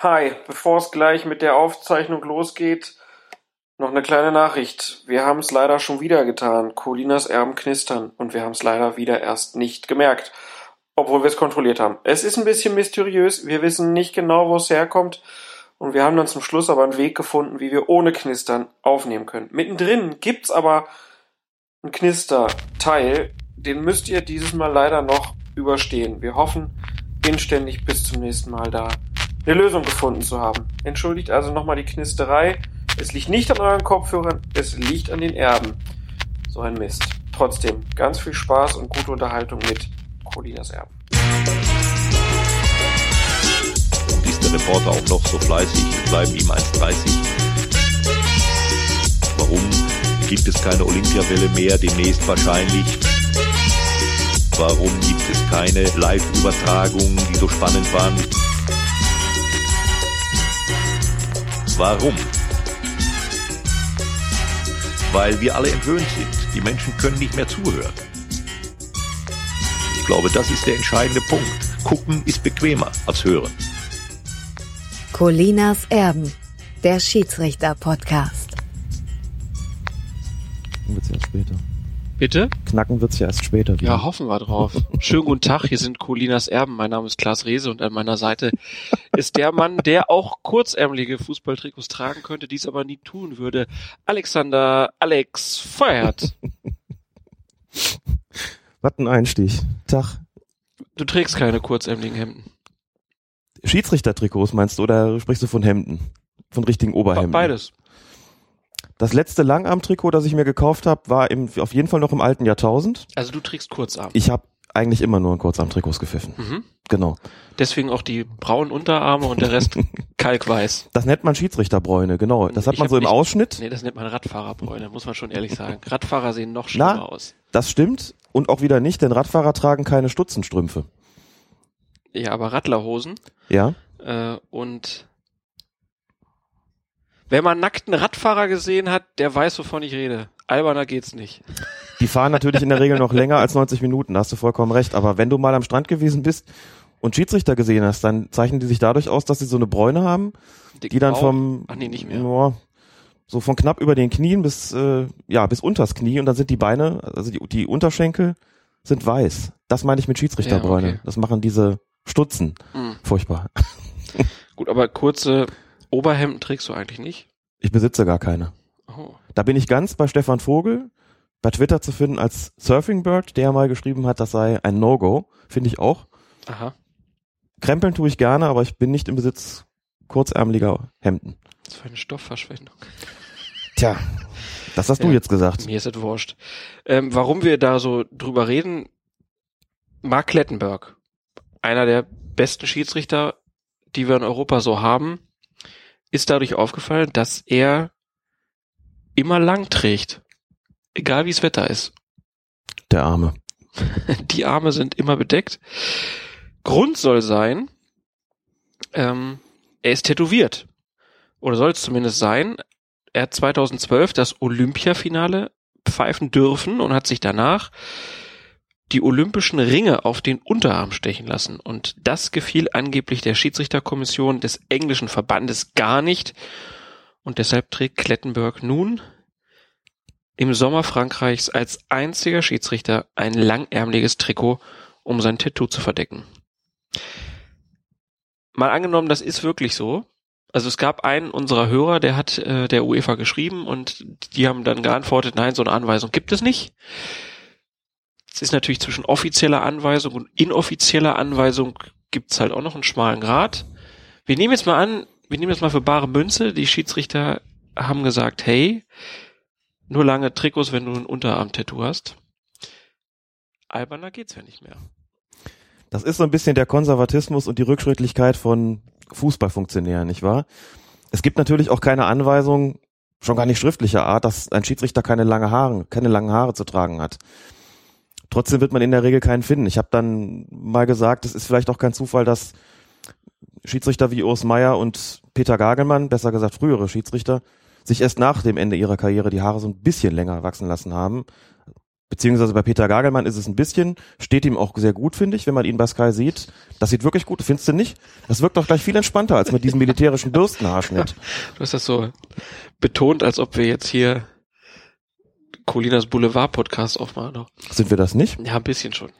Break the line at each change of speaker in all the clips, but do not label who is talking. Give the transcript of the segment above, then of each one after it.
Hi, bevor es gleich mit der Aufzeichnung losgeht, noch eine kleine Nachricht. Wir haben es leider schon wieder getan. Colinas Erben knistern und wir haben es leider wieder erst nicht gemerkt, obwohl wir es kontrolliert haben. Es ist ein bisschen mysteriös. Wir wissen nicht genau, wo es herkommt und wir haben dann zum Schluss aber einen Weg gefunden, wie wir ohne Knistern aufnehmen können. Mittendrin gibt's aber einen Knisterteil, den müsst ihr dieses Mal leider noch überstehen. Wir hoffen inständig bis zum nächsten Mal da eine Lösung gefunden zu haben. Entschuldigt also nochmal die Knisterei. Es liegt nicht an euren Kopfhörern, es liegt an den Erben. So ein Mist. Trotzdem ganz viel Spaß und gute Unterhaltung mit Colinas Erben.
Ist der Reporter auch noch so fleißig, bleiben ihm 1,30. Warum gibt es keine Olympiawelle mehr, demnächst wahrscheinlich? Warum gibt es keine Live-Übertragungen, die so spannend waren? Warum? Weil wir alle entwöhnt sind. Die Menschen können nicht mehr zuhören. Ich glaube, das ist der entscheidende Punkt. Gucken ist bequemer als hören.
Colinas Erben, der Schiedsrichter-Podcast.
Wird's erst später.
Bitte?
Knacken wird's ja erst später. wieder.
Ja, hoffen wir drauf. Schönen guten Tag, hier sind Colinas Erben. Mein Name ist Klaas Rehse und an meiner Seite ist der Mann, der auch kurzärmelige Fußballtrikots tragen könnte, dies aber nie tun würde. Alexander Alex Feuert.
Was ein Einstieg. Tag.
Du trägst keine kurzärmeligen Hemden.
Schiedsrichtertrikots meinst du oder sprichst du von Hemden? Von richtigen
Be-
Oberhemden?
Beides.
Das letzte Langarm-Trikot, das ich mir gekauft habe, war im, auf jeden Fall noch im alten Jahrtausend.
Also du trägst Kurzarm.
Ich habe eigentlich immer nur in Kurzarm-Trikots gepfiffen.
Mhm.
Genau.
Deswegen auch die braunen Unterarme und der Rest kalkweiß.
Das nennt man Schiedsrichterbräune, genau. Das hat
Ich
man so im
nicht-
Ausschnitt.
Nee, das nennt man Radfahrerbräune, muss man schon ehrlich sagen. Radfahrer sehen noch schlimmer
Na?
aus.
Das stimmt. Und auch wieder nicht, denn Radfahrer tragen keine Stutzenstrümpfe.
Ja, aber Radlerhosen
Ja?
Äh, und wer mal einen nackten Radfahrer gesehen hat, der weiß, wovon ich rede. Alberner geht's nicht.
Die fahren natürlich in der Regel noch länger als 90 Minuten, da hast du vollkommen recht. Aber wenn du mal am Strand gewesen bist und Schiedsrichter gesehen hast, dann zeichnen die sich dadurch aus, dass sie so eine Bräune haben,
Dick
die dann
Bauch.
vom
Ach nee, nicht mehr.
ja, so von knapp über den Knien bis äh, ja bis unters Knie und dann sind die Beine, also die, die Unterschenkel sind weiß. Das meine ich mit Schiedsrichterbräune.
Ja, okay.
Das machen diese Stutzen.
Hm.
Furchtbar.
Gut, aber kurze Oberhemden trägst du eigentlich nicht.
Ich besitze gar keine.
Oh.
Da bin ich ganz bei Stefan Vogel, bei Twitter zu finden als Surfing Bird, der mal geschrieben hat, das sei ein No-Go. Finde ich auch.
Aha.
Krempeln tue ich gerne, aber ich bin nicht im Besitz kurzärmeliger Hemden.
Was für eine Stoffverschwendung.
Tja, das hast du
Ja.
jetzt gesagt.
Mir ist es wurscht. Ähm, warum wir da so drüber reden, Mark Klettenberg, einer der besten Schiedsrichter, die wir in Europa so haben, ist dadurch aufgefallen, dass er immer lang trägt. Egal wie das Wetter ist.
Der Arme.
Die Arme sind immer bedeckt. Grund soll sein, ähm, er ist tätowiert. Oder soll es zumindest sein. Er hat 2012 das Olympiafinale pfeifen dürfen und hat sich danach die olympischen Ringe auf den Unterarm stechen lassen. Und das gefiel angeblich der Schiedsrichterkommission des englischen Verbandes gar nicht. Und deshalb trägt Klettenberg nun im Sommer Frankreichs als einziger Schiedsrichter ein langärmeliges Trikot, um sein Tattoo zu verdecken. Mal angenommen, das ist wirklich so. Also es gab einen unserer Hörer, der hat äh, der UEFA geschrieben und die haben dann geantwortet, nein, so eine Anweisung gibt es nicht. Es ist natürlich zwischen offizieller Anweisung und inoffizieller Anweisung gibt's halt auch noch einen schmalen Grad. Wir nehmen jetzt mal an, wir nehmen jetzt mal für bare Münze, die Schiedsrichter haben gesagt, hey, nur lange Trikots, wenn du ein Unterarm-Tattoo hast. Alberner geht's ja nicht mehr.
Das ist so ein bisschen der Konservatismus und die Rückschrittlichkeit von Fußballfunktionären, nicht wahr? Es gibt natürlich auch keine Anweisung, schon gar nicht schriftlicher Art, dass ein Schiedsrichter keine lange Haare, keine langen Haare zu tragen hat. Trotzdem wird man in der Regel keinen finden. Ich habe dann mal gesagt, es ist vielleicht auch kein Zufall, dass Schiedsrichter wie Urs Meier und Peter Gagelmann, besser gesagt frühere Schiedsrichter, sich erst nach dem Ende ihrer Karriere die Haare so ein bisschen länger wachsen lassen haben. Beziehungsweise bei Peter Gagelmann ist es ein bisschen, steht ihm auch sehr gut, finde ich, wenn man ihn bei Sky sieht. Das sieht wirklich gut, findest du nicht? Das wirkt doch gleich viel entspannter als mit diesem militärischen Bürstenhaarschnitt.
Du hast das so betont, als ob wir jetzt hier Colinas Boulevard Podcast aufmachen.
Sind wir das nicht?
Ja, ein bisschen schon.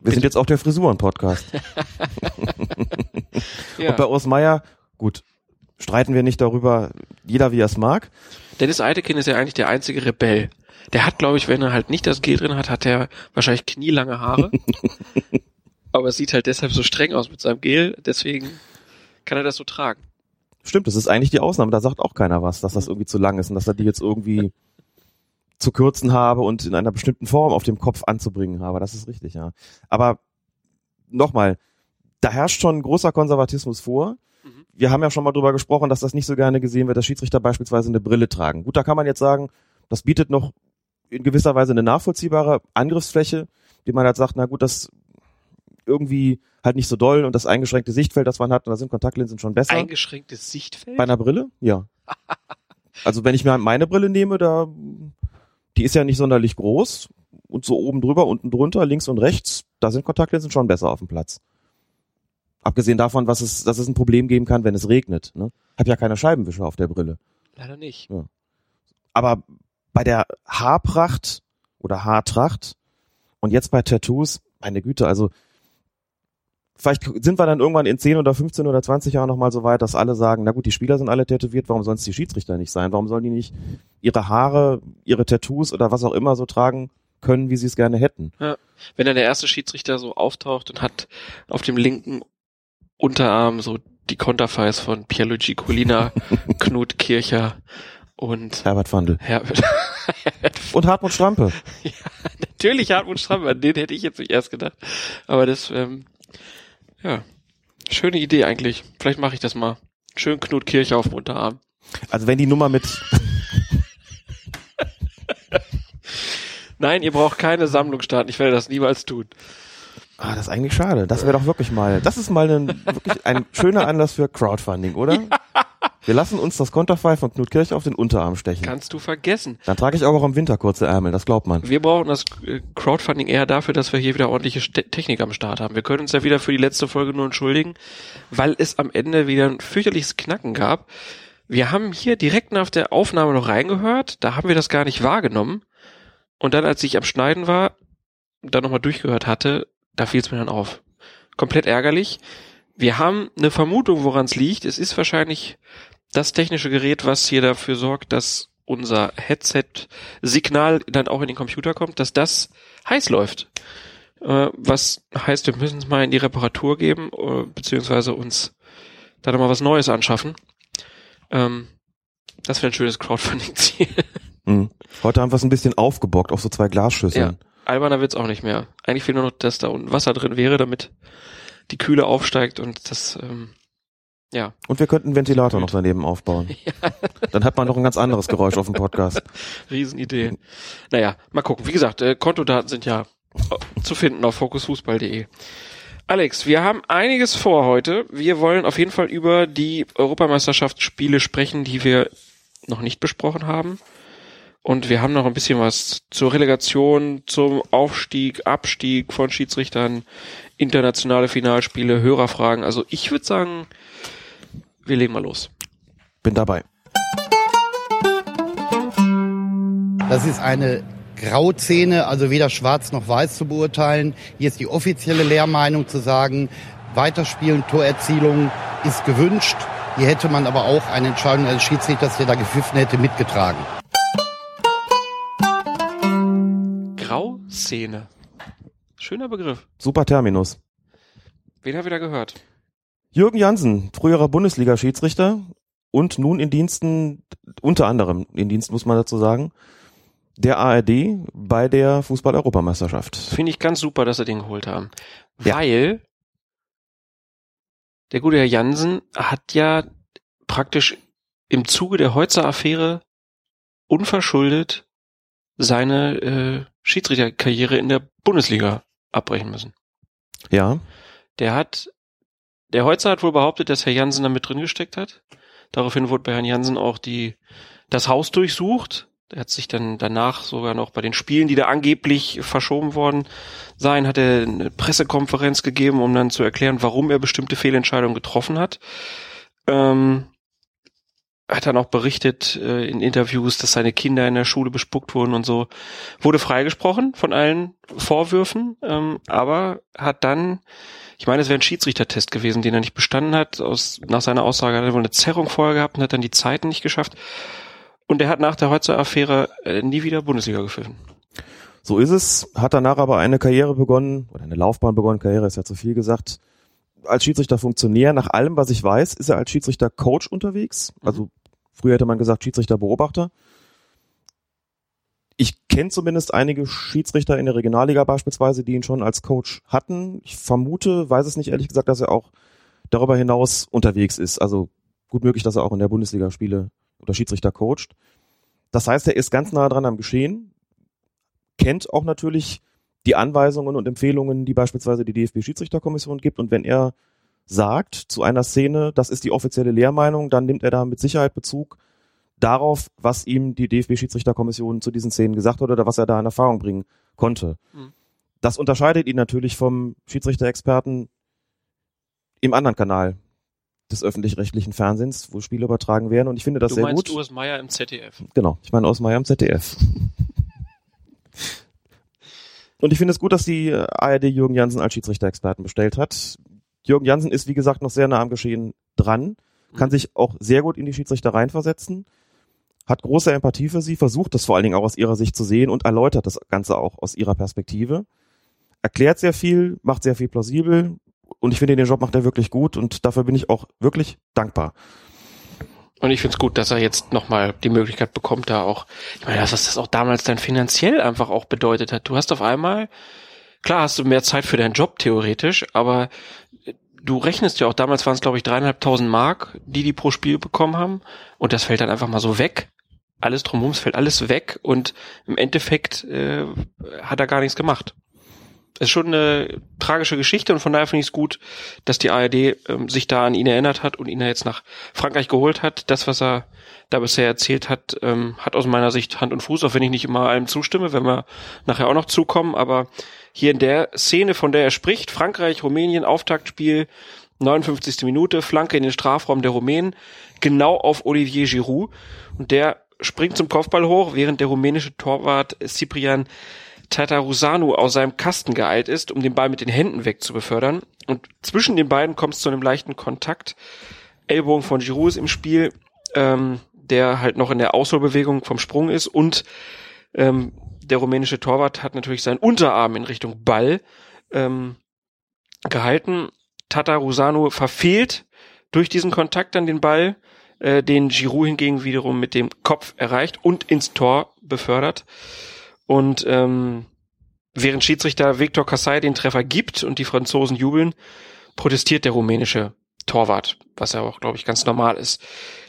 Wir sind jetzt auch der Frisuren-Podcast.
Ja.
Und bei Urs Meier, gut, streiten wir nicht darüber, jeder wie er es mag.
Dennis Eitekin ist ja eigentlich der einzige Rebell. Der hat, glaube ich, wenn er halt nicht das Gel drin hat, hat er wahrscheinlich knielange Haare. Aber es sieht halt deshalb so streng aus mit seinem Gel, deswegen kann er das so tragen.
Stimmt, das ist eigentlich die Ausnahme. Da sagt auch keiner was, dass das irgendwie zu lang ist und dass er die jetzt irgendwie zu kürzen habe und in einer bestimmten Form auf dem Kopf anzubringen habe. Das ist richtig, ja. Aber nochmal, da herrscht schon großer Konservatismus vor.
Mhm.
Wir haben ja schon mal drüber gesprochen, dass das nicht so gerne gesehen wird, dass Schiedsrichter beispielsweise eine Brille tragen. Gut, da kann man jetzt sagen, das bietet noch in gewisser Weise eine nachvollziehbare Angriffsfläche, die man halt sagt, na gut, das irgendwie halt nicht so doll und das eingeschränkte Sichtfeld, das man hat, und da sind Kontaktlinsen schon besser.
Eingeschränktes Sichtfeld?
Bei einer Brille? Ja. Also wenn ich mir meine Brille nehme, da die ist ja nicht sonderlich groß und so oben drüber, unten drunter, links und rechts, da sind Kontaktlinsen schon besser auf dem Platz. Abgesehen davon, was es, dass es ein Problem geben kann, wenn es regnet. Ne? Hab ja keine Scheibenwischer auf der Brille.
Leider nicht.
Aber bei der Haarpracht oder Haartracht und jetzt bei Tattoos, meine Güte, also vielleicht sind wir dann irgendwann in 10 oder 15 oder 20 Jahren nochmal so weit, dass alle sagen, na gut, die Spieler sind alle tätowiert, warum sollen es die Schiedsrichter nicht sein? Warum sollen die nicht ihre Haare, ihre Tattoos oder was auch immer so tragen können, wie sie es gerne hätten?
Wenn dann der erste Schiedsrichter so auftaucht und hat auf dem linken Unterarm so die Konterfeis von Pierluigi Colina, Knut Kircher und
Herbert Fandl.
Herbert.
Und Hartmut Strampe.
Natürlich Hartmut Stramm, an den hätte ich jetzt nicht erst gedacht. Aber das, ähm, ja, schöne Idee eigentlich. Vielleicht mache ich das mal. Schön Knut Kircher auf dem Unterarm.
Also wenn die Nummer mit,
Nein, ihr braucht keine Sammlung starten. Ich werde das niemals tun.
ah, das ist eigentlich schade. Das wäre doch wirklich mal, das ist mal ein, wirklich ein schöner Anlass für Crowdfunding, oder? Wir lassen uns das Konterfei von Knut Kirch auf den Unterarm stechen.
Kannst du vergessen.
Dann trage ich auch, auch im Winter kurze Ärmel, das glaubt man.
Wir brauchen das äh, Crowdfunding eher dafür, dass wir hier wieder ordentliche Ste- Technik am Start haben. Wir können uns ja wieder für die letzte Folge nur entschuldigen, weil es am Ende wieder ein fürchterliches Knacken gab. Wir haben hier direkt nach der Aufnahme noch reingehört, da haben wir das gar nicht wahrgenommen. Und dann, als ich am Schneiden war, dann nochmal durchgehört hatte, da fiel es mir dann auf. Komplett ärgerlich. Wir haben eine Vermutung, woran es liegt. Es ist wahrscheinlich das technische Gerät, was hier dafür sorgt, dass unser Headset-Signal dann auch in den Computer kommt, dass das heiß läuft. Äh, was heißt, wir müssen es mal in die Reparatur geben, äh, beziehungsweise uns da nochmal was Neues anschaffen. Ähm, das wäre ein schönes Crowdfunding-Ziel.
Mhm. Heute haben wir es ein bisschen aufgebockt auf so zwei Glasschüsseln.
Alberner wird's auch nicht mehr. Eigentlich fehlt nur noch, dass da unten Wasser drin wäre, damit die Kühle aufsteigt und das, ähm, ja.
Und wir könnten einen Ventilator noch daneben aufbauen. Dann hat man noch ein ganz anderes Geräusch auf dem Podcast.
Riesenidee. Naja, mal gucken. Wie gesagt, äh, Kontodaten sind ja äh, zu finden auf fokusfußball.de. Alex, wir haben einiges vor heute. Wir wollen auf jeden Fall über die Europameisterschaftsspiele sprechen, die wir noch nicht besprochen haben. Und wir haben noch ein bisschen was zur Relegation, zum Aufstieg, Abstieg von Schiedsrichtern, internationale Finalspiele, Hörerfragen. Also ich würde sagen, wir legen mal los.
Bin dabei.
Das ist eine Grauzähne, also weder schwarz noch weiß zu beurteilen. Hier ist die offizielle Lehrmeinung zu sagen, Weiterspielen, Torerzielung ist gewünscht. Hier hätte man aber auch eine Entscheidung des Schiedsrichters, der da gepfiffen hätte, mitgetragen.
Grauszene. Schöner Begriff.
Super Terminus.
Wen haben wir da gehört?
Jürgen Jansen, früherer Bundesliga-Schiedsrichter und nun in Diensten, unter anderem in Dienst muss man dazu sagen, der ARD bei der Fußball-Europameisterschaft.
Finde ich ganz super, dass sie den geholt haben.
Ja.
Weil der gute Herr Jansen hat ja praktisch im Zuge der Heutzer-Affäre unverschuldet seine äh, Schiedsrichterkarriere in der Bundesliga abbrechen müssen.
Ja,
Der hat, der Heutzer hat wohl behauptet, dass Herr Jansen da mit drin gesteckt hat. Daraufhin wurde bei Herrn Jansen auch die, das Haus durchsucht. Er hat sich dann danach sogar noch bei den Spielen, die da angeblich verschoben worden seien, hat er eine Pressekonferenz gegeben, um dann zu erklären, warum er bestimmte Fehlentscheidungen getroffen hat. Ähm, hat dann auch berichtet äh, in Interviews, dass seine Kinder in der Schule bespuckt wurden und so. Wurde freigesprochen von allen Vorwürfen, ähm, aber hat dann, ich meine, es wäre ein Schiedsrichtertest gewesen, den er nicht bestanden hat. Aus, nach seiner Aussage hat er wohl eine Zerrung vorher gehabt und hat dann die Zeiten nicht geschafft. Und er hat nach der Heutzer-Affäre äh, nie wieder Bundesliga gepfiffen.
So ist es, hat danach aber eine Karriere begonnen, oder eine Laufbahn begonnen, Karriere ist ja zu viel gesagt, als Schiedsrichter Funktionär. Nach allem, was ich weiß, ist er als Schiedsrichter Coach unterwegs.
Mhm.
Also früher hätte man gesagt Schiedsrichter Beobachter. Ich kenne zumindest einige Schiedsrichter in der Regionalliga beispielsweise, die ihn schon als Coach hatten. Ich vermute, weiß es nicht ehrlich gesagt, dass er auch darüber hinaus unterwegs ist. Also gut möglich, dass er auch in der Bundesliga Spiele oder Schiedsrichter coacht. Das heißt, er ist ganz nah dran am Geschehen, kennt auch natürlich die Anweisungen und Empfehlungen, die beispielsweise die DFB-Schiedsrichterkommission gibt. Und wenn er sagt zu einer Szene, das ist die offizielle Lehrmeinung, dann nimmt er da mit Sicherheit Bezug darauf, was ihm die DFB-Schiedsrichterkommission zu diesen Szenen gesagt hat oder was er da in Erfahrung bringen konnte.
Mhm.
Das unterscheidet ihn natürlich vom Schiedsrichter-Experten im anderen Kanal des öffentlich-rechtlichen Fernsehens, wo Spiele übertragen werden. Und ich finde das
du
sehr
meinst
gut.
Urs Meier im ZDF.
Genau, ich meine aus Meier am ZDF. Und ich finde es gut, dass die ARD Jürgen Jansen als Schiedsrichter-Experten bestellt hat. Jürgen Jansen ist, wie gesagt, noch sehr nah am Geschehen dran, kann
Mhm.
sich auch sehr gut in die Schiedsrichter reinversetzen, hat große Empathie für sie, versucht das vor allen Dingen auch aus ihrer Sicht zu sehen und erläutert das Ganze auch aus ihrer Perspektive. Erklärt sehr viel, macht sehr viel plausibel und ich finde, den Job macht er wirklich gut und dafür bin ich auch wirklich dankbar.
Und ich finde es gut, dass er jetzt nochmal die Möglichkeit bekommt, da auch, ich meine, was das auch damals dann finanziell einfach auch bedeutet hat. Du hast auf einmal, klar hast du mehr Zeit für deinen Job theoretisch, aber du rechnest ja auch, damals waren es glaube ich dreieinhalbtausend Mark, die die pro Spiel bekommen haben und das fällt dann einfach mal so weg. Alles drumherum, es fällt alles weg und im Endeffekt äh, hat er gar nichts gemacht. Ist schon eine tragische Geschichte und von daher finde ich es gut, dass die ARD ähm, sich da an ihn erinnert hat und ihn jetzt nach Frankreich geholt hat. Das, was er da bisher erzählt hat, ähm, hat aus meiner Sicht Hand und Fuß, auch wenn ich nicht immer allem zustimme, wenn wir nachher auch noch zukommen. Aber hier in der Szene, von der er spricht, Frankreich, Rumänien, Auftaktspiel, 59. Minute, Flanke in den Strafraum der Rumänen, genau auf Olivier Giroud. Und der springt zum Kopfball hoch, während der rumänische Torwart Cyprian Tatarusanu aus seinem Kasten geeilt ist, um den Ball mit den Händen wegzubefördern. Und zwischen den beiden kommt es zu einem leichten Kontakt. Ellbogen von Giroud ist im Spiel, ähm, der halt noch in der Ausholbewegung vom Sprung ist und ähm, der rumänische Torwart hat natürlich seinen Unterarm in Richtung Ball ähm, gehalten. Tatarusanu verfehlt durch diesen Kontakt an den Ball, äh, den Giroud hingegen wiederum mit dem Kopf erreicht und ins Tor befördert. Und ähm, während Schiedsrichter Victor Kassai den Treffer gibt und die Franzosen jubeln, protestiert der rumänische Torwart, was ja auch, glaube ich, ganz normal ist.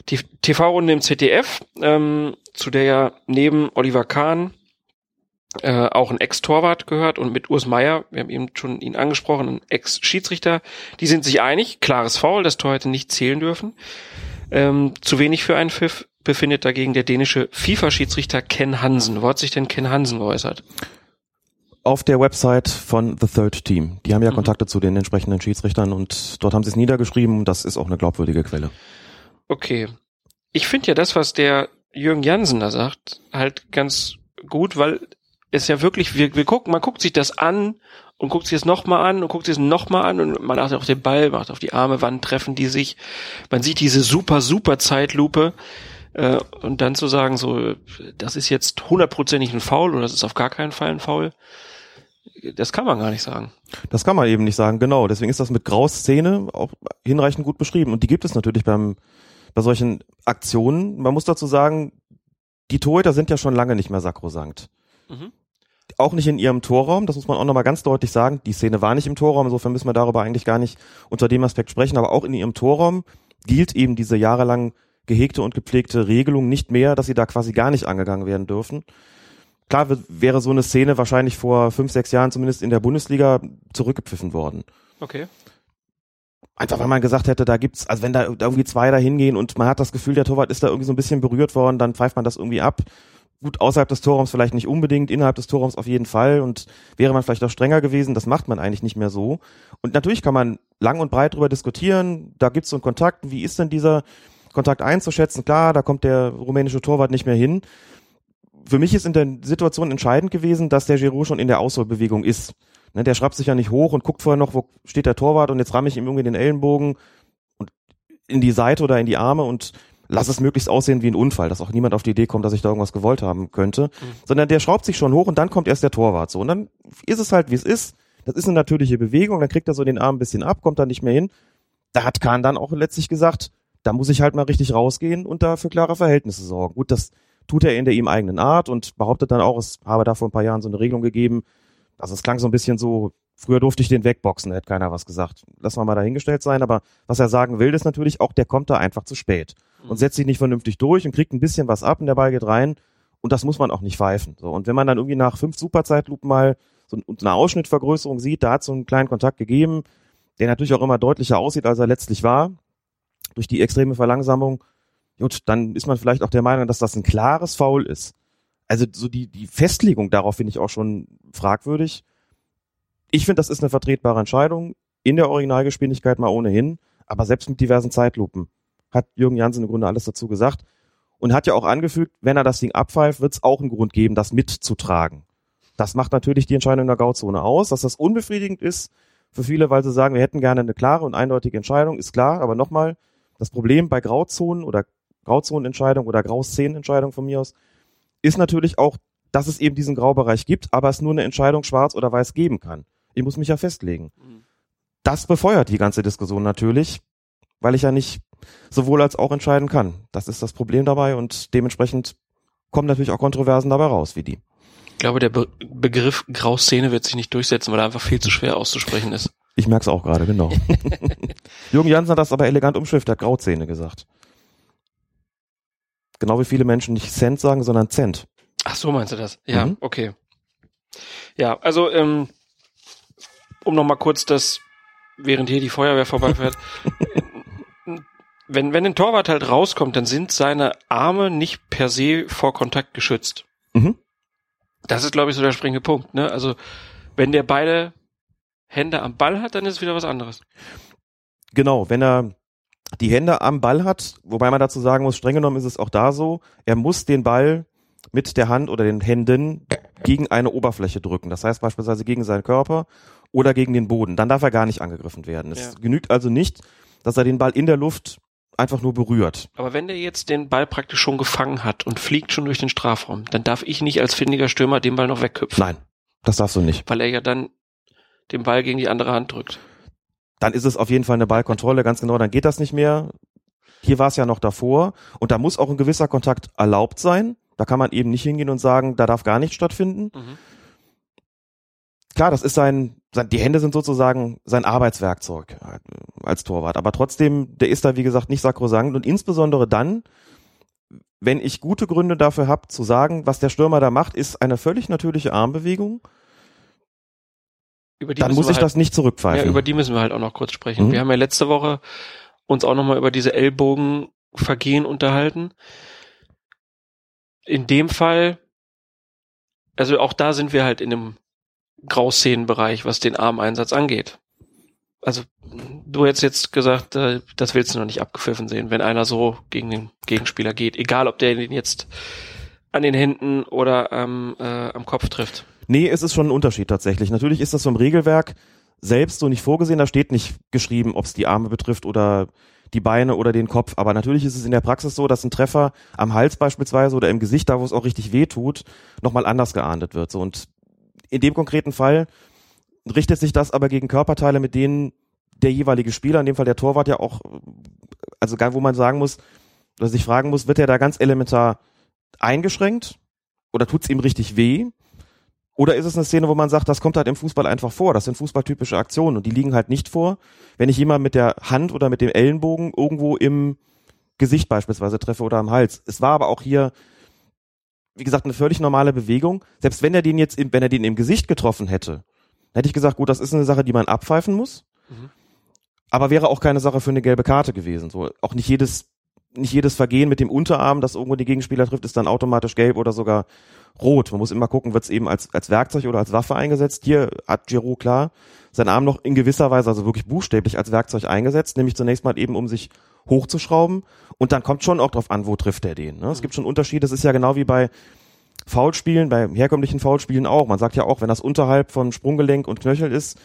Die TV-Runde im ZDF, ähm, zu der ja neben Oliver Kahn äh, auch ein Ex-Torwart gehört und mit Urs Meier, wir haben eben schon ihn angesprochen, ein Ex-Schiedsrichter, die sind sich einig, klares Foul, das Tor hätte nicht zählen dürfen. Ähm, zu wenig für einen Pfiff befindet dagegen der dänische FIFA-Schiedsrichter Ken Hansen. Wo hat sich denn Ken Hansen geäußert?
auf der Website von The Third Team. Die haben ja
Mhm.
Kontakte zu den entsprechenden Schiedsrichtern und dort haben sie es niedergeschrieben. Das ist auch eine glaubwürdige Quelle.
Okay. Ich finde ja das, was der Jürgen Jansen da sagt, halt ganz gut, weil es ja wirklich, wir, wir gucken, man guckt sich das an und guckt sich es nochmal an und guckt sich es nochmal an und man achtet auf den Ball, macht auf die Arme, wann treffen die sich. Man sieht diese super, super Zeitlupe äh, und dann zu sagen, so, das ist jetzt hundertprozentig ein Foul oder das ist auf gar keinen Fall ein Foul, das kann man gar nicht sagen.
Das kann man eben nicht sagen, genau. Deswegen ist das mit Graus Szene auch hinreichend gut beschrieben. Und die gibt es natürlich beim, bei solchen Aktionen. Man muss dazu sagen, die Torhüter sind ja schon lange nicht mehr sakrosankt.
Mhm.
Auch nicht in ihrem Torraum, das muss man auch nochmal ganz deutlich sagen. Die Szene war nicht im Torraum, insofern müssen wir darüber eigentlich gar nicht unter dem Aspekt sprechen, aber auch in ihrem Torraum gilt eben diese jahrelang gehegte und gepflegte Regelung nicht mehr, dass sie da quasi gar nicht angegangen werden dürfen. Klar wäre so eine Szene wahrscheinlich vor fünf, sechs Jahren zumindest in der Bundesliga zurückgepfiffen worden.
Okay.
Einfach weil man gesagt hätte, da gibt's, also wenn da irgendwie zwei da hingehen und man hat das Gefühl, der Torwart ist da irgendwie so ein bisschen berührt worden, dann pfeift man das irgendwie ab. Gut, außerhalb des Torraums vielleicht nicht unbedingt, innerhalb des Torraums auf jeden Fall und wäre man vielleicht auch strenger gewesen, das macht man eigentlich nicht mehr so. Und natürlich kann man lang und breit drüber diskutieren, da gibt's so einen Kontakt, wie ist denn dieser Kontakt einzuschätzen? Klar, da kommt der rumänische Torwart nicht mehr hin. Für mich ist in der Situation entscheidend gewesen, dass der Giroud schon in der Ausholbewegung ist. Ne, der schraubt sich ja nicht hoch und guckt vorher noch, wo steht der Torwart und jetzt ramme ich ihm irgendwie den Ellenbogen und in die Seite oder in die Arme und lass es möglichst aussehen wie ein Unfall, dass auch niemand auf die Idee kommt, dass ich da irgendwas gewollt haben könnte, mhm. sondern der schraubt sich schon hoch und dann kommt erst der Torwart so und dann ist es halt wie es ist. Das ist eine natürliche Bewegung, dann kriegt er so den Arm ein bisschen ab, kommt da nicht mehr hin. Da hat Kahn dann auch letztlich gesagt, da muss ich halt mal richtig rausgehen und da für klare Verhältnisse sorgen. Gut, das tut er in der ihm eigenen Art und behauptet dann auch, es habe da vor ein paar Jahren so eine Regelung gegeben. Also es klang so ein bisschen so, früher durfte ich den wegboxen, da hätte keiner was gesagt. Lass mal mal dahingestellt sein, aber was er sagen will, ist natürlich auch, der kommt da einfach zu spät und mhm. setzt sich nicht vernünftig durch und kriegt ein bisschen was ab und der Ball geht rein und das muss man auch nicht pfeifen. So, und wenn man dann irgendwie nach fünf Superzeitlupen mal so eine Ausschnittvergrößerung sieht, da hat so einen kleinen Kontakt gegeben, der natürlich auch immer deutlicher aussieht, als er letztlich war, durch die extreme Verlangsamung, gut, dann ist man vielleicht auch der Meinung, dass das ein klares Foul ist. Also so die, die Festlegung darauf finde ich auch schon fragwürdig. Ich finde, das ist eine vertretbare Entscheidung, in der Originalgeschwindigkeit mal ohnehin, aber selbst mit diversen Zeitlupen hat Jürgen Jansen im Grunde alles dazu gesagt und hat ja auch angefügt, wenn er das Ding abpfeift, wird es auch einen Grund geben, das mitzutragen. Das macht natürlich die Entscheidung in der Grauzone aus, dass das unbefriedigend ist für viele, weil sie sagen, wir hätten gerne eine klare und eindeutige Entscheidung, ist klar, aber nochmal, das Problem bei Grauzonen oder Grauzonenentscheidung oder Grauszenenentscheidung von mir aus ist natürlich auch, dass es eben diesen Graubereich gibt, aber es nur eine Entscheidung schwarz oder weiß geben kann. Ich muss mich ja festlegen. Mhm. Das befeuert die ganze Diskussion natürlich, weil ich ja nicht sowohl als auch entscheiden kann. Das ist das Problem dabei und dementsprechend kommen natürlich auch Kontroversen dabei raus, wie die.
Ich glaube, der Be Begriff Grauszene wird sich nicht durchsetzen, weil er einfach viel zu schwer auszusprechen ist.
Ich merke es auch gerade, genau. Jürgen Jansen hat das aber elegant umschrift, hat Grauzähne gesagt. Genau wie viele Menschen nicht Cent sagen, sondern Cent.
Ach so meinst du das? Ja, mhm. okay. Ja, also ähm, um nochmal kurz das, während hier die Feuerwehr vorbeifährt, wenn, wenn ein Torwart halt rauskommt, dann sind seine Arme nicht per se vor Kontakt geschützt. Mhm. Das ist, glaube ich, so der springende Punkt. Ne? Also wenn der beide Hände am Ball hat, dann ist es wieder was anderes.
Genau, wenn er die Hände am Ball hat, wobei man dazu sagen muss, streng genommen ist es auch da so, er muss den Ball mit der Hand oder den Händen gegen eine Oberfläche drücken. Das heißt beispielsweise gegen seinen Körper oder gegen den Boden. Dann darf er gar nicht angegriffen werden. Es ja. genügt also nicht, dass er den Ball in der Luft einfach nur berührt.
Aber wenn der jetzt den Ball praktisch schon gefangen hat und fliegt schon durch den Strafraum, dann darf ich nicht als findiger Stürmer den Ball noch wegköpfen.
Nein, das darfst du nicht.
Weil er ja dann den Ball gegen die andere Hand drückt.
Dann ist es auf jeden Fall eine Ballkontrolle, ganz genau, dann geht das nicht mehr. Hier war es ja noch davor und da muss auch ein gewisser Kontakt erlaubt sein. Da kann man eben nicht hingehen und sagen, da darf gar nichts stattfinden. Mhm. Klar, das ist sein, sein, die Hände sind sozusagen sein Arbeitswerkzeug als Torwart. Aber trotzdem, der ist da, wie gesagt, nicht sakrosankt und insbesondere dann, wenn ich gute Gründe dafür habe, zu sagen, was der Stürmer da macht, ist eine völlig natürliche Armbewegung dann muss ich halt, das nicht zurückpfeifen.
Ja, über die müssen wir halt auch noch kurz sprechen. Mhm. Wir haben ja letzte Woche uns auch nochmal über diese Ellbogenvergehen unterhalten. In dem Fall, also auch da sind wir halt in einem Grauszenenbereich, was den Armeinsatz angeht. Also du hättest jetzt gesagt, äh, das willst du noch nicht abgepfiffen sehen, wenn einer so gegen den Gegenspieler geht, egal ob der den jetzt an den Händen oder ähm, äh, am Kopf trifft.
Nee, es ist schon ein Unterschied tatsächlich. Natürlich ist das vom Regelwerk selbst so nicht vorgesehen. Da steht nicht geschrieben, ob es die Arme betrifft oder die Beine oder den Kopf. Aber natürlich ist es in der Praxis so, dass ein Treffer am Hals beispielsweise oder im Gesicht, da wo es auch richtig weh tut, nochmal anders geahndet wird. So, und in dem konkreten Fall richtet sich das aber gegen Körperteile, mit denen der jeweilige Spieler, in dem Fall der Torwart ja auch, also wo man sagen muss, oder sich fragen muss, wird er da ganz elementar eingeschränkt oder tut's ihm richtig weh? Oder ist es eine Szene, wo man sagt, das kommt halt im Fußball einfach vor, das sind fußballtypische Aktionen und die liegen halt nicht vor, wenn ich jemand mit der Hand oder mit dem Ellenbogen irgendwo im Gesicht beispielsweise treffe oder am Hals. Es war aber auch hier, wie gesagt, eine völlig normale Bewegung. Selbst wenn er den jetzt, im, wenn er den im Gesicht getroffen hätte, hätte ich gesagt, gut, das ist eine Sache, die man abpfeifen muss. Mhm. Aber wäre auch keine Sache für eine gelbe Karte gewesen. So, auch nicht jedes nicht jedes Vergehen mit dem Unterarm, das irgendwo die Gegenspieler trifft, ist dann automatisch gelb oder sogar rot. Man muss immer gucken, wird es eben als, als Werkzeug oder als Waffe eingesetzt. Hier hat Giroud klar seinen Arm noch in gewisser Weise, also wirklich buchstäblich als Werkzeug eingesetzt, nämlich zunächst mal eben, um sich hochzuschrauben. Und dann kommt schon auch drauf an, wo trifft er den. Ne? Es gibt schon Unterschiede. Es ist ja genau wie bei Foulspielen, bei herkömmlichen Foulspielen auch. Man sagt ja auch, wenn das unterhalb von Sprunggelenk und Knöchel ist,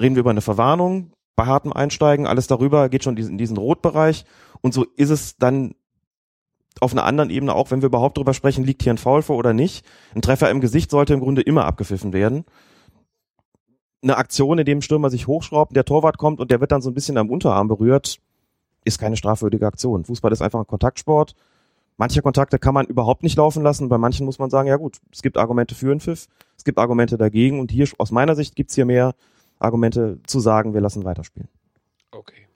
reden wir über eine Verwarnung. Bei hartem Einsteigen, alles darüber geht schon in diesen Rotbereich. Und so ist es dann auf einer anderen Ebene, auch wenn wir überhaupt drüber sprechen, liegt hier ein Foul vor oder nicht. Ein Treffer im Gesicht sollte im Grunde immer abgepfiffen werden. Eine Aktion, in dem Stürmer sich hochschraubt, der Torwart kommt und der wird dann so ein bisschen am Unterarm berührt, ist keine strafwürdige Aktion. Fußball ist einfach ein Kontaktsport. Manche Kontakte kann man überhaupt nicht laufen lassen, bei manchen muss man sagen, ja gut, es gibt Argumente für einen Pfiff, es gibt Argumente dagegen und hier aus meiner Sicht gibt's hier mehr Argumente zu sagen, wir lassen weiterspielen.
Okay.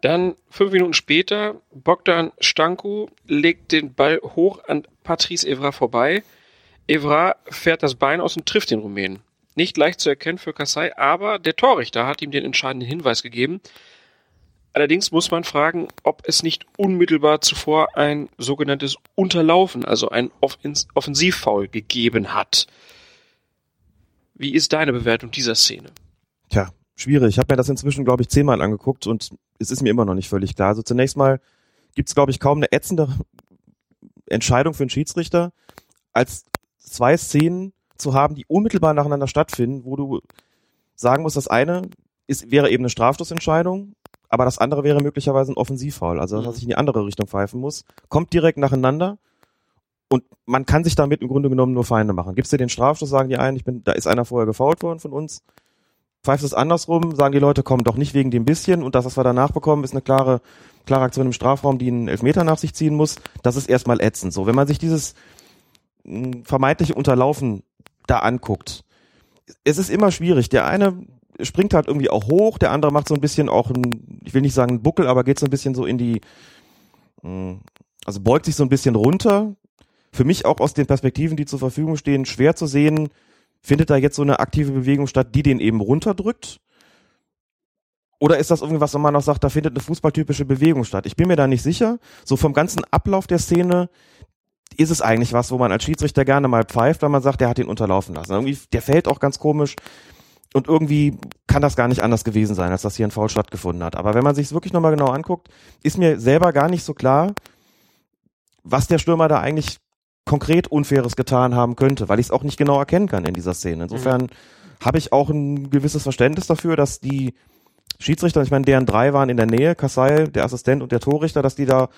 Dann fünf Minuten später, Bogdan Stanku legt den Ball hoch an Patrice Evra vorbei. Evra fährt das Bein aus und trifft den Rumänen. Nicht leicht zu erkennen für Kassai, aber der Torrichter hat ihm den entscheidenden Hinweis gegeben. Allerdings muss man fragen, ob es nicht unmittelbar zuvor ein sogenanntes Unterlaufen, also ein Offensivfoul gegeben hat. Wie ist deine Bewertung dieser Szene?
Tja, schwierig. Ich habe mir das inzwischen, glaube ich, zehnmal angeguckt und es ist mir immer noch nicht völlig klar. Also zunächst mal gibt es, glaube ich, kaum eine ätzende Entscheidung für einen Schiedsrichter, als zwei Szenen zu haben, die unmittelbar nacheinander stattfinden, wo du sagen musst, das eine ist, wäre eben eine Strafstoßentscheidung, aber das andere wäre möglicherweise ein Offensivfoul, also dass mhm. ich in die andere Richtung pfeifen muss, kommt direkt nacheinander und man kann sich damit im Grunde genommen nur Feinde machen. Gibst du den Strafstoß, sagen die einen, ich bin, da ist einer vorher gefault worden von uns, pfeifst es andersrum, sagen die Leute, komm doch nicht wegen dem bisschen und das, was wir danach bekommen, ist eine klare, klare Aktion im Strafraum, die einen Elfmeter nach sich ziehen muss. Das ist erstmal ätzend. So, wenn man sich dieses hm, vermeintliche Unterlaufen da anguckt, es ist immer schwierig. Der eine springt halt irgendwie auch hoch, der andere macht so ein bisschen auch ein, ich will nicht sagen ein Buckel, aber geht so ein bisschen so in die, hm, also beugt sich so ein bisschen runter. Für mich auch aus den Perspektiven, die zur Verfügung stehen, schwer zu sehen, Findet da jetzt so eine aktive Bewegung statt, die den eben runterdrückt? Oder ist das irgendwie was, wo man noch sagt, da findet eine fußballtypische Bewegung statt? Ich bin mir da nicht sicher. So vom ganzen Ablauf der Szene ist es eigentlich was, wo man als Schiedsrichter gerne mal pfeift, weil man sagt, der hat ihn unterlaufen lassen. Irgendwie, der fällt auch ganz komisch. Und irgendwie kann das gar nicht anders gewesen sein, als dass hier ein Foul stattgefunden hat. Aber wenn man sich es wirklich nochmal genau anguckt, ist mir selber gar nicht so klar, was der Stürmer da eigentlich konkret Unfaires getan haben könnte, weil ich es auch nicht genau erkennen kann in dieser Szene. Insofern mhm. habe ich auch ein gewisses Verständnis dafür, dass die Schiedsrichter, ich meine, deren drei waren in der Nähe, Kassai, der Assistent und der Torrichter, dass die da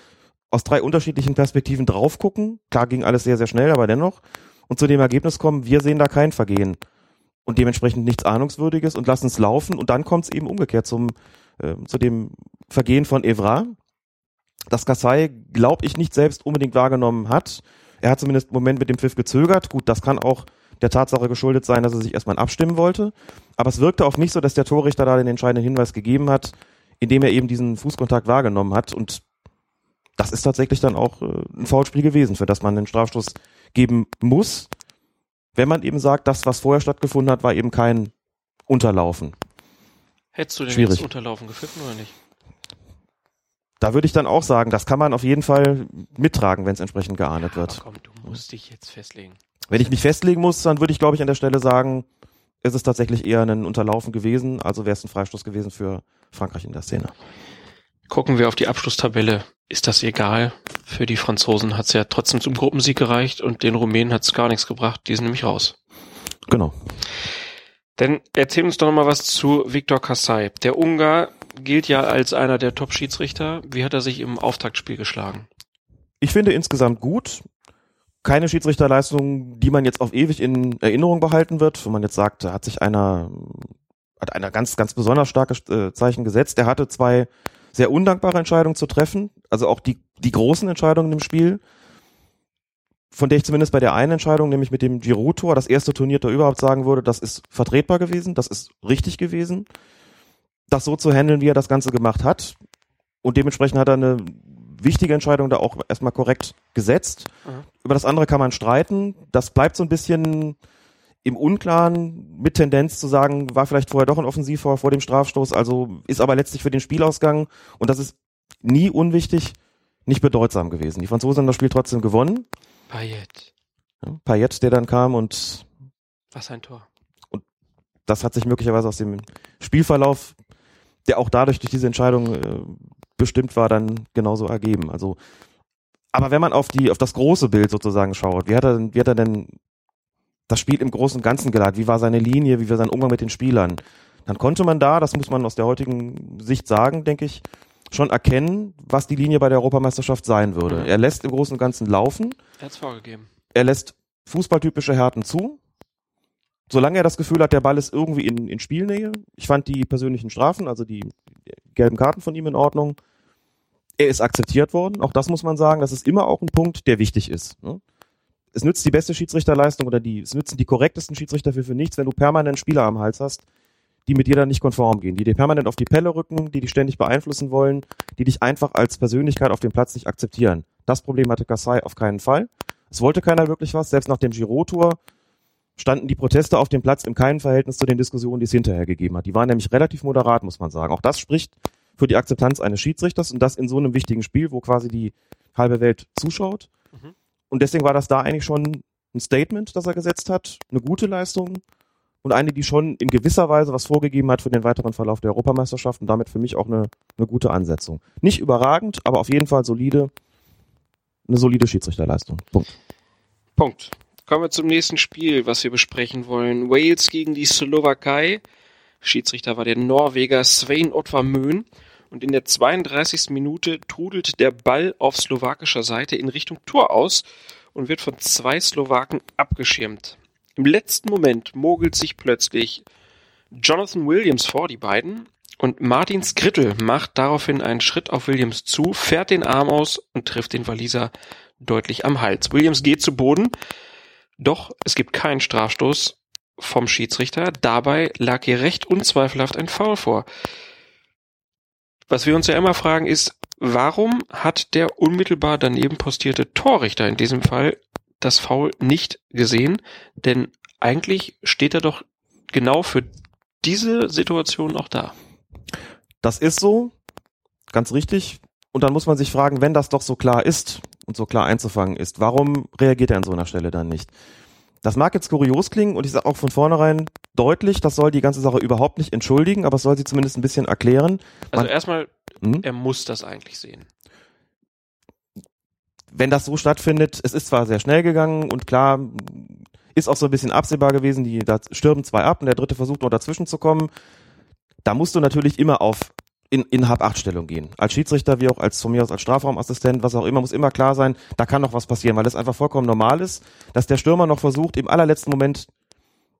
aus drei unterschiedlichen Perspektiven drauf gucken. Klar ging alles sehr, sehr schnell, aber dennoch. Und zu dem Ergebnis kommen, wir sehen da kein Vergehen und dementsprechend nichts Ahnungswürdiges und lassen es laufen. Und dann kommt es eben umgekehrt zum, äh, zu dem Vergehen von Evra, das Kassai, glaube ich, nicht selbst unbedingt wahrgenommen hat. Er hat zumindest im Moment mit dem Pfiff gezögert. Gut, das kann auch der Tatsache geschuldet sein, dass er sich erstmal abstimmen wollte. Aber es wirkte auf mich so, dass der Torrichter da den entscheidenden Hinweis gegeben hat, indem er eben diesen Fußkontakt wahrgenommen hat. Und das ist tatsächlich dann auch äh, ein Foulspiel gewesen, für das man den Strafstoß geben muss, wenn man eben sagt, das, was vorher stattgefunden hat, war eben kein Unterlaufen.
Hättest du den Schwierig. jetzt Unterlaufen gepfiffen oder nicht?
Da würde ich dann auch sagen, das kann man auf jeden Fall mittragen, wenn es entsprechend geahndet ja, wird.
Komm, du musst dich jetzt festlegen.
Wenn ich mich festlegen muss, dann würde ich, glaube ich, an der Stelle sagen, ist es tatsächlich eher ein Unterlaufen gewesen, also wäre es ein Freistoß gewesen für Frankreich in der Szene.
Gucken wir auf die Abschlusstabelle. Ist das egal? Für die Franzosen hat es ja trotzdem zum Gruppensieg gereicht und den Rumänen hat es gar nichts gebracht. Die sind nämlich raus.
Genau.
Dann erzähl uns doch noch mal was zu Viktor Kassai. Der Ungar gilt ja als einer der Top-Schiedsrichter. Wie hat er sich im Auftaktspiel geschlagen?
Ich finde insgesamt gut. Keine Schiedsrichterleistung, die man jetzt auf ewig in Erinnerung behalten wird, wo man jetzt sagt, da hat sich einer, hat einer ganz, ganz besonders starke äh, Zeichen gesetzt. Er hatte zwei sehr undankbare Entscheidungen zu treffen, also auch die, die großen Entscheidungen im Spiel, von der ich zumindest bei der einen Entscheidung, nämlich mit dem Giroud-Tor, das erste Turniertor überhaupt sagen würde, das ist vertretbar gewesen, das ist richtig gewesen das so zu handeln, wie er das Ganze gemacht hat. Und dementsprechend hat er eine wichtige Entscheidung da auch erstmal korrekt gesetzt. Mhm. Über das andere kann man streiten. Das bleibt so ein bisschen im Unklaren mit Tendenz zu sagen, war vielleicht vorher doch ein Offensivtor vor dem Strafstoß, also ist aber letztlich für den Spielausgang und das ist nie unwichtig, nicht bedeutsam gewesen. Die Franzosen haben das Spiel trotzdem gewonnen.
Payet.
Ja, Payet, der dann kam und
Was ein Tor.
das hat sich möglicherweise aus dem Spielverlauf, der auch dadurch durch diese Entscheidung äh, bestimmt war, dann genauso ergeben. Also, aber wenn man auf die, auf das große Bild sozusagen schaut, wie hat er, denn- wie hat er denn das Spiel im Großen und Ganzen geleitet? Wie war seine Linie? Wie war sein Umgang mit den Spielern? Dann konnte man da, das muss man aus der heutigen Sicht sagen, denke ich, schon erkennen, was die Linie bei der Europameisterschaft sein würde. Er lässt im Großen und Ganzen laufen,
Er hat's vorgegeben.
er lässt fußballtypische Härten zu. Solange er das Gefühl hat, der Ball ist irgendwie in, in Spielnähe. Ich fand die persönlichen Strafen, also die gelben Karten von ihm in Ordnung. Er ist akzeptiert worden. Auch das muss man sagen. Das ist immer auch ein Punkt, der wichtig ist. Ne? Es nützt die beste Schiedsrichterleistung oder die, es nützen die korrektesten Schiedsrichter für, für nichts, wenn du permanent Spieler am Hals hast, die mit dir dann nicht konform gehen, die dir permanent auf die Pelle rücken, die dich ständig beeinflussen wollen, die dich einfach als Persönlichkeit auf dem Platz nicht akzeptieren. Das Problem hatte Kassai auf keinen Fall. Es wollte keiner wirklich was. Selbst nach dem Giro-Tour standen die Proteste auf dem Platz in keinem Verhältnis zu den Diskussionen, die es hinterher gegeben hat. Die waren nämlich relativ moderat, muss man sagen. Auch das spricht für die Akzeptanz eines Schiedsrichters und das in so einem wichtigen Spiel, wo quasi die halbe Welt zuschaut.
Mhm.
Und deswegen war das da eigentlich schon ein Statement, das er gesetzt hat, eine gute Leistung und eine, die schon in gewisser Weise was vorgegeben hat für den weiteren Verlauf der Europameisterschaft und damit für mich auch eine, eine gute Ansetzung. Nicht überragend, aber auf jeden Fall solide, eine solide Schiedsrichterleistung. Punkt.
Punkt. Kommen wir zum nächsten Spiel, was wir besprechen wollen. Wales gegen die Slowakei. Schiedsrichter war der Norweger Svein Ottvar Möhn. Und in der 32. Minute trudelt der Ball auf slowakischer Seite in Richtung Tor aus und wird von zwei Slowaken abgeschirmt. Im letzten Moment mogelt sich plötzlich Jonathan Williams vor die beiden und Martin Skrittel macht daraufhin einen Schritt auf Williams zu, fährt den Arm aus und trifft den Waliser deutlich am Hals. Williams geht zu Boden, doch es gibt keinen Strafstoß vom Schiedsrichter. Dabei lag hier recht unzweifelhaft ein Foul vor. Was wir uns ja immer fragen ist, warum hat der unmittelbar daneben postierte Torrichter in diesem Fall das Foul nicht gesehen? Denn eigentlich steht er doch genau für diese Situation auch da.
Das ist so, ganz richtig. Und dann muss man sich fragen, wenn das doch so klar ist und so klar einzufangen ist, warum reagiert er an so einer Stelle dann nicht? Das mag jetzt kurios klingen und ich sage auch von vornherein deutlich, das soll die ganze Sache überhaupt nicht entschuldigen, aber es soll sie zumindest ein bisschen erklären.
Also erstmal,
Hm?
er muss das eigentlich sehen.
wenn das so stattfindet, es ist zwar sehr schnell gegangen und klar, ist auch so ein bisschen absehbar gewesen, die da stürben zwei ab und der dritte versucht noch dazwischen zu kommen. Da musst du natürlich immer auf in, in Hab-Acht-Stellung gehen. Als Schiedsrichter wie auch als von mir aus als Strafraumassistent, was auch immer, muss immer klar sein, da kann noch was passieren, weil es einfach vollkommen normal ist, dass der Stürmer noch versucht, im allerletzten Moment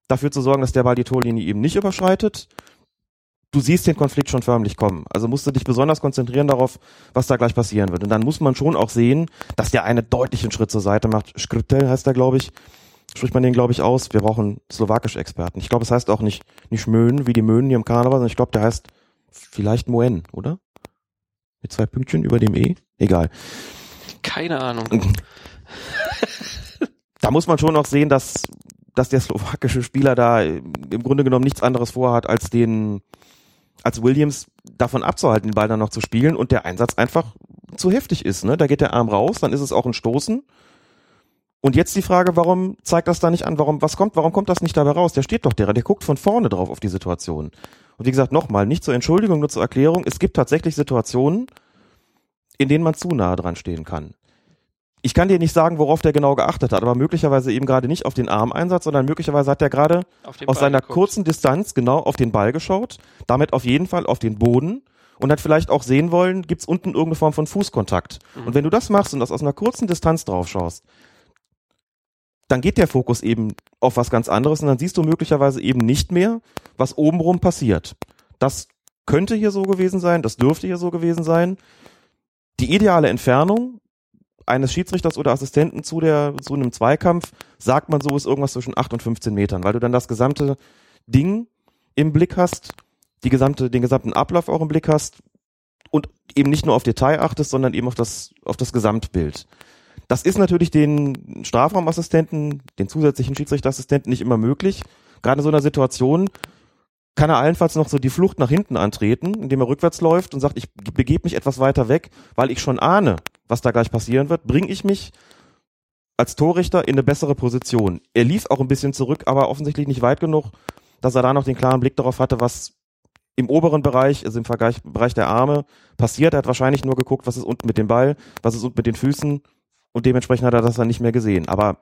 dafür zu sorgen, dass der Ball die Torlinie eben nicht überschreitet. Du siehst den Konflikt schon förmlich kommen. Also musst du dich besonders konzentrieren darauf, was da gleich passieren wird. Und dann muss man schon auch sehen, dass der eine deutlichen Schritt zur Seite macht. Skriptel heißt er, glaube ich. Spricht man den, glaube ich, aus. Wir brauchen slowakische Experten. Ich glaube, es heißt auch nicht, nicht Möhn, wie die Möhnen hier im Karneval, sondern ich glaube, der heißt vielleicht Moen, oder? Mit zwei Pünktchen über dem E? Egal.
Keine Ahnung.
Da muss man schon auch sehen, dass, dass der slowakische Spieler da im Grunde genommen nichts anderes vorhat, als den, als Williams davon abzuhalten, den Ball dann noch zu spielen und der Einsatz einfach zu heftig ist. Ne? Da geht der Arm raus, dann ist es auch ein Stoßen. Und jetzt die Frage, warum zeigt das da nicht an? Warum, was kommt, warum kommt das nicht dabei raus? Der steht doch der, der guckt von vorne drauf auf die Situation. Und wie gesagt, nochmal, nicht zur Entschuldigung, nur zur Erklärung. Es gibt tatsächlich Situationen, in denen man zu nahe dran stehen kann. Ich kann dir nicht sagen, worauf der genau geachtet hat, aber möglicherweise eben gerade nicht auf den Armeinsatz, sondern möglicherweise hat der gerade aus
Ball
seiner
geguckt.
kurzen Distanz genau auf den Ball geschaut, damit auf jeden Fall auf den Boden und hat vielleicht auch sehen wollen, gibt's unten irgendeine Form von Fußkontakt.
Mhm.
Und wenn du das machst und das aus einer kurzen Distanz drauf schaust, dann geht der Fokus eben auf was ganz anderes und dann siehst du möglicherweise eben nicht mehr, was obenrum passiert. Das könnte hier so gewesen sein, das dürfte hier so gewesen sein. Die ideale Entfernung eines Schiedsrichters oder Assistenten zu der zu einem Zweikampf, sagt man so, ist irgendwas zwischen 8 und 15 Metern, weil du dann das gesamte Ding im Blick hast, die gesamte, den gesamten Ablauf auch im Blick hast und eben nicht nur auf Detail achtest, sondern eben auf das, auf das Gesamtbild. Das ist natürlich den Strafraumassistenten, den zusätzlichen Schiedsrichterassistenten nicht immer möglich. Gerade in so einer Situation kann er allenfalls noch so die Flucht nach hinten antreten, indem er rückwärts läuft und sagt, ich begebe mich etwas weiter weg, weil ich schon ahne, was da gleich passieren wird, bringe ich mich als Torrichter in eine bessere Position. Er lief auch ein bisschen zurück, aber offensichtlich nicht weit genug, dass er da noch den klaren Blick darauf hatte, was im oberen Bereich, also im Vergleich, Bereich der Arme, passiert. Er hat wahrscheinlich nur geguckt, was ist unten mit dem Ball, was ist unten mit den Füßen und dementsprechend hat er das dann nicht mehr gesehen. Aber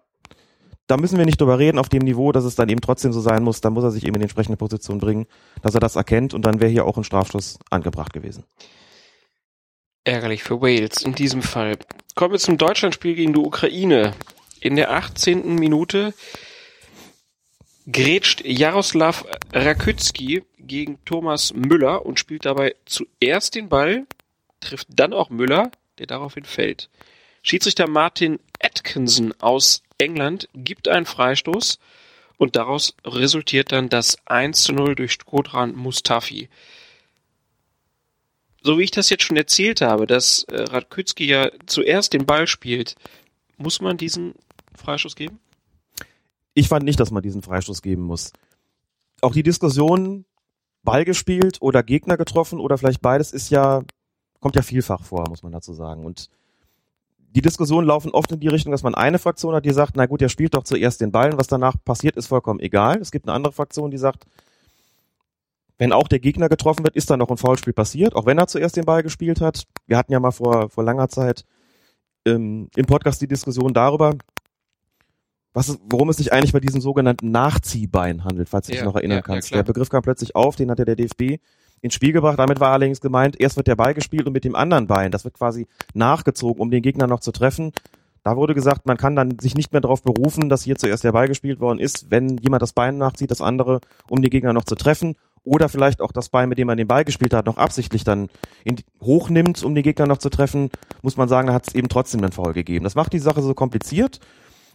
da müssen wir nicht drüber reden auf dem Niveau, dass es dann eben trotzdem so sein muss. Da muss er sich eben in die entsprechende Position bringen, dass er das erkennt und dann wäre hier auch ein Strafstoß angebracht gewesen.
Ärgerlich für Wales in diesem Fall. Kommen wir zum Deutschlandspiel gegen die Ukraine. In der 18. Minute grätscht Jaroslav Rakytski gegen Thomas Müller und spielt dabei zuerst den Ball, trifft dann auch Müller, der daraufhin fällt. Schiedsrichter Martin Atkinson aus England gibt einen Freistoß und daraus resultiert dann das 1 zu 0 durch Skodran Mustafi. So wie ich das jetzt schon erzählt habe, dass äh, Radkützki ja zuerst den Ball spielt, muss man diesen Freistoß geben?
Ich fand nicht, dass man diesen Freistoß geben muss. Auch die Diskussion, Ball gespielt oder Gegner getroffen oder vielleicht beides ist ja, kommt ja vielfach vor, muss man dazu sagen. Und die Diskussionen laufen oft in die Richtung, dass man eine Fraktion hat, die sagt, na gut, er spielt doch zuerst den Ball und was danach passiert, ist vollkommen egal. Es gibt eine andere Fraktion, die sagt, wenn auch der Gegner getroffen wird, ist da noch ein Foulspiel passiert, auch wenn er zuerst den Ball gespielt hat. Wir hatten ja mal vor, vor langer Zeit ähm, im Podcast die Diskussion darüber, was, worum es sich eigentlich bei diesem sogenannten Nachziehbein handelt, falls du ja, dich noch erinnern ja, kannst. Ja, der Begriff kam plötzlich auf, den hatte der DFB ins Spiel gebracht. Damit war allerdings gemeint, erst wird der Ball gespielt und mit dem anderen Bein, das wird quasi nachgezogen, um den Gegner noch zu treffen. Da wurde gesagt, man kann dann sich nicht mehr darauf berufen, dass hier zuerst der Ball gespielt worden ist, wenn jemand das Bein nachzieht, das andere, um den Gegner noch zu treffen. Oder vielleicht auch das Bein, mit dem man den Ball gespielt hat, noch absichtlich dann in, hochnimmt, um den Gegner noch zu treffen, muss man sagen, da hat es eben trotzdem einen Foul gegeben. Das macht die Sache so kompliziert.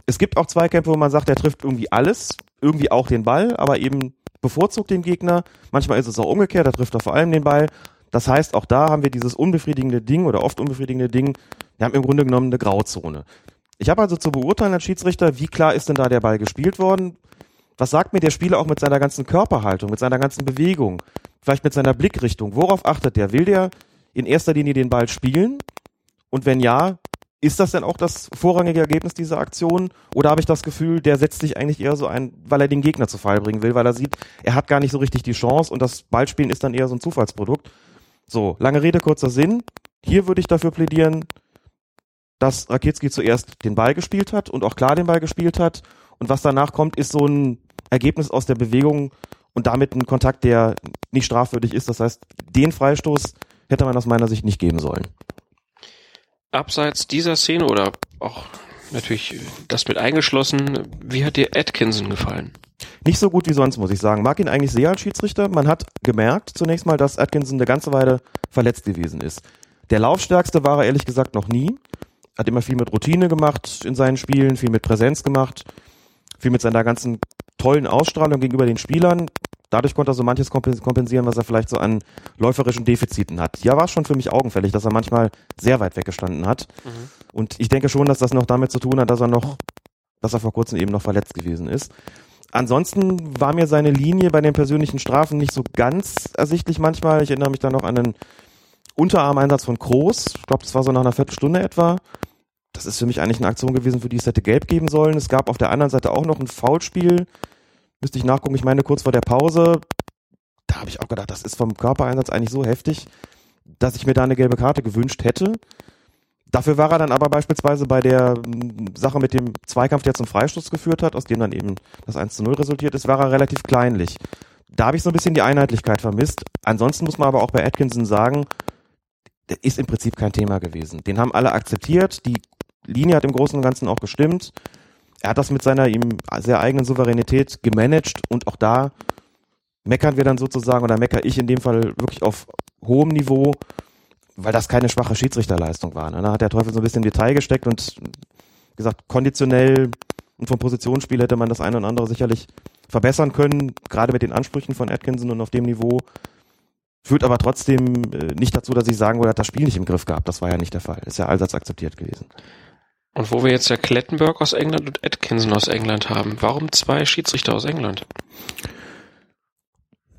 Es gibt auch Zweikämpfe, wo man sagt, er trifft irgendwie alles, irgendwie auch den Ball, aber eben bevorzugt den Gegner. Manchmal ist es auch umgekehrt, da trifft er vor allem den Ball. Das heißt, auch da haben wir dieses unbefriedigende Ding oder oft unbefriedigende Ding. Wir haben im Grunde genommen eine Grauzone. Ich habe also zu beurteilen als Schiedsrichter, wie klar ist denn da der Ball gespielt worden? Was sagt mir der Spieler auch mit seiner ganzen Körperhaltung, mit seiner ganzen Bewegung, vielleicht mit seiner Blickrichtung? Worauf achtet der? Will der in erster Linie den Ball spielen? Und wenn ja, ist das denn auch das vorrangige Ergebnis dieser Aktion? Oder habe ich das Gefühl, der setzt sich eigentlich eher so ein, weil er den Gegner zu Fall bringen will, weil er sieht, er hat gar nicht so richtig die Chance und das Ballspielen ist dann eher so ein Zufallsprodukt. So, lange Rede, kurzer Sinn. Hier würde ich dafür plädieren, dass Rakitzki zuerst den Ball gespielt hat und auch klar den Ball gespielt hat. Und was danach kommt, ist so ein Ergebnis aus der Bewegung und damit ein Kontakt, der nicht strafwürdig ist. Das heißt, den Freistoß hätte man aus meiner Sicht nicht geben sollen
abseits dieser Szene oder auch natürlich das mit eingeschlossen, wie hat dir Atkinson gefallen?
Nicht so gut wie sonst, muss ich sagen. Mag ihn eigentlich sehr als Schiedsrichter. Man hat gemerkt zunächst mal, dass Atkinson eine ganze Weile verletzt gewesen ist. Der Laufstärkste war er ehrlich gesagt noch nie. Hat immer viel mit Routine gemacht in seinen Spielen, viel mit Präsenz gemacht, viel mit seiner ganzen tollen Ausstrahlung gegenüber den Spielern dadurch konnte er so manches kompensieren, was er vielleicht so an läuferischen Defiziten hat. Ja, war es schon für mich augenfällig, dass er manchmal sehr weit weggestanden hat. Mhm. Und ich denke schon, dass das noch damit zu tun hat, dass er noch, dass er vor kurzem eben noch verletzt gewesen ist. Ansonsten war mir seine Linie bei den persönlichen Strafen nicht so ganz ersichtlich manchmal. Ich erinnere mich da noch an einen Unterarmeinsatz von Kroos. Ich glaube, das war so nach einer Viertelstunde etwa. Das ist für mich eigentlich eine Aktion gewesen, für die es hätte gelb geben sollen. Es gab auf der anderen Seite auch noch ein Foulspiel müsste ich nachgucken, ich meine kurz vor der Pause, da habe ich auch gedacht, das ist vom Körpereinsatz eigentlich so heftig, dass ich mir da eine gelbe Karte gewünscht hätte. Dafür war er dann aber beispielsweise bei der hm, Sache mit dem Zweikampf, der zum Freistoß geführt hat, aus dem dann eben das 1 zu 0 resultiert ist, war er relativ kleinlich. Da habe ich so ein bisschen die Einheitlichkeit vermisst. Ansonsten muss man aber auch bei Atkinson sagen, der ist im Prinzip kein Thema gewesen. Den haben alle akzeptiert, die Linie hat im Großen und Ganzen auch gestimmt er hat das mit seiner ihm sehr eigenen Souveränität gemanagt und auch da meckern wir dann sozusagen oder meckere ich in dem Fall wirklich auf hohem Niveau, weil das keine schwache Schiedsrichterleistung war. Ne? Da hat der Teufel so ein bisschen Detail gesteckt und gesagt, konditionell und vom Positionsspiel hätte man das eine und andere sicherlich verbessern können, gerade mit den Ansprüchen von Atkinson und auf dem Niveau. Führt aber trotzdem äh, nicht dazu, dass ich sagen würde, er hat das Spiel nicht im Griff gehabt. Das war ja nicht der Fall. Ist ja allseits akzeptiert gewesen.
Und wo wir jetzt ja Klettenberg aus England und Atkinson aus England haben, warum zwei Schiedsrichter aus England?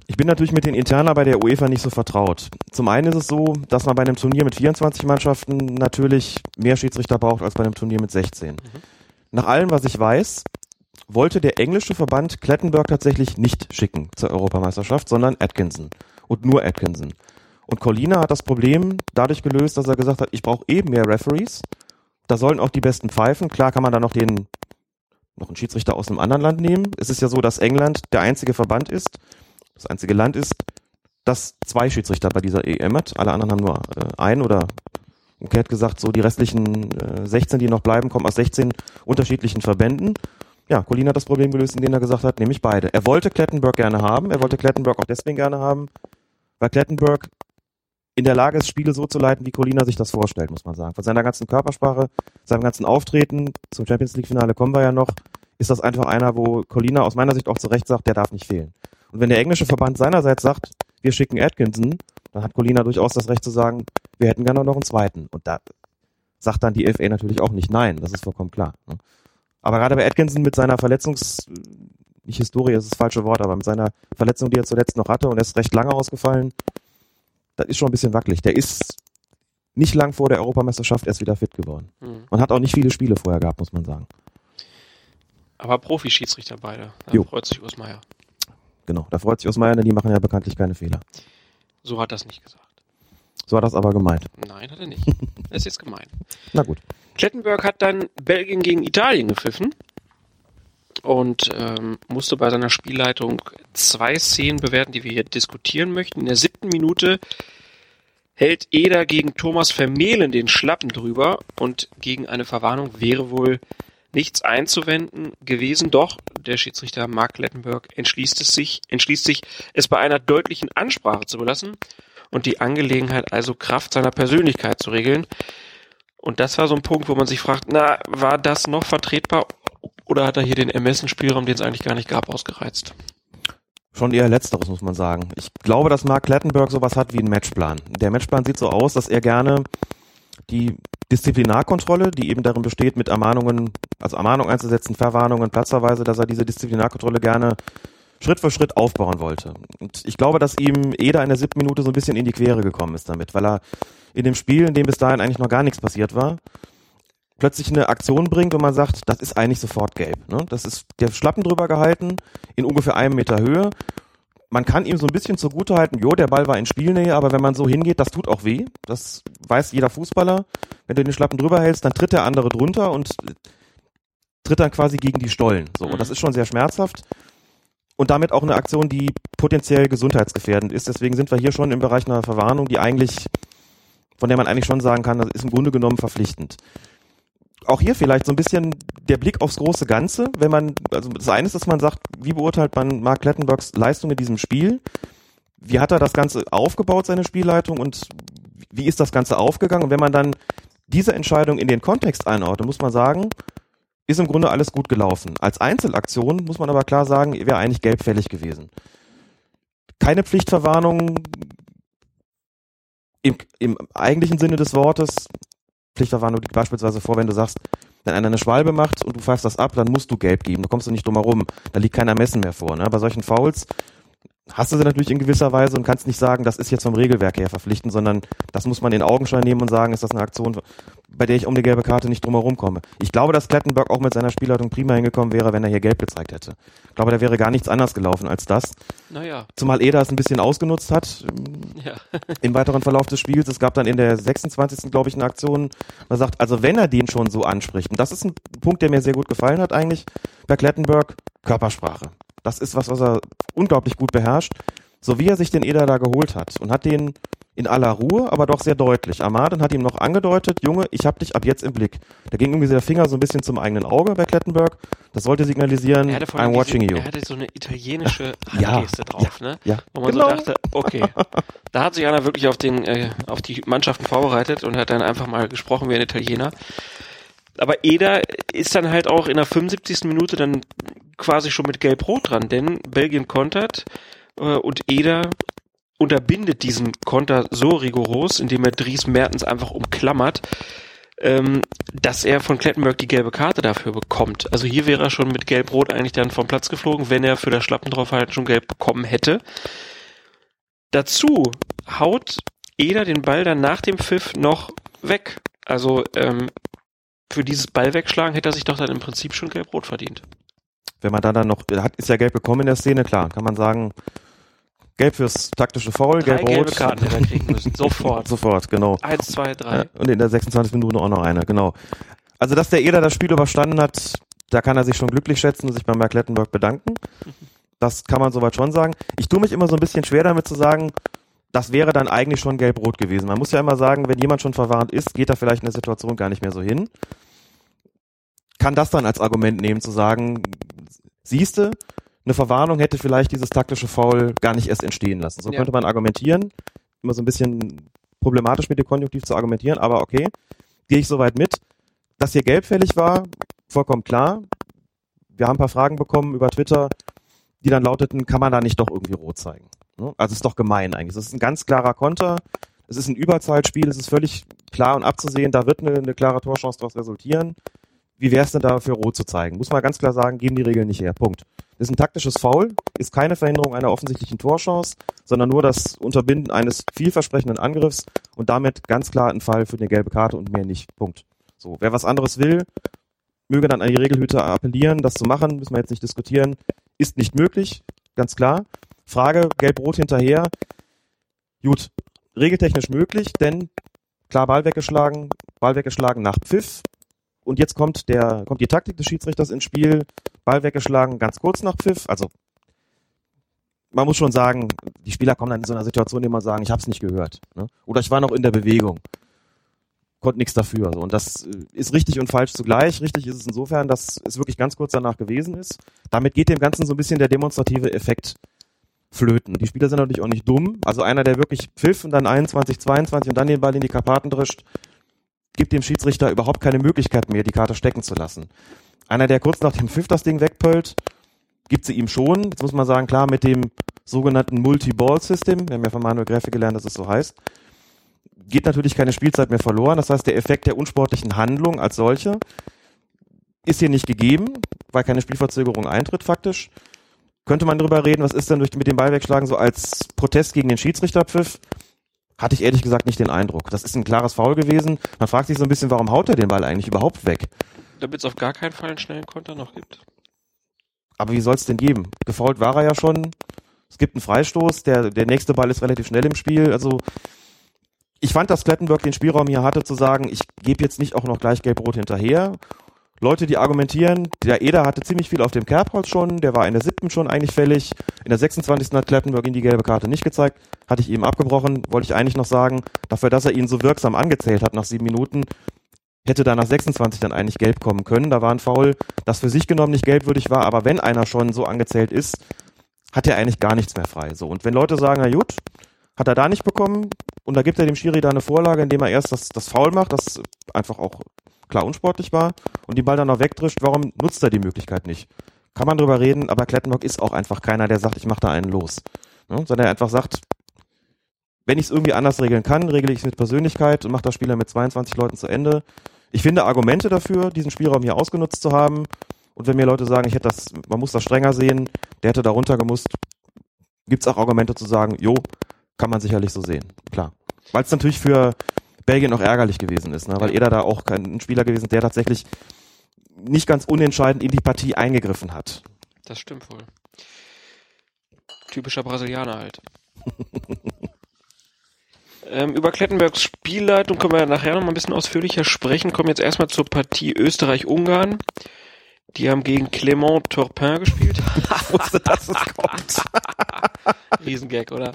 Ich bin natürlich mit den Interna bei der UEFA nicht so vertraut. Zum einen ist es so, dass man bei einem Turnier mit 24 Mannschaften natürlich mehr Schiedsrichter braucht als bei einem Turnier mit 16. Mhm. Nach allem, was ich weiß, wollte der englische Verband Klettenberg tatsächlich nicht schicken zur Europameisterschaft, sondern Atkinson. Und nur Atkinson. Und Colina hat das Problem dadurch gelöst, dass er gesagt hat, ich brauche eben mehr Referees. Da sollen auch die besten pfeifen. Klar kann man da noch den noch einen Schiedsrichter aus einem anderen Land nehmen. Es ist ja so, dass England der einzige Verband ist, das einzige Land ist, das zwei Schiedsrichter bei dieser EM hat. Alle anderen haben nur äh, einen oder okay, hat gesagt, so die restlichen äh, 16, die noch bleiben, kommen aus 16 unterschiedlichen Verbänden. Ja, Colin hat das Problem gelöst, indem er gesagt hat, nehme ich beide. Er wollte Klettenberg gerne haben, er wollte Klettenberg auch deswegen gerne haben, weil Klettenberg in der Lage ist, Spiele so zu leiten, wie Colina sich das vorstellt, muss man sagen. Von seiner ganzen Körpersprache, seinem ganzen Auftreten, zum Champions League Finale kommen wir ja noch, ist das einfach einer, wo Colina aus meiner Sicht auch zu Recht sagt, der darf nicht fehlen. Und wenn der englische Verband seinerseits sagt, wir schicken Atkinson, dann hat Colina durchaus das Recht zu sagen, wir hätten gerne noch einen zweiten. Und da sagt dann die FA natürlich auch nicht nein, das ist vollkommen klar. Ne? Aber gerade bei Atkinson mit seiner Verletzungs, nicht Historie ist das falsche Wort, aber mit seiner Verletzung, die er zuletzt noch hatte und er ist recht lange ausgefallen, das ist schon ein bisschen wackelig. Der ist nicht lang vor der Europameisterschaft erst wieder fit geworden. Mhm. Man hat auch nicht viele Spiele vorher gehabt, muss man sagen.
Aber Profi-Schiedsrichter beide. Da
jo.
freut sich Usmeier.
Genau, da freut sich Usmeier, denn die machen ja bekanntlich keine Fehler.
So hat er es nicht gesagt.
So hat er es aber gemeint.
Nein, hat er nicht. das ist jetzt gemein.
Na gut.
Klettenberg hat dann Belgien gegen Italien gepfiffen und ähm, musste bei seiner Spielleitung zwei Szenen bewerten, die wir hier diskutieren möchten. In der siebten Minute hält Eder gegen Thomas Vermehlen den Schlappen drüber und gegen eine Verwarnung wäre wohl nichts einzuwenden gewesen. Doch der Schiedsrichter Mark Lettenberg entschließt es sich, entschließt sich, es bei einer deutlichen Ansprache zu belassen und die Angelegenheit also Kraft seiner Persönlichkeit zu regeln. Und das war so ein Punkt, wo man sich fragt, na, war das noch vertretbar oder hat er hier den Ermessensspielraum, den es eigentlich gar nicht gab, ausgereizt?
Schon eher letzteres, muss man sagen. Ich glaube, dass Mark Klettenberg sowas hat wie einen Matchplan. Der Matchplan sieht so aus, dass er gerne die Disziplinarkontrolle, die eben darin besteht, mit Ermahnungen, also Ermahnungen einzusetzen, Verwarnungen, Platzerweise, dass er diese Disziplinarkontrolle gerne Schritt für Schritt aufbauen wollte. Und ich glaube, dass ihm Eder in der siebten Minute so ein bisschen in die Quere gekommen ist damit, weil er in dem Spiel, in dem bis dahin eigentlich noch gar nichts passiert war, plötzlich eine Aktion bringt und man sagt, das ist eigentlich sofort gelb. Ne? Das ist der Schlappen drüber gehalten, in ungefähr einem Meter Höhe. Man kann ihm so ein bisschen zugute halten, jo, der Ball war in Spielnähe, aber wenn man so hingeht, das tut auch weh. Das weiß jeder Fußballer. Wenn du den Schlappen drüber hältst, dann tritt der andere drunter und tritt dann quasi gegen die Stollen. So, und das ist schon sehr schmerzhaft. Und damit auch eine Aktion, die potenziell gesundheitsgefährdend ist. Deswegen sind wir hier schon im Bereich einer Verwarnung, die eigentlich, von der man eigentlich schon sagen kann, das ist im Grunde genommen verpflichtend auch hier vielleicht so ein bisschen der Blick aufs große Ganze, wenn man, also das eine ist, dass man sagt, wie beurteilt man Mark Klettenbergs Leistung in diesem Spiel? Wie hat er das Ganze aufgebaut, seine Spielleitung und wie ist das Ganze aufgegangen? Und wenn man dann diese Entscheidung in den Kontext einordnet, muss man sagen, ist im Grunde alles gut gelaufen. Als Einzelaktion muss man aber klar sagen, wäre eigentlich gelbfällig gewesen. Keine Pflichtverwarnung im, im eigentlichen Sinne des Wortes, Pflichtverwarnung liegt beispielsweise vor, wenn du sagst, wenn einer eine Schwalbe macht und du pfeifst das ab, dann musst du gelb geben. Da kommst du nicht drum herum. Da liegt kein Ermessen mehr vor. Ne? Bei solchen Fouls hast du sie natürlich in gewisser Weise und kannst nicht sagen, das ist jetzt vom Regelwerk her verpflichtend, sondern das muss man in Augenschein nehmen und sagen, ist das eine Aktion, bei der ich um die gelbe Karte nicht drumherum komme. Ich glaube, dass Klettenberg auch mit seiner Spielleitung prima hingekommen wäre, wenn er hier gelb gezeigt hätte. Ich glaube, da wäre gar nichts anders gelaufen als das.
Naja.
Zumal Eder es ein bisschen ausgenutzt hat
ja.
im weiteren Verlauf des Spiels. Es gab dann in der 26. glaube ich eine Aktion, man sagt, also wenn er den schon so anspricht, und das ist ein Punkt, der mir sehr gut gefallen hat eigentlich bei Klettenberg, Körpersprache. Das ist was, was er unglaublich gut beherrscht. So wie er sich den Eder da geholt hat und hat den in aller Ruhe, aber doch sehr deutlich. Amaden hat ihm noch angedeutet, Junge, ich hab dich ab jetzt im Blick. Da ging irgendwie der Finger so ein bisschen zum eigenen Auge bei Klettenberg. Das sollte signalisieren, I'm watching
diese,
you.
Er hatte so eine italienische Handgeste
ja,
drauf,
ja,
ne?
Ja,
Wo man
genau.
so dachte, okay, da hat sich einer wirklich auf den, äh, auf die Mannschaften vorbereitet und hat dann einfach mal gesprochen wie ein Italiener. Aber Eder ist dann halt auch in der 75. Minute dann quasi schon mit Gelb-Rot dran, denn Belgien kontert äh, und Eder unterbindet diesen Konter so rigoros, indem er Dries Mertens einfach umklammert, ähm, dass er von Klettenberg die gelbe Karte dafür bekommt. Also hier wäre er schon mit Gelb-Rot eigentlich dann vom Platz geflogen, wenn er für das Schlappen draufhalten schon gelb bekommen hätte. Dazu haut Eder den Ball dann nach dem Pfiff noch weg. Also ähm, für dieses Ball wegschlagen hätte er sich doch dann im Prinzip schon gelb-rot verdient.
Wenn man dann dann noch, hat, ist ja gelb bekommen in der Szene, klar, kann man sagen, gelb fürs taktische Foul,
Drei gelbe
gelb-rot.
Karten hätte er kriegen müssen. Sofort.
Sofort, genau.
Eins, zwei, drei.
Und in der 26 Minute auch noch eine, genau. Also, dass der Eder das Spiel überstanden hat, da kann er sich schon glücklich schätzen und sich beim Mark bedanken. Das kann man soweit schon sagen. Ich tue mich immer so ein bisschen schwer damit zu sagen, das wäre dann eigentlich schon gelb-rot gewesen. Man muss ja immer sagen, wenn jemand schon verwarnt ist, geht er vielleicht in der Situation gar nicht mehr so hin. Kann das dann als Argument nehmen, zu sagen, siehste, eine Verwarnung hätte vielleicht dieses taktische Foul gar nicht erst entstehen lassen. So
Ja.
könnte man argumentieren. Immer so ein bisschen problematisch mit dem Konjunktiv zu argumentieren, aber okay, gehe ich soweit mit. Dass hier gelbfällig war, vollkommen klar. Wir haben ein paar Fragen bekommen über Twitter, die dann lauteten, kann man da nicht doch irgendwie rot zeigen? Ne? Also ist doch gemein eigentlich. Es ist ein ganz klarer Konter. Es ist ein Überzahlspiel. Es ist völlig klar und abzusehen, da wird eine, eine klare Torchance daraus resultieren. Wie wäre es denn da für rot zu zeigen? Muss man ganz klar sagen, geben die Regeln nicht her. Punkt. Das ist ein taktisches Foul, ist keine Verhinderung einer offensichtlichen Torchance, sondern nur das Unterbinden eines vielversprechenden Angriffs und damit ganz klar ein Fall für eine gelbe Karte und mehr nicht. Punkt. So, wer was anderes will, möge dann an die Regelhüter appellieren, das zu machen, müssen wir jetzt nicht diskutieren, ist nicht möglich, ganz klar. Frage, gelb-rot hinterher. Gut, regeltechnisch möglich, denn klar Ball weggeschlagen, Ball weggeschlagen nach Pfiff. Und jetzt kommt der, kommt die Taktik des Schiedsrichters ins Spiel. Ball weggeschlagen, ganz kurz nach Pfiff. Also man muss schon sagen, die Spieler kommen dann in so einer Situation, man sagen, ich habe es nicht gehört. Ne? Oder ich war noch in der Bewegung. Konnte nichts dafür. So. Und das äh, ist richtig und falsch zugleich. Richtig ist es insofern, dass es wirklich ganz kurz danach gewesen ist. Damit geht dem Ganzen so ein bisschen der demonstrative Effekt flöten. Die Spieler sind natürlich auch nicht dumm. Also einer, der wirklich pfiff und dann 21, 22 und dann den Ball in die Karpaten drischt, gibt dem Schiedsrichter überhaupt keine Möglichkeit mehr, die Karte stecken zu lassen. Einer, der kurz nach dem Pfiff das Ding wegpölt, gibt sie ihm schon. Jetzt muss man sagen, klar, mit dem sogenannten Multi-Ball-System, wir haben ja von Manuel Gräfe gelernt, dass es so heißt, geht natürlich keine Spielzeit mehr verloren. Das heißt, der Effekt der unsportlichen Handlung als solche ist hier nicht gegeben, weil keine Spielverzögerung eintritt faktisch. Könnte man drüber reden, was ist denn durch, mit dem Ball wegschlagen so als Protest gegen den Schiedsrichterpfiff? Hatte ich ehrlich gesagt nicht den Eindruck. Das ist ein klares Foul gewesen. Man fragt sich so ein bisschen, warum haut er den Ball eigentlich überhaupt weg?
Damit es auf gar keinen Fall einen schnellen Konter noch gibt.
Aber wie soll es denn geben? Gefault war er ja schon. Es gibt einen Freistoß. Der, der nächste Ball ist relativ schnell im Spiel. Also ich fand, dass Klettenberg den Spielraum hier hatte, zu sagen, ich gebe jetzt nicht auch noch gleich gelb-rot hinterher. Leute, die argumentieren, der Eder hatte ziemlich viel auf dem Kerbholz schon, der war in der siebten schon eigentlich fällig. In der 26. hat Klettenberg ihm die gelbe Karte nicht gezeigt, hatte ich eben abgebrochen, wollte ich eigentlich noch sagen, dafür, dass er ihn so wirksam angezählt hat nach sieben Minuten, hätte da nach 26 dann eigentlich gelb kommen können. Da war ein Foul, das für sich genommen nicht gelbwürdig war, aber wenn einer schon so angezählt ist, hat er eigentlich gar nichts mehr frei. So. Und wenn Leute sagen, na gut, hat er da nicht bekommen und da gibt er dem Schiri da eine Vorlage, indem er erst das, das Foul macht, das einfach auch klar unsportlich war und den Ball dann noch wegdrischt, warum nutzt er die Möglichkeit nicht? Kann man drüber reden, aber Klettenbock ist auch einfach keiner, der sagt, ich mache da einen los. Ne? Sondern er einfach sagt, wenn ich es irgendwie anders regeln kann, regle ich es mit Persönlichkeit und mache das Spiel dann mit 22 Leuten zu Ende. Ich finde Argumente dafür, diesen Spielraum hier ausgenutzt zu haben. Und wenn mir Leute sagen, ich hätte das, man muss das strenger sehen, der hätte da runtergemusst, gibt es auch Argumente zu sagen, jo, kann man sicherlich so sehen. Klar. Weil es natürlich für Belgien auch ärgerlich gewesen ist, ne? weil er da auch kein Spieler gewesen ist, der tatsächlich nicht ganz unentscheidend in die Partie eingegriffen hat.
Das stimmt wohl. Typischer Brasilianer halt. ähm, über Klettenbergs Spielleitung können wir nachher noch mal ein bisschen ausführlicher sprechen. Kommen jetzt erstmal zur Partie Österreich-Ungarn. Die haben gegen Clément Turpin gespielt.
Ich wusste, dass es kommt.
Riesengag, oder?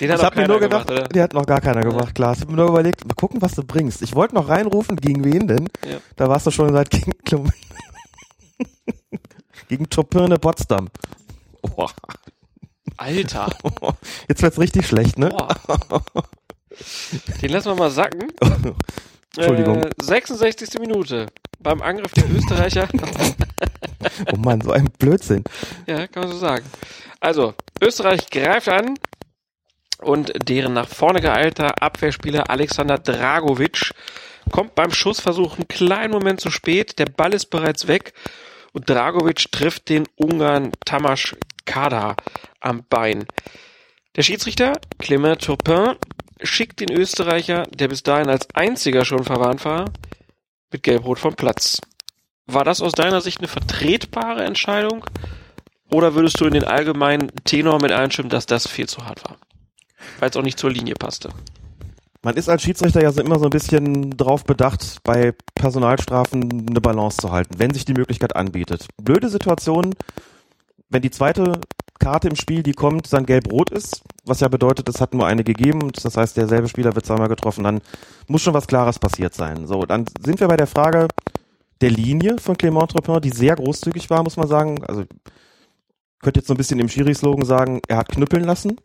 Den
Ich
hat
habe mir
keiner
nur gedacht,
gemacht, oder?
der hat noch gar keiner gemacht, klar. Ich habe mir nur überlegt, mal gucken, was du bringst. Ich wollte noch reinrufen, gegen wen denn?
Ja.
Da warst du schon seit gegen Klum gegen Topirne Potsdam. Oh,
Alter.
jetzt wird's richtig schlecht, ne?
Boah. Den lassen wir mal sacken.
Entschuldigung.
Äh, 66. Minute. Beim Angriff der Österreicher.
Oh Mann, so ein Blödsinn.
Ja, kann man so sagen. Also, Österreich greift an und deren nach vorne geeilter Abwehrspieler Alexander Dragovic kommt beim Schussversuch einen kleinen Moment zu spät. Der Ball ist bereits weg und Dragovic trifft den Ungarn Tamas Kada am Bein. Der Schiedsrichter Clement Turpin schickt den Österreicher, der bis dahin als einziger schon verwarnt war, mit Gelbrot vom Platz. War das aus deiner Sicht eine vertretbare Entscheidung? Oder würdest du in den allgemeinen Tenor mit einstimmen, dass das viel zu hart war? Weil es auch nicht zur Linie passte.
Man ist als Schiedsrichter ja so immer so ein bisschen drauf bedacht, bei Personalstrafen eine Balance zu halten, wenn sich die Möglichkeit anbietet. Blöde Situation, wenn die zweite Karte im Spiel, die kommt, dann gelb-rot ist, was ja bedeutet, es hat nur eine gegeben und das heißt, derselbe Spieler wird zweimal getroffen, dann muss schon was Klares passiert sein. So, dann sind wir bei der Frage der Linie von Clément Trepin, die sehr großzügig war, muss man sagen. Also, könnte jetzt so ein bisschen im Schiri-Slogan sagen, er hat knüppeln lassen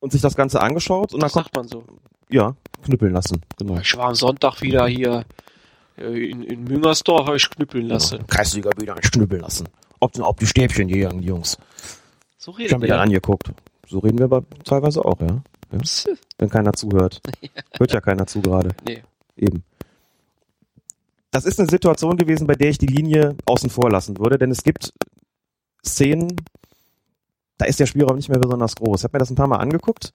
und sich das Ganze angeschaut und
Das
dann
sagt man so.
ja, knüppeln lassen, genau.
Ich war am Sonntag wieder hier äh, in, in Müngersdorf, habe ich knüppeln lassen.
Kreisliga wieder ein knüppeln lassen. Ob, ob die Stäbchen jagen, die Jungs.
So
Ich
redet
habe mir dann angeguckt. So reden wir aber teilweise auch, ja.
Psst.
Wenn keiner zuhört. Hört ja keiner zu gerade.
Nee.
Eben. Das ist eine Situation gewesen, bei der ich die Linie außen vor lassen würde, denn es gibt Szenen, da ist der Spielraum nicht mehr besonders groß. Ich habe mir das ein paar Mal angeguckt.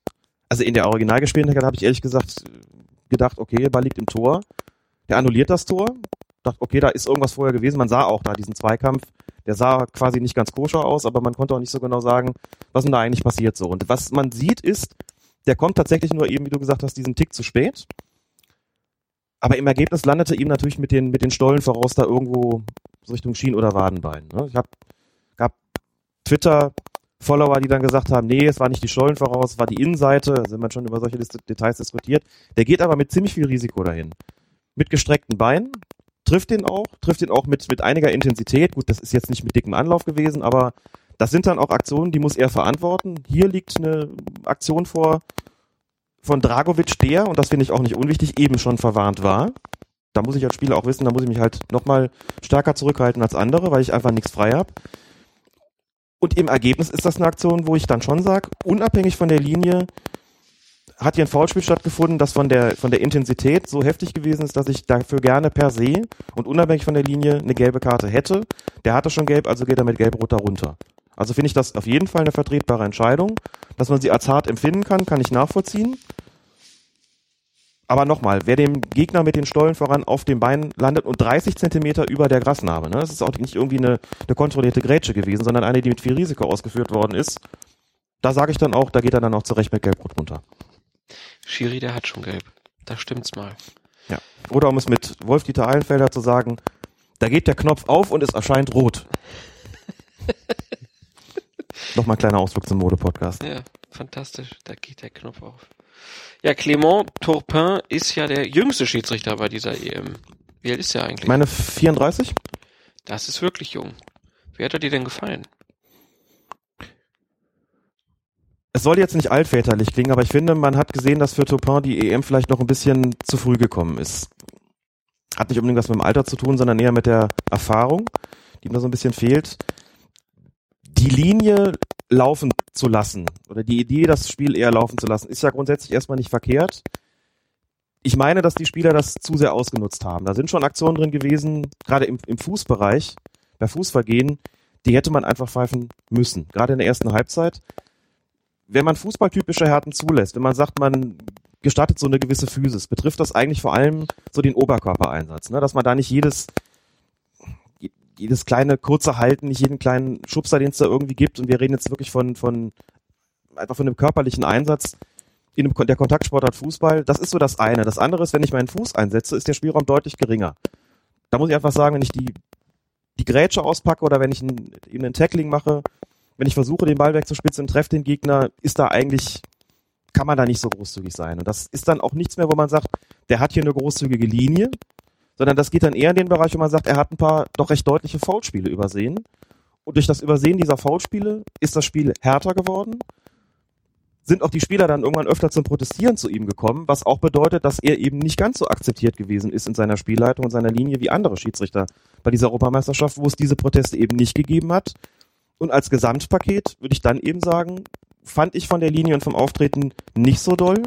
Also in der Originalgeschwindigkeit habe ich ehrlich gesagt gedacht, okay, der Ball liegt im Tor. Der annulliert das Tor. Dachte, okay, da ist irgendwas vorher gewesen. Man sah auch da diesen Zweikampf. Der sah quasi nicht ganz koscher aus, aber man konnte auch nicht so genau sagen, was denn da eigentlich passiert so. Und was man sieht ist, der kommt tatsächlich nur eben, wie du gesagt hast, diesen Tick zu spät. Aber im Ergebnis landete ihm natürlich mit den, mit den Stollen voraus da irgendwo Richtung Schien- oder Wadenbein. Ne? Ich hab, gab Twitter-Follower, die dann gesagt haben, nee, es war nicht die Stollen voraus, es war die Innenseite. Da sind wir schon über solche Details diskutiert. Der geht aber mit ziemlich viel Risiko dahin. Mit gestreckten Beinen, trifft den auch, trifft den auch mit, mit einiger Intensität. Gut, das ist jetzt nicht mit dickem Anlauf gewesen, aber das sind dann auch Aktionen, die muss er verantworten. Hier liegt eine Aktion vor von Dragovic, der, und das finde ich auch nicht unwichtig, eben schon verwarnt war. Da muss ich als Spieler auch wissen, da muss ich mich halt nochmal stärker zurückhalten als andere, weil ich einfach nichts frei habe. Und im Ergebnis ist das eine Aktion, wo ich dann schon sage, unabhängig von der Linie, hat hier ein Foulspiel stattgefunden, das von der, von der Intensität so heftig gewesen ist, dass ich dafür gerne per se und unabhängig von der Linie eine gelbe Karte hätte. Der hatte schon gelb, also geht er mit gelb-rot darunter. Also finde ich das auf jeden Fall eine vertretbare Entscheidung. Dass man sie als hart empfinden kann, kann ich nachvollziehen. Aber nochmal, wer dem Gegner mit den Stollen voran auf dem Bein landet und 30 Zentimeter über der Grasnarbe, ne? das ist auch nicht irgendwie eine, eine kontrollierte Grätsche gewesen, sondern eine, die mit viel Risiko ausgeführt worden ist. Da sage ich dann auch, da geht er dann auch zurecht mit Gelbrot runter.
Schiri, der hat schon gelb. Da stimmt's mal.
Ja. Oder um es mit Wolf-Dieter Eilenfelder zu sagen, da geht der Knopf auf und es erscheint rot. Nochmal ein kleiner Ausflug zum Mode-Podcast.
Ja, fantastisch. Da geht der Knopf auf. Ja, Clément Turpin ist ja der jüngste Schiedsrichter bei dieser EM. Wie alt ist er eigentlich?
Ich meine 34?
das ist wirklich jung. Wie hat er dir denn gefallen?
Es soll jetzt nicht altväterlich klingen, aber ich finde, man hat gesehen, dass für Turpin die EM vielleicht noch ein bisschen zu früh gekommen ist. Hat nicht unbedingt was mit dem Alter zu tun, sondern eher mit der Erfahrung, die ihm da so ein bisschen fehlt. Die Linie laufen zu lassen oder die Idee, das Spiel eher laufen zu lassen, ist ja grundsätzlich erstmal nicht verkehrt. Ich meine, dass die Spieler das zu sehr ausgenutzt haben. Da sind schon Aktionen drin gewesen, gerade im, im Fußbereich, bei Fußvergehen, die hätte man einfach pfeifen müssen. Gerade in der ersten Halbzeit wenn man fußballtypische Härten zulässt, wenn man sagt, man gestattet so eine gewisse Physis, betrifft das eigentlich vor allem so den Oberkörpereinsatz, ne? dass man da nicht jedes jedes kleine kurze Halten, nicht jeden kleinen Schubser, den es da irgendwie gibt, und wir reden jetzt wirklich von von einfach von einem körperlichen Einsatz in einem, der Kontaktsportart Fußball, das ist so das eine. Das andere ist, wenn ich meinen Fuß einsetze, ist der Spielraum deutlich geringer. Da muss ich einfach sagen, wenn ich die die Grätsche auspacke oder wenn ich ein, eben ein Tackling mache, wenn ich versuche, den Ball wegzuspitzen und treffe den Gegner, ist da eigentlich, kann man da nicht so großzügig sein. Und das ist dann auch nichts mehr, wo man sagt, der hat hier eine großzügige Linie, sondern das geht dann eher in den Bereich, wo man sagt, er hat ein paar doch recht deutliche Foulspiele übersehen. Und durch das Übersehen dieser Foulspiele ist das Spiel härter geworden. Sind auch die Spieler dann irgendwann öfter zum Protestieren zu ihm gekommen, was auch bedeutet, dass er eben nicht ganz so akzeptiert gewesen ist in seiner Spielleitung und seiner Linie wie andere Schiedsrichter bei dieser Europameisterschaft, wo es diese Proteste eben nicht gegeben hat. Und als Gesamtpaket würde ich dann eben sagen, fand ich von der Linie und vom Auftreten nicht so doll.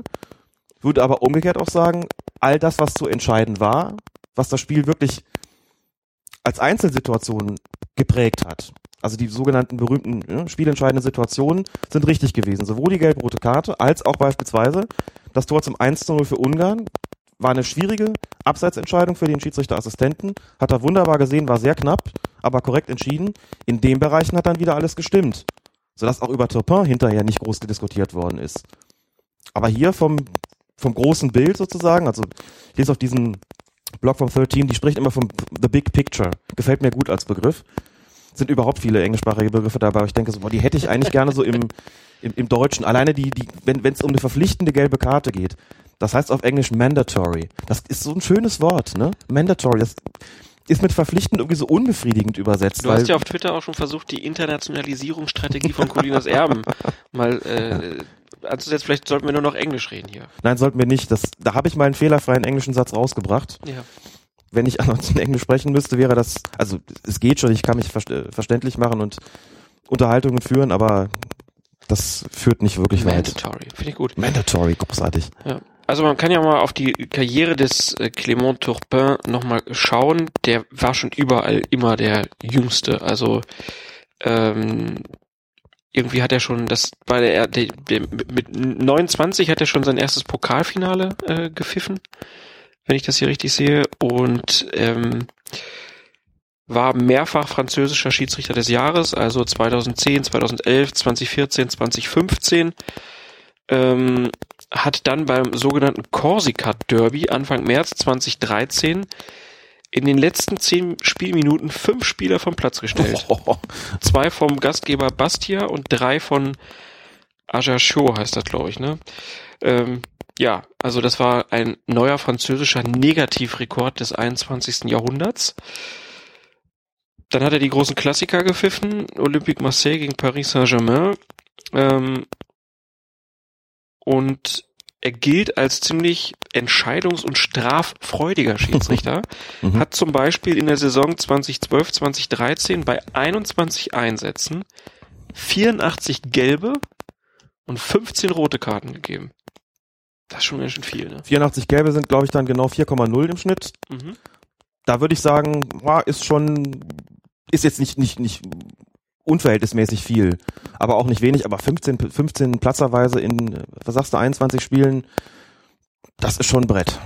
Würde aber umgekehrt auch sagen, all das, was zu entscheiden war, was das Spiel wirklich als Einzelsituation geprägt hat, also die sogenannten berühmten ja, spielentscheidenden Situationen, sind richtig gewesen. Sowohl die gelb-rote Karte als auch beispielsweise das Tor zum 1 zu 0 für Ungarn. War eine schwierige Abseitsentscheidung für den Schiedsrichterassistenten. Hat er wunderbar gesehen, war sehr knapp, aber korrekt entschieden. In den Bereichen hat dann wieder alles gestimmt. Sodass auch über Turpin hinterher nicht groß diskutiert worden ist. Aber hier vom, vom großen Bild sozusagen, also ich lese auf diesen Blog vom 13, die spricht immer vom The Big Picture. Gefällt mir gut als Begriff sind überhaupt viele englischsprachige Begriffe dabei, aber ich denke so, boah, die hätte ich eigentlich gerne so im, im, im Deutschen. Alleine die, die, wenn es um eine verpflichtende gelbe Karte geht, das heißt auf Englisch mandatory. Das ist so ein schönes Wort, ne? Mandatory. Das ist mit verpflichtend irgendwie so unbefriedigend übersetzt.
Du hast ja auf Twitter auch schon versucht, die Internationalisierungsstrategie von Colinas Erben mal äh, anzusetzen. Vielleicht sollten wir nur noch Englisch reden hier.
Nein, sollten wir nicht. Das, da habe ich mal einen fehlerfreien englischen Satz rausgebracht.
Ja.
Wenn ich ansonsten Englisch sprechen müsste, wäre das, also es geht schon, ich kann mich äh, verständlich machen und Unterhaltungen führen, aber das führt nicht wirklich weit.
Mandatory, finde ich gut.
Mandatory, großartig.
Ja. Also man kann ja mal auf die Karriere des äh, Clément Turpin nochmal schauen. Der war schon überall immer der Jüngste. Also ähm, irgendwie hat er schon das bei der, der, der mit 29 hat er schon sein erstes Pokalfinale äh, gepfiffen, wenn ich das hier richtig sehe, und ähm, war mehrfach französischer Schiedsrichter des Jahres, also 2010, 2011, 2014, 2015. Ähm, hat dann beim sogenannten Corsica Derby Anfang März 2013 in den letzten zehn Spielminuten fünf Spieler vom Platz gestellt. Zwei vom Gastgeber Bastia und drei von Ajaccio heißt das, glaube ich, ne? Ähm, ja, also das war ein neuer französischer Negativrekord des 21. Jahrhunderts. Dann hat er die großen Klassiker gepfiffen, Olympique Marseille gegen Paris Saint-Germain. Ähm, und er gilt als ziemlich entscheidungs- und straffreudiger Schiedsrichter.
Mhm.
Hat zum Beispiel in der Saison 2012, 2013 bei 21 Einsätzen 84 gelbe und 15 rote Karten gegeben. Das ist schon ganz schön viel, ne?
84 gelbe sind, glaube ich, dann genau 4,0 im Schnitt.
Mhm.
Da würde ich sagen, ist schon, ist jetzt nicht, nicht, nicht unverhältnismäßig viel, aber auch nicht wenig, aber 15, 15 platzerweise in, was sagst du, 21 Spielen, das ist schon ein Brett.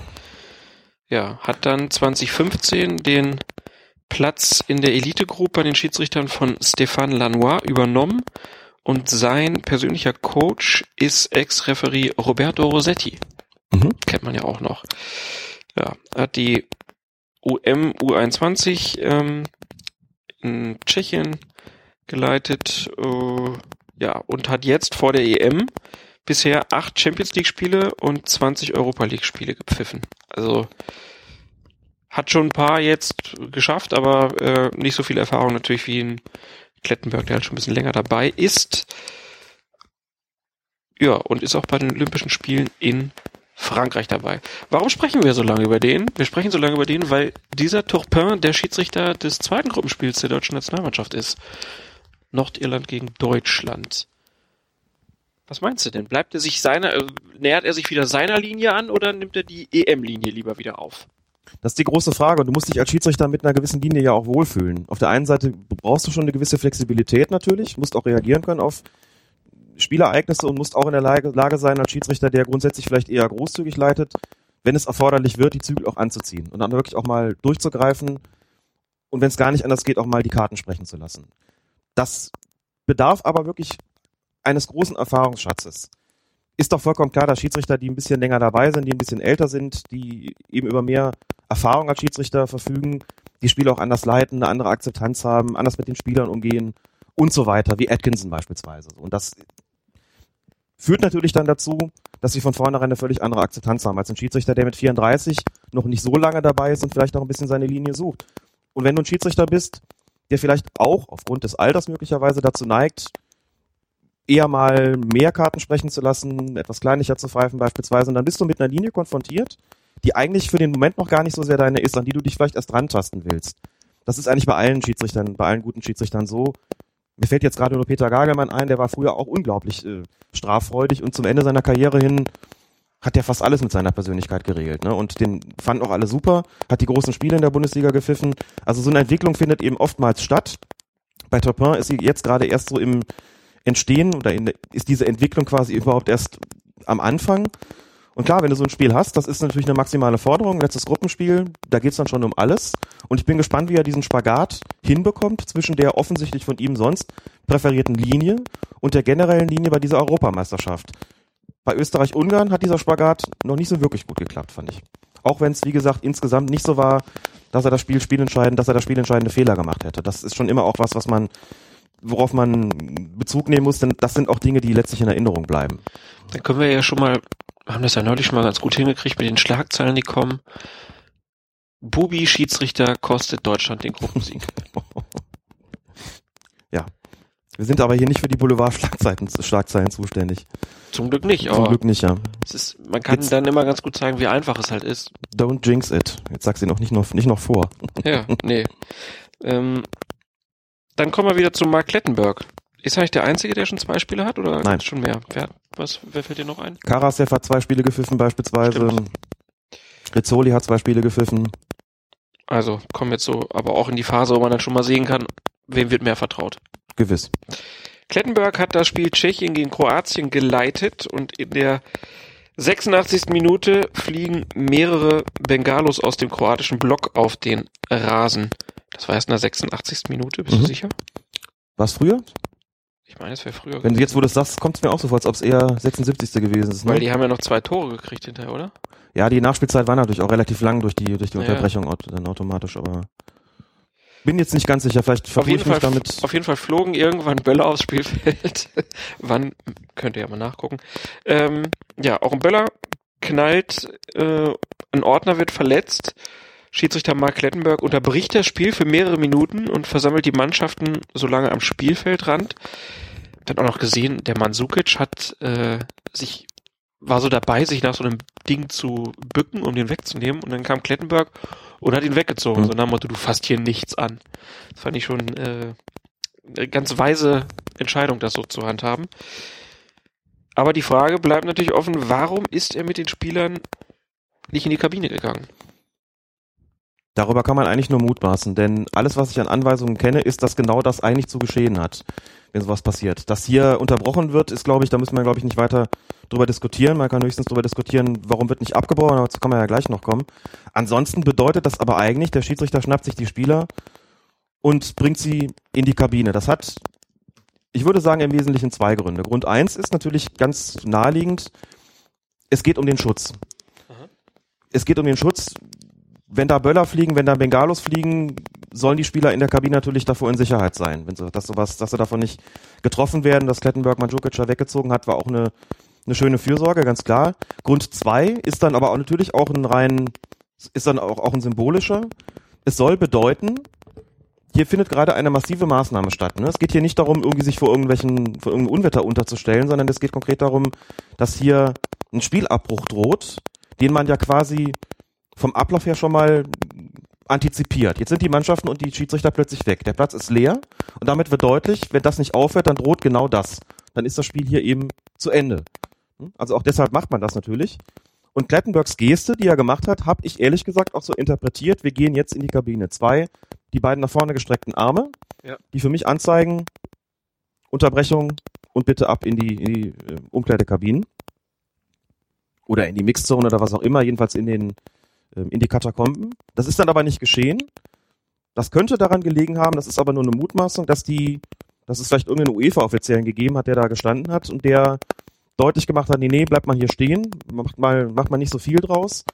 Ja, hat dann 2015 den Platz in der Elite Group bei den Schiedsrichtern von Stéphane Lanois übernommen und sein persönlicher Coach ist Ex-Referee Roberto Rossetti.
Mhm.
Kennt man ja auch noch. Ja, hat die UM U21 ähm, in Tschechien geleitet, äh, ja, und hat jetzt vor der EM bisher acht Champions League Spiele und 20 Europa League Spiele gepfiffen. Also hat schon ein paar jetzt geschafft, aber äh, nicht so viel Erfahrung natürlich wie in Klettenberg, der halt schon ein bisschen länger dabei ist. Ja, und ist auch bei den Olympischen Spielen in Frankreich dabei. Warum sprechen wir so lange über den? Wir sprechen so lange über den, weil dieser Turpin der Schiedsrichter des zweiten Gruppenspiels der deutschen Nationalmannschaft ist. Nordirland gegen Deutschland. Was meinst du denn? Bleibt er sich seiner, äh, nähert er sich wieder seiner Linie an oder nimmt er die EM-Linie lieber wieder auf?
Das ist die große Frage und du musst dich als Schiedsrichter mit einer gewissen Linie ja auch wohlfühlen. Auf der einen Seite brauchst du schon eine gewisse Flexibilität natürlich, musst auch reagieren können auf Spielereignisse und musst auch in der Lage, sein als Schiedsrichter, der grundsätzlich vielleicht eher großzügig leitet, wenn es erforderlich wird, die Zügel auch anzuziehen und dann wirklich auch mal durchzugreifen und wenn es gar nicht anders geht, auch mal die Karten sprechen zu lassen. Das bedarf aber wirklich eines großen Erfahrungsschatzes. Ist doch vollkommen klar, dass Schiedsrichter, die ein bisschen länger dabei sind, die ein bisschen älter sind, die eben über mehr Erfahrung als Schiedsrichter verfügen, die Spiele auch anders leiten, eine andere Akzeptanz haben, anders mit den Spielern umgehen und so weiter, wie Atkinson beispielsweise. Und das führt natürlich dann dazu, dass sie von vornherein eine völlig andere Akzeptanz haben als ein Schiedsrichter, der mit 34 noch nicht so lange dabei ist und vielleicht auch ein bisschen seine Linie sucht. Und wenn du ein Schiedsrichter bist, der vielleicht auch aufgrund des Alters möglicherweise dazu neigt, eher mal mehr Karten sprechen zu lassen, etwas kleinlicher zu pfeifen beispielsweise, und dann bist du mit einer Linie konfrontiert, die eigentlich für den Moment noch gar nicht so sehr deine ist, an die du dich vielleicht erst rantasten willst. Das ist eigentlich bei allen Schiedsrichtern, bei allen guten Schiedsrichtern so. Mir fällt jetzt gerade nur Peter Gagelmann ein, der war früher auch unglaublich äh, straffreudig und zum Ende seiner Karriere hin hat er fast alles mit seiner Persönlichkeit geregelt. Ne? Und den fanden auch alle super, hat die großen Spiele in der Bundesliga gepfiffen. Also so eine Entwicklung findet eben oftmals statt. Bei Topin ist sie jetzt gerade erst so im Entstehen oder in, ist diese Entwicklung quasi überhaupt erst am Anfang. Und klar, wenn du so ein Spiel hast, das ist natürlich eine maximale Forderung. Letztes Gruppenspiel, da geht's dann schon um alles. Und ich bin gespannt, wie er diesen Spagat hinbekommt zwischen der offensichtlich von ihm sonst präferierten Linie und der generellen Linie bei dieser Europameisterschaft. Bei Österreich-Ungarn hat dieser Spagat noch nicht so wirklich gut geklappt, fand ich. Auch wenn es, wie gesagt, insgesamt nicht so war, dass er das Spiel spielentscheidend, dass er das spielentscheidende Fehler gemacht hätte. Das ist schon immer auch was, was man, worauf man Bezug nehmen muss, denn das sind auch Dinge, die letztlich in Erinnerung bleiben.
Dann können wir ja schon mal, haben das ja neulich schon mal ganz gut hingekriegt mit den Schlagzeilen, die kommen. Bubi Schiedsrichter kostet Deutschland den Gruppensieg.
Wir sind aber hier nicht für die Boulevard-Schlagzeilen Schlagzeilen zuständig.
Zum Glück nicht,
Zum Glück nicht, ja.
Es ist, man kann
Jetzt-
dann immer ganz gut zeigen, wie einfach es halt ist.
Don't jinx it. Jetzt sagst du noch nicht noch, nicht noch vor.
Ja, nee. Ähm, dann kommen wir wieder zu Mark Klettenberg. Ist eigentlich der Einzige, der schon zwei Spiele hat oder
Nein.
schon mehr? Wer, was, wer fällt dir noch ein?
Karasev hat zwei Spiele gepfiffen beispielsweise.
Stimmt.
Rizzoli hat zwei Spiele gepfiffen.
Also kommen jetzt so, aber auch in die Phase, wo man dann schon mal sehen kann, wem wird mehr vertraut.
Gewiss.
Klettenberg hat das Spiel Tschechien gegen Kroatien geleitet und in der 86. Minute fliegen mehrere Bengalos aus dem kroatischen Block auf den Rasen. Das war erst in der 86. Minute, bist du
Mhm.
sicher?
Was früher?
Ich meine, es wäre früher.
Wenn du jetzt, wo du es sagst, kommt es mir auch so vor, als ob es eher 76. gewesen ist.
Weil
Ne?
die haben ja noch zwei Tore gekriegt hinterher, oder?
Ja, die Nachspielzeit war natürlich auch relativ lang durch die, durch die
Ja.
Unterbrechung dann automatisch, aber bin jetzt nicht ganz sicher. Vielleicht vertue ich mich
Fall,
damit.
auf jeden Fall flogen irgendwann Böller aufs Spielfeld. Wann, könnt ihr ja mal nachgucken. Ähm, ja, auch ein Böller knallt, äh, ein Ordner wird verletzt. Schiedsrichter Mark Klettenberg unterbricht das Spiel für mehrere Minuten und versammelt die Mannschaften so lange am Spielfeldrand. Dann auch noch gesehen, der Mandzukic hat äh, sich war so dabei, sich nach so einem Ding zu bücken, um den wegzunehmen. Und dann kam Klettenberg und hat ihn weggezogen.
Mhm.
So nach dem Motto, du fasst hier nichts an. Das fand ich schon äh, eine ganz weise Entscheidung, das so zu handhaben. Aber die Frage bleibt natürlich offen, warum ist er mit den Spielern nicht in die Kabine gegangen?
Darüber kann man eigentlich nur mutmaßen, denn alles, was ich an Anweisungen kenne, ist, dass genau das eigentlich zu geschehen hat, wenn sowas passiert. Dass hier unterbrochen wird, ist, glaube ich, da müssen wir, glaube ich, nicht weiter drüber diskutieren. Man kann höchstens drüber diskutieren, warum wird nicht abgebrochen, aber dazu kann man ja gleich noch kommen. Ansonsten bedeutet das aber eigentlich, der Schiedsrichter schnappt sich die Spieler und bringt sie in die Kabine. Das hat, ich würde sagen, im Wesentlichen zwei Gründe. Grund eins ist natürlich ganz naheliegend, es geht um den Schutz. Es geht um den Schutz wenn da Böller fliegen, wenn da Bengalos fliegen, sollen die Spieler in der Kabine natürlich davor in Sicherheit sein. Wenn sie, dass sowas, dass sie davon nicht getroffen werden, dass Klettenberg Mandzukic da weggezogen hat, war auch eine, eine schöne Fürsorge, ganz klar. Grund zwei ist dann aber auch natürlich auch ein rein, ist dann auch, auch ein symbolischer. Es soll bedeuten, hier findet gerade eine massive Maßnahme statt. Ne? Es geht hier nicht darum, irgendwie sich vor irgendwelchen, vor irgendeinem Unwetter unterzustellen, sondern es geht konkret darum, dass hier ein Spielabbruch droht, den man ja quasi vom Ablauf her schon mal antizipiert. Jetzt sind die Mannschaften und die Schiedsrichter plötzlich weg. Der Platz ist leer und damit wird deutlich, wenn das nicht aufhört, dann droht genau das. Dann ist das Spiel hier eben zu Ende. Hm? Also auch deshalb macht man das natürlich. Und Klettenbergs Geste, die er gemacht hat, habe ich ehrlich gesagt auch so interpretiert, wir gehen jetzt in die Kabine. Zwei, die beiden nach vorne gestreckten Arme,
Ja.
die für mich anzeigen, Unterbrechung und bitte ab in die, in die äh, Umkleidekabinen. Oder in die Mixzone oder was auch immer, jedenfalls in den in die Katakomben. Das ist dann aber nicht geschehen. Das könnte daran gelegen haben, das ist aber nur eine Mutmaßung, dass die, dass es vielleicht irgendeinen UEFA-Offiziellen gegeben hat, der da gestanden hat und der deutlich gemacht hat, nee, nee, bleibt mal hier stehen, macht mal, macht mal nicht so viel draus.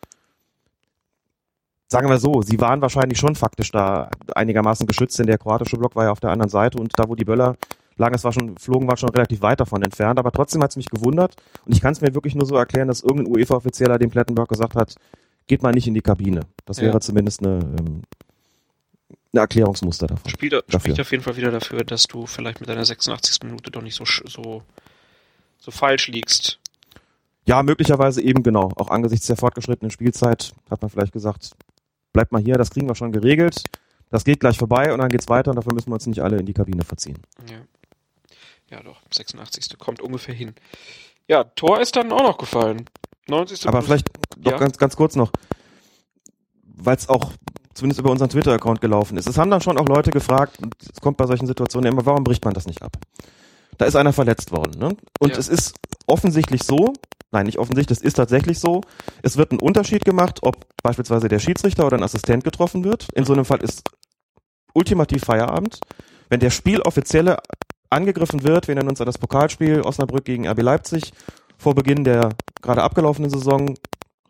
Sagen wir so, sie waren wahrscheinlich schon faktisch da einigermaßen geschützt, denn der kroatische Block war ja auf der anderen Seite und da, wo die Böller lagen, es war schon, flogen, war schon relativ weit davon entfernt, aber trotzdem hat es mich gewundert und ich kann es mir wirklich nur so erklären, dass irgendein UEFA-Offizieller dem Plettenberg gesagt hat, geht mal nicht in die Kabine. Das
Ja.
wäre zumindest eine, ähm, eine Erklärungsmuster davon.
Spielt,
Dafür.
spricht auf jeden Fall wieder dafür, dass du vielleicht mit deiner 86. Minute doch nicht so, so, so falsch liegst.
Ja, möglicherweise eben genau. Auch angesichts der fortgeschrittenen Spielzeit hat man vielleicht gesagt, bleibt mal hier, das kriegen wir schon geregelt. Das geht gleich vorbei und dann geht's weiter und dafür müssen wir uns nicht alle in die Kabine verziehen.
Ja. Ja, doch, 86. kommt ungefähr hin. Ja, Tor ist dann auch noch gefallen. 90.
Aber vielleicht noch
Ja.
ganz, ganz kurz noch, weil es auch zumindest über unseren Twitter-Account gelaufen ist. Es haben dann schon auch Leute gefragt, und es kommt bei solchen Situationen immer, warum bricht man das nicht ab? Da ist einer verletzt worden. Ne? Und
Ja.
es ist offensichtlich so, nein, nicht offensichtlich, es ist tatsächlich so, es wird ein Unterschied gemacht, ob beispielsweise der Schiedsrichter oder ein Assistent getroffen wird. In so einem Fall ist ultimativ Feierabend. Wenn der Spieloffizielle angegriffen wird, wir erinnern uns an das Pokalspiel Osnabrück gegen RB Leipzig, vor Beginn der gerade abgelaufenen Saison,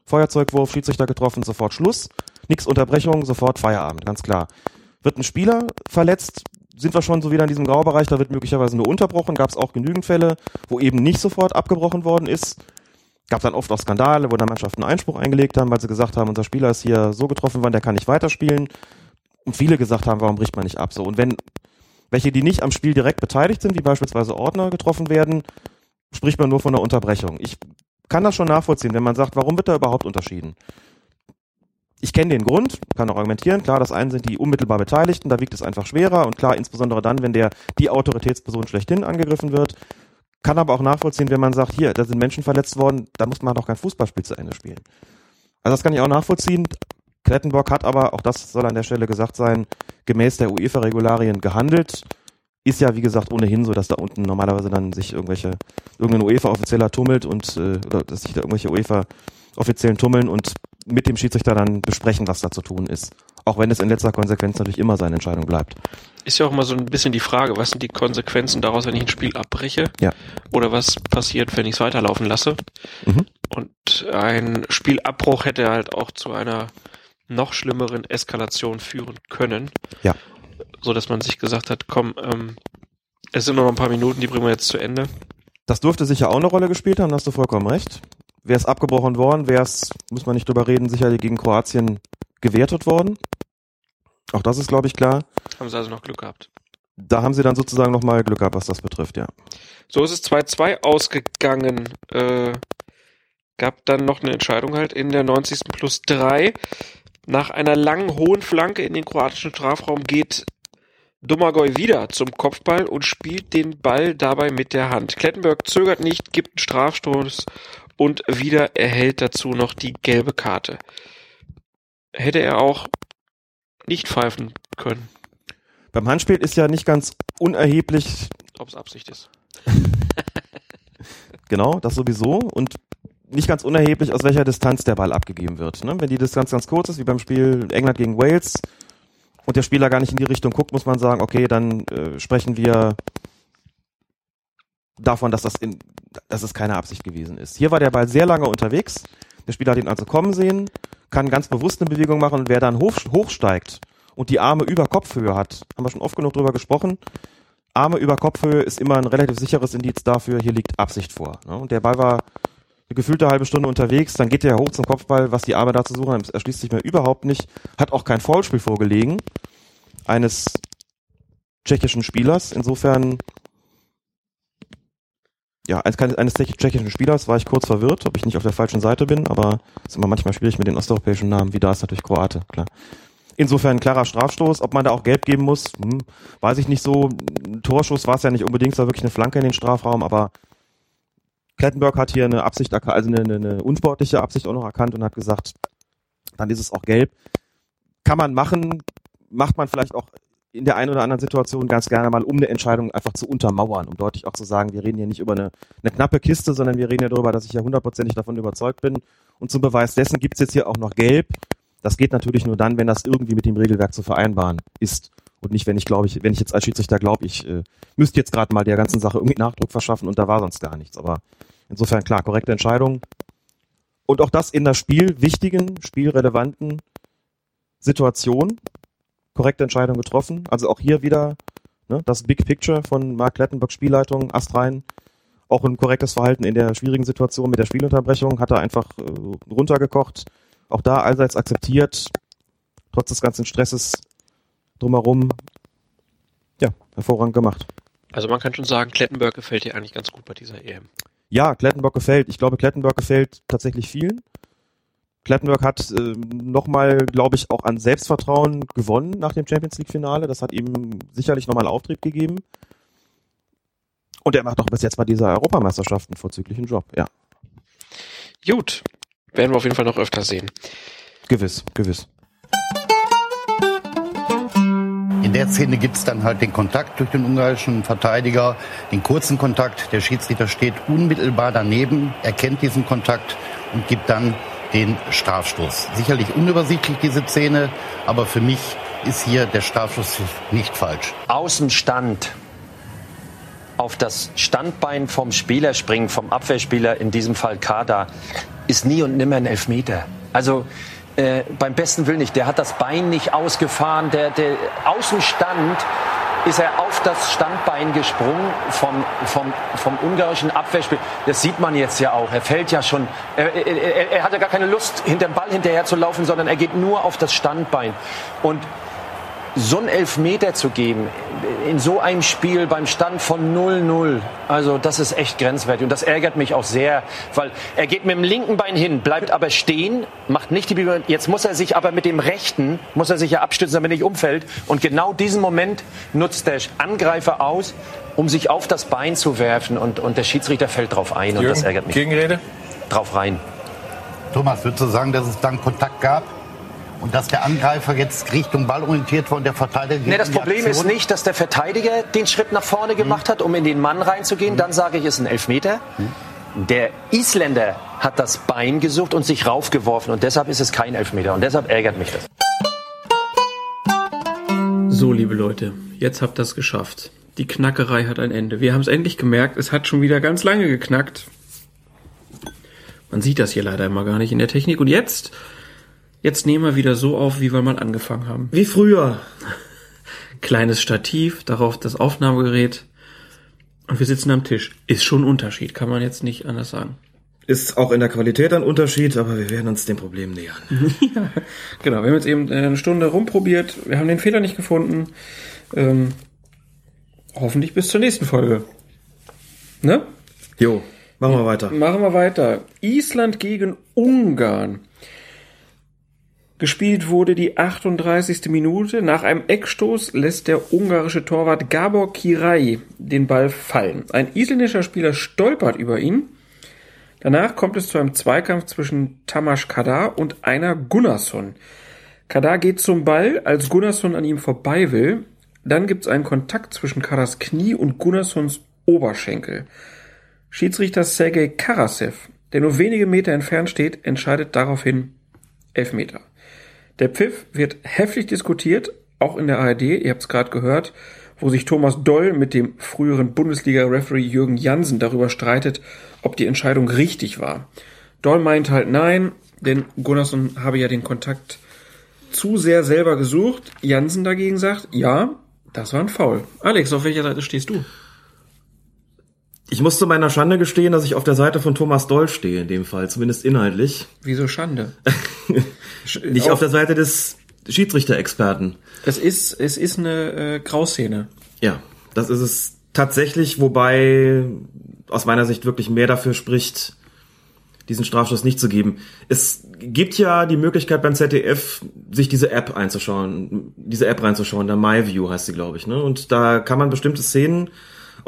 Feuerzeugwurf, Schiedsrichter getroffen, sofort Schluss, nix Unterbrechung, sofort Feierabend, ganz klar. Wird ein Spieler verletzt, sind wir schon so wieder in diesem Graubereich, da wird möglicherweise nur unterbrochen, gab es auch genügend Fälle, wo eben nicht sofort abgebrochen worden ist. Gab dann oft auch Skandale, wo dann Mannschaften Einspruch eingelegt haben, weil sie gesagt haben, unser Spieler ist hier so getroffen worden, der kann nicht weiterspielen. Und viele gesagt haben, warum bricht man nicht ab? So, und wenn welche, die nicht am Spiel direkt beteiligt sind, wie beispielsweise Ordner getroffen werden, spricht man nur von einer Unterbrechung. Ich kann das schon nachvollziehen, wenn man sagt, warum wird da überhaupt unterschieden? Ich kenne den Grund, kann auch argumentieren. Klar, das einen sind die unmittelbar Beteiligten, da wiegt es einfach schwerer und klar, insbesondere dann, wenn der die Autoritätsperson schlechthin angegriffen wird. Kann aber auch nachvollziehen, wenn man sagt, hier, da sind Menschen verletzt worden, da muss man doch kein Fußballspiel zu Ende spielen. Also das kann ich auch nachvollziehen. Klettenborg hat aber, auch das soll an der Stelle gesagt sein, gemäß der UEFA-Regularien gehandelt. Ist ja, wie gesagt, ohnehin so, dass da unten normalerweise dann sich irgendwelche, irgendein UEFA-Offizieller tummelt und, äh, oder dass sich da irgendwelche UEFA-Offiziellen tummeln und mit dem Schiedsrichter dann besprechen, was da zu tun ist. Auch wenn es in letzter Konsequenz natürlich immer seine Entscheidung bleibt.
Ist ja auch immer so ein bisschen die Frage, was sind die Konsequenzen daraus, wenn ich ein Spiel abbreche?
Ja.
Oder was passiert, wenn ich es weiterlaufen lasse?
Mhm.
Und ein Spielabbruch hätte halt auch zu einer noch schlimmeren Eskalation führen können.
Ja.
So dass man sich gesagt hat, komm, ähm, es sind nur noch ein paar Minuten, die bringen wir jetzt zu Ende.
Das dürfte sicher auch eine Rolle gespielt haben, hast du vollkommen recht. Wäre es abgebrochen worden, wäre es, muss man nicht drüber reden, sicherlich gegen Kroatien gewertet worden. Auch das ist, glaube ich, klar.
Haben sie also noch Glück gehabt.
Da haben sie dann sozusagen nochmal Glück gehabt, was das betrifft, ja.
So ist es 2-2 ausgegangen. Äh, gab dann noch eine Entscheidung halt in der 90. plus 3. Nach einer langen hohen Flanke in den kroatischen Strafraum geht Domagoj wieder zum Kopfball und spielt den Ball dabei mit der Hand. Klettenberg zögert nicht, gibt einen Strafstoß und wieder erhält dazu noch die gelbe Karte. Hätte er auch nicht pfeifen können,
Beim Handspiel ist ja nicht ganz unerheblich,
ob es Absicht ist.
genau, das sowieso, und nicht ganz unerheblich, aus welcher Distanz der Ball abgegeben wird. Ne? Wenn die Distanz ganz kurz ist, wie beim Spiel England gegen Wales, und der Spieler gar nicht in die Richtung guckt, muss man sagen, okay, dann äh, sprechen wir davon, dass das in, dass es keine Absicht gewesen ist. Hier war der Ball sehr lange unterwegs. Der Spieler hat ihn also kommen sehen, kann ganz bewusst eine Bewegung machen und wer dann hoch, hochsteigt und die Arme über Kopfhöhe hat, haben wir schon oft genug drüber gesprochen. Arme über Kopfhöhe ist immer ein relativ sicheres Indiz dafür, hier liegt Absicht vor. Ne? Und der Ball war eine gefühlte halbe Stunde unterwegs, dann geht der hoch zum Kopfball, was die Arme da zu suchen haben, erschließt sich mir überhaupt nicht, hat auch kein Foulspiel vorgelegen eines tschechischen Spielers. Insofern, ja, eines, tschechischen Spielers war ich kurz verwirrt, ob ich nicht auf der falschen Seite bin, aber es ist immer manchmal schwierig mit den osteuropäischen Namen, wie da ist natürlich Kroate, klar. Insofern klarer Strafstoß, ob man da auch gelb geben muss, hm, weiß ich nicht so. Ein Torschuss war es ja nicht unbedingt, es war wirklich eine Flanke in den Strafraum, aber Klettenberg hat hier eine Absicht, also eine, eine, unsportliche Absicht auch noch erkannt und hat gesagt, dann ist es auch gelb. Kann man machen, macht man vielleicht auch in der einen oder anderen Situation ganz gerne mal, um eine Entscheidung einfach zu untermauern, um deutlich auch zu sagen, wir reden hier nicht über eine, eine knappe Kiste, sondern wir reden ja darüber, dass ich ja hundertprozentig davon überzeugt bin. Und zum Beweis dessen gibt's jetzt hier auch noch gelb. Das geht natürlich nur dann, wenn das irgendwie mit dem Regelwerk zu vereinbaren ist. Und nicht, wenn ich glaube, ich, wenn ich jetzt als Schiedsrichter glaube, ich äh, müsste jetzt gerade mal der ganzen Sache irgendwie Nachdruck verschaffen und da war sonst gar nichts. Aber insofern klar, korrekte Entscheidung. Und auch das in der Spiel wichtigen, spielrelevanten Situation. Korrekte Entscheidung getroffen. Also auch hier wieder ne, das Big Picture von Mark Klettenberg Spielleitung, Astrein. Auch ein korrektes Verhalten in der schwierigen Situation mit der Spielunterbrechung hat er einfach äh, runtergekocht. Auch da allseits akzeptiert, trotz des ganzen Stresses drumherum. Ja, hervorragend gemacht.
Also man kann schon sagen, Klettenberg gefällt dir eigentlich ganz gut bei dieser EM.
Ja, Klettenberg gefällt. Ich glaube, Klettenberg gefällt tatsächlich vielen. Klettenberg hat äh, nochmal, glaube ich, auch an Selbstvertrauen gewonnen nach dem Champions League-Finale. Das hat ihm sicherlich nochmal Auftrieb gegeben. Und er macht auch bis jetzt bei dieser Europameisterschaft einen vorzüglichen Job, ja.
Gut, werden wir auf jeden Fall noch öfter sehen.
Gewiss, gewiss.
In der Szene gibt's dann halt den Kontakt durch den ungarischen Verteidiger, den kurzen Kontakt. Der Schiedsrichter steht unmittelbar daneben, erkennt diesen Kontakt und gibt dann den Strafstoß. Sicherlich unübersichtlich diese Szene, aber für mich ist hier der Strafstoß nicht falsch.
Außenstand auf das Standbein vom Spieler springen, vom Abwehrspieler, in diesem Fall Kada, ist nie und nimmer ein Elfmeter. Also äh, beim besten Willen nicht. Der hat das Bein nicht ausgefahren. Der, der Außenstand ist er auf das Standbein gesprungen vom, vom, vom ungarischen Abwehrspiel. Das sieht man jetzt ja auch. Er fällt ja schon. Er, er, er hatte gar keine Lust, hinter dem Ball hinterher zu laufen, sondern er geht nur auf das Standbein. Und so einen Elfmeter zu geben in so einem Spiel beim Stand von 0-0, also das ist echt grenzwertig und das ärgert mich auch sehr, weil er geht mit dem linken Bein hin, bleibt aber stehen, macht nicht die Bewegung, jetzt muss er sich aber mit dem rechten, muss er sich ja abstützen, damit er nicht umfällt und genau diesen Moment nutzt der Angreifer aus, um sich auf das Bein zu werfen und, und der Schiedsrichter fällt drauf ein und
Jürgen,
das ärgert mich.
Gegenrede?
Drauf rein.
Thomas, würdest du sagen, dass es dann Kontakt gab? Und dass der Angreifer jetzt Richtung Ball orientiert war und der Verteidiger.
Nee, das Problem ist nicht, dass der Verteidiger den Schritt nach vorne gemacht hat, um in den Mann reinzugehen. Dann sage ich, es ist ein Elfmeter. Der Isländer hat das Bein gesucht und sich raufgeworfen. Und deshalb ist es kein Elfmeter. Und deshalb ärgert mich das.
So, liebe Leute, jetzt habt ihr es geschafft. Die Knackerei hat ein Ende. Wir haben es endlich gemerkt, es hat schon wieder ganz lange geknackt. Man sieht das hier leider immer gar nicht in der Technik. Und jetzt, jetzt nehmen wir wieder so auf, wie wir mal angefangen haben.
Wie früher.
Kleines Stativ, darauf das Aufnahmegerät. Und wir sitzen am Tisch. Ist schon ein Unterschied, kann man jetzt nicht anders sagen.
Ist auch in der Qualität ein Unterschied, aber wir werden uns dem Problem nähern.
Genau, wir haben jetzt eben äh, eine Stunde rumprobiert. Wir haben den Fehler nicht gefunden. Ähm, hoffentlich bis zur nächsten Folge. Ne?
Jo, machen wir weiter.
Machen wir weiter. Island gegen Ungarn. Gespielt wurde die 38. Minute. Nach einem Eckstoß lässt der ungarische Torwart Gabor Kirai den Ball fallen. Ein isländischer Spieler stolpert über ihn. Danach kommt es zu einem Zweikampf zwischen Tamas Kadar und einer Gunnarsson. Kadar geht zum Ball, als Gunnarsson an ihm vorbei will. Dann gibt es einen Kontakt zwischen Kadars Knie und Gunnarssons Oberschenkel. Schiedsrichter Sergei Karasev, der nur wenige Meter entfernt steht, entscheidet daraufhin Elfmeter. Der Pfiff wird heftig diskutiert, auch in der ARD, ihr habt es gerade gehört, wo sich Thomas Doll mit dem früheren Bundesliga-Referee Jürgen Jansen darüber streitet, ob die Entscheidung richtig war. Doll meint halt nein, denn Gunnarsson habe ja den Kontakt zu sehr selber gesucht. Jansen dagegen sagt, ja, das war ein Foul. Alex, auf welcher Seite stehst du?
Ich muss zu meiner Schande gestehen, dass ich auf der Seite von Thomas Doll stehe, in dem Fall, zumindest inhaltlich.
Wieso Schande?
Nicht auf der Seite des Schiedsrichter-Experten.
Es ist, es ist eine äh, Grauszene.
Ja, das ist es tatsächlich, wobei aus meiner Sicht wirklich mehr dafür spricht, diesen Strafstoß nicht zu geben. Es gibt ja die Möglichkeit beim ZDF, sich diese App einzuschauen, diese App reinzuschauen, der MyView heißt sie, glaube ich, ne? Und da kann man bestimmte Szenen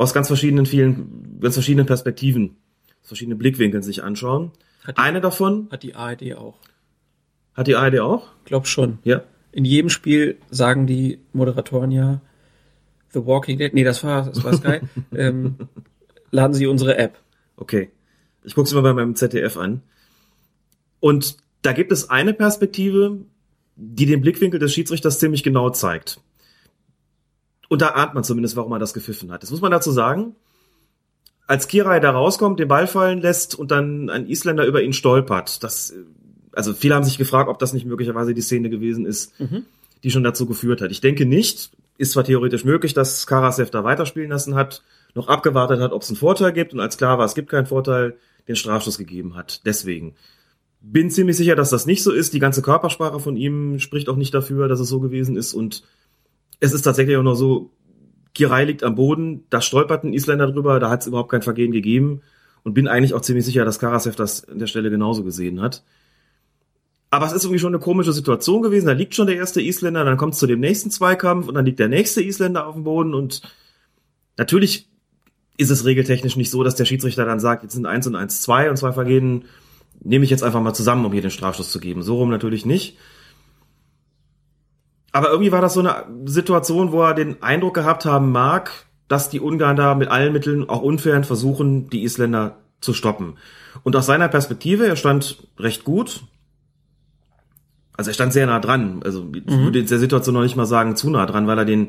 aus ganz verschiedenen vielen, ganz verschiedenen Perspektiven, aus verschiedenen Blickwinkeln sich anschauen.
Hat die-
Eine davon
Hat die ARD auch.
hat die ARD auch.
Glaub schon.
Ja.
In jedem Spiel sagen die Moderatoren ja The Walking Dead. Nee, das war, das war Sky. ähm, laden Sie unsere App.
Okay. Ich gucke es mir bei meinem ZDF an. Und da gibt es eine Perspektive, die den Blickwinkel des Schiedsrichters ziemlich genau zeigt. Und da ahnt man zumindest, warum er das gepfiffen hat. Das muss man dazu sagen. Als Kirai da rauskommt, den Ball fallen lässt und dann ein Isländer über ihn stolpert, das, also viele haben sich gefragt, ob das nicht möglicherweise die Szene gewesen ist, die schon dazu geführt hat. Ich denke nicht. Ist zwar theoretisch möglich, dass Karasev da weiterspielen lassen hat, noch abgewartet hat, ob es einen Vorteil gibt und als klar war, es gibt keinen Vorteil, den Strafstoß gegeben hat. Deswegen. Bin ziemlich sicher, dass das nicht so ist. Die ganze Körpersprache von ihm spricht auch nicht dafür, dass es so gewesen ist und es ist tatsächlich auch noch so, Kirai liegt am Boden, da stolpert ein Isländer drüber, da hat es überhaupt kein Vergehen gegeben und bin eigentlich auch ziemlich sicher, dass Karasev das an der Stelle genauso gesehen hat. Aber es ist irgendwie schon eine komische Situation gewesen. Da liegt schon der erste Isländer, dann kommt es zu dem nächsten Zweikampf und dann liegt der nächste Isländer auf dem Boden und natürlich ist es regeltechnisch nicht so, dass der Schiedsrichter dann sagt, jetzt sind eins und eins zwei und zwei Vergehen nehme ich jetzt einfach mal zusammen, um hier den Strafstoß zu geben. So rum natürlich nicht. Aber irgendwie war das so eine Situation, wo er den Eindruck gehabt haben mag, dass die Ungarn da mit allen Mitteln, auch unfairen, versuchen, die Isländer zu stoppen. Und aus seiner Perspektive, er stand recht gut. Also er stand sehr nah dran. Also ich
Mhm.
würde in der Situation noch nicht mal sagen zu nah dran, weil er den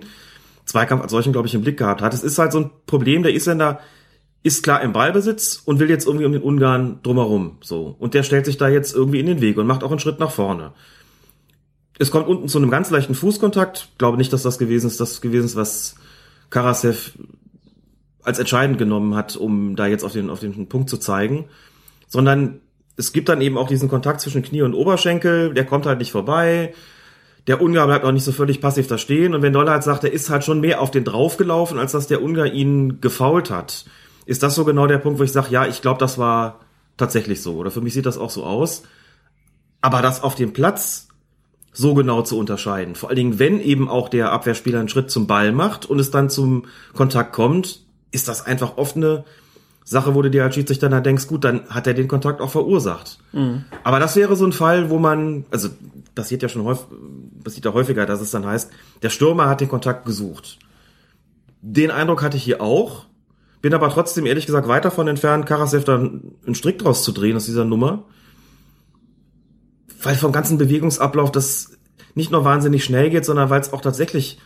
Zweikampf als solchen, glaube ich, im Blick gehabt hat. Es ist halt so ein Problem, der Isländer ist klar im Ballbesitz und will jetzt irgendwie um den Ungarn drumherum. So. Und der stellt sich da jetzt irgendwie in den Weg und macht auch einen Schritt nach vorne. Es kommt unten zu einem ganz leichten Fußkontakt. Glaube nicht, dass das gewesen ist, das gewesen ist, was Karasev als entscheidend genommen hat, um da jetzt auf den, auf den Punkt zu zeigen. Sondern es gibt dann eben auch diesen Kontakt zwischen Knie und Oberschenkel, der kommt halt nicht vorbei. Der Ungar bleibt auch nicht so völlig passiv da stehen. Und wenn Doller halt sagt, er ist halt schon mehr auf den draufgelaufen, als dass der Ungar ihn gefault hat, ist das so genau der Punkt, wo ich sage, ja, ich glaube, das war tatsächlich so. Oder für mich sieht das auch so aus. Aber das auf dem Platz so genau zu unterscheiden. Vor allen Dingen, wenn eben auch der Abwehrspieler einen Schritt zum Ball macht und es dann zum Kontakt kommt, ist das einfach oft eine Sache, wo du dir als Schiedsrichter dann denkst, gut, dann hat er den Kontakt auch verursacht. Aber das wäre so ein Fall, wo man, also passiert ja schon häufig, passiert ja häufiger, dass es dann heißt, der Stürmer hat den Kontakt gesucht. Den Eindruck hatte ich hier auch, bin aber trotzdem ehrlich gesagt weit davon entfernt, Karasev dann einen Strick draus zu drehen aus dieser Nummer weil vom ganzen Bewegungsablauf das nicht nur wahnsinnig schnell geht, sondern weil es auch tatsächlich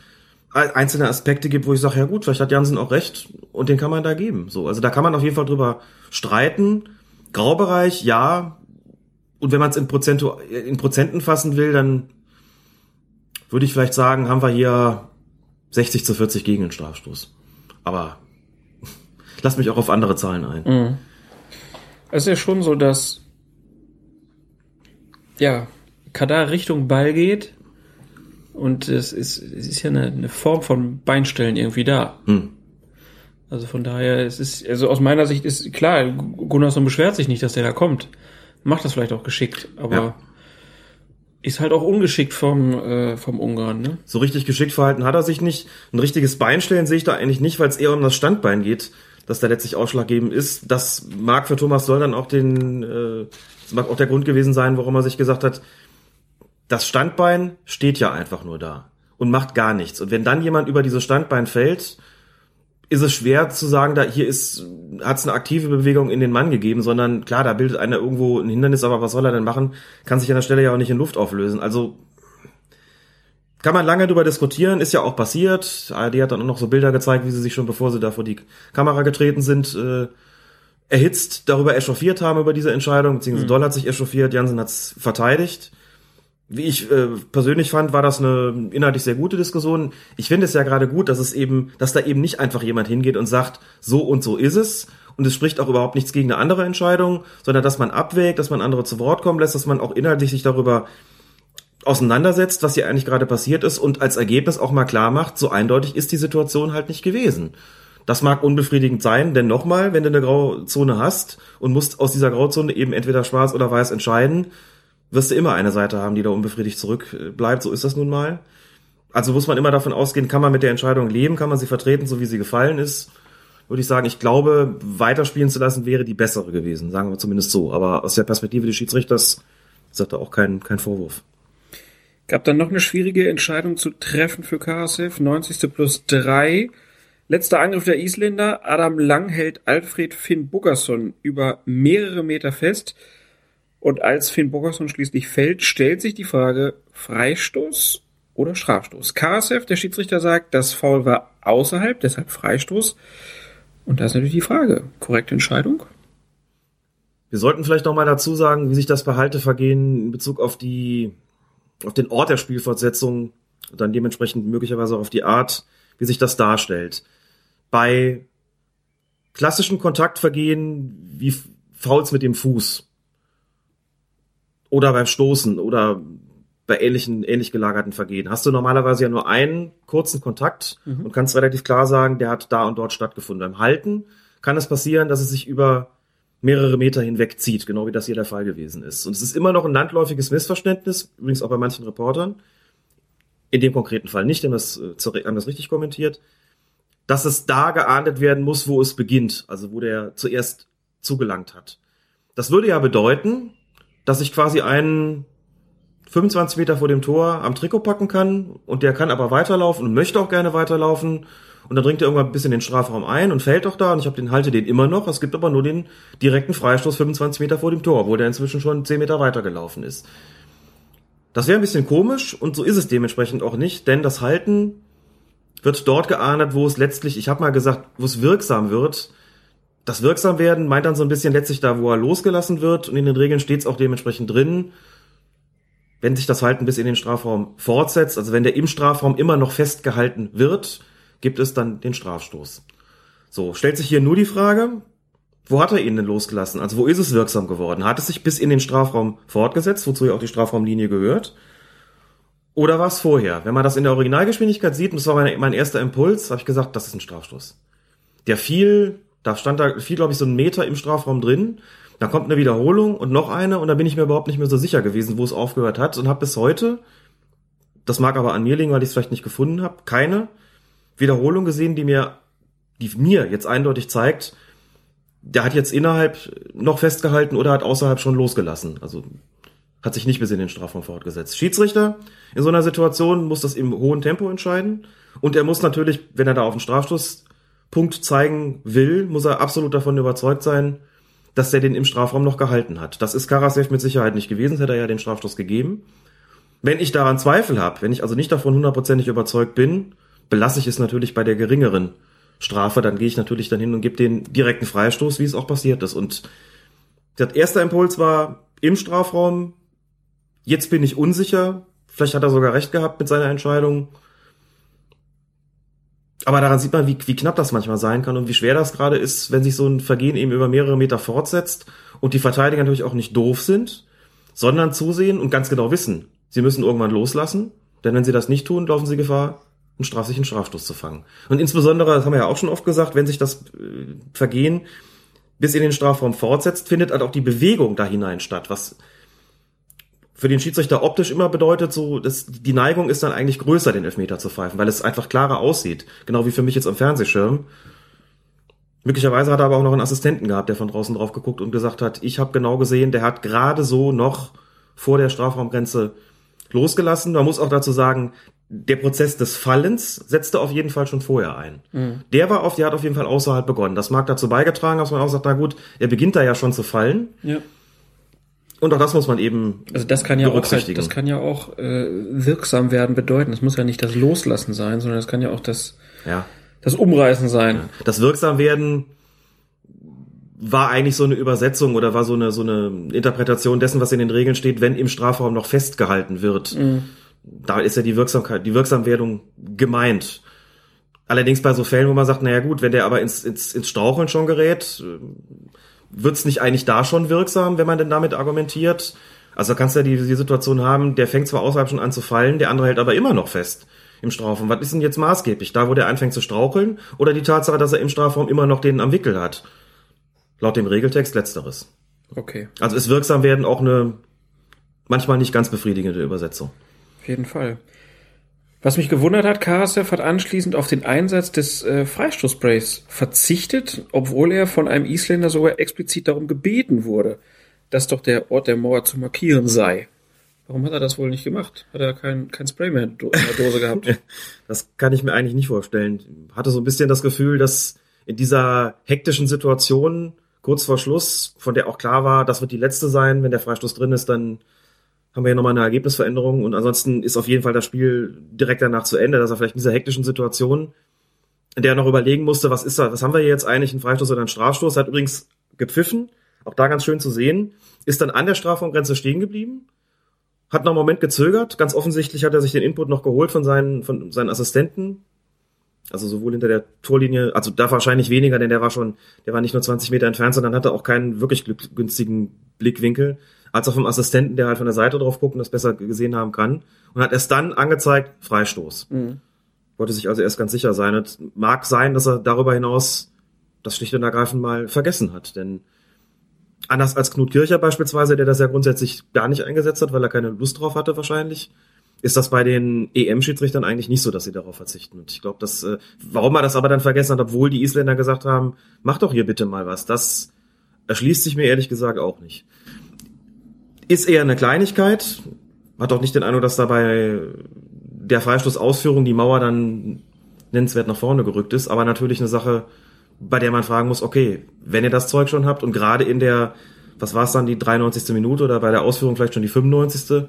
einzelne Aspekte gibt, wo ich sage, ja gut, vielleicht hat Jansen auch recht und den kann man da geben. So, also da kann man auf jeden Fall drüber streiten. Graubereich, ja. Und wenn man es in, in Prozenten fassen will, dann würde ich vielleicht sagen, haben wir hier 60 zu 40 gegen den Strafstoß. Aber lass mich auch auf andere Zahlen ein.
Mhm. Es ist ja schon so, dass ja, Kadar Richtung Ball geht und es ist, es ist ja eine, eine Form von Beinstellen irgendwie da.
Hm.
Also von daher, es ist, also aus meiner Sicht ist klar, Gunnarsson beschwert sich nicht, dass der da kommt. Macht das vielleicht auch geschickt, aber
Ja.
ist halt auch ungeschickt vom, äh, vom Ungarn, ne?
So richtig geschickt verhalten hat er sich nicht. Ein richtiges Beinstellen sehe ich da eigentlich nicht, weil es eher um das Standbein geht, das da letztlich ausschlaggebend ist. Das mag für Thomas Soll dann auch den, äh, das mag auch der Grund gewesen sein, warum er sich gesagt hat, das Standbein steht ja einfach nur da und macht gar nichts. Und wenn dann jemand über dieses Standbein fällt, ist es schwer zu sagen, da hier ist, hat es eine aktive Bewegung in den Mann gegeben, sondern klar, da bildet einer irgendwo ein Hindernis, aber was soll er denn machen? Kann sich an der Stelle ja auch nicht in Luft auflösen. Also kann man lange darüber diskutieren, ist ja auch passiert. ARD hat dann auch noch so Bilder gezeigt, wie sie sich schon bevor sie da vor die Kamera getreten sind, äh, erhitzt darüber echauffiert haben über diese Entscheidung, beziehungsweise Doll hat sich echauffiert, Jansen hat's verteidigt. Wie ich äh, persönlich fand, war das eine inhaltlich sehr gute Diskussion. Ich finde es ja gerade gut, dass es eben, dass da eben nicht einfach jemand hingeht und sagt, so und so ist es. Und es spricht auch überhaupt nichts gegen eine andere Entscheidung, sondern dass man abwägt, dass man andere zu Wort kommen lässt, dass man auch inhaltlich sich darüber auseinandersetzt, was hier eigentlich gerade passiert ist und als Ergebnis auch mal klar macht, so eindeutig ist die Situation halt nicht gewesen. Das mag unbefriedigend sein, denn nochmal, wenn du eine Grauzone hast und musst aus dieser Grauzone eben entweder schwarz oder weiß entscheiden, wirst du immer eine Seite haben, die da unbefriedigt zurückbleibt. So ist das nun mal. Also muss man immer davon ausgehen, kann man mit der Entscheidung leben, kann man sie vertreten, so wie sie gefallen ist. Würde ich sagen, ich glaube, weiterspielen zu lassen wäre die bessere gewesen, sagen wir zumindest so. Aber aus der Perspektive des Schiedsrichters sagt er auch kein, kein Vorwurf.
Gab dann noch eine schwierige Entscheidung zu treffen für Karasev. 90. plus 3. Letzter Angriff der Isländer. Adam Lang hält Alfred Finn Bogerson über mehrere Meter fest. Und als Finn Bogerson schließlich fällt, stellt sich die Frage, Freistoß oder Strafstoß? Karasev, der Schiedsrichter, sagt, das Foul war außerhalb, deshalb Freistoß. Und da ist natürlich die Frage, korrekte Entscheidung?
Wir sollten vielleicht noch mal dazu sagen, wie sich das Behaltevergehen in Bezug auf die, auf den Ort der Spielfortsetzung und dann dementsprechend möglicherweise auch auf die Art, wie sich das darstellt. Bei klassischen Kontaktvergehen wie Fouls mit dem Fuß. Oder beim Stoßen oder bei ähnlichen, ähnlich gelagerten Vergehen. Hast du normalerweise ja nur einen kurzen Kontakt und kannst relativ klar sagen, der hat da und dort stattgefunden. Beim Halten kann es passieren, dass es sich über mehrere Meter hinweg zieht, genau wie das hier der Fall gewesen ist. Und es ist immer noch ein landläufiges Missverständnis, übrigens auch bei manchen Reportern, in dem konkreten Fall nicht, denn das, äh, haben das richtig kommentiert, dass es da geahndet werden muss, wo es beginnt, also wo der zuerst zugelangt hat. Das würde ja bedeuten, dass ich quasi einen 25 Meter vor dem Tor am Trikot packen kann und der kann aber weiterlaufen und möchte auch gerne weiterlaufen und dann dringt er irgendwann ein bisschen in den Strafraum ein und fällt doch da und ich habe den halte den immer noch. Es gibt aber nur den direkten Freistoß 25 Meter vor dem Tor, obwohl der inzwischen schon 10 Meter weiter gelaufen ist. Das wäre ein bisschen komisch und so ist es dementsprechend auch nicht, denn das Halten wird dort geahndet, wo es letztlich, ich habe mal gesagt, wo es wirksam wird. Das wirksam werden meint dann so ein bisschen letztlich da, wo er losgelassen wird und in den Regeln steht es auch dementsprechend drin, wenn sich das Halten bis in den Strafraum fortsetzt, also wenn der im Strafraum immer noch festgehalten wird, gibt es dann den Strafstoß. So, stellt sich hier nur die Frage, wo hat er ihn denn losgelassen? Also wo ist es wirksam geworden? Hat es sich bis in den Strafraum fortgesetzt, wozu ja auch die Strafraumlinie gehört? Oder war es vorher? Wenn man das in der Originalgeschwindigkeit sieht, und das war mein, mein erster Impuls, habe ich gesagt, das ist ein Strafstoß. Der fiel, da stand da fiel, glaube ich, so ein Meter im Strafraum drin. Dann kommt eine Wiederholung und noch eine und da bin ich mir überhaupt nicht mehr so sicher gewesen, wo es aufgehört hat und habe bis heute, das mag aber an mir liegen, weil ich es vielleicht nicht gefunden habe, keine Wiederholung gesehen, die mir, die mir jetzt eindeutig zeigt, der hat jetzt innerhalb noch festgehalten oder hat außerhalb schon losgelassen. Also hat sich nicht bis in den Strafraum fortgesetzt. Schiedsrichter in so einer Situation muss das im hohen Tempo entscheiden und er muss natürlich, wenn er da auf den Strafstoßpunkt zeigen will, muss er absolut davon überzeugt sein, dass er den im Strafraum noch gehalten hat. Das ist Karasev mit Sicherheit nicht gewesen, hätte er ja den Strafstoß gegeben. Wenn ich daran Zweifel habe, wenn ich also nicht davon hundertprozentig überzeugt bin, belasse ich es natürlich bei der geringeren Strafe, dann gehe ich natürlich dann hin und gebe den direkten Freistoß, wie es auch passiert ist. Und der erste Impuls war im Strafraum, jetzt bin ich unsicher, vielleicht hat er sogar recht gehabt mit seiner Entscheidung. Aber daran sieht man, wie, wie knapp das manchmal sein kann und wie schwer das gerade ist, wenn sich so ein Vergehen eben über mehrere Meter fortsetzt und die Verteidiger natürlich auch nicht doof sind, sondern zusehen und ganz genau wissen, sie müssen irgendwann loslassen, denn wenn sie das nicht tun, laufen sie Gefahr, einen Straf sich einen Strafstoß zu fangen. Und insbesondere, das haben wir ja auch schon oft gesagt, wenn sich das äh, Vergehen bis in den Strafraum fortsetzt, findet halt auch die Bewegung da hinein statt, was für den Schiedsrichter optisch immer bedeutet, so, dass die Neigung ist dann eigentlich größer, den Elfmeter zu pfeifen, weil es einfach klarer aussieht. Genau wie für mich jetzt am Fernsehschirm. Möglicherweise hat er aber auch noch einen Assistenten gehabt, der von draußen drauf geguckt und gesagt hat, ich habe genau gesehen, der hat gerade so noch vor der Strafraumgrenze losgelassen. Man muss auch dazu sagen, der Prozess des Fallens setzte auf jeden Fall schon vorher ein. Mhm. Der war auf, der hat auf jeden Fall außerhalb begonnen. Das mag dazu beigetragen, dass man auch sagt, na gut, er beginnt da ja schon zu fallen. Ja. Und auch das muss man eben
Also das kann ja auch halt, das kann ja auch äh, wirksam werden bedeuten. Das muss ja nicht das Loslassen sein, sondern das kann ja auch das
ja.
das Umreißen sein.
Ja. Das wirksam werden war eigentlich so eine Übersetzung oder war so eine so eine Interpretation dessen, was in den Regeln steht, wenn im Strafraum noch festgehalten wird. Mhm da ist ja die Wirksamkeit, die Wirksamwerdung gemeint. Allerdings bei so Fällen, wo man sagt, naja gut, wenn der aber ins, ins, ins Straucheln schon gerät, wird's nicht eigentlich da schon wirksam, wenn man denn damit argumentiert? Also kannst du ja die, die Situation haben, der fängt zwar außerhalb schon an zu fallen, der andere hält aber immer noch fest im Strafraum. Was ist denn jetzt maßgeblich? Da, wo der anfängt zu straucheln oder die Tatsache, dass er im Strafraum immer noch den am Wickel hat? Laut dem Regeltext letzteres.
Okay.
Also ist wirksam werden auch eine manchmal nicht ganz befriedigende Übersetzung.
Auf jeden Fall. Was mich gewundert hat, Karasev hat anschließend auf den Einsatz des äh, Freistoßsprays verzichtet, obwohl er von einem Isländer sogar explizit darum gebeten wurde, dass doch der Ort der Mauer zu markieren sei. Warum hat er das wohl nicht gemacht? Hat er kein, kein Spray mehr in der Dose gehabt?
das kann ich mir eigentlich nicht vorstellen. Hatte so ein bisschen das Gefühl, dass in dieser hektischen Situation kurz vor Schluss, von der auch klar war, das wird die letzte sein, wenn der Freistoß drin ist, dann haben wir hier nochmal eine Ergebnisveränderung und ansonsten ist auf jeden Fall das Spiel direkt danach zu Ende, dass er vielleicht in dieser hektischen Situation, in der er noch überlegen musste, was ist da, was haben wir jetzt eigentlich, ein Freistoß oder ein Strafstoß, hat übrigens gepfiffen, auch da ganz schön zu sehen, ist dann an der Strafraumgrenze stehen geblieben, hat noch einen Moment gezögert, ganz offensichtlich hat er sich den Input noch geholt von seinen, von seinen Assistenten, also sowohl hinter der Torlinie, also da wahrscheinlich weniger, denn der war schon, der war nicht nur 20 Meter entfernt, sondern hatte auch keinen wirklich günstigen Blickwinkel als auch vom Assistenten, der halt von der Seite drauf guckt und das besser gesehen haben kann. Und hat erst dann angezeigt, Freistoß. Mhm. Wollte sich also erst ganz sicher sein. Und mag sein, dass er darüber hinaus das schlicht und ergreifend mal vergessen hat. Denn anders als Knut Kircher beispielsweise, der das ja grundsätzlich gar nicht eingesetzt hat, weil er keine Lust drauf hatte wahrscheinlich, ist das bei den EM-Schiedsrichtern eigentlich nicht so, dass sie darauf verzichten. Und ich glaube, dass, äh, warum er das aber dann vergessen hat, obwohl die Isländer gesagt haben, mach doch hier bitte mal was, das erschließt sich mir ehrlich gesagt auch nicht. Ist eher eine Kleinigkeit. hat auch nicht den Eindruck, dass dabei der Freistoßausführung die Mauer dann nennenswert nach vorne gerückt ist, aber natürlich eine Sache, bei der man fragen muss, okay, wenn ihr das Zeug schon habt und gerade in der, was war es dann, die 93. Minute oder bei der Ausführung vielleicht schon die 95.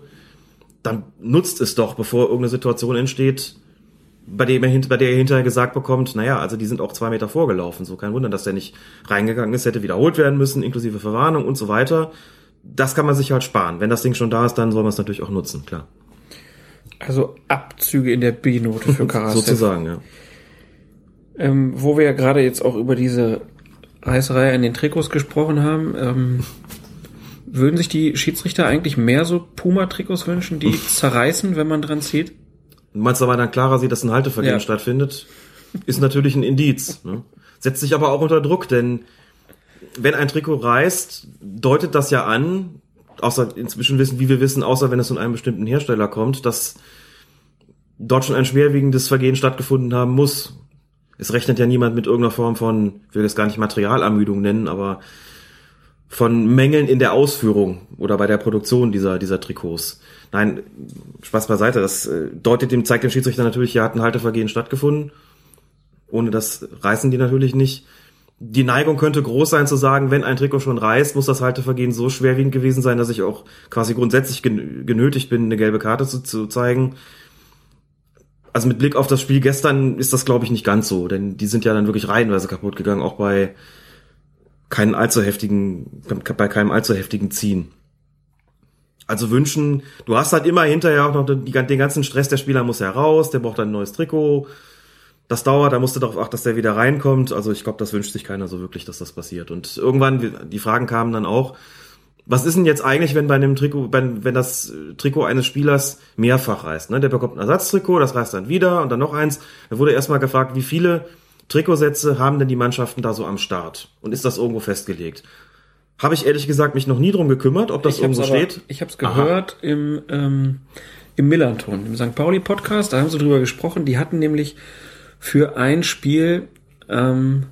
Dann nutzt es doch, bevor irgendeine Situation entsteht, bei, dem er, bei der ihr hinterher gesagt bekommt, naja, also die sind auch zwei Meter vorgelaufen. So kein Wunder, dass der nicht reingegangen ist, hätte wiederholt werden müssen, inklusive Verwarnung und so weiter. Das kann man sich halt sparen. Wenn das Ding schon da ist, dann soll man es natürlich auch nutzen, klar.
Also Abzüge in der B-Note für Karasev.
Sozusagen, ja.
Ähm, wo wir ja gerade jetzt auch über diese Reißerei an den Trikots gesprochen haben, ähm, würden sich die Schiedsrichter eigentlich mehr so Puma-Trikots wünschen, die zerreißen, wenn man dran zieht?
Du meinst aber dann klarer sieht, dass ein Haltevergehen
Ja.
stattfindet, ist natürlich ein Indiz. Ne? Setzt sich aber auch unter Druck, denn wenn ein Trikot reißt, deutet das ja an, außer inzwischen wissen, wie wir wissen, außer wenn es von einem bestimmten Hersteller kommt, dass dort schon ein schwerwiegendes Vergehen stattgefunden haben muss. Es rechnet ja niemand mit irgendeiner Form von, ich will das gar nicht Materialermüdung nennen, aber von Mängeln in der Ausführung oder bei der Produktion dieser, dieser Trikots. Nein, Spaß beiseite, das äh, deutet dem, zeigt dem Schiedsrichter natürlich, hier hat ein Haltevergehen stattgefunden. Ohne das reißen die natürlich nicht. Die Neigung könnte groß sein zu sagen, wenn ein Trikot schon reißt, muss das Haltevergehen so schwerwiegend gewesen sein, dass ich auch quasi grundsätzlich gen- genötigt bin, eine gelbe Karte zu, zu zeigen. Also mit Blick auf das Spiel gestern ist das, glaube ich, nicht ganz so, denn die sind ja dann wirklich reihenweise kaputt gegangen, auch bei keinen allzu heftigen, bei keinem allzu heftigen Ziehen. Also wünschen, du hast halt immer hinterher auch noch den ganzen Stress, der Spieler muss heraus, der braucht ein neues Trikot. Das dauert, da musst du darauf achten, dass der wieder reinkommt. Also ich glaube, das wünscht sich keiner so wirklich, dass das passiert. Und irgendwann, die Fragen kamen dann auch, was ist denn jetzt eigentlich, wenn bei einem Trikot, wenn, wenn das Trikot eines Spielers mehrfach reißt? Ne? Der bekommt ein Ersatztrikot, das reißt dann wieder und dann noch eins. Da wurde erstmal gefragt, wie viele Trikotsätze haben denn die Mannschaften da so am Start? Und ist das irgendwo festgelegt? Habe ich ehrlich gesagt mich noch nie drum gekümmert, ob das
ich
irgendwo
aber-
steht.
Ich habe es gehört im, ähm, im Millanton, im St. Pauli-Podcast, da haben sie drüber gesprochen. Die hatten nämlich für ein Spiel, ähm,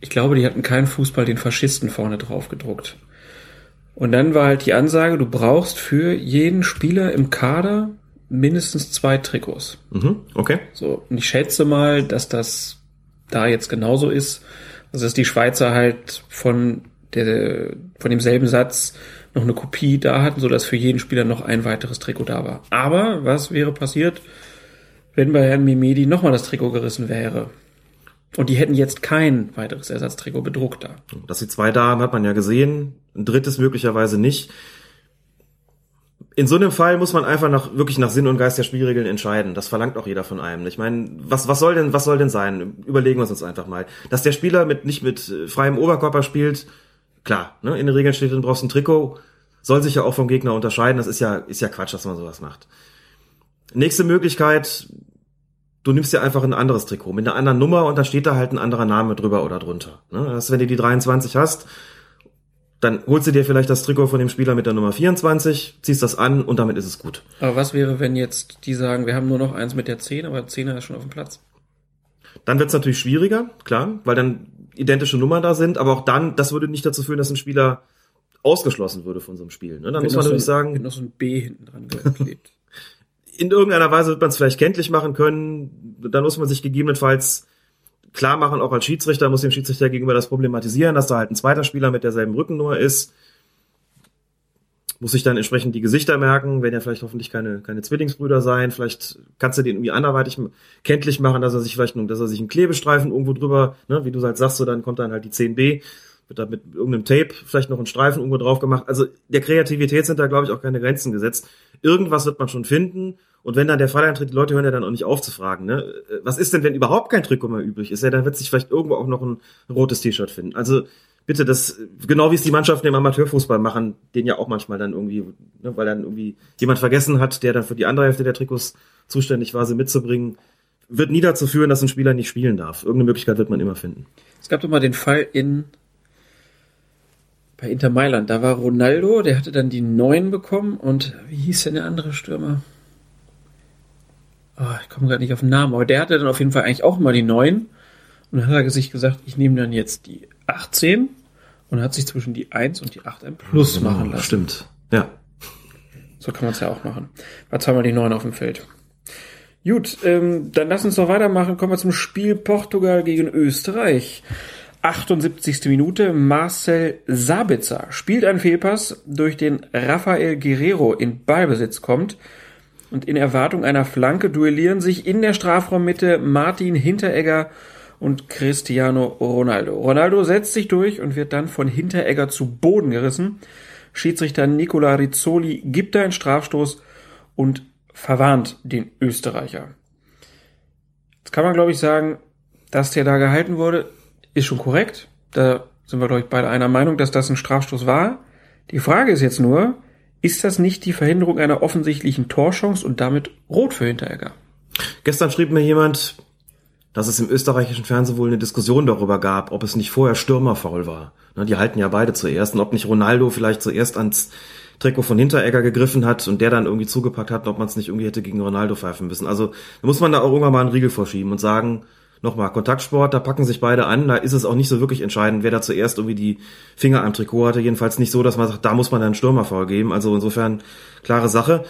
ich glaube, die hatten keinen Fußball den Faschisten vorne drauf gedruckt. Und dann war halt die Ansage, du brauchst für jeden Spieler im Kader mindestens zwei Trikots.
Mhm, okay.
So, und ich schätze mal, dass das da jetzt genauso ist. Also dass die Schweizer halt von der von demselben Satz noch eine Kopie da hatten, so dass für jeden Spieler noch ein weiteres Trikot da war. Aber was wäre passiert, wenn bei Herrn Mimedi nochmal das Trikot gerissen wäre? Und die hätten jetzt kein weiteres Ersatztrikot bedruckt da.
Dass sie zwei da haben, hat man ja gesehen. Ein drittes möglicherweise nicht. In so einem Fall muss man einfach nach, wirklich nach Sinn und Geist der Spielregeln entscheiden. Das verlangt auch jeder von einem. Ich meine, was, was soll denn, was soll denn sein? Überlegen wir es uns einfach mal. Dass der Spieler mit, nicht mit äh, freiem Oberkörper spielt, klar, ne, in den Regeln steht, du brauchst ein Trikot, soll sich ja auch vom Gegner unterscheiden. Das ist ja, ist ja Quatsch, dass man sowas macht. Nächste Möglichkeit, du nimmst dir einfach ein anderes Trikot mit einer anderen Nummer und da steht da halt ein anderer Name drüber oder drunter. Ne? Das heißt, wenn du die 23 hast, dann holst du dir vielleicht das Trikot von dem Spieler mit der Nummer 24, ziehst das an und damit ist es gut.
Aber was wäre, wenn jetzt die sagen, wir haben nur noch eins mit der 10, aber 10er ist schon auf dem Platz?
Dann wird es natürlich schwieriger, klar, weil dann identische Nummern da sind, aber auch dann, das würde nicht dazu führen, dass ein Spieler ausgeschlossen würde von so einem Spiel. Ne? Dann muss man natürlich
so, ein-
sagen,
Wenn noch so ein B hinten dran geklebt.
In irgendeiner Weise wird man es vielleicht kenntlich machen können. Dann muss man sich gegebenenfalls klar machen, auch als Schiedsrichter muss dem Schiedsrichter gegenüber das problematisieren, dass da halt ein zweiter Spieler mit derselben Rückennummer ist. Muss sich dann entsprechend die Gesichter merken, werden ja vielleicht hoffentlich keine, keine Zwillingsbrüder sein. Vielleicht kannst du den irgendwie anderweitig kenntlich machen, dass er sich vielleicht, dass er sich einen Klebestreifen irgendwo drüber, ne, wie du halt sagst, so dann kommt dann halt die 10b, wird da mit irgendeinem Tape vielleicht noch ein Streifen irgendwo drauf gemacht. Also der Kreativität sind da, glaube ich, auch keine Grenzen gesetzt. Irgendwas wird man schon finden. Und wenn dann der Fall eintritt, die Leute hören ja dann auch nicht auf zu fragen, ne? äh, Was ist denn, wenn überhaupt kein Trikot mehr übrig ist? Ja, dann wird sich vielleicht irgendwo auch noch ein rotes T-Shirt finden. Also bitte, das, genau wie es die Mannschaften im Amateurfußball machen, den ja auch manchmal dann irgendwie, ne, weil dann irgendwie jemand vergessen hat, der dann für die andere Hälfte der Trikots zuständig war, sie mitzubringen, wird nie dazu führen, dass ein Spieler nicht spielen darf. Irgendeine Möglichkeit wird man immer finden.
Es gab doch mal den Fall in bei Inter Mailand. Da war Ronaldo, der hatte dann die 9 bekommen und wie hieß denn der andere Stürmer? Ah, ich komme gerade nicht auf den Namen, aber der hatte dann auf jeden Fall eigentlich auch immer die 9 und dann hat er sich gesagt, ich nehme dann jetzt die 18 und hat sich zwischen die 1 und die 8 ein Plus machen lassen.
Stimmt. Ja.
So kann man es ja auch machen. War zweimal die Neun auf dem Feld. Gut, ähm, dann lass uns noch weitermachen. Kommen wir zum Spiel Portugal gegen Österreich. 78. Minute. Marcel Sabitzer spielt einen Fehlpass, durch den Rafael Guerrero in Ballbesitz kommt. Und in Erwartung einer Flanke duellieren sich in der Strafraummitte Martin Hinteregger und Cristiano Ronaldo. Ronaldo setzt sich durch und wird dann von Hinteregger zu Boden gerissen. Schiedsrichter Nicola Rizzoli gibt einen Strafstoß und verwarnt den Österreicher. Jetzt kann man, glaube ich, sagen, dass der da gehalten wurde, ist schon korrekt. Da sind wir, glaube ich, beide einer Meinung, dass das ein Strafstoß war. Die Frage ist jetzt nur, ist das nicht die Verhinderung einer offensichtlichen Torchance und damit rot für Hinteregger?
Gestern schrieb mir jemand, dass es im österreichischen Fernsehen wohl eine Diskussion darüber gab, ob es nicht vorher Stürmerfaul war. Die halten ja beide zuerst und ob nicht Ronaldo vielleicht zuerst ans Trikot von Hinteregger gegriffen hat und der dann irgendwie zugepackt hat, ob man es nicht irgendwie hätte gegen Ronaldo pfeifen müssen. Also da muss man da auch irgendwann mal einen Riegel vorschieben und sagen, nochmal, Kontaktsport, da packen sich beide an, da ist es auch nicht so wirklich entscheidend, wer da zuerst irgendwie die Finger am Trikot hatte. Jedenfalls nicht so, dass man sagt, da muss man dann Stürmer vorgeben. Also insofern klare Sache.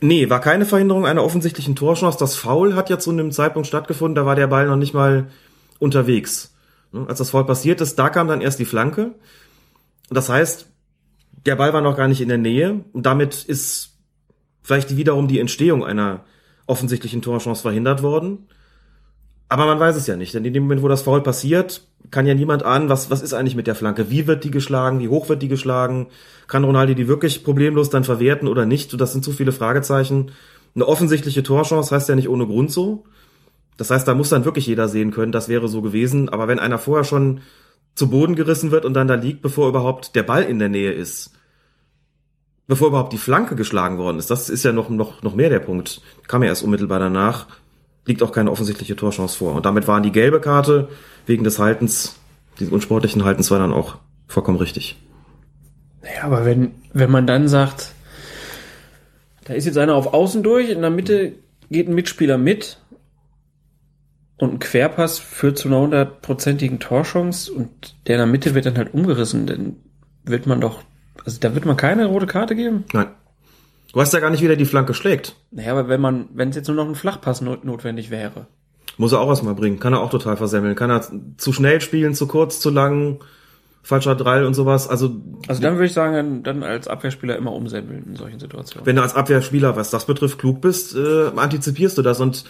Nee, war keine Verhinderung einer offensichtlichen Torchance. Das Foul hat ja zu einem Zeitpunkt stattgefunden, da war der Ball noch nicht mal unterwegs. Als das Foul passiert ist, da kam dann erst die Flanke. Das heißt, der Ball war noch gar nicht in der Nähe und damit ist vielleicht wiederum die Entstehung einer offensichtlichen Torchance verhindert worden. Aber man weiß es ja nicht, denn in dem Moment, wo das Foul passiert, kann ja niemand ahnen, was, was ist eigentlich mit der Flanke? Wie wird die geschlagen? Wie hoch wird die geschlagen? Kann Ronaldo die wirklich problemlos dann verwerten oder nicht? Das sind zu viele Fragezeichen. Eine offensichtliche Torchance heißt ja nicht ohne Grund so. Das heißt, da muss dann wirklich jeder sehen können, das wäre so gewesen. Aber wenn einer vorher schon zu Boden gerissen wird und dann da liegt, bevor überhaupt der Ball in der Nähe ist. Bevor überhaupt die Flanke geschlagen worden ist. Das ist ja noch, noch, noch mehr der Punkt. Kam ja erst unmittelbar danach. Liegt auch keine offensichtliche Torchance vor. Und damit waren die gelbe Karte wegen des Haltens, dieses unsportlichen Haltens war dann auch vollkommen richtig.
Naja, aber wenn, wenn man dann sagt, da ist jetzt einer auf Außen durch, in der Mitte geht ein Mitspieler mit und ein Querpass führt zu einer hundertprozentigen Torchance und der in der Mitte wird dann halt umgerissen, dann wird man doch, also da wird man keine rote Karte geben?
Nein. Du weißt ja gar nicht, wie der die Flanke schlägt.
Naja, aber wenn man, wenn es jetzt nur noch ein Flachpass not notwendig wäre.
Muss er auch was mal bringen. Kann er auch total versemmeln. Kann er zu schnell spielen, zu kurz, zu lang, falscher Drall und sowas. Also,
also dann würde ich sagen, dann als Abwehrspieler immer umsemmeln in solchen Situationen.
Wenn du als Abwehrspieler, was das betrifft, klug bist, äh, antizipierst du das und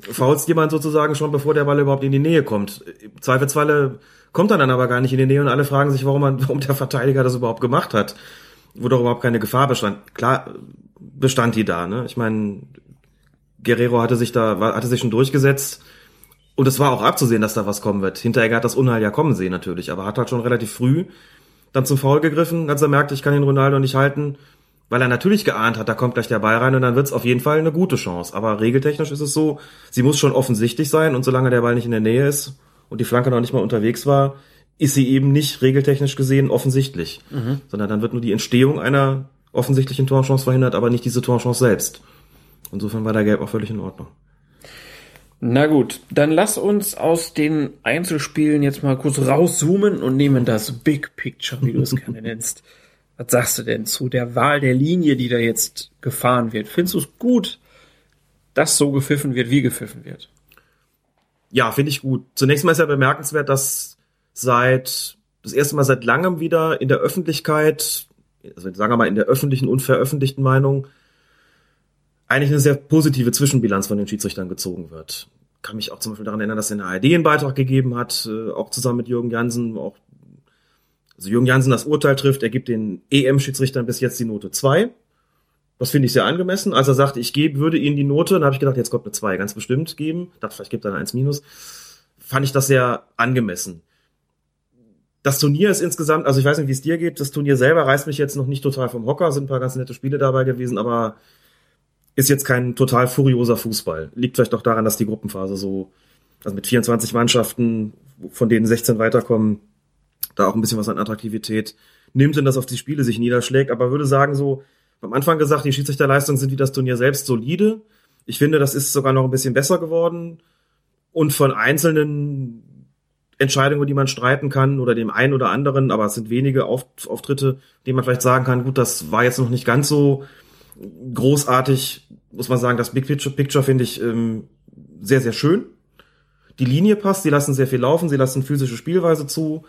faulst jemand sozusagen schon, bevor der Ball überhaupt in die Nähe kommt. Zweifelsfalle kommt er dann aber gar nicht in die Nähe und alle fragen sich, warum, man, warum der Verteidiger das überhaupt gemacht hat. Wo doch überhaupt keine Gefahr bestand. Klar bestand die da, ne? Ich meine, Guerrero hatte sich da, hatte sich schon durchgesetzt. Und es war auch abzusehen, dass da was kommen wird. Hinteregger hat das Unheil ja kommen sehen natürlich, aber hat halt schon relativ früh dann zum Foul gegriffen, als er merkte, ich kann den Ronaldo nicht halten weil er natürlich geahnt hat, da kommt gleich der Ball rein und dann wird's auf jeden Fall eine gute Chance. Aber regeltechnisch ist es so, sie muss schon offensichtlich sein und solange der Ball nicht in der Nähe ist und die Flanke noch nicht mal unterwegs war, ist sie eben nicht regeltechnisch gesehen offensichtlich, mhm. sondern dann wird nur die Entstehung einer offensichtlichen Torchance verhindert, aber nicht diese Torchance selbst. Insofern war der Gelb auch völlig in Ordnung.
Na gut, dann lass uns aus den Einzelspielen jetzt mal kurz rauszoomen und nehmen das Big Picture, wie du es gerne nennst. Was sagst du denn zu der Wahl der Linie, die da jetzt gefahren wird? Findest du es gut, dass so gepfiffen wird, wie gepfiffen wird?
Ja, finde ich gut. Zunächst mal ist ja bemerkenswert, dass seit das erste Mal seit langem wieder in der Öffentlichkeit, also sagen wir mal in der öffentlichen und veröffentlichten Meinung, eigentlich eine sehr positive Zwischenbilanz von den Schiedsrichtern gezogen wird. Kann mich auch zum Beispiel daran erinnern, dass in der ARD einen Beitrag gegeben hat, äh, auch zusammen mit Jürgen Jansen, auch also Jürgen Jansen das Urteil trifft, er gibt den EM-Schiedsrichtern bis jetzt die Note 2. Das finde ich sehr angemessen. Als er sagte, ich gebe, würde ihnen die Note, dann habe ich gedacht, jetzt kommt eine 2 ganz bestimmt geben. Dachte, vielleicht gibt er eine 1 minus. Fand ich das sehr angemessen. Das Turnier ist insgesamt, also ich weiß nicht, wie es dir geht, das Turnier selber reißt mich jetzt noch nicht total vom Hocker, sind ein paar ganz nette Spiele dabei gewesen, aber ist jetzt kein total furioser Fußball. Liegt vielleicht auch daran, dass die Gruppenphase so, also mit 24 Mannschaften, von denen 16 weiterkommen, da auch ein bisschen was an Attraktivität nimmt und das auf die Spiele sich niederschlägt. Aber würde sagen, so, am Anfang gesagt, die Schiedsrichterleistungen sind wie das Turnier selbst solide. Ich finde, das ist sogar noch ein bisschen besser geworden. Und von einzelnen Entscheidungen, die man streiten kann, oder dem einen oder anderen, aber es sind wenige Auftritte, die man vielleicht sagen kann, gut, das war jetzt noch nicht ganz so großartig, muss man sagen, das Big Picture, Picture finde ich ähm, sehr, sehr schön. Die Linie passt, sie lassen sehr viel laufen, sie lassen physische Spielweise zu.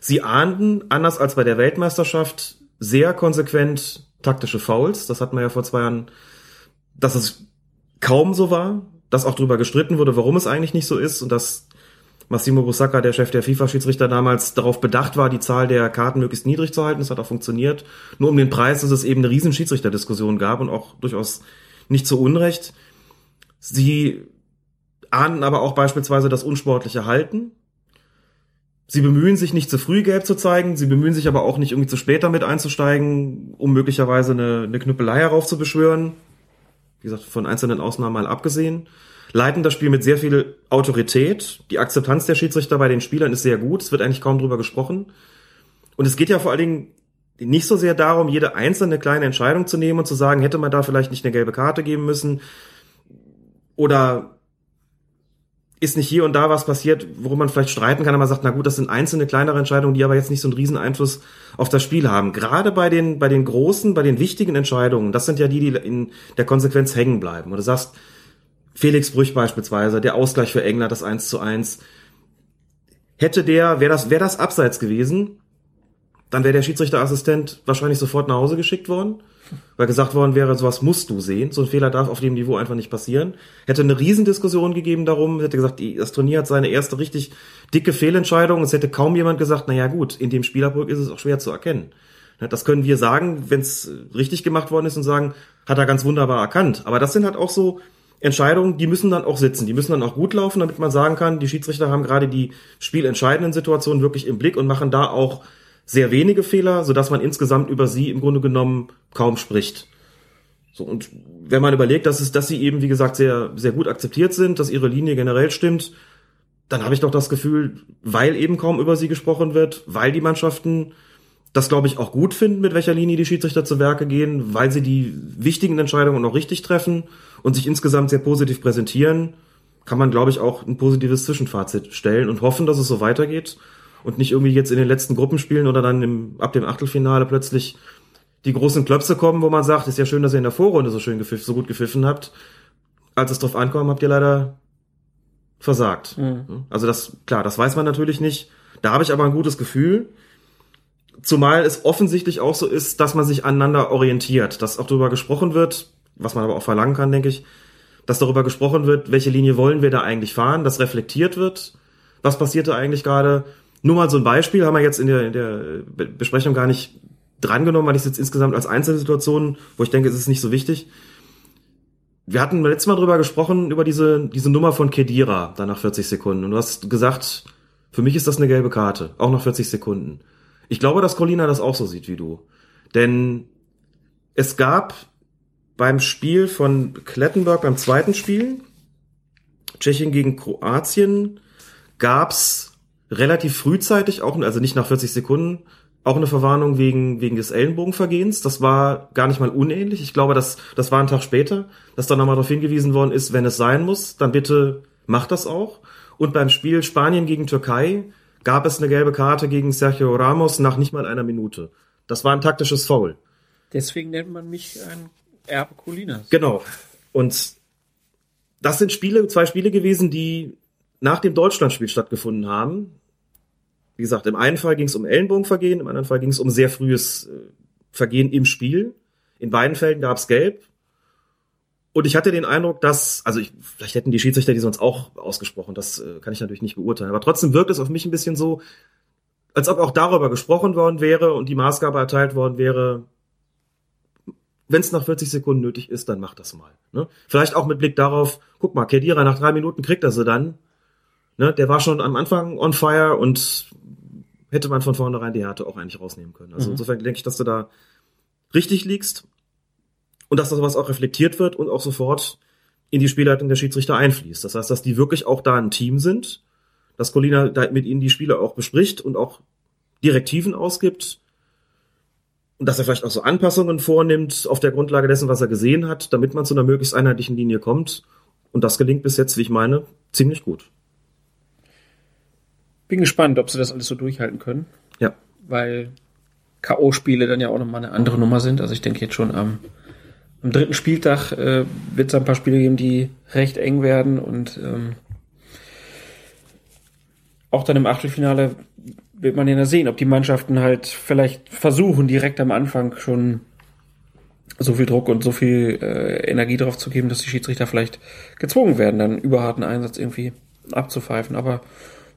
Sie ahnden, anders als bei der Weltmeisterschaft, sehr konsequent taktische Fouls. Das hat man ja vor zwei Jahren, dass es kaum so war, dass auch darüber gestritten wurde, warum es eigentlich nicht so ist und dass Massimo Busacca, der Chef der FIFA-Schiedsrichter damals, darauf bedacht war, die Zahl der Karten möglichst niedrig zu halten. Das hat auch funktioniert. Nur um den Preis, dass es eben eine riesen Schiedsrichterdiskussion gab und auch durchaus nicht zu Unrecht. Sie ahnden aber auch beispielsweise das unsportliche Halten. Sie bemühen sich nicht zu früh gelb zu zeigen, sie bemühen sich aber auch nicht irgendwie zu spät damit einzusteigen, um möglicherweise eine, eine Knüppelei heraufzubeschwören. Wie gesagt, von einzelnen Ausnahmen mal abgesehen. Leiten das Spiel mit sehr viel Autorität. Die Akzeptanz der Schiedsrichter bei den Spielern ist sehr gut. Es wird eigentlich kaum drüber gesprochen. Und es geht ja vor allen Dingen nicht so sehr darum, jede einzelne kleine Entscheidung zu nehmen und zu sagen, hätte man da vielleicht nicht eine gelbe Karte geben müssen oder ist nicht hier und da was passiert, worum man vielleicht streiten kann, aber man sagt, na gut, das sind einzelne kleinere Entscheidungen, die aber jetzt nicht so einen riesen Einfluss auf das Spiel haben. Gerade bei den, bei den großen, bei den wichtigen Entscheidungen, das sind ja die, die in der Konsequenz hängen bleiben. Und du sagst, Felix Brüch beispielsweise, der Ausgleich für England, das 1 zu 1. Hätte der, wäre das, wäre das abseits gewesen, dann wäre der Schiedsrichterassistent wahrscheinlich sofort nach Hause geschickt worden weil gesagt worden wäre, sowas musst du sehen. So ein Fehler darf auf dem Niveau einfach nicht passieren. Hätte eine Riesendiskussion gegeben darum, hätte gesagt, das Turnier hat seine erste richtig dicke Fehlentscheidung. Es hätte kaum jemand gesagt, na ja gut, in dem Spielerbruch ist es auch schwer zu erkennen. Das können wir sagen, wenn es richtig gemacht worden ist und sagen, hat er ganz wunderbar erkannt. Aber das sind halt auch so Entscheidungen, die müssen dann auch sitzen, die müssen dann auch gut laufen, damit man sagen kann, die Schiedsrichter haben gerade die spielentscheidenden Situationen wirklich im Blick und machen da auch sehr wenige Fehler, so dass man insgesamt über sie im Grunde genommen kaum spricht. So, und wenn man überlegt, dass es, dass sie eben, wie gesagt, sehr, sehr gut akzeptiert sind, dass ihre Linie generell stimmt, dann habe ich doch das Gefühl, weil eben kaum über sie gesprochen wird, weil die Mannschaften das, glaube ich, auch gut finden, mit welcher Linie die Schiedsrichter zu Werke gehen, weil sie die wichtigen Entscheidungen auch richtig treffen und sich insgesamt sehr positiv präsentieren, kann man, glaube ich, auch ein positives Zwischenfazit stellen und hoffen, dass es so weitergeht und nicht irgendwie jetzt in den letzten Gruppenspielen oder dann im, ab dem Achtelfinale plötzlich die großen Klöpse kommen, wo man sagt, ist ja schön, dass ihr in der Vorrunde so schön gepfiffen, so gut gepfiffen habt. Als es drauf ankommt, habt ihr leider versagt. Mhm. Also das, klar, das weiß man natürlich nicht. Da habe ich aber ein gutes Gefühl. Zumal es offensichtlich auch so ist, dass man sich aneinander orientiert, dass auch darüber gesprochen wird, was man aber auch verlangen kann, denke ich, dass darüber gesprochen wird, welche Linie wollen wir da eigentlich fahren, dass reflektiert wird, was passiert da eigentlich gerade nur mal so ein Beispiel haben wir jetzt in der, in der Besprechung gar nicht drangenommen, weil ich es jetzt insgesamt als Einzelsituation, wo ich denke, es ist nicht so wichtig. Wir hatten letztes Mal drüber gesprochen, über diese, diese Nummer von Kedira, da nach 40 Sekunden. Und du hast gesagt, für mich ist das eine gelbe Karte, auch nach 40 Sekunden. Ich glaube, dass Colina das auch so sieht wie du. Denn es gab beim Spiel von Klettenberg, beim zweiten Spiel, Tschechien gegen Kroatien, gab's relativ frühzeitig auch, also nicht nach 40 Sekunden, auch eine Verwarnung wegen, wegen des Ellenbogenvergehens. Das war gar nicht mal unähnlich. Ich glaube, das, das war ein Tag später, dass da nochmal darauf hingewiesen worden ist, wenn es sein muss, dann bitte macht das auch. Und beim Spiel Spanien gegen Türkei gab es eine gelbe Karte gegen Sergio Ramos nach nicht mal einer Minute. Das war ein taktisches Foul.
Deswegen nennt man mich ein Erbe Colinas.
Genau. Und das sind Spiele, zwei Spiele gewesen, die nach dem Deutschlandspiel stattgefunden haben. Wie gesagt, im einen Fall ging es um Ellenbogenvergehen, im anderen Fall ging es um sehr frühes äh, Vergehen im Spiel. In beiden Fällen gab es Gelb. Und ich hatte den Eindruck, dass, also ich, vielleicht hätten die Schiedsrichter die sonst auch ausgesprochen, das äh, kann ich natürlich nicht beurteilen. Aber trotzdem wirkt es auf mich ein bisschen so, als ob auch darüber gesprochen worden wäre und die Maßgabe erteilt worden wäre, wenn es nach 40 Sekunden nötig ist, dann mach das mal. Ne? Vielleicht auch mit Blick darauf, guck mal, Kedira nach drei Minuten kriegt er sie dann. Ne? Der war schon am Anfang on fire und hätte man von vornherein die Härte auch eigentlich rausnehmen können. Also mhm. insofern denke ich, dass du da richtig liegst und dass das was auch reflektiert wird und auch sofort in die Spielleitung der Schiedsrichter einfließt. Das heißt, dass die wirklich auch da ein Team sind, dass Colina da mit ihnen die Spiele auch bespricht und auch Direktiven ausgibt und dass er vielleicht auch so Anpassungen vornimmt auf der Grundlage dessen, was er gesehen hat, damit man zu einer möglichst einheitlichen Linie kommt. Und das gelingt bis jetzt, wie ich meine, ziemlich gut.
Bin gespannt, ob sie das alles so durchhalten können.
Ja.
Weil K.O.-Spiele dann ja auch nochmal eine andere Nummer sind. Also ich denke jetzt schon am am dritten Spieltag äh, wird es ein paar Spiele geben, die recht eng werden und ähm, auch dann im Achtelfinale wird man ja sehen, ob die Mannschaften halt vielleicht versuchen, direkt am Anfang schon so viel Druck und so viel äh, Energie drauf zu geben, dass die Schiedsrichter vielleicht gezwungen werden, dann überharten Einsatz irgendwie abzupfeifen. Aber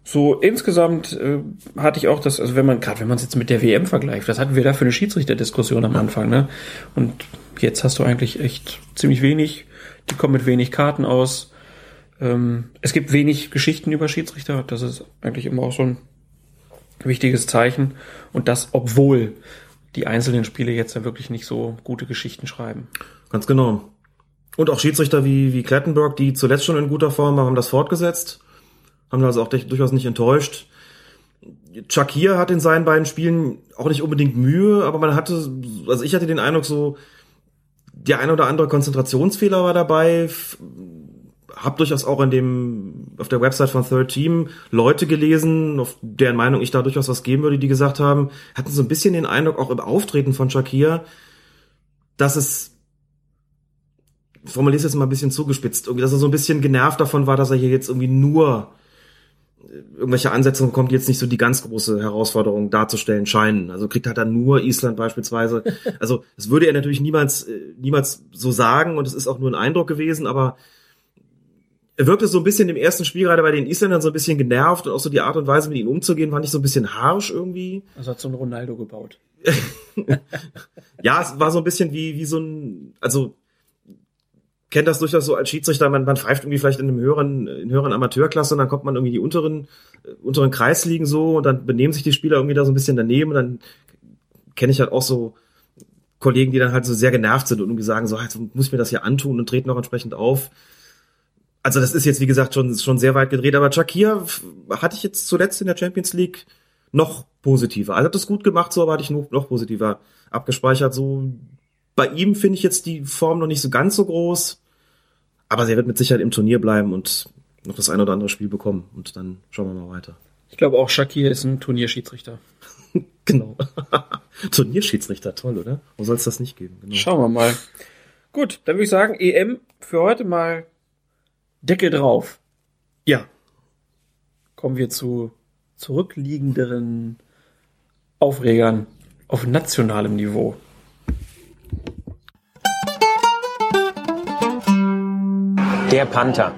so insgesamt äh, hatte ich auch das, also wenn man, gerade wenn man es jetzt mit der WM vergleicht, was hatten wir da für eine Schiedsrichterdiskussion am Anfang, ne? Und jetzt hast du eigentlich echt ziemlich wenig, die kommen mit wenig Karten aus. Ähm, es gibt wenig Geschichten über Schiedsrichter, das ist eigentlich immer auch so ein wichtiges Zeichen. Und das, obwohl die einzelnen Spiele jetzt ja wirklich nicht so gute Geschichten schreiben.
Ganz genau. Und auch Schiedsrichter wie, wie Klettenberg, die zuletzt schon in guter Form waren, haben das fortgesetzt. Haben also auch durchaus nicht enttäuscht. Shakir hat in seinen beiden Spielen auch nicht unbedingt Mühe, aber man hatte, also ich hatte den Eindruck so, der ein oder andere Konzentrationsfehler war dabei, habe durchaus auch in dem auf der Website von Third Team Leute gelesen, auf deren Meinung ich da durchaus was geben würde, die gesagt haben, hatten so ein bisschen den Eindruck auch im Auftreten von Shakir, dass es formuliere es jetzt mal ein bisschen zugespitzt, irgendwie, dass er so ein bisschen genervt davon war, dass er hier jetzt irgendwie nur irgendwelche Ansetzungen kommt, die jetzt nicht so die ganz große Herausforderung darzustellen scheinen. Also kriegt halt dann nur Island beispielsweise. Also das würde er natürlich niemals, äh, niemals so sagen und es ist auch nur ein Eindruck gewesen, aber er wirkte so ein bisschen im ersten Spiel gerade bei den Isländern so ein bisschen genervt und auch so die Art und Weise mit ihnen umzugehen fand ich so ein bisschen harsch irgendwie.
Also hat so ein Ronaldo gebaut.
ja, es war so ein bisschen wie, wie so ein, also kennt das durchaus so als Schiedsrichter, man, man pfeift irgendwie vielleicht in einem höheren, in höheren Amateurklasse und dann kommt man irgendwie die unteren, äh, unteren Kreisligen so und dann benehmen sich die Spieler irgendwie da so ein bisschen daneben und dann kenne ich halt auch so Kollegen, die dann halt so sehr genervt sind und irgendwie sagen, so, jetzt muss ich mir das hier antun und treten auch entsprechend auf also das ist jetzt, wie gesagt, schon, schon sehr weit gedreht, aber Shakir hatte ich jetzt zuletzt in der Champions League noch positiver. Also hat das gut gemacht, so aber hatte ich noch, noch positiver abgespeichert. So bei ihm finde ich jetzt die Form noch nicht so ganz so groß, aber er wird mit Sicherheit im Turnier bleiben und noch das ein oder andere Spiel bekommen und dann schauen wir mal weiter.
Ich glaube auch Shakir ist ein Turnierschiedsrichter.
genau. Turnierschiedsrichter, toll, oder? Wo soll es das nicht geben?
Genau. Schauen wir mal. Gut, dann würde ich sagen, EM für heute mal Deckel drauf.
Ja.
Kommen wir zu zurückliegenderen Aufregern auf nationalem Niveau.
Der Panther.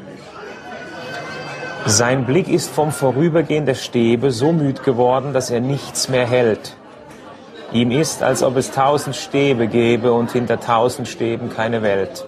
Sein Blick ist vom Vorübergehen der Stäbe so müd geworden, dass er nichts mehr hält. Ihm ist, als ob es tausend Stäbe gäbe und hinter tausend Stäben keine Welt.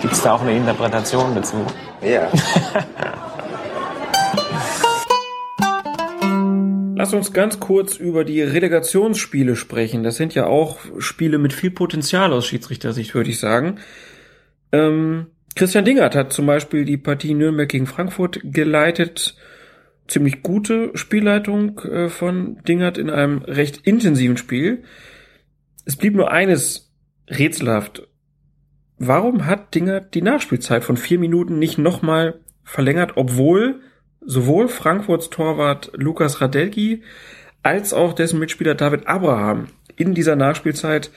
Gibt es da auch eine Interpretation dazu?
Ja.
Lass uns ganz kurz über die Relegationsspiele sprechen. Das sind ja auch Spiele mit viel Potenzial aus Schiedsrichtersicht, würde ich sagen. Ähm, Christian Dingert hat zum Beispiel die Partie Nürnberg gegen Frankfurt geleitet. Ziemlich gute Spielleitung äh, von Dingert in einem recht intensiven Spiel. Es blieb nur eines rätselhaft. Warum hat Dinger die Nachspielzeit von vier Minuten nicht nochmal verlängert, obwohl sowohl Frankfurts Torwart Lukas Radelki als auch dessen Mitspieler David Abraham in dieser Nachspielzeit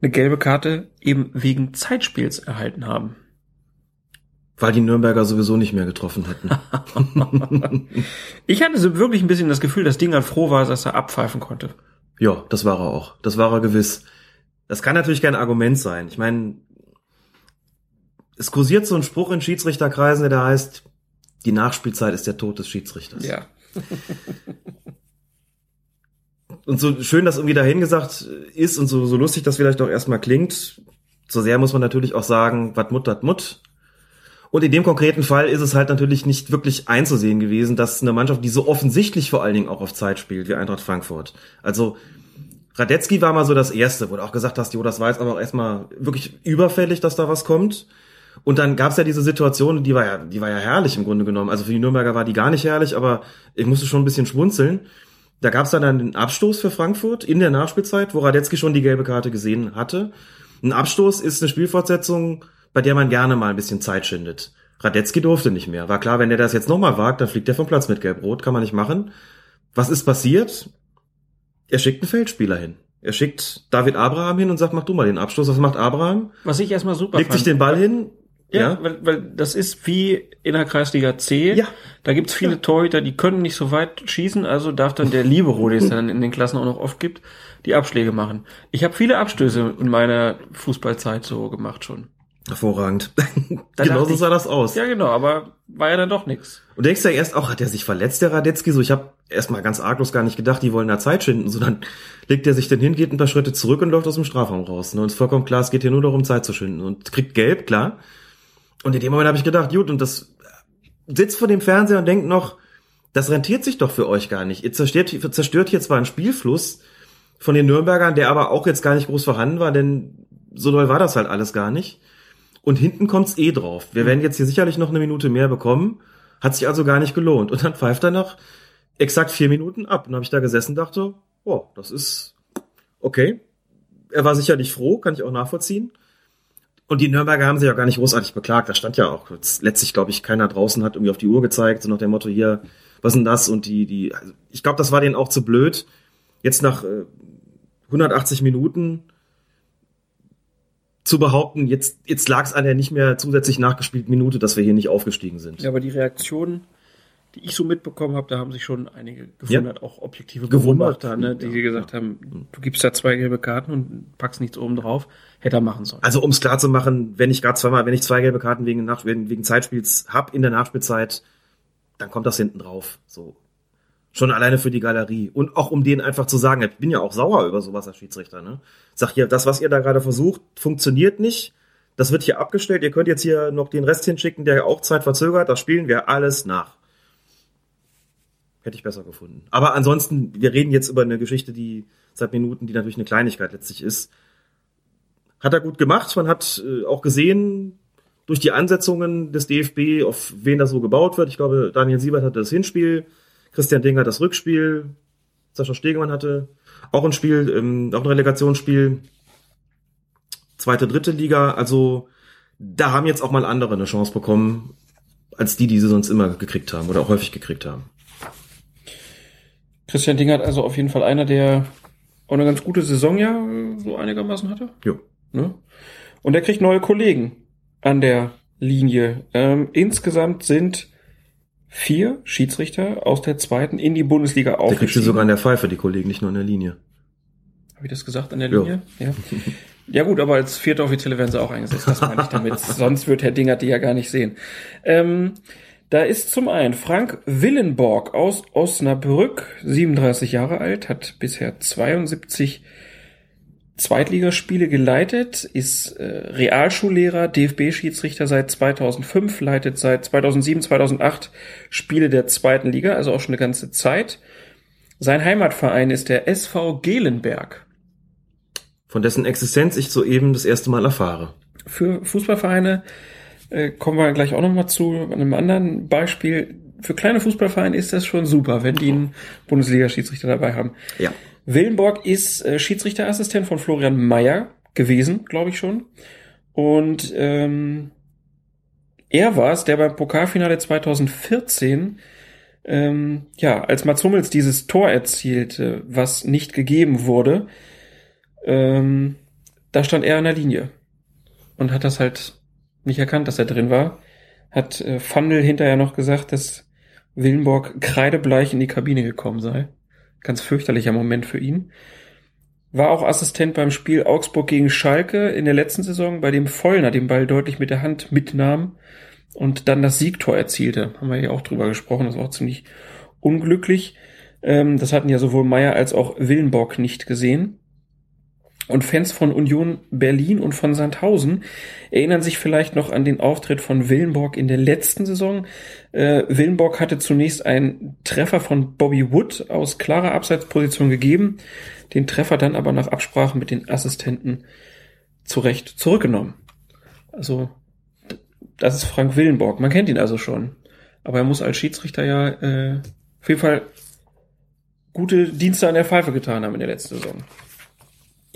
eine gelbe Karte eben wegen Zeitspiels erhalten haben?
Weil die Nürnberger sowieso nicht mehr getroffen hätten.
ich hatte so wirklich ein bisschen das Gefühl, dass Dinger froh war, dass er abpfeifen konnte.
Ja, das war er auch. Das war er gewiss. Das kann natürlich kein Argument sein. Ich meine, es kursiert so ein Spruch in Schiedsrichterkreisen, der heißt, die Nachspielzeit ist der Tod des Schiedsrichters.
Ja.
und so schön das irgendwie dahingesagt ist und so, so lustig das vielleicht auch erstmal klingt, so sehr muss man natürlich auch sagen, wat mut, dat mut. Und in dem konkreten Fall ist es halt natürlich nicht wirklich einzusehen gewesen, dass eine Mannschaft, die so offensichtlich vor allen Dingen auch auf Zeit spielt, wie Eintracht Frankfurt. Also Radetzky war mal so das Erste, wo du auch gesagt hast, jo, das war jetzt aber auch erstmal wirklich überfällig, dass da was kommt. Und dann gab's ja diese Situation, die war ja, die war ja herrlich im Grunde genommen. Also für die Nürnberger war die gar nicht herrlich, aber ich musste schon ein bisschen schmunzeln. Da gab's dann einen Abstoß für Frankfurt in der Nachspielzeit, wo Radetzky schon die gelbe Karte gesehen hatte. Ein Abstoß ist eine Spielfortsetzung, bei der man gerne mal ein bisschen Zeit schindet. Radetzky durfte nicht mehr. War klar, wenn der das jetzt nochmal wagt, dann fliegt er vom Platz mit Gelb-Rot, kann man nicht machen. Was ist passiert? Er schickt einen Feldspieler hin. Er schickt David Abraham hin und sagt, mach du mal den Abstoß. Was macht Abraham?
Was ich erstmal super
Legt
fand.
sich den Ball hin.
Ja,
Ja.
Weil, weil das ist wie in der Kreisliga C.
Ja.
Da gibt's viele Torhüter, die können nicht so weit schießen, also darf dann der Libero, den es dann in den Klassen auch noch oft gibt, die Abschläge machen. Ich habe viele Abstöße in meiner Fußballzeit so gemacht schon.
Hervorragend.
Da
genau so sah das aus.
Ja, genau, aber war ja dann doch nix.
Und denkst ja erst auch, hat er sich verletzt, der Radetzky? So, ich habe erstmal ganz arglos gar nicht gedacht, die wollen da Zeit schinden. So, dann legt er sich dann hin, geht ein paar Schritte zurück und läuft aus dem Strafraum raus. Ne? Und ist vollkommen klar, es geht hier nur darum, Zeit zu schinden. Und kriegt gelb, klar. Und in dem Moment habe ich gedacht, gut, und das sitzt vor dem Fernseher und denkt noch, das rentiert sich doch für euch gar nicht. Ihr zerstört, zerstört hier zwar einen Spielfluss von den Nürnbergern, der aber auch jetzt gar nicht groß vorhanden war, denn so doll war das halt alles gar nicht. Und hinten kommt's eh drauf. Wir werden jetzt hier sicherlich noch eine Minute mehr bekommen. Hat sich also gar nicht gelohnt. Und dann pfeift er nach exakt vier Minuten ab. Und habe ich da gesessen dachte, oh, das ist okay. Er war sicherlich froh, kann ich auch nachvollziehen. Und die Nürnberger haben sich ja gar nicht großartig beklagt. Da stand ja auch letztlich, glaube ich, keiner draußen hat irgendwie auf die Uhr gezeigt, so nach dem Motto hier, was denn das? Und die, die, also ich glaube, das war denen auch zu blöd. Jetzt nach äh, 180 Minuten zu behaupten, jetzt, jetzt lag es an der nicht mehr zusätzlich nachgespielten Minute, dass wir hier nicht aufgestiegen sind.
Ja, aber die Reaktionen, die ich so mitbekommen habe, da haben sich schon einige gewundert, auch objektive
Gewundert.
Beobachter, ne, die gesagt haben, du gibst da zwei gelbe Karten und packst nichts oben drauf, hätte er machen sollen.
Also um es klar zu machen, wenn ich gerade zweimal, wenn ich zwei gelbe Karten wegen, Nach wegen, wegen Zeitspiels hab in der Nachspielzeit, dann kommt das hinten drauf. So. Schon alleine für die Galerie. Und auch um denen einfach zu sagen, ich bin ja auch sauer über sowas als Schiedsrichter, ne? Sag hier, das, was ihr da gerade versucht, funktioniert nicht. Das wird hier abgestellt. Ihr könnt jetzt hier noch den Rest hinschicken, der auch Zeit verzögert. Das spielen wir alles nach. Hätte ich besser gefunden. Aber ansonsten, wir reden jetzt über eine Geschichte, die seit Minuten, die natürlich eine Kleinigkeit letztlich ist. Hat er gut gemacht. Man hat äh, auch gesehen, durch die Ansetzungen des DFB, auf wen das so gebaut wird. Ich glaube, Daniel Siebert hatte das Hinspiel, Christian Ding hat das Rückspiel, Sascha Stegemann hatte auch ein Spiel, ähm, auch ein Relegationsspiel, zweite, dritte Liga. Also da haben jetzt auch mal andere eine Chance bekommen, als die, die sie sonst immer gekriegt haben oder auch häufig gekriegt haben.
Christian Dingert also auf jeden Fall einer, der auch eine ganz gute Saison ja äh, so einigermaßen hatte.
Jo.
Ne? Und er kriegt neue Kollegen an der Linie. Ähm, insgesamt sind vier Schiedsrichter aus der zweiten in die Bundesliga
Der kriegt sie
aufgestiegen.
sogar an der Pfeife, die Kollegen, nicht nur an der Linie.
Habe ich das gesagt an der
Ja.
Linie? Ja. Ja gut, aber als vierte Offizielle werden sie auch eingesetzt. Das meine ich damit. Sonst wird Herr Dingert die ja gar nicht sehen. Ähm, da ist zum einen Frank Willenborg aus Osnabrück, 37 Jahre alt, hat bisher 72 Zweitligaspiele geleitet, ist äh, Realschullehrer, DFB-Schiedsrichter seit 2005, leitet seit 2007, 2008 Spiele der zweiten Liga, also auch schon eine ganze Zeit. Sein Heimatverein ist der SV Gelenberg.
Von dessen Existenz ich soeben das erste Mal erfahre.
Für Fußballvereine äh, kommen wir gleich auch nochmal zu einem anderen Beispiel. Für kleine Fußballvereine ist das schon super, wenn die einen Bundesliga-Schiedsrichter dabei haben.
Ja.
Willenborg ist äh, Schiedsrichterassistent von Florian Mayer gewesen, glaube ich schon. Und ähm, er war es, der beim Pokalfinale 2014, ähm, ja, als Mats Hummels dieses Tor erzielte, was nicht gegeben wurde, ähm, da stand er an der Linie und hat das halt nicht erkannt, dass er drin war. Hat äh, Fandel hinterher noch gesagt, dass Willenborg kreidebleich in die Kabine gekommen sei. Ganz fürchterlicher Moment für ihn. War auch Assistent beim Spiel Augsburg gegen Schalke in der letzten Saison, bei dem Vollner den Ball deutlich mit der Hand mitnahm und dann das Siegtor erzielte. Haben wir ja auch drüber gesprochen, das war auch ziemlich unglücklich. Ähm, das hatten ja sowohl Meier als auch Willenborg nicht gesehen. Und Fans von Union Berlin und von Sandhausen erinnern sich vielleicht noch an den Auftritt von Willenborg in der letzten Saison. Äh, Willenborg hatte zunächst einen Treffer von Bobby Wood aus klarer Abseitsposition gegeben, den Treffer dann aber nach Absprache mit den Assistenten zurecht zurückgenommen. Also, das ist Frank Willenborg. Man kennt ihn also schon. Aber er muss als Schiedsrichter ja äh, auf jeden Fall gute Dienste an der Pfeife getan haben in der letzten Saison.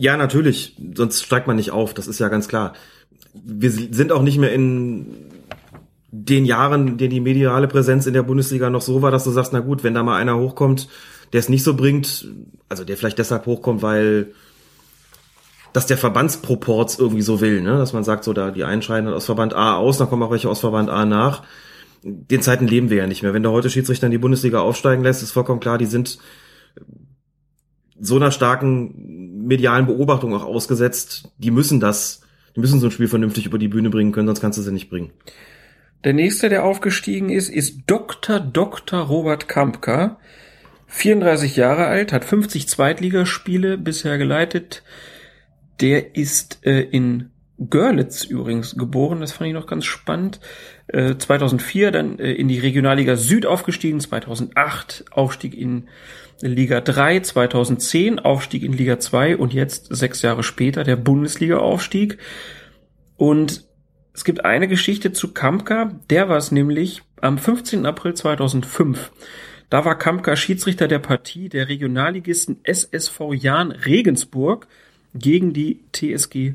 Ja, natürlich. Sonst steigt man nicht auf. Das ist ja ganz klar. Wir sind auch nicht mehr in den Jahren, in denen die mediale Präsenz in der Bundesliga noch so war, dass du sagst, na gut, wenn da mal einer hochkommt, der es nicht so bringt, also der vielleicht deshalb hochkommt, weil dass der Verbandsproports irgendwie so will, ne? dass man sagt, so da die einen aus Verband A aus, dann kommen auch welche aus Verband A nach. Den Zeiten leben wir ja nicht mehr. Wenn du heute Schiedsrichter in die Bundesliga aufsteigen lässt, ist vollkommen klar, die sind so einer starken medialen Beobachtung auch ausgesetzt, die müssen das, die müssen so ein Spiel vernünftig über die Bühne bringen können, sonst kannst du sie nicht bringen.
Der nächste, der aufgestiegen ist, ist Dr. Dr. Robert Kampka. 34 Jahre alt, hat 50 Zweitligaspiele bisher geleitet. Der ist äh, in Görlitz übrigens geboren, das fand ich noch ganz spannend. Äh, 2004 dann äh, in die Regionalliga Süd aufgestiegen, 2008 Aufstieg in Liga 3, 2010 Aufstieg in Liga 2 und jetzt sechs Jahre später der Bundesliga-Aufstieg. Und es gibt eine Geschichte zu Kampka, der war es nämlich am 15. April 2005. Da war Kampka Schiedsrichter der Partie der Regionalligisten SSV Jahn Regensburg gegen die TSG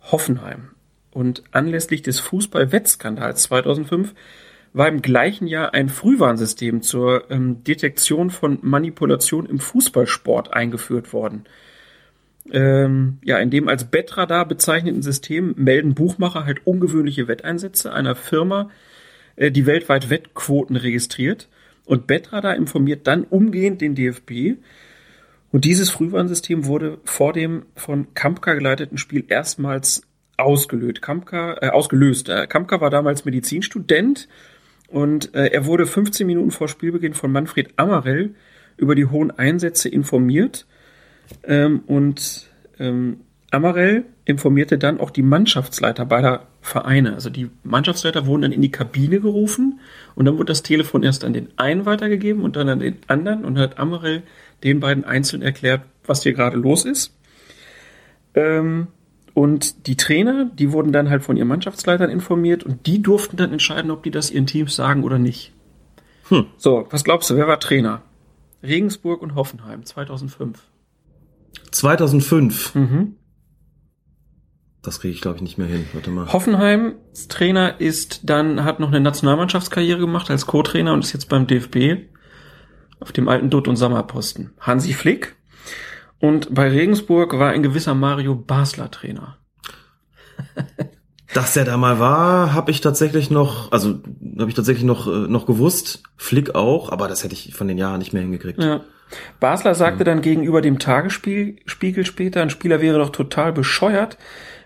Hoffenheim. Und anlässlich des Fußball-Wettskandals 2005 war im gleichen Jahr ein Frühwarnsystem zur ähm, Detektion von Manipulation im Fußballsport eingeführt worden. Ähm, ja, in dem als Bettradar bezeichneten System melden Buchmacher halt ungewöhnliche Wetteinsätze einer Firma, äh, die weltweit Wettquoten registriert. Und Bettradar informiert dann umgehend den DFB. Und dieses Frühwarnsystem wurde vor dem von Kampka geleiteten Spiel erstmals ausgelöst. Kampka, äh, ausgelöst. Äh, Kampka war damals Medizinstudent und äh, er wurde 15 Minuten vor Spielbeginn von Manfred Amarell über die hohen Einsätze informiert. Ähm, und ähm, Amarell informierte dann auch die Mannschaftsleiter beider Vereine. Also die Mannschaftsleiter wurden dann in die Kabine gerufen und dann wurde das Telefon erst an den einen weitergegeben und dann an den anderen und hat Amarell den beiden einzeln erklärt, was hier gerade los ist. Ähm, und die Trainer, die wurden dann halt von ihren Mannschaftsleitern informiert und die durften dann entscheiden, ob die das ihren Teams sagen oder nicht. Hm. So, was glaubst du, wer war Trainer? Regensburg und Hoffenheim 2005.
2005? Mhm. Das kriege ich, glaube ich, nicht mehr hin. Warte mal.
Hoffenheims Trainer ist dann, hat noch eine Nationalmannschaftskarriere gemacht als Co-Trainer und ist jetzt beim DFB auf dem alten Dutt- und Sommerposten. Hansi Flick und bei Regensburg war ein gewisser Mario Basler Trainer.
Dass er da mal war, habe ich tatsächlich noch, also habe ich tatsächlich noch äh, noch gewusst, Flick auch, aber das hätte ich von den Jahren nicht mehr hingekriegt.
Ja. Basler sagte dann gegenüber dem Tagesspiegel später, ein Spieler wäre doch total bescheuert,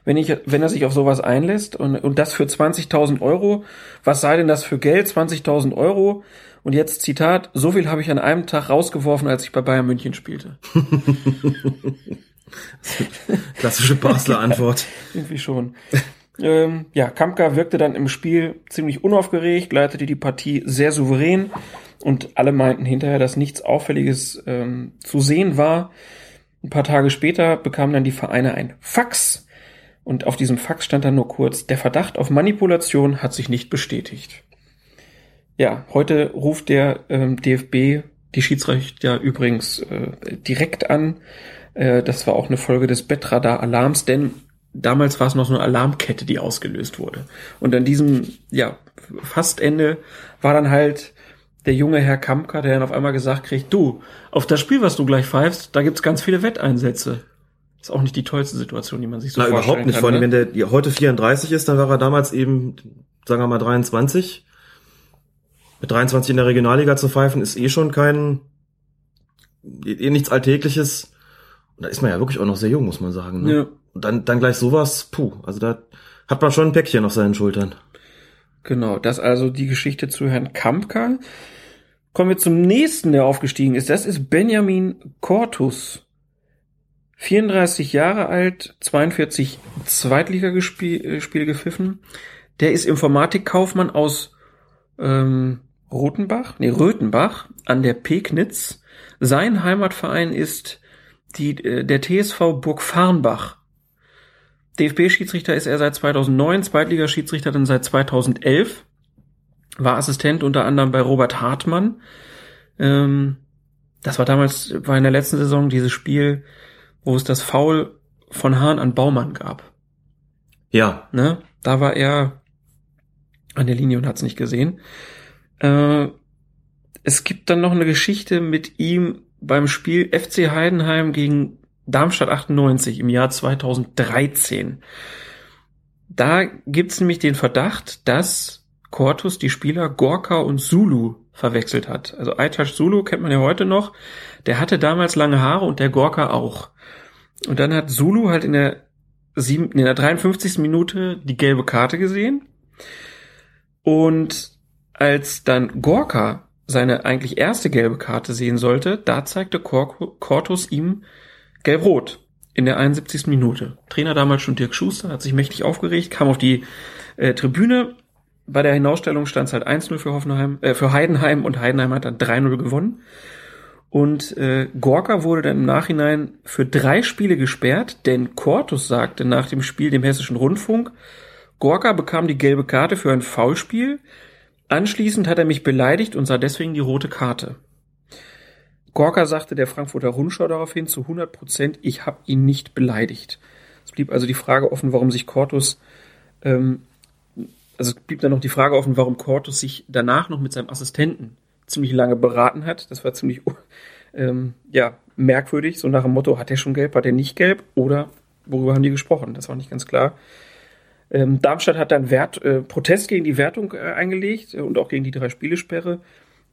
wenn, ich, wenn er sich auf sowas einlässt und, und das für 20.000 Euro. Was sei denn das für Geld? 20.000 Euro. Und jetzt Zitat, so viel habe ich an einem Tag rausgeworfen, als ich bei Bayern München spielte.
Klassische Basler Antwort.
Irgendwie schon. ähm, ja, Kampka wirkte dann im Spiel ziemlich unaufgeregt, leitete die Partie sehr souverän und alle meinten hinterher, dass nichts Auffälliges ähm, zu sehen war. Ein paar Tage später bekamen dann die Vereine ein Fax und auf diesem Fax stand dann nur kurz, der Verdacht auf Manipulation hat sich nicht bestätigt. Ja, heute ruft der ähm, DFB die Schiedsrichter übrigens äh, direkt an. Äh, das war auch eine Folge des Bettradar-Alarms, denn damals war es noch so eine Alarmkette, die ausgelöst wurde. Und an diesem, ja, Fastende war dann halt der junge Herr Kampka, der dann auf einmal gesagt kriegt, du, auf das Spiel, was du gleich pfeifst, da gibt's ganz viele Wetteinsätze. Ist auch nicht die tollste Situation, die man sich so
Na,
vorstellen
überhaupt nicht.
kann.
Vor allem,
ne?
wenn der heute 34 ist, dann war er damals eben, sagen wir mal, 23. Mit 23 in der Regionalliga zu pfeifen, ist eh schon kein, eh nichts Alltägliches. Und da ist man ja wirklich auch noch sehr jung, muss man sagen. Ne?
Ja.
Und dann, dann gleich sowas, puh, also da hat man schon ein Päckchen auf seinen Schultern.
Genau, das also die Geschichte zu Herrn Kampka. Kommen wir zum nächsten, der aufgestiegen ist. Das ist Benjamin Cortus. 34 Jahre alt, 42 Zweitligaspiele gepfiffen. Der ist Informatikkaufmann aus ähm, Rotenbach, nee, Röthenbach an der Pegnitz. Sein Heimatverein ist die, äh, der TSV Burg Farnbach. DFB-Schiedsrichter ist er seit 2009, Zweitligaschiedsrichter dann seit 2011. War Assistent unter anderem bei Robert Hartmann. Ähm, das war damals, war in der letzten Saison dieses Spiel, wo es das Foul von Hahn an Baumann gab.
Ja.
Ne? Da war er an der Linie und hat es nicht gesehen. Äh, es gibt dann noch eine Geschichte mit ihm beim Spiel FC Heidenheim gegen Darmstadt 98 im Jahr 2013. Da gibt's nämlich den Verdacht, dass Cortus die Spieler Gorka und Zulu verwechselt hat. Also Aitash Zulu kennt man ja heute noch. Der hatte damals lange Haare und der Gorka auch. Und dann hat Zulu halt in der, sieben, in der 53. Minute die gelbe Karte gesehen. Und als dann Gorka seine eigentlich erste gelbe Karte sehen sollte, da zeigte Cortus ihm gelb-rot in der 71. Minute. Trainer damals schon Dirk Schuster, hat sich mächtig aufgeregt, kam auf die äh, Tribüne. Bei der Hinausstellung stand es halt 1-0 für Hoffenheim, äh, für Heidenheim und Heidenheim hat dann 3-0 gewonnen. Und äh, Gorka wurde dann im Nachhinein für drei Spiele gesperrt, denn Cortus sagte nach dem Spiel dem Hessischen Rundfunk, Gorka bekam die gelbe Karte für ein Foulspiel. Anschließend hat er mich beleidigt und sah deswegen die rote Karte. Gorka sagte der Frankfurter Rundschau daraufhin zu 100 Prozent, ich habe ihn nicht beleidigt. Es blieb also die Frage offen, warum sich Cortus, ähm, also es blieb dann noch die Frage offen, warum Cortus sich danach noch mit seinem Assistenten ziemlich lange beraten hat. Das war ziemlich ähm, ja, merkwürdig, so nach dem Motto, hat er schon gelb, hat er nicht gelb oder worüber haben die gesprochen? Das war nicht ganz klar. Ähm, Darmstadt hat dann Wert, äh, Protest gegen die Wertung äh, eingelegt äh, und auch gegen die drei Spielesperre.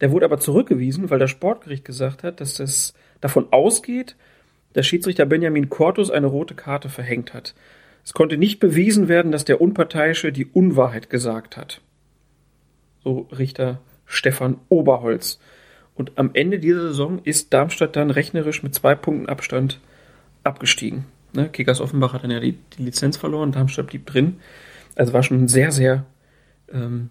Der wurde aber zurückgewiesen, weil das Sportgericht gesagt hat, dass das davon ausgeht, dass Schiedsrichter Benjamin Cortus eine rote Karte verhängt hat. Es konnte nicht bewiesen werden, dass der Unparteiische die Unwahrheit gesagt hat. So Richter Stefan Oberholz. Und am Ende dieser Saison ist Darmstadt dann rechnerisch mit zwei Punkten Abstand abgestiegen. Ne? Kickers Offenbach hat dann ja die, die Lizenz verloren, Darmstadt blieb drin. Also war schon ein sehr, sehr ähm,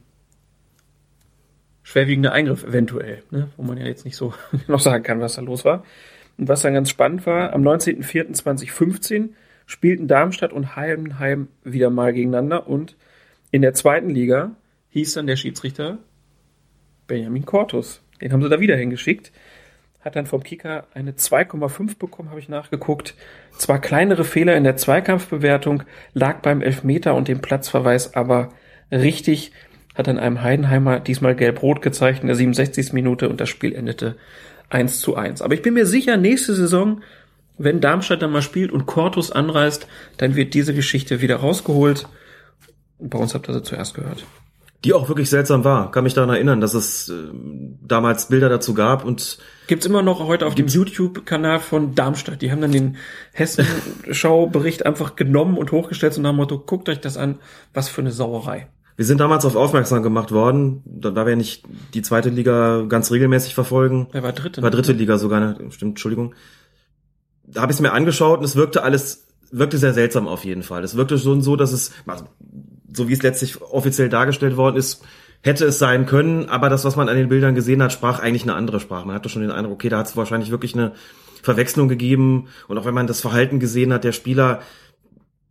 schwerwiegender Eingriff eventuell, ne? wo man ja jetzt nicht so noch sagen kann, was da los war. Und was dann ganz spannend war, am 19.04.2015 spielten Darmstadt und Heidenheim wieder mal gegeneinander und in der zweiten Liga hieß dann der Schiedsrichter Benjamin Cortus. Den haben sie da wieder hingeschickt. Hat dann vom Kicker eine 2,5 bekommen, habe ich nachgeguckt. Zwar kleinere Fehler in der Zweikampfbewertung, lag beim Elfmeter und dem Platzverweis aber richtig. Hat dann einem Heidenheimer diesmal gelb-rot gezeigt in der 67. Minute und das Spiel endete 1 zu 1. Aber ich bin mir sicher, nächste Saison, wenn Darmstadt dann mal spielt und Cortus anreist, dann wird diese Geschichte wieder rausgeholt. Bei uns habt ihr sie zuerst gehört
die auch wirklich seltsam war. Kann mich daran erinnern, dass es äh, damals Bilder dazu gab und
gibt's immer noch heute auf dem YouTube-Kanal von Darmstadt. Die haben dann den Hessen-Schau-Bericht einfach genommen und hochgestellt und dem Motto, guckt euch das an, was für eine Sauerei.
Wir sind damals auf aufmerksam gemacht worden, da, da wir nicht die zweite Liga ganz regelmäßig verfolgen.
Er war dritte.
War dritte Liga sogar, ne? stimmt, Entschuldigung. Da habe ich es mir angeschaut und es wirkte alles, wirkte sehr seltsam auf jeden Fall. Es wirkte schon so, dass es, also so wie es letztlich offiziell dargestellt worden ist, hätte es sein können, aber das, was man an den Bildern gesehen hat, sprach eigentlich eine andere Sprache. Man hatte schon den Eindruck, okay, da hat es wahrscheinlich wirklich eine Verwechslung gegeben und auch wenn man das Verhalten gesehen hat, der Spieler,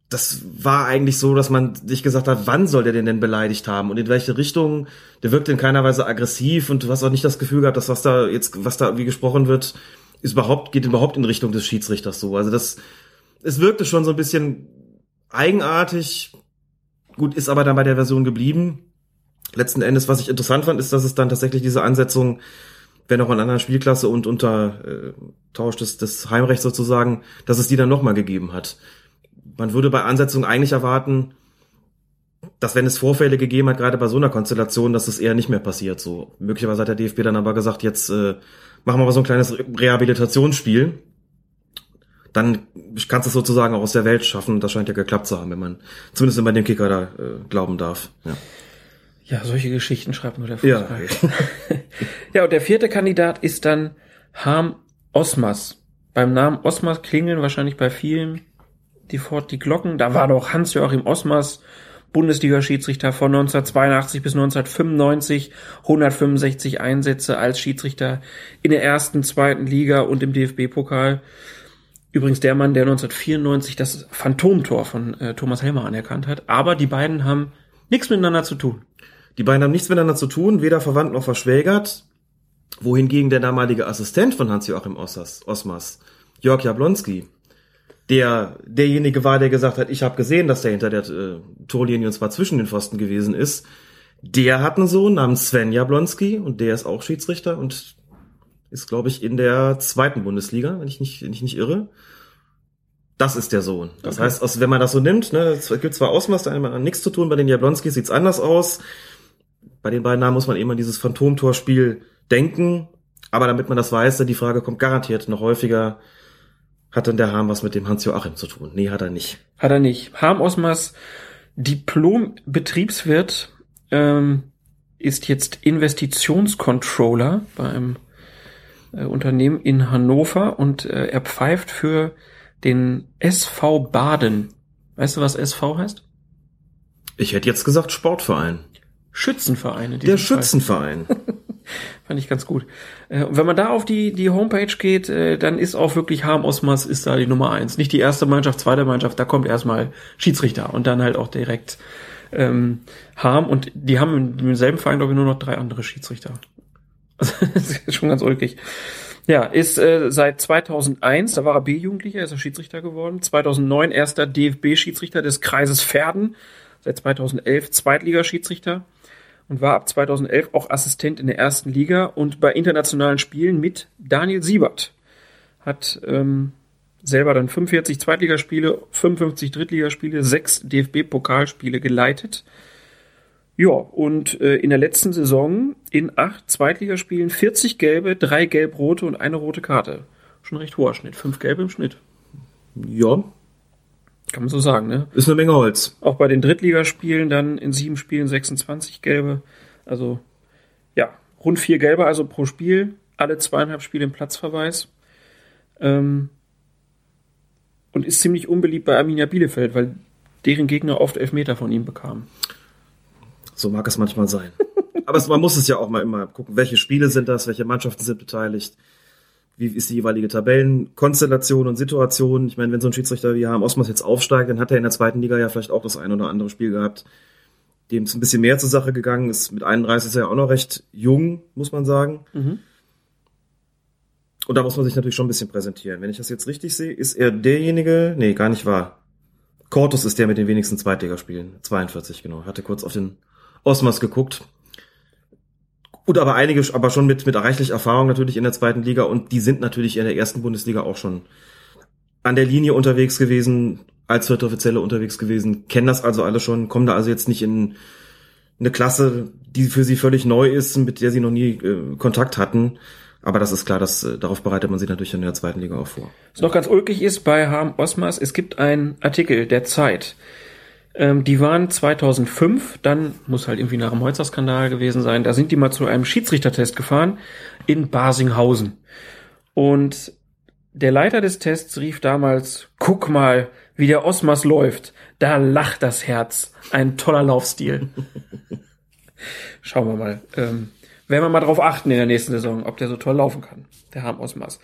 das war eigentlich so, dass man sich gesagt hat, wann soll der den denn beleidigt haben und in welche Richtung? Der wirkt in keiner Weise aggressiv und du hast auch nicht das Gefühl gehabt, dass was da jetzt, was da wie gesprochen wird, ist überhaupt, geht überhaupt in Richtung des Schiedsrichters so. Also das, es wirkte schon so ein bisschen eigenartig, Gut, ist aber dann bei der Version geblieben. Letzten Endes, was ich interessant fand, ist, dass es dann tatsächlich diese Ansetzung, wenn auch in einer anderen Spielklasse und unter äh, Tausch des, des Heimrechts sozusagen, dass es die dann nochmal gegeben hat. Man würde bei Ansetzung eigentlich erwarten, dass wenn es Vorfälle gegeben hat, gerade bei so einer Konstellation, dass es eher nicht mehr passiert. So möglicherweise hat der DFB dann aber gesagt, jetzt äh, machen wir mal so ein kleines Rehabilitationsspiel dann kannst du es sozusagen auch aus der Welt schaffen. Das scheint ja geklappt zu haben, wenn man zumindest bei dem Kicker da äh, glauben darf. Ja.
ja, solche Geschichten schreibt nur der Fußball. Ja. ja, und der vierte Kandidat ist dann Harm Osmas. beim Namen Osmas klingeln wahrscheinlich bei vielen sofort die Glocken. Da war doch Hans-Joachim Osmas Bundesliga-Schiedsrichter von 1982 bis 1995, 165 Einsätze als Schiedsrichter in der ersten, zweiten Liga und im DFB-Pokal. Übrigens der Mann, der 1994 das Phantomtor von äh, Thomas Helmer anerkannt hat. Aber die beiden haben nichts miteinander zu tun.
Die beiden haben nichts miteinander zu tun, weder verwandt noch verschwägert. Wohingegen der damalige Assistent von Hans-Joachim Osmas, Jörg Jablonski, der derjenige war, der gesagt hat, ich habe gesehen, dass der hinter der äh, Torlinie und zwar zwischen den Pfosten gewesen ist. Der hat einen Sohn namens Sven Jablonski und der ist auch Schiedsrichter und ist, glaube ich, in der zweiten Bundesliga, wenn ich nicht, wenn ich nicht irre. Das ist der Sohn. Das okay. heißt, aus, wenn man das so nimmt, ne, es gibt zwar Ausmaß, da hat nichts zu tun, bei den Jablonskis sieht's anders aus. Bei den beiden Namen muss man eben an dieses Phantomtorspiel denken. Aber damit man das weiß, dann die Frage kommt garantiert noch häufiger, hat denn der Harm was mit dem Hans-Joachim zu tun? Nee, hat er nicht.
Hat er nicht. Harm Osmas, Diplom-Betriebswirt, ähm, ist jetzt Investitionscontroller bei einem äh, Unternehmen in Hannover und äh, er pfeift für den SV Baden. Weißt du, was SV heißt?
Ich hätte jetzt gesagt Sportverein.
Schützenverein.
Der Schützenverein.
Fand ich ganz gut. Äh, und wenn man da auf die, die Homepage geht, äh, dann ist auch wirklich Harm Osmas ist da die Nummer eins. Nicht die erste Mannschaft, zweite Mannschaft, da kommt erstmal Schiedsrichter und dann halt auch direkt ähm, Harm. Und die haben im selben Verein, glaube ich, nur noch drei andere Schiedsrichter. Das ist schon ganz ulkig. Ja, ist äh, seit 2001, da war er B-Jugendlicher, ist er Schiedsrichter geworden. 2009 erster DFB-Schiedsrichter des Kreises Pferden. Seit 2011 Zweitligaschiedsrichter und war ab 2011 auch Assistent in der ersten Liga und bei internationalen Spielen mit Daniel Siebert. Hat ähm, selber dann 45 Zweitligaspiele, 55 Drittligaspiele, sechs DFB-Pokalspiele geleitet. Ja, und äh, in der letzten Saison in acht Zweitligaspielen 40 gelbe, drei gelb-rote und eine rote Karte. Schon recht hoher Schnitt, fünf gelbe im Schnitt.
Ja,
kann man so sagen, ne?
Ist eine Menge Holz.
Auch bei den Drittligaspielen dann in sieben Spielen 26 gelbe. Also, ja, rund vier gelbe, also pro Spiel. Alle zweieinhalb Spiele im Platzverweis. Ähm, und ist ziemlich unbeliebt bei Arminia Bielefeld, weil deren Gegner oft Elfmeter von ihm bekamen.
So mag es manchmal sein. Aber man muss es ja auch mal immer gucken, welche Spiele sind das, welche Mannschaften sind beteiligt wie ist die jeweilige Tabellenkonstellation und Situation. Ich meine, wenn so ein Schiedsrichter wie Harm Osmas jetzt aufsteigt, dann hat er in der zweiten Liga ja vielleicht auch das ein oder andere Spiel gehabt, dem es ein bisschen mehr zur Sache gegangen ist. Mit 31 ist er ja auch noch recht jung, muss man sagen. Mhm. Und da muss man sich natürlich schon ein bisschen präsentieren. Wenn ich das jetzt richtig sehe, ist er derjenige, nee, gar nicht wahr. Cortus ist der mit den wenigsten Zweitligaspielen. 42, genau. Hatte kurz auf den Osmas geguckt. Gut, aber einige, aber schon mit, mit reichlich Erfahrung natürlich in der zweiten Liga und die sind natürlich in der ersten Bundesliga auch schon an der Linie unterwegs gewesen, als vierte Offizielle unterwegs gewesen, kennen das also alle schon, kommen da also jetzt nicht in eine Klasse, die für sie völlig neu ist, mit der sie noch nie äh, Kontakt hatten. Aber das ist klar, dass äh, darauf bereitet man sich natürlich in der zweiten Liga auch vor.
Was noch ganz ulkig ist bei Harm Osmas, es gibt einen Artikel der Zeit, ähm, die waren 2005, dann muss halt irgendwie nach dem Holzer-Skandal gewesen sein, da sind die mal zu einem Schiedsrichtertest gefahren in Basinghausen. Und der Leiter des Tests rief damals, guck mal, wie der Osmas läuft. Da lacht das Herz. Ein toller Laufstil. Schauen wir mal. Ähm, werden wir mal drauf achten in der nächsten Saison, ob der so toll laufen kann, der Harm Osmas.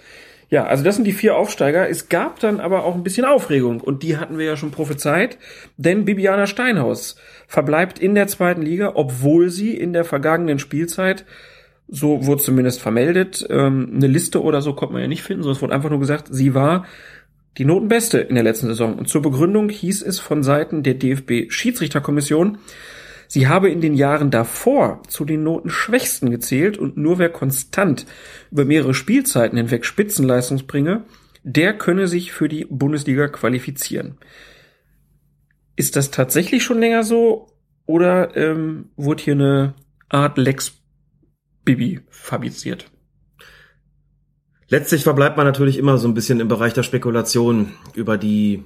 Ja, also das sind die vier Aufsteiger. Es gab dann aber auch ein bisschen Aufregung und die hatten wir ja schon prophezeit, denn Bibiana Steinhaus verbleibt in der zweiten Liga, obwohl sie in der vergangenen Spielzeit, so wurde zumindest vermeldet, ähm, eine Liste oder so konnte man ja nicht finden, sondern es wurde einfach nur gesagt, sie war die Notenbeste in der letzten Saison. Und zur Begründung hieß es von Seiten der DFB Schiedsrichterkommission, Sie habe in den Jahren davor zu den Notenschwächsten gezählt und nur wer konstant über mehrere Spielzeiten hinweg Spitzenleistung bringe, der könne sich für die Bundesliga qualifizieren. Ist das tatsächlich schon länger so oder ähm, wurde hier eine Art Lex Bibi fabriziert?
Letztlich verbleibt man natürlich immer so ein bisschen im Bereich der Spekulation über die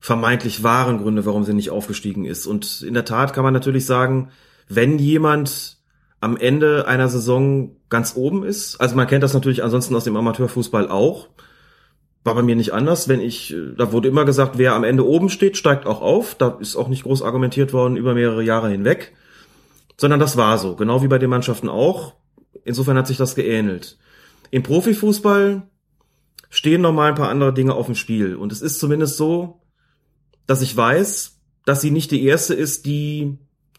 vermeintlich wahren Gründe, warum sie nicht aufgestiegen ist. Und in der Tat kann man natürlich sagen, wenn jemand am Ende einer Saison ganz oben ist, also man kennt das natürlich ansonsten aus dem Amateurfußball auch, war bei mir nicht anders. Wenn ich, da wurde immer gesagt, wer am Ende oben steht, steigt auch auf. Da ist auch nicht groß argumentiert worden über mehrere Jahre hinweg. Sondern das war so. Genau wie bei den Mannschaften auch. Insofern hat sich das geähnelt. Im Profifußball stehen noch mal ein paar andere Dinge auf dem Spiel. Und es ist zumindest so, dass ich weiß, dass sie nicht die erste ist, die,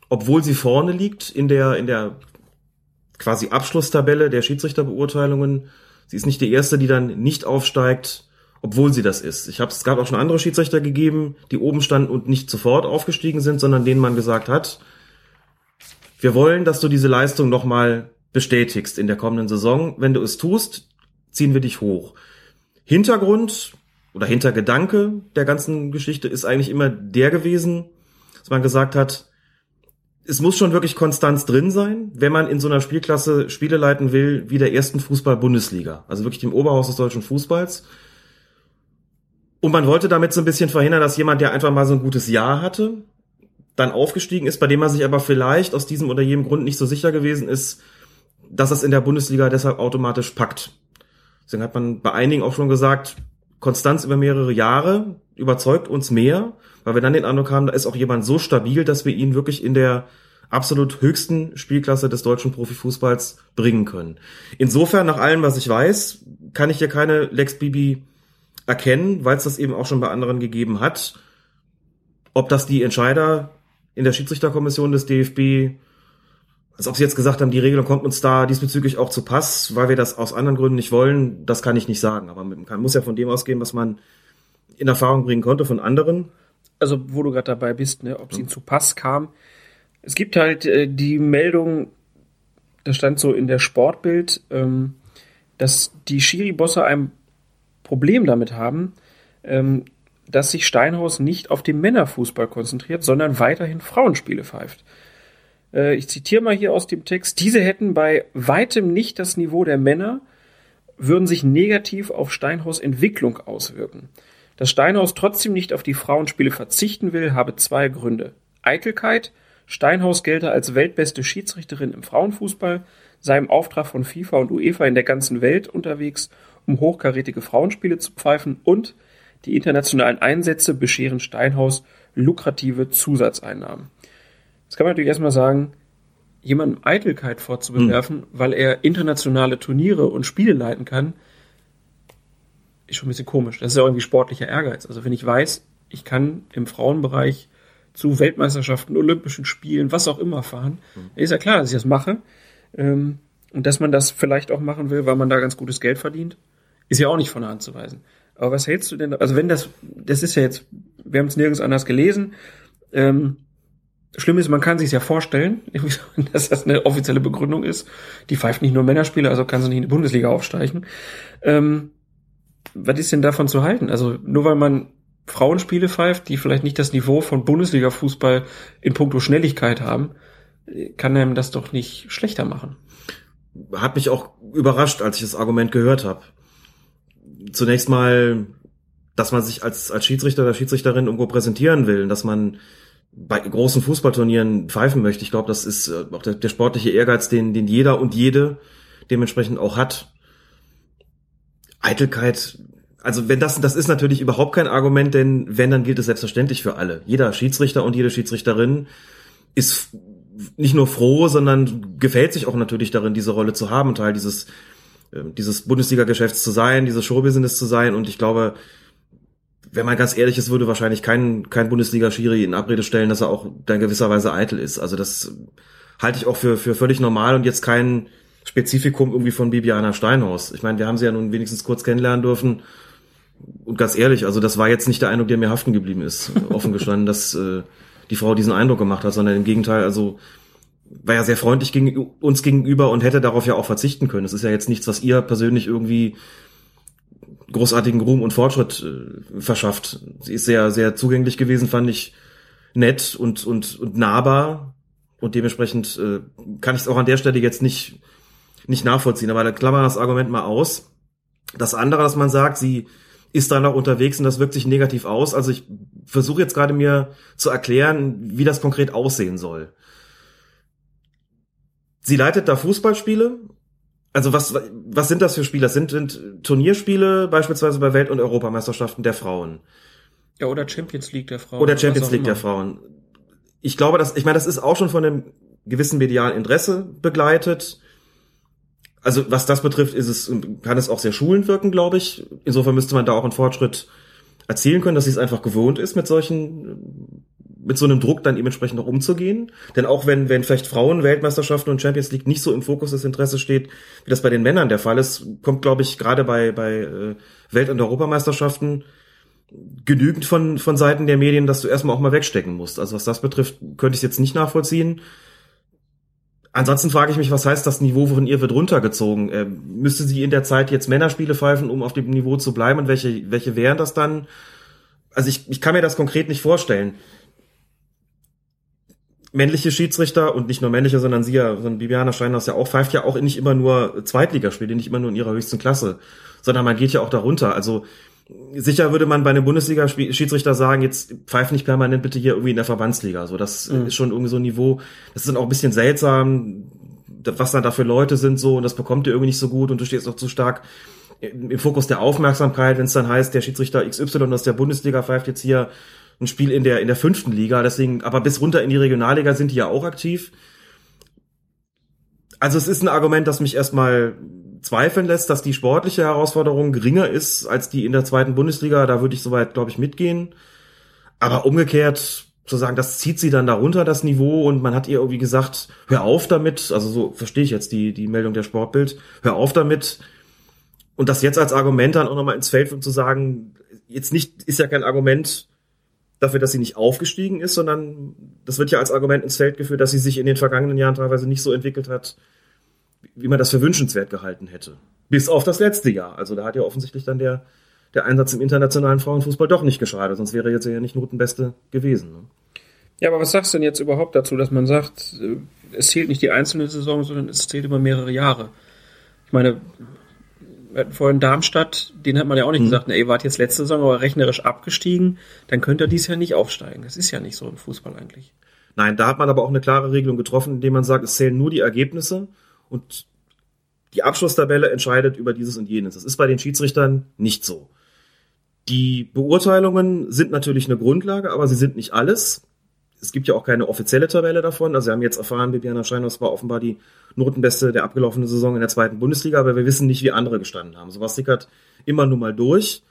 obwohl sie vorne liegt in der, in der quasi Abschlusstabelle der Schiedsrichterbeurteilungen, sie ist nicht die erste, die dann nicht aufsteigt, obwohl sie das ist. Ich habe es gab auch schon andere Schiedsrichter gegeben, die oben standen und nicht sofort aufgestiegen sind, sondern denen man gesagt hat, wir wollen, dass du diese Leistung nochmal bestätigst in der kommenden Saison. Wenn du es tust, ziehen wir dich hoch. Hintergrund oder Hintergedanke der ganzen Geschichte ist eigentlich immer der gewesen, dass man gesagt hat, es muss schon wirklich Konstanz drin sein, wenn man in so einer Spielklasse Spiele leiten will wie der ersten Fußball-Bundesliga. Also wirklich dem Oberhaus des deutschen Fußballs. Und man wollte damit so ein bisschen verhindern, dass jemand, der einfach mal so ein gutes Jahr hatte, dann aufgestiegen ist, bei dem man sich aber vielleicht aus diesem oder jenem Grund nicht so sicher gewesen ist, dass es in der Bundesliga deshalb automatisch packt. Deswegen hat man bei einigen auch schon gesagt, Konstanz über mehrere Jahre überzeugt uns mehr, weil wir dann den Eindruck haben, da ist auch jemand so stabil, dass wir ihn wirklich in der absolut höchsten Spielklasse des deutschen Profifußballs bringen können. Insofern, nach allem, was ich weiß, kann ich hier keine Lex Bibi erkennen, weil es das eben auch schon bei anderen gegeben hat. Ob das die Entscheider in der Schiedsrichterkommission des DFB, als ob sie jetzt gesagt haben, die Regelung kommt uns da diesbezüglich auch zu Pass, weil wir das aus anderen Gründen nicht wollen, das kann ich nicht sagen. Aber man muss ja von dem ausgehen, was man in Erfahrung bringen konnte von anderen.
Also, wo du gerade dabei bist, ne, ob es ihnen zu Pass kam. Es gibt halt äh, die Meldung, das stand so in der Sportbild, ähm, dass die Schiri-Bosse ein Problem damit haben, ähm, dass sich Steinhaus nicht auf den Männerfußball konzentriert, sondern weiterhin Frauenspiele pfeift. Äh, ich zitiere mal hier aus dem Text. Diese hätten bei weitem nicht das Niveau der Männer, würden sich negativ auf Steinhaus Entwicklung auswirken. Dass Steinhaus trotzdem nicht auf die Frauenspiele verzichten will, habe zwei Gründe. Eitelkeit. Steinhaus gelte als weltbeste Schiedsrichterin im Frauenfußball, sei im Auftrag von FIFA und UEFA in der ganzen Welt unterwegs um hochkarätige Frauenspiele zu pfeifen und die internationalen Einsätze bescheren Steinhaus lukrative Zusatzeinnahmen. Jetzt kann man natürlich erstmal sagen, jemandem Eitelkeit vorzubewerfen, hm. weil er internationale Turniere und Spiele leiten kann, ist schon ein bisschen komisch. Das ist ja irgendwie sportlicher Ehrgeiz. Also wenn ich weiß, ich kann im Frauenbereich zu Weltmeisterschaften, Olympischen Spielen, was auch immer fahren, hm. ist ja klar, dass ich das mache. Ähm, und dass man das vielleicht auch machen will, weil man da ganz gutes Geld verdient. Ist ja auch nicht von der Hand zu weisen. Aber was hältst du denn, also wenn das, das ist ja jetzt, wir haben es nirgends anders gelesen, ähm, Schlimm ist, man kann sich ja vorstellen, dass das eine offizielle Begründung ist. Die pfeift nicht nur Männerspiele, also kann sie nicht in die Bundesliga aufsteigen. Ähm, was ist denn davon zu halten? Also nur weil man Frauenspiele pfeift, die vielleicht nicht das Niveau von Bundesliga-Fußball in puncto Schnelligkeit haben, kann einem das doch nicht schlechter machen.
Hat mich auch überrascht, als ich das Argument gehört habe zunächst mal, dass man sich als, als Schiedsrichter oder Schiedsrichterin irgendwo präsentieren will, dass man bei großen Fußballturnieren pfeifen möchte. Ich glaube, das ist äh, auch der, der sportliche Ehrgeiz, den, den jeder und jede dementsprechend auch hat. Eitelkeit, also wenn das, das ist natürlich überhaupt kein Argument, denn wenn, dann gilt es selbstverständlich für alle. Jeder Schiedsrichter und jede Schiedsrichterin ist nicht nur froh, sondern gefällt sich auch natürlich darin, diese Rolle zu haben, Teil dieses ähm, dieses Bundesliga-Geschäfts zu sein, dieses Showbusiness zu sein. Und ich glaube, wenn man ganz ehrlich ist, würde wahrscheinlich kein, kein Bundesliga-Schiri in Abrede stellen, dass er auch in gewisser Weise eitel ist. Also das halte ich auch für, für völlig normal und jetzt kein Spezifikum irgendwie von Bibiana Steinhaus. Ich meine, wir haben sie ja nun wenigstens kurz kennenlernen dürfen. Und ganz ehrlich, also das war jetzt nicht der Eindruck, der mir haften geblieben ist, offen gestanden, dass äh, die Frau diesen Eindruck gemacht hat, sondern im Gegenteil, also war ja sehr freundlich gegen uns gegenüber und hätte darauf ja auch verzichten können. Es ist ja jetzt nichts, was ihr persönlich irgendwie großartigen Ruhm und Fortschritt äh, verschafft. Sie ist sehr, sehr zugänglich gewesen, fand ich nett und, und, und nahbar. Und dementsprechend äh, kann ich es auch an der Stelle jetzt nicht, nicht nachvollziehen. Aber da klammern das Argument mal aus. Das andere, dass man sagt, sie ist da noch unterwegs und das wirkt sich negativ aus. Also ich versuche jetzt gerade mir zu erklären, wie das konkret aussehen soll. Sie leitet da Fußballspiele Also was, was sind das für Spiele? Das sind, sind Turnierspiele beispielsweise bei Welt- und Europameisterschaften der Frauen.
Ja, oder Champions League der Frauen.
Oder Champions League der Frauen. Ich glaube, dass, ich meine, das ist auch schon von einem gewissen medialen Interesse begleitet. Also was das betrifft, ist es, kann es auch sehr schulend wirken, glaube ich. Insofern müsste man da auch einen Fortschritt erzielen können, dass sie es einfach gewohnt ist, mit solchen, mit so einem Druck dann dementsprechend auch umzugehen. Denn auch wenn, wenn vielleicht Frauen Weltmeisterschaften und Champions League nicht so im Fokus des Interesses steht, wie das bei den Männern der Fall ist, kommt, glaube ich, gerade bei, bei äh, Welt- und Europameisterschaften genügend von, von Seiten der Medien, dass du erstmal auch mal wegstecken musst. Also was das betrifft, könnte ich es jetzt nicht nachvollziehen. Ansonsten frage ich mich, was heißt das Niveau von ihr wird runtergezogen? Äh, müsste sie in der Zeit jetzt Männerspiele pfeifen, um auf dem Niveau zu bleiben? Und welche, welche wären das dann? Also ich, ich kann mir das konkret nicht vorstellen. Männliche Schiedsrichter und nicht nur männliche, sondern sie ja, sondern Bibiana Steinhaus ja auch, pfeift ja auch nicht immer nur Zweitligaspiele, nicht immer nur in ihrer höchsten Klasse, sondern man geht ja auch darunter. Also sicher würde man bei einem Bundesliga-Schiedsrichter sagen, jetzt pfeif nicht permanent bitte hier irgendwie in der Verbandsliga. So, das mhm. ist schon irgendwie so ein Niveau. Das ist dann auch ein bisschen seltsam, was dann da für Leute sind so und das bekommt ihr irgendwie nicht so gut und du stehst auch zu stark im Fokus der Aufmerksamkeit, wenn es dann heißt, der Schiedsrichter XY aus der Bundesliga pfeift jetzt hier ein Spiel in der in der fünften Liga, deswegen, aber bis runter in die Regionalliga sind die ja auch aktiv. Also es ist ein Argument, das mich erstmal zweifeln lässt, dass die sportliche Herausforderung geringer ist als die in der zweiten Bundesliga. Da würde ich soweit, glaube ich, mitgehen. Aber umgekehrt zu sagen, das zieht sie dann darunter, das Niveau, und man hat ihr irgendwie gesagt, hör auf damit, also so verstehe ich jetzt die, die Meldung der Sportbild, hör auf damit. Und das jetzt als Argument dann auch nochmal ins Feld und zu sagen, jetzt nicht, ist ja kein Argument dafür, dass sie nicht aufgestiegen ist, sondern das wird ja als Argument ins Feld geführt, dass sie sich in den vergangenen Jahren teilweise nicht so entwickelt hat, wie man das für wünschenswert gehalten hätte. Bis auf das letzte Jahr. Also da hat ja offensichtlich dann der, der Einsatz im internationalen Frauenfußball doch nicht geschadet, sonst wäre jetzt ja nicht Notenbeste gewesen. Ne?
Ja, aber was sagst du denn jetzt überhaupt dazu, dass man sagt, äh, es zählt nicht die einzelne Saison, sondern es zählt über mehrere Jahre? Ich meine, wir hatten vorhin Darmstadt, den hat man ja auch nicht mhm. gesagt, ihr wart jetzt letzte Saison aber rechnerisch abgestiegen, dann könnt ihr dies Jahr nicht aufsteigen. Das ist ja nicht so im Fußball eigentlich.
Nein, da hat man aber auch eine klare Regelung getroffen, indem man sagt, es zählen nur die Ergebnisse und die Abschlusstabelle entscheidet über dieses und jenes. Das ist bei den Schiedsrichtern nicht so. Die Beurteilungen sind natürlich eine Grundlage, aber sie sind nicht alles. Es gibt ja auch keine offizielle Tabelle davon. Also wir haben jetzt erfahren, Bibiana Scheinhaus war offenbar die Notenbeste der abgelaufenen Saison in der zweiten Bundesliga, aber wir wissen nicht, wie andere gestanden haben. Sowas sickert immer nur mal durch.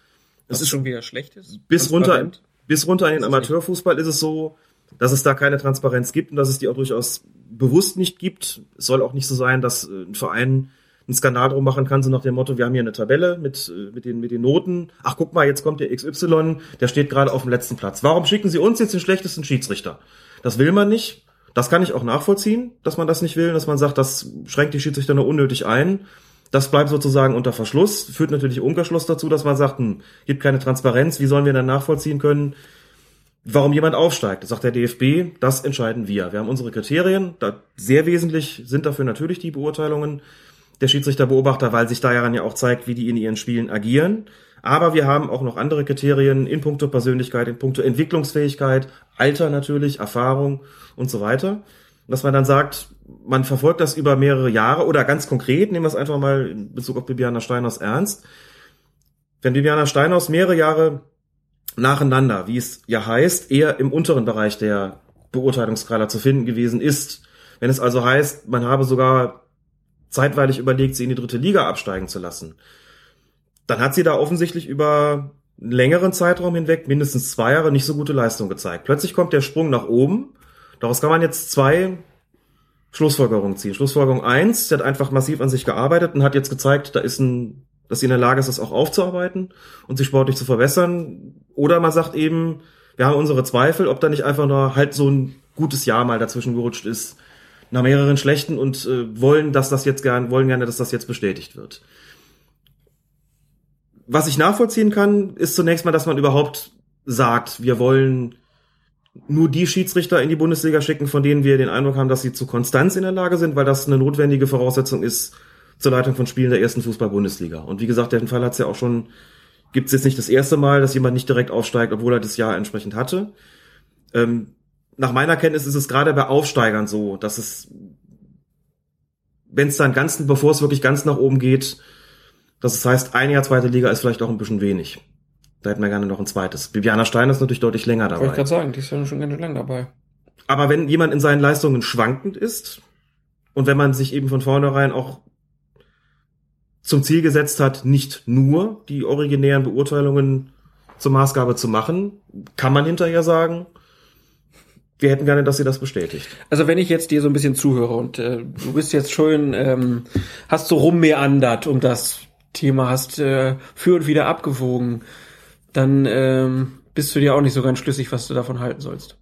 Das ist schon wieder schlecht ist.
Bis runter, bis runter in den Amateurfußball ist es so, dass es da keine Transparenz gibt und dass es die auch durchaus bewusst nicht gibt. Es soll auch nicht so sein, dass äh, ein Verein einen Skandal drum machen kann, so nach dem Motto, wir haben hier eine Tabelle mit, äh, mit, den, mit den Noten. Ach, guck mal, jetzt kommt der XY, der steht gerade auf dem letzten Platz. Warum schicken Sie uns jetzt den schlechtesten Schiedsrichter? Das will man nicht. Das kann ich auch nachvollziehen, dass man das nicht will, dass man sagt, das schränkt die Schiedsrichter nur unnötig ein. Das bleibt sozusagen unter Verschluss, führt natürlich Umkehrschluss dazu, dass man sagt, hm, gibt keine Transparenz, wie sollen wir dann nachvollziehen können, warum jemand aufsteigt. Sagt der DFB, das entscheiden wir. Wir haben unsere Kriterien, da sehr wesentlich sind dafür natürlich die Beurteilungen der Schiedsrichterbeobachter, weil sich daran ja auch zeigt, wie die in ihren Spielen agieren. Aber wir haben auch noch andere Kriterien in puncto Persönlichkeit, in puncto Entwicklungsfähigkeit, Alter natürlich, Erfahrung und so weiter. Dass man dann sagt, man verfolgt das über mehrere Jahre oder ganz konkret, nehmen wir es einfach mal in Bezug auf Bibiana Steinhaus ernst. Wenn Bibiana Steinhaus mehrere Jahre nacheinander, wie es ja heißt, eher im unteren Bereich der Beurteilungsskala zu finden gewesen ist. Wenn es also heißt, man habe sogar zeitweilig überlegt, sie in die dritte Liga absteigen zu lassen, dann hat sie da offensichtlich über einen längeren Zeitraum hinweg, mindestens zwei Jahre, nicht so gute Leistung gezeigt. Plötzlich kommt der Sprung nach oben. Daraus kann man jetzt zwei Schlussfolgerungen ziehen. Schlussfolgerung eins, sie hat einfach massiv an sich gearbeitet und hat jetzt gezeigt, da ist ein, dass sie in der Lage ist, das auch aufzuarbeiten und sich sportlich zu verbessern. Oder man sagt eben, wir haben unsere Zweifel, ob da nicht einfach nur halt so ein gutes Jahr mal dazwischen gerutscht ist, nach mehreren schlechten und äh, wollen, dass das jetzt gern, wollen gerne, dass das jetzt bestätigt wird. Was ich nachvollziehen kann, ist zunächst mal, dass man überhaupt sagt, wir wollen nur die Schiedsrichter in die Bundesliga schicken, von denen wir den Eindruck haben, dass sie zu Konstanz in der Lage sind, weil das eine notwendige Voraussetzung ist zur Leitung von Spielen der ersten Fußball-Bundesliga. Und wie gesagt, den Fall hat es ja auch schon, gibt es jetzt nicht das erste Mal, dass jemand nicht direkt aufsteigt, obwohl er das Jahr entsprechend hatte. Ähm, nach meiner Kenntnis ist es gerade bei Aufsteigern so, dass es wenn es dann ganz, bevor es wirklich ganz nach oben geht, das heißt, ein Jahr zweite Liga ist vielleicht auch ein bisschen wenig. Da hätten wir gerne noch ein zweites. Bibiana Steiner ist natürlich deutlich länger dabei.
Wollte ich gerade sagen, die ist ja schon ganz schön lang dabei.
Aber wenn jemand in seinen Leistungen schwankend ist und wenn man sich eben von vornherein auch zum Ziel gesetzt hat, nicht nur die originären Beurteilungen zur Maßgabe zu machen, kann man hinterher sagen, wir hätten gerne, dass sie das bestätigt.
Also wenn ich jetzt dir so ein bisschen zuhöre und äh, du bist jetzt schön, ähm, hast so rummeandert um das Thema, hast äh, für und wieder abgewogen, dann ähm, bist du dir auch nicht so ganz schlüssig, was du davon halten sollst.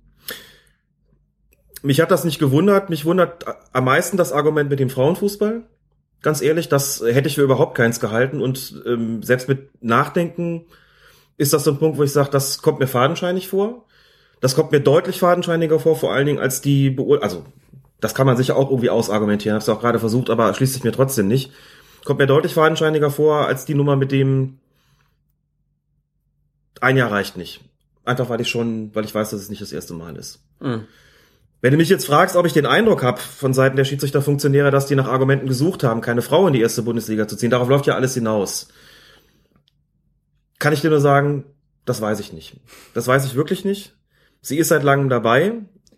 Mich hat das nicht gewundert. Mich wundert am meisten das Argument mit dem Frauenfußball. Ganz ehrlich, das hätte ich für überhaupt keins gehalten. Und ähm, selbst mit Nachdenken ist das so ein Punkt, wo ich sage, das kommt mir fadenscheinig vor. Das kommt mir deutlich fadenscheiniger vor, vor allen Dingen als die Beurteilung. Also, das kann man sicher auch irgendwie ausargumentieren. Hab's auch gerade versucht, aber schließt sich mir trotzdem nicht. Kommt mir deutlich fadenscheiniger vor als die Nummer mit dem ein Jahr reicht nicht. Einfach weil ich schon, weil ich weiß, dass es nicht das erste Mal ist.
Mhm.
Wenn du mich jetzt fragst, ob ich den Eindruck habe von Seiten der Schiedsrichterfunktionäre, dass die nach Argumenten gesucht haben, keine Frau in die erste Bundesliga zu ziehen, darauf läuft ja alles hinaus. Kann ich dir nur sagen, das weiß ich nicht. Das weiß ich wirklich nicht. Sie ist seit langem dabei.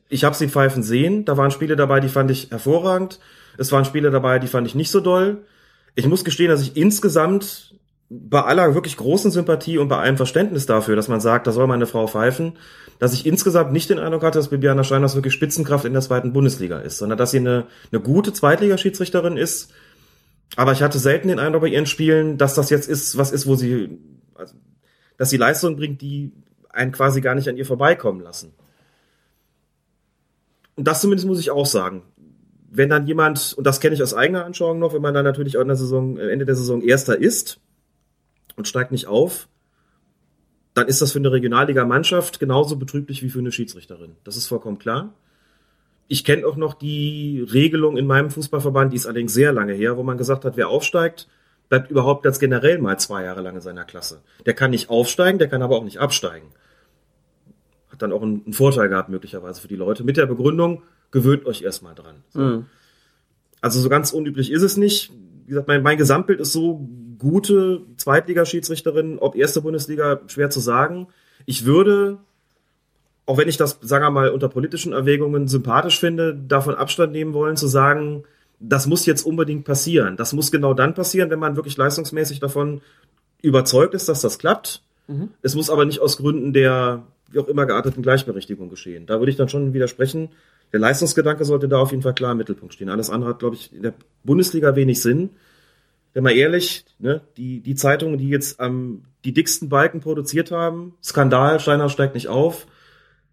Ich habe sie pfeifen sehen. Da waren Spiele dabei, die fand ich hervorragend. Es waren Spiele dabei, die fand ich nicht so doll. Ich muss gestehen, dass ich insgesamt bei aller wirklich großen Sympathie und bei allem Verständnis dafür, dass man sagt, da soll meine Frau pfeifen, dass ich insgesamt nicht den Eindruck hatte, dass Bibiana Steiners wirklich Spitzenkraft in der zweiten Bundesliga ist, sondern dass sie eine, eine gute Zweitligaschiedsrichterin ist. Aber ich hatte selten den Eindruck bei ihren Spielen, dass das jetzt ist, was ist, wo sie, also, dass sie Leistungen bringt, die einen quasi gar nicht an ihr vorbeikommen lassen. Und das zumindest muss ich auch sagen. Wenn dann jemand, und das kenne ich aus eigener Anschauung noch, wenn man dann natürlich auch in der Saison, Ende der Saison Erster ist, und steigt nicht auf, dann ist das für eine Regionalliga-Mannschaft genauso betrüblich wie für eine Schiedsrichterin. Das ist vollkommen klar. Ich kenne auch noch die Regelung in meinem Fußballverband, die ist allerdings sehr lange her, wo man gesagt hat, wer aufsteigt, bleibt überhaupt ganz generell mal zwei Jahre lang in seiner Klasse. Der kann nicht aufsteigen, der kann aber auch nicht absteigen. Hat dann auch einen, einen Vorteil gehabt, möglicherweise für die Leute, mit der Begründung, gewöhnt euch erstmal dran. So.
Mhm.
Also so ganz unüblich ist es nicht. Wie gesagt, mein, mein Gesamtbild ist so gute Zweitligaschiedsrichterin, ob erste Bundesliga, schwer zu sagen. Ich würde, auch wenn ich das, sagen wir mal, unter politischen Erwägungen sympathisch finde, davon Abstand nehmen wollen, zu sagen, das muss jetzt unbedingt passieren. Das muss genau dann passieren, wenn man wirklich leistungsmäßig davon überzeugt ist, dass das klappt.
Mhm.
Es muss aber nicht aus Gründen der, wie auch immer gearteten Gleichberechtigung geschehen. Da würde ich dann schon widersprechen. Der Leistungsgedanke sollte da auf jeden Fall klar im Mittelpunkt stehen. Alles andere hat, glaube ich, in der Bundesliga wenig Sinn. Wenn man ehrlich, ne, die, die Zeitungen, die jetzt am die dicksten Balken produziert haben, Skandal, Steiner steigt nicht auf,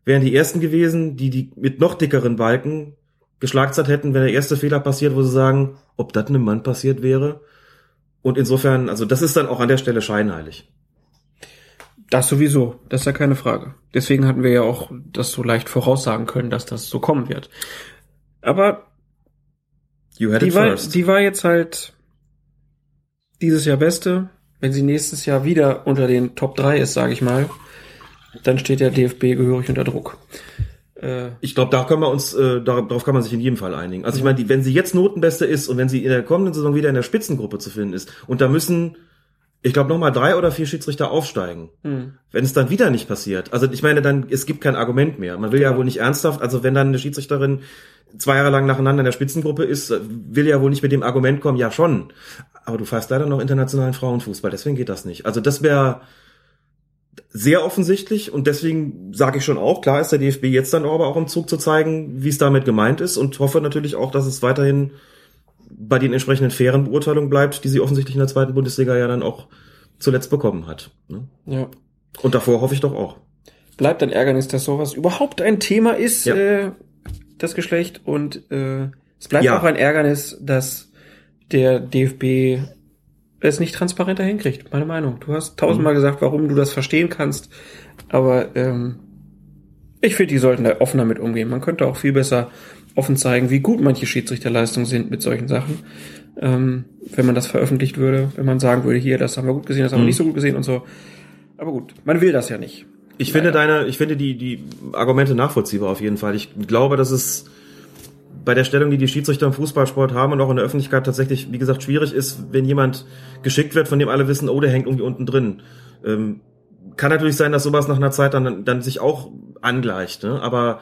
wären die ersten gewesen, die die mit noch dickeren Balken geschlagzeit hätten, wenn der erste Fehler passiert, wo sie sagen, ob das einem Mann passiert wäre. Und insofern, also das ist dann auch an der Stelle scheinheilig.
Das sowieso, das ist ja keine Frage. Deswegen hatten wir ja auch das so leicht voraussagen können, dass das so kommen wird. Aber
You had
die war, die war jetzt halt dieses Jahr Beste. Wenn sie nächstes Jahr wieder unter den Top 3 ist, sage ich mal, dann steht der DFB gehörig unter Druck. Äh,
Ich glaube, da können wir uns, äh, darauf kann man sich in jedem Fall einigen. Also ich meine, wenn sie jetzt Notenbeste ist und wenn sie in der kommenden Saison wieder in der Spitzengruppe zu finden ist und da müssen, ich glaube, nochmal drei oder vier Schiedsrichter aufsteigen.
hm.
Wenn es dann wieder nicht passiert, also ich meine, dann es gibt kein Argument mehr. Man will ja wohl nicht ernsthaft, also wenn dann eine Schiedsrichterin zwei Jahre lang nacheinander in der Spitzengruppe ist, will ja wohl nicht mit dem Argument kommen, ja schon. Aber du fährst leider noch internationalen Frauenfußball, deswegen geht das nicht. Also das wäre sehr offensichtlich und deswegen sage ich schon auch, klar ist der DFB jetzt dann aber auch im Zug zu zeigen, wie es damit gemeint ist und hoffe natürlich auch, dass es weiterhin bei den entsprechenden fairen Beurteilungen bleibt, die sie offensichtlich in der zweiten Bundesliga ja dann auch zuletzt bekommen hat. ne?
Ja.
Und davor hoffe ich doch auch.
Bleibt ein Ärgernis, dass sowas überhaupt ein Thema ist,
Ja.
äh, das Geschlecht. Und äh, es bleibt
Ja.
auch ein Ärgernis, dass der DFB es nicht transparenter hinkriegt, meine Meinung. Du hast tausendmal gesagt, warum du das verstehen kannst, aber ähm, ich finde, die sollten da offener mit umgehen. Man könnte auch viel besser offen zeigen, wie gut manche Schiedsrichterleistungen sind mit solchen Sachen. Ähm, wenn man das veröffentlicht würde, wenn man sagen würde, hier, das haben wir gut gesehen, das haben wir
Mhm.
nicht so gut gesehen und so. Aber gut, man will das ja nicht.
Ich finde deine, ich finde die, die Argumente nachvollziehbar auf jeden Fall. Ich glaube, dass es bei der Stellung, die die Schiedsrichter im Fußballsport haben und auch in der Öffentlichkeit tatsächlich, wie gesagt, schwierig ist, wenn jemand geschickt wird, von dem alle wissen, oh, der hängt irgendwie unten drin. Ähm, kann natürlich sein, dass sowas nach einer Zeit dann, dann sich auch angleicht, ne? aber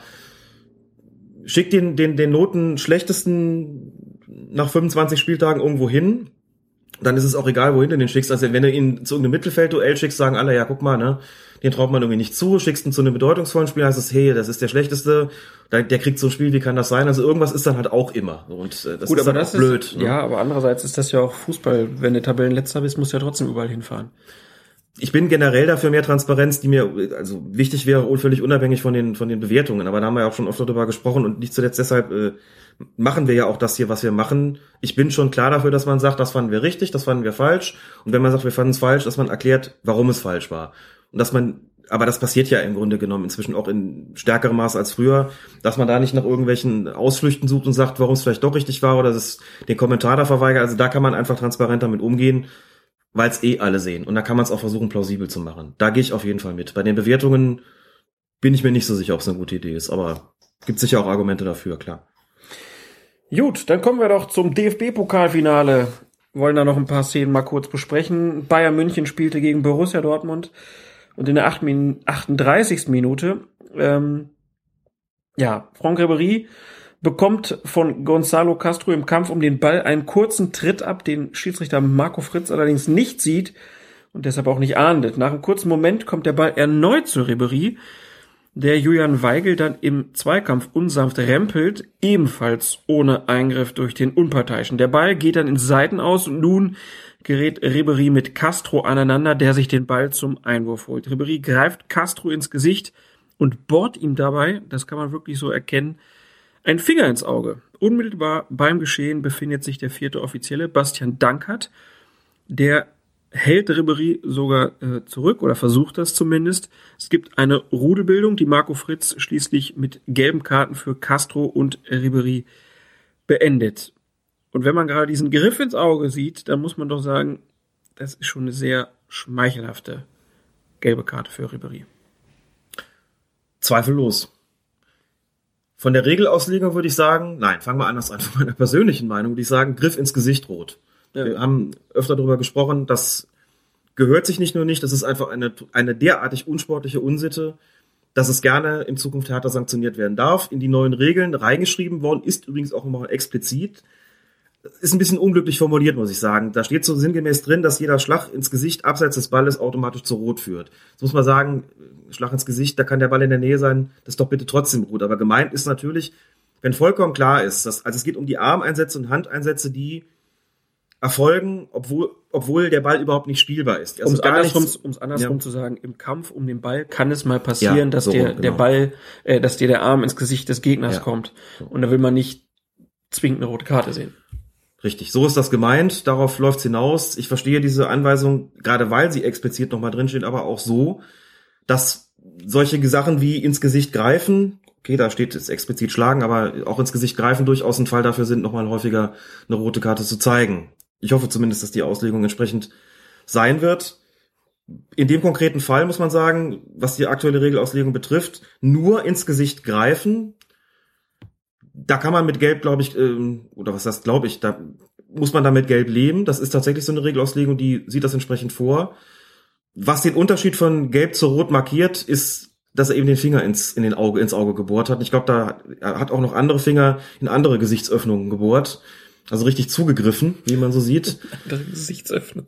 schickt den, den, den Noten schlechtesten nach 25 Spieltagen irgendwo hin, dann ist es auch egal, wohin du den schickst. Also wenn du ihn zu irgendeinem Mittelfeldduell schickst, sagen alle, ja, guck mal, ne, den traut man irgendwie nicht zu, schickst ihn zu einem bedeutungsvollen Spiel, heißt es, hey, das ist der schlechteste, der, der kriegt so ein Spiel, wie kann das sein? Also irgendwas ist dann halt auch immer. Und äh, das
Gut,
ist
aber das
blöd.
ist,
ne?
ja, aber andererseits ist das ja auch Fußball. Wenn du Tabellenletzter bist, musst du ja trotzdem überall hinfahren.
Ich bin generell dafür mehr Transparenz, die mir also wichtig wäre völlig unabhängig von den von den Bewertungen. Aber da haben wir ja auch schon oft darüber gesprochen und nicht zuletzt deshalb äh, machen wir ja auch das hier, was wir machen. Ich bin schon klar dafür, dass man sagt, das fanden wir richtig, das fanden wir falsch. Und wenn man sagt, wir fanden es falsch, dass man erklärt, warum es falsch war und dass man aber das passiert ja im Grunde genommen inzwischen auch in stärkerem Maß als früher, dass man da nicht nach irgendwelchen Ausflüchten sucht und sagt, warum es vielleicht doch richtig war oder das, den Kommentar da verweigert. Also da kann man einfach transparent damit umgehen weil es eh alle sehen. Und da kann man es auch versuchen, plausibel zu machen. Da gehe ich auf jeden Fall mit. Bei den Bewertungen bin ich mir nicht so sicher, ob es eine gute Idee ist, aber gibt sicher auch Argumente dafür, klar.
Gut, dann kommen wir doch zum DFB-Pokalfinale. Wollen da noch ein paar Szenen mal kurz besprechen. Bayern München spielte gegen Borussia Dortmund und in der 8 Min 38. Minute, ähm, ja, Franck Ribéry bekommt von Gonzalo Castro im Kampf um den Ball einen kurzen Tritt ab, den Schiedsrichter Marco Fritz allerdings nicht sieht und deshalb auch nicht ahndet. Nach einem kurzen Moment kommt der Ball erneut zu Ribéry, der Julian Weigel dann im Zweikampf unsanft rempelt, ebenfalls ohne Eingriff durch den Unparteiischen. Der Ball geht dann ins Seiten aus und nun gerät Ribéry mit Castro aneinander, der sich den Ball zum Einwurf holt. Ribéry greift Castro ins Gesicht und bohrt ihm dabei, das kann man wirklich so erkennen, ein Finger ins Auge. Unmittelbar beim Geschehen befindet sich der vierte Offizielle, Bastian Dankert. Der hält Ribéry sogar äh, zurück oder versucht das zumindest. Es gibt eine Rudelbildung, die Marco Fritz schließlich mit gelben Karten für Castro und Ribéry beendet. Und wenn man gerade diesen Griff ins Auge sieht, dann muss man doch sagen, das ist schon eine sehr schmeichelhafte gelbe Karte für Ribéry.
Zweifellos. Von der Regelauslegung würde ich sagen, nein, fangen wir anders an. Von meiner persönlichen Meinung würde ich sagen, Griff ins Gesicht rot.
Ja.
Wir haben öfter darüber gesprochen, das gehört sich nicht nur nicht, das ist einfach eine, eine derartig unsportliche Unsitte, dass es gerne in Zukunft härter sanktioniert werden darf. In die neuen Regeln reingeschrieben worden ist übrigens auch immer explizit. Ist ein bisschen unglücklich formuliert, muss ich sagen. Da steht so sinngemäß drin, dass jeder Schlag ins Gesicht abseits des Balles automatisch zu Rot führt. Jetzt muss man sagen, Schlag ins Gesicht, da kann der Ball in der Nähe sein, das ist doch bitte trotzdem rot. Aber gemeint ist natürlich, wenn vollkommen klar ist, dass, also es geht um die Armeinsätze und Handeinsätze, die erfolgen, obwohl, obwohl der Ball überhaupt nicht spielbar ist.
Um es andersrum, um's andersrum
Ja.
zu sagen, im Kampf um den Ball kann es mal passieren,
Ja,
dass
so
der,
genau.
der Ball, äh, dass dir der Arm ins Gesicht des Gegners
Ja.
kommt. Und da will man nicht zwingend eine rote Karte sehen.
Richtig, so ist das gemeint, darauf läuft's hinaus. Ich verstehe diese Anweisung, gerade weil sie explizit nochmal drinsteht, aber auch so, dass solche Sachen wie ins Gesicht greifen, okay, da steht es explizit schlagen, aber auch ins Gesicht greifen durchaus ein Fall dafür sind, nochmal häufiger eine rote Karte zu zeigen. Ich hoffe zumindest, dass die Auslegung entsprechend sein wird. In dem konkreten Fall muss man sagen, was die aktuelle Regelauslegung betrifft, nur ins Gesicht greifen, da kann man mit Gelb, glaube ich, ähm, oder was heißt, glaube ich, da muss man damit Gelb leben. Das ist tatsächlich so eine Regelauslegung, die sieht das entsprechend vor. Was den Unterschied von Gelb zu Rot markiert, ist, dass er eben den Finger ins, in den Auge, ins Auge gebohrt hat. Und ich glaube, da hat- er auch noch andere Finger in andere Gesichtsöffnungen gebohrt. Also richtig zugegriffen, wie man so sieht.
Gesichtsöffnung.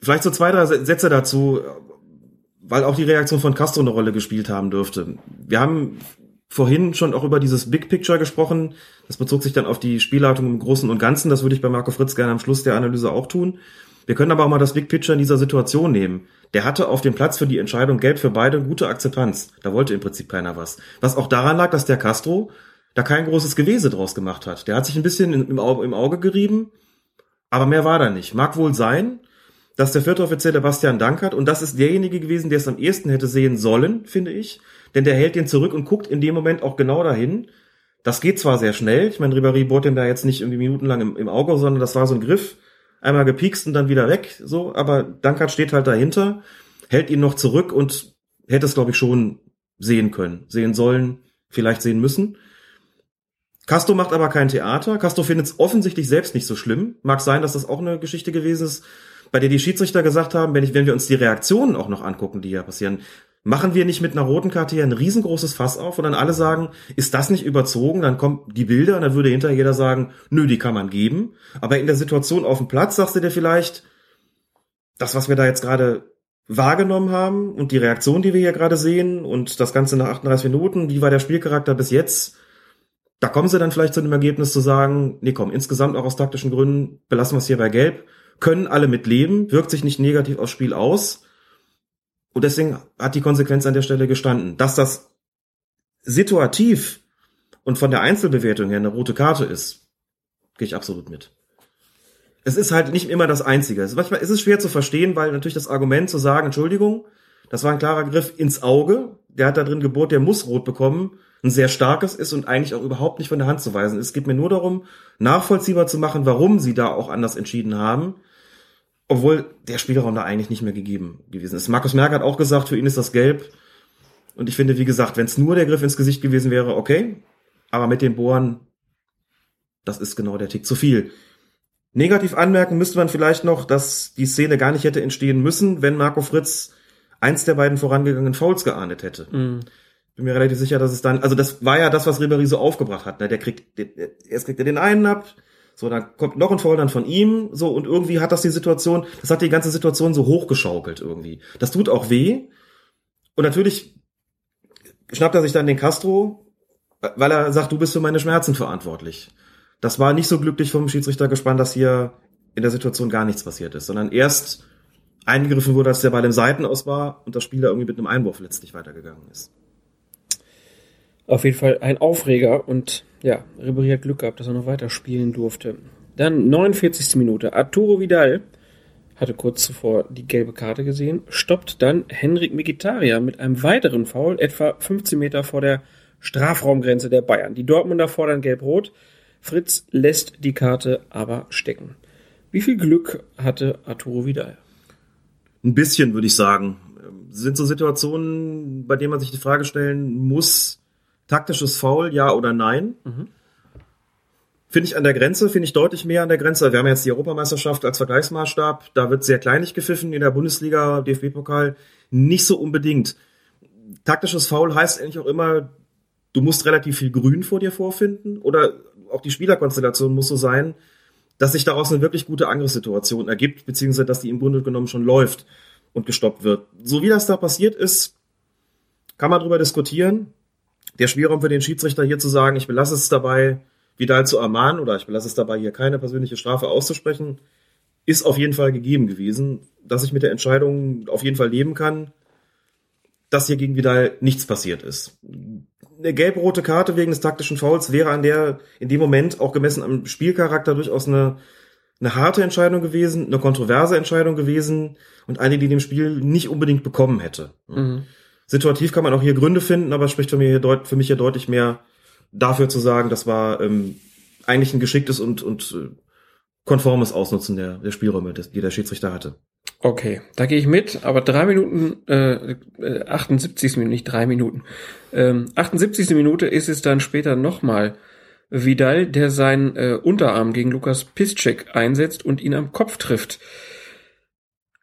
Vielleicht so zwei, drei Sätze dazu, weil auch die Reaktion von Castro eine Rolle gespielt haben dürfte. Wir haben vorhin schon auch über dieses Big Picture gesprochen. Das bezog sich dann auf die Spielleitung im Großen und Ganzen. Das würde ich bei Marco Fritz gerne am Schluss der Analyse auch tun. Wir können aber auch mal das Big Picture in dieser Situation nehmen. Der hatte auf dem Platz für die Entscheidung Gelb für beide gute Akzeptanz. Da wollte im Prinzip keiner was. Was auch daran lag, dass der Castro da kein großes Gewese draus gemacht hat. Der hat sich ein bisschen im Auge, gerieben, aber mehr war da nicht. Mag wohl sein, dass der vierte Offizier der Bastian Dankert und das ist derjenige gewesen, der es am ehesten hätte sehen sollen, finde ich, denn der hält den zurück und guckt in dem Moment auch genau dahin. Das geht zwar sehr schnell, ich meine, Ribéry bohrt dem da jetzt nicht irgendwie minutenlang im, im Auge, sondern das war so ein Griff, einmal gepiekst und dann wieder weg, so, aber Dankert steht halt dahinter, hält ihn noch zurück und hätte es, glaube ich, schon sehen können, sehen sollen, vielleicht sehen müssen. Castro macht aber kein Theater. Castro findet es offensichtlich selbst nicht so schlimm. Mag sein, dass das auch eine Geschichte gewesen ist, bei der die Schiedsrichter gesagt haben, wenn, ich, wenn wir uns die Reaktionen auch noch angucken, die hier passieren, machen wir nicht mit einer roten Karte hier ein riesengroßes Fass auf und dann alle sagen, ist das nicht überzogen? Dann kommen die Bilder und dann würde hinterher jeder sagen, nö, die kann man geben. Aber in der Situation auf dem Platz sagst du dir vielleicht, das, was wir da jetzt gerade wahrgenommen haben und die Reaktion, die wir hier gerade sehen und das Ganze nach 38 Minuten, wie war der Spielcharakter bis jetzt? Da kommen sie dann vielleicht zu dem Ergebnis zu sagen, nee, komm, insgesamt auch aus taktischen Gründen belassen wir es hier bei Gelb, können alle mit leben, wirkt sich nicht negativ aufs Spiel aus. Und deswegen hat die Konsequenz an der Stelle gestanden. Dass das situativ und von der Einzelbewertung her eine rote Karte ist, gehe ich absolut mit. Es ist halt nicht immer das Einzige. manchmal ist es schwer zu verstehen, weil natürlich das Argument zu sagen, Entschuldigung, das war ein klarer Griff ins Auge, der hat da drin gebohrt, der muss rot bekommen, ein sehr starkes ist und eigentlich auch überhaupt nicht von der Hand zu weisen. Es geht mir nur darum, nachvollziehbar zu machen, warum sie da auch anders entschieden haben, obwohl der Spielraum da eigentlich nicht mehr gegeben gewesen ist. Markus Merck hat auch gesagt, für ihn ist das gelb. Und ich finde, wie gesagt, wenn es nur der Griff ins Gesicht gewesen wäre, okay. Aber mit dem Bohren, das ist genau der Tick zu viel. Negativ anmerken müsste man vielleicht noch, dass die Szene gar nicht hätte entstehen müssen, wenn Marco Fritz eins der beiden vorangegangenen Fouls geahndet hätte. Mhm bin mir relativ sicher, dass es dann, also das war ja das, was Ribéry so aufgebracht hat. Ne? Der kriegt, erst kriegt er den einen ab, so dann kommt noch ein Foul dann von ihm, so und irgendwie hat das die Situation, das hat die ganze Situation so hochgeschaukelt irgendwie. Das tut auch weh. Und natürlich schnappt er sich dann den Castro, weil er sagt, du bist für meine Schmerzen verantwortlich. Das war nicht so glücklich vom Schiedsrichter gespannt, dass hier in der Situation gar nichts passiert ist, sondern erst eingegriffen wurde, als der Ball im Seitenaus war und das Spiel da irgendwie mit einem Einwurf letztlich weitergegangen ist.
Auf jeden Fall ein Aufreger und ja, Ribéry hat Glück gehabt, dass er noch weiter spielen durfte. Dann 49. Minute. Arturo Vidal hatte kurz zuvor die gelbe Karte gesehen, stoppt dann Henrik Mkhitaryan mit einem weiteren Foul, etwa 15 Meter vor der Strafraumgrenze der Bayern. Die Dortmunder fordern gelb-rot. Fritz lässt die Karte aber stecken. Wie viel Glück hatte Arturo Vidal?
Ein bisschen, würde ich sagen. Sind so Situationen, bei denen man sich die Frage stellen muss, Taktisches Foul, ja oder nein? Mhm. Finde ich an der Grenze, finde ich deutlich mehr an der Grenze. Wir haben jetzt die Europameisterschaft als Vergleichsmaßstab. Da wird sehr kleinig gepfiffen in der Bundesliga, DFB-Pokal. Nicht so unbedingt. Taktisches Foul heißt eigentlich auch immer, du musst relativ viel Grün vor dir vorfinden oder auch die Spielerkonstellation muss so sein, dass sich daraus eine wirklich gute Angriffssituation ergibt, beziehungsweise dass die im Grunde genommen schon läuft und gestoppt wird. So wie das da passiert ist, kann man darüber diskutieren der Spielraum für den Schiedsrichter hier zu sagen, ich belasse es dabei, Vidal zu ermahnen oder ich belasse es dabei, hier keine persönliche Strafe auszusprechen, ist auf jeden Fall gegeben gewesen, dass ich mit der Entscheidung auf jeden Fall leben kann, dass hier gegen Vidal nichts passiert ist. Eine gelb-rote Karte wegen des taktischen Fouls wäre an der, in dem Moment auch gemessen am Spielcharakter durchaus eine, eine harte Entscheidung gewesen, eine kontroverse Entscheidung gewesen und eine, die dem Spiel nicht unbedingt bekommen hätte. Mhm. Situativ kann man auch hier Gründe finden, aber es spricht für mich hier, für mich hier deutlich mehr dafür zu sagen, das war ähm, eigentlich ein geschicktes und, und äh, konformes Ausnutzen der, der Spielräume, die der Schiedsrichter hatte.
Okay, da gehe ich mit, aber drei Minuten, äh, 78. Minute, nicht drei Minuten. Ähm, 78. Minute ist es dann später nochmal Vidal, der seinen äh, Unterarm gegen Lukas Piszczek einsetzt und ihn am Kopf trifft.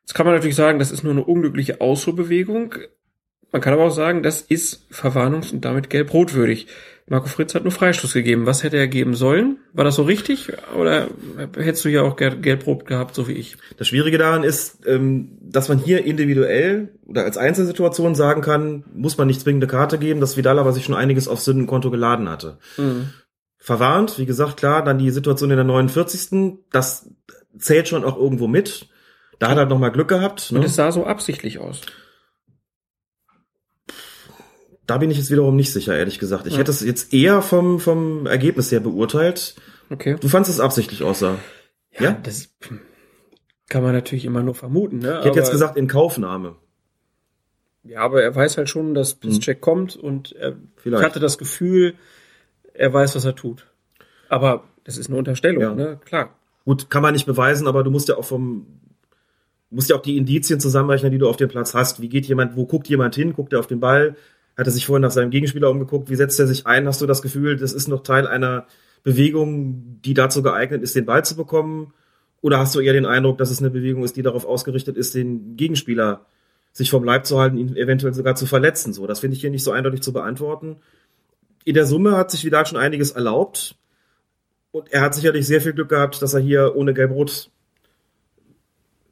Jetzt kann man natürlich sagen, das ist nur eine unglückliche Ausruhbewegung. Man kann aber auch sagen, das ist verwarnungs- und damit gelb-rot-würdig. Marco Fritz hat nur Freistoß gegeben. Was hätte er geben sollen? War das so richtig? Oder hättest du ja auch gelb-rot gehabt, so wie ich?
Das Schwierige daran ist, ähm, dass man hier individuell oder als Einzelsituation sagen kann, muss man nicht zwingende Karte geben, dass Vidal aber sich schon einiges auf Sündenkonto geladen hatte. Mhm. Verwarnt, wie gesagt, klar, dann die Situation in der 49. Das zählt schon auch irgendwo mit. Da hat er noch mal Glück gehabt.
Ne? Und es sah so absichtlich aus.
Da bin ich jetzt wiederum nicht sicher, ehrlich gesagt. Ich ja. hätte es jetzt eher vom, vom Ergebnis her beurteilt. Okay. Du fandest es absichtlich aussah.
Ja, ja, das kann man natürlich immer nur vermuten. Ne?
Ich hätte jetzt gesagt in Kaufnahme.
Ja, aber er weiß halt schon, dass Piszczek hm. kommt und er Vielleicht. hatte das Gefühl, er weiß, was er tut. Aber das ist eine Unterstellung, ja. ne? Klar.
Gut, kann man nicht beweisen, aber du musst ja auch vom musst ja auch die Indizien zusammenrechnen, die du auf dem Platz hast. Wie geht jemand, wo guckt jemand hin? Guckt er auf den Ball? Hat er sich vorhin nach seinem Gegenspieler umgeguckt, wie setzt er sich ein? Hast du das Gefühl, das ist noch Teil einer Bewegung, die dazu geeignet ist, den Ball zu bekommen? Oder hast du eher den Eindruck, dass es eine Bewegung ist, die darauf ausgerichtet ist, den Gegenspieler sich vom Leib zu halten, ihn eventuell sogar zu verletzen? So, das finde ich hier nicht so eindeutig zu beantworten. In der Summe hat sich Vidal schon einiges erlaubt. Und er hat sicherlich sehr viel Glück gehabt, dass er hier ohne Gelb-Rot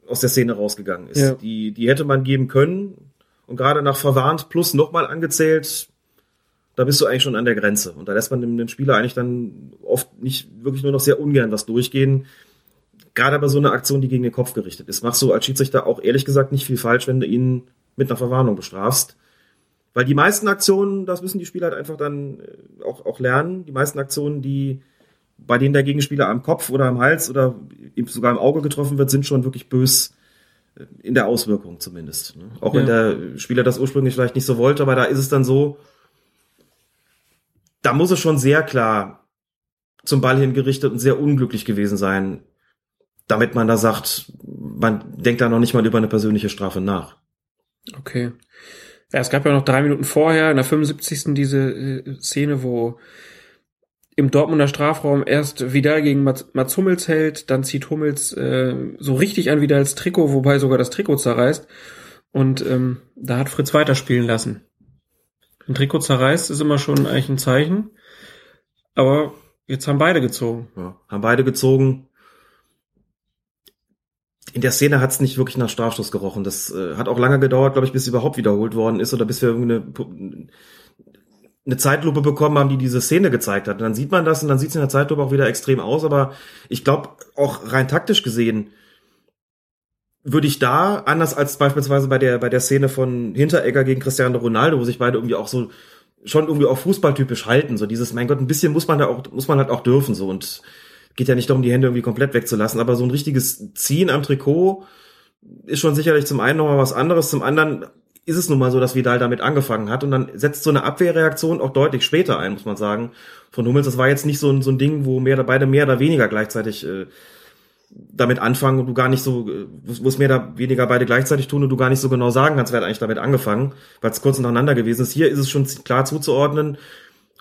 aus der Szene rausgegangen ist.
Ja.
Die, die hätte man geben können. Und gerade nach verwarnt plus nochmal angezählt, da bist du eigentlich schon an der Grenze. Und da lässt man dem, Spieler eigentlich dann oft nicht wirklich nur noch sehr ungern was durchgehen. Gerade bei so einer Aktion, die gegen den Kopf gerichtet ist, machst du als Schiedsrichter auch ehrlich gesagt nicht viel falsch, wenn du ihn mit einer Verwarnung bestrafst. Weil die meisten Aktionen, das müssen die Spieler halt einfach dann äh, auch, auch lernen, die meisten Aktionen, die bei denen der Gegenspieler am Kopf oder am Hals oder sogar im Auge getroffen wird, sind schon wirklich bös in der Auswirkung zumindest. ne? Auch wenn
Ja.
der Spieler das ursprünglich vielleicht nicht so wollte, aber da ist es dann so, da muss es schon sehr klar zum Ball hingerichtet und sehr unglücklich gewesen sein, damit man da sagt, man denkt da noch nicht mal über eine persönliche Strafe nach.
Okay. Ja, es gab ja noch drei Minuten vorher, in der 75. diese äh, Szene, wo im Dortmunder Strafraum erst Vidal gegen Mats, Mats Hummels hält, dann zieht Hummels äh, so richtig an Vidals Trikot, wobei sogar das Trikot zerreißt. Und ähm, da hat Fritz weiterspielen lassen. Ein Trikot zerreißt ist immer schon eigentlich ein Zeichen. Aber jetzt haben beide gezogen.
Ja, haben beide gezogen. In der Szene hat es nicht wirklich nach Strafstoß gerochen. Das äh, hat auch lange gedauert, glaube ich, bis überhaupt wiederholt worden ist oder bis wir irgendwie eine, eine Zeitlupe bekommen haben, die diese Szene gezeigt hat. Und dann sieht man das und dann sieht es in der Zeitlupe auch wieder extrem aus. Aber ich glaube, auch rein taktisch gesehen, würde ich da, anders als beispielsweise bei der, bei der Szene von Hinteregger gegen Cristiano Ronaldo, wo sich beide irgendwie auch so schon irgendwie auch fußballtypisch halten. So dieses, mein Gott, ein bisschen muss man da auch, muss man halt auch dürfen. So und geht ja nicht darum, die Hände irgendwie komplett wegzulassen, aber so ein richtiges Ziehen am Trikot ist schon sicherlich zum einen nochmal was anderes, zum anderen ist es nun mal so, dass Vidal damit angefangen hat und dann setzt so eine Abwehrreaktion auch deutlich später ein, muss man sagen. Von Hummels, das war jetzt nicht so ein, so ein Ding, wo mehr, beide mehr oder weniger gleichzeitig äh, damit anfangen und du gar nicht so, äh, wo es mehr oder weniger beide gleichzeitig tun und du gar nicht so genau sagen kannst, wer hat eigentlich damit angefangen, weil es kurz nacheinander gewesen ist. Hier ist es schon klar zuzuordnen.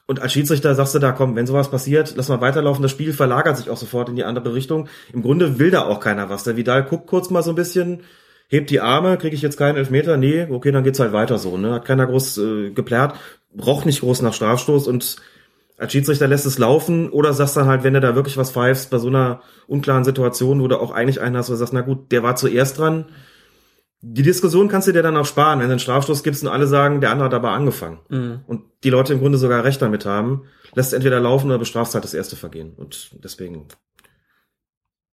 Und als Schiedsrichter sagst du da, komm, wenn sowas passiert, lass mal weiterlaufen. Das Spiel verlagert sich auch sofort in die andere Richtung. Im Grunde will da auch keiner was. Der Vidal guckt kurz mal so ein bisschen, hebt die Arme, kriege ich jetzt keinen Elfmeter? Nee, okay, dann geht's halt weiter so. Ne? Hat keiner groß äh, geplärrt, braucht nicht groß nach Strafstoß und als Schiedsrichter lässt es laufen oder sagst dann halt, wenn du da wirklich was pfeifst, bei so einer unklaren Situation, wo du auch eigentlich einen hast, wo du sagst, na gut, der war zuerst dran. Die Diskussion kannst du dir dann auch sparen, wenn du einen Strafstoß gibst und alle sagen, der andere hat aber angefangen.
Mhm.
Und die Leute im Grunde sogar recht damit haben, lässt entweder laufen oder bestrafst halt das erste Vergehen. Und deswegen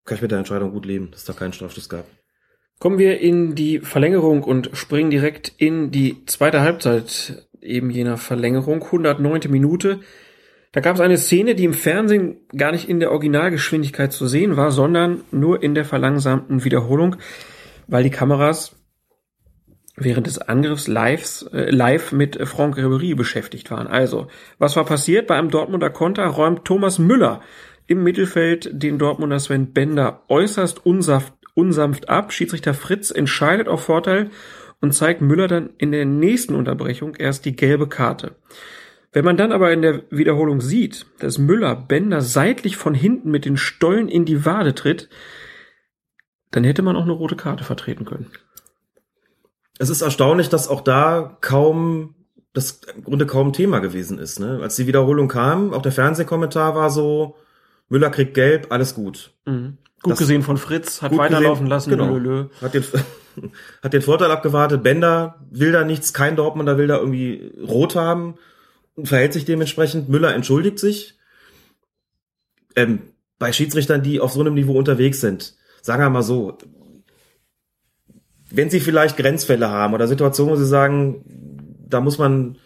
kann ich mit der Entscheidung gut leben, dass es da keinen Strafstoß gab.
Kommen wir in die Verlängerung und springen direkt in die zweite Halbzeit eben jener Verlängerung, 109. Minute. Da gab es eine Szene, die im Fernsehen gar nicht in der Originalgeschwindigkeit zu sehen war, sondern nur in der verlangsamten Wiederholung, weil die Kameras während des Angriffs live, äh, live mit Franck Ribéry beschäftigt waren. Also, was war passiert? Bei einem Dortmunder Konter räumt Thomas Müller im Mittelfeld den Dortmunder Sven Bender äußerst unsaft, unsanft ab. Schiedsrichter Fritz entscheidet auf Vorteil und zeigt Müller dann in der nächsten Unterbrechung erst die gelbe Karte. Wenn man dann aber in der Wiederholung sieht, dass Müller Bender seitlich von hinten mit den Stollen in die Wade tritt, dann hätte man auch eine rote Karte vertreten können.
Es ist erstaunlich, dass auch da kaum, das im Grunde kaum Thema gewesen ist. Ne? Als die Wiederholung kam, auch der Fernsehkommentar war so, Müller kriegt gelb, alles gut.
Mhm. Gut
Das-
gesehen von Fritz, hat weiterlaufen
gesehen,
lassen.
Genau.
Lö, lö.
Hat den, hat den Vorteil abgewartet. Bender will da nichts, kein Dortmunder will da irgendwie rot haben und verhält sich dementsprechend. Müller entschuldigt sich. Ähm, bei Schiedsrichtern, die auf so einem Niveau unterwegs sind, sagen wir mal so, wenn sie vielleicht Grenzfälle haben oder Situationen, wo sie sagen, da muss man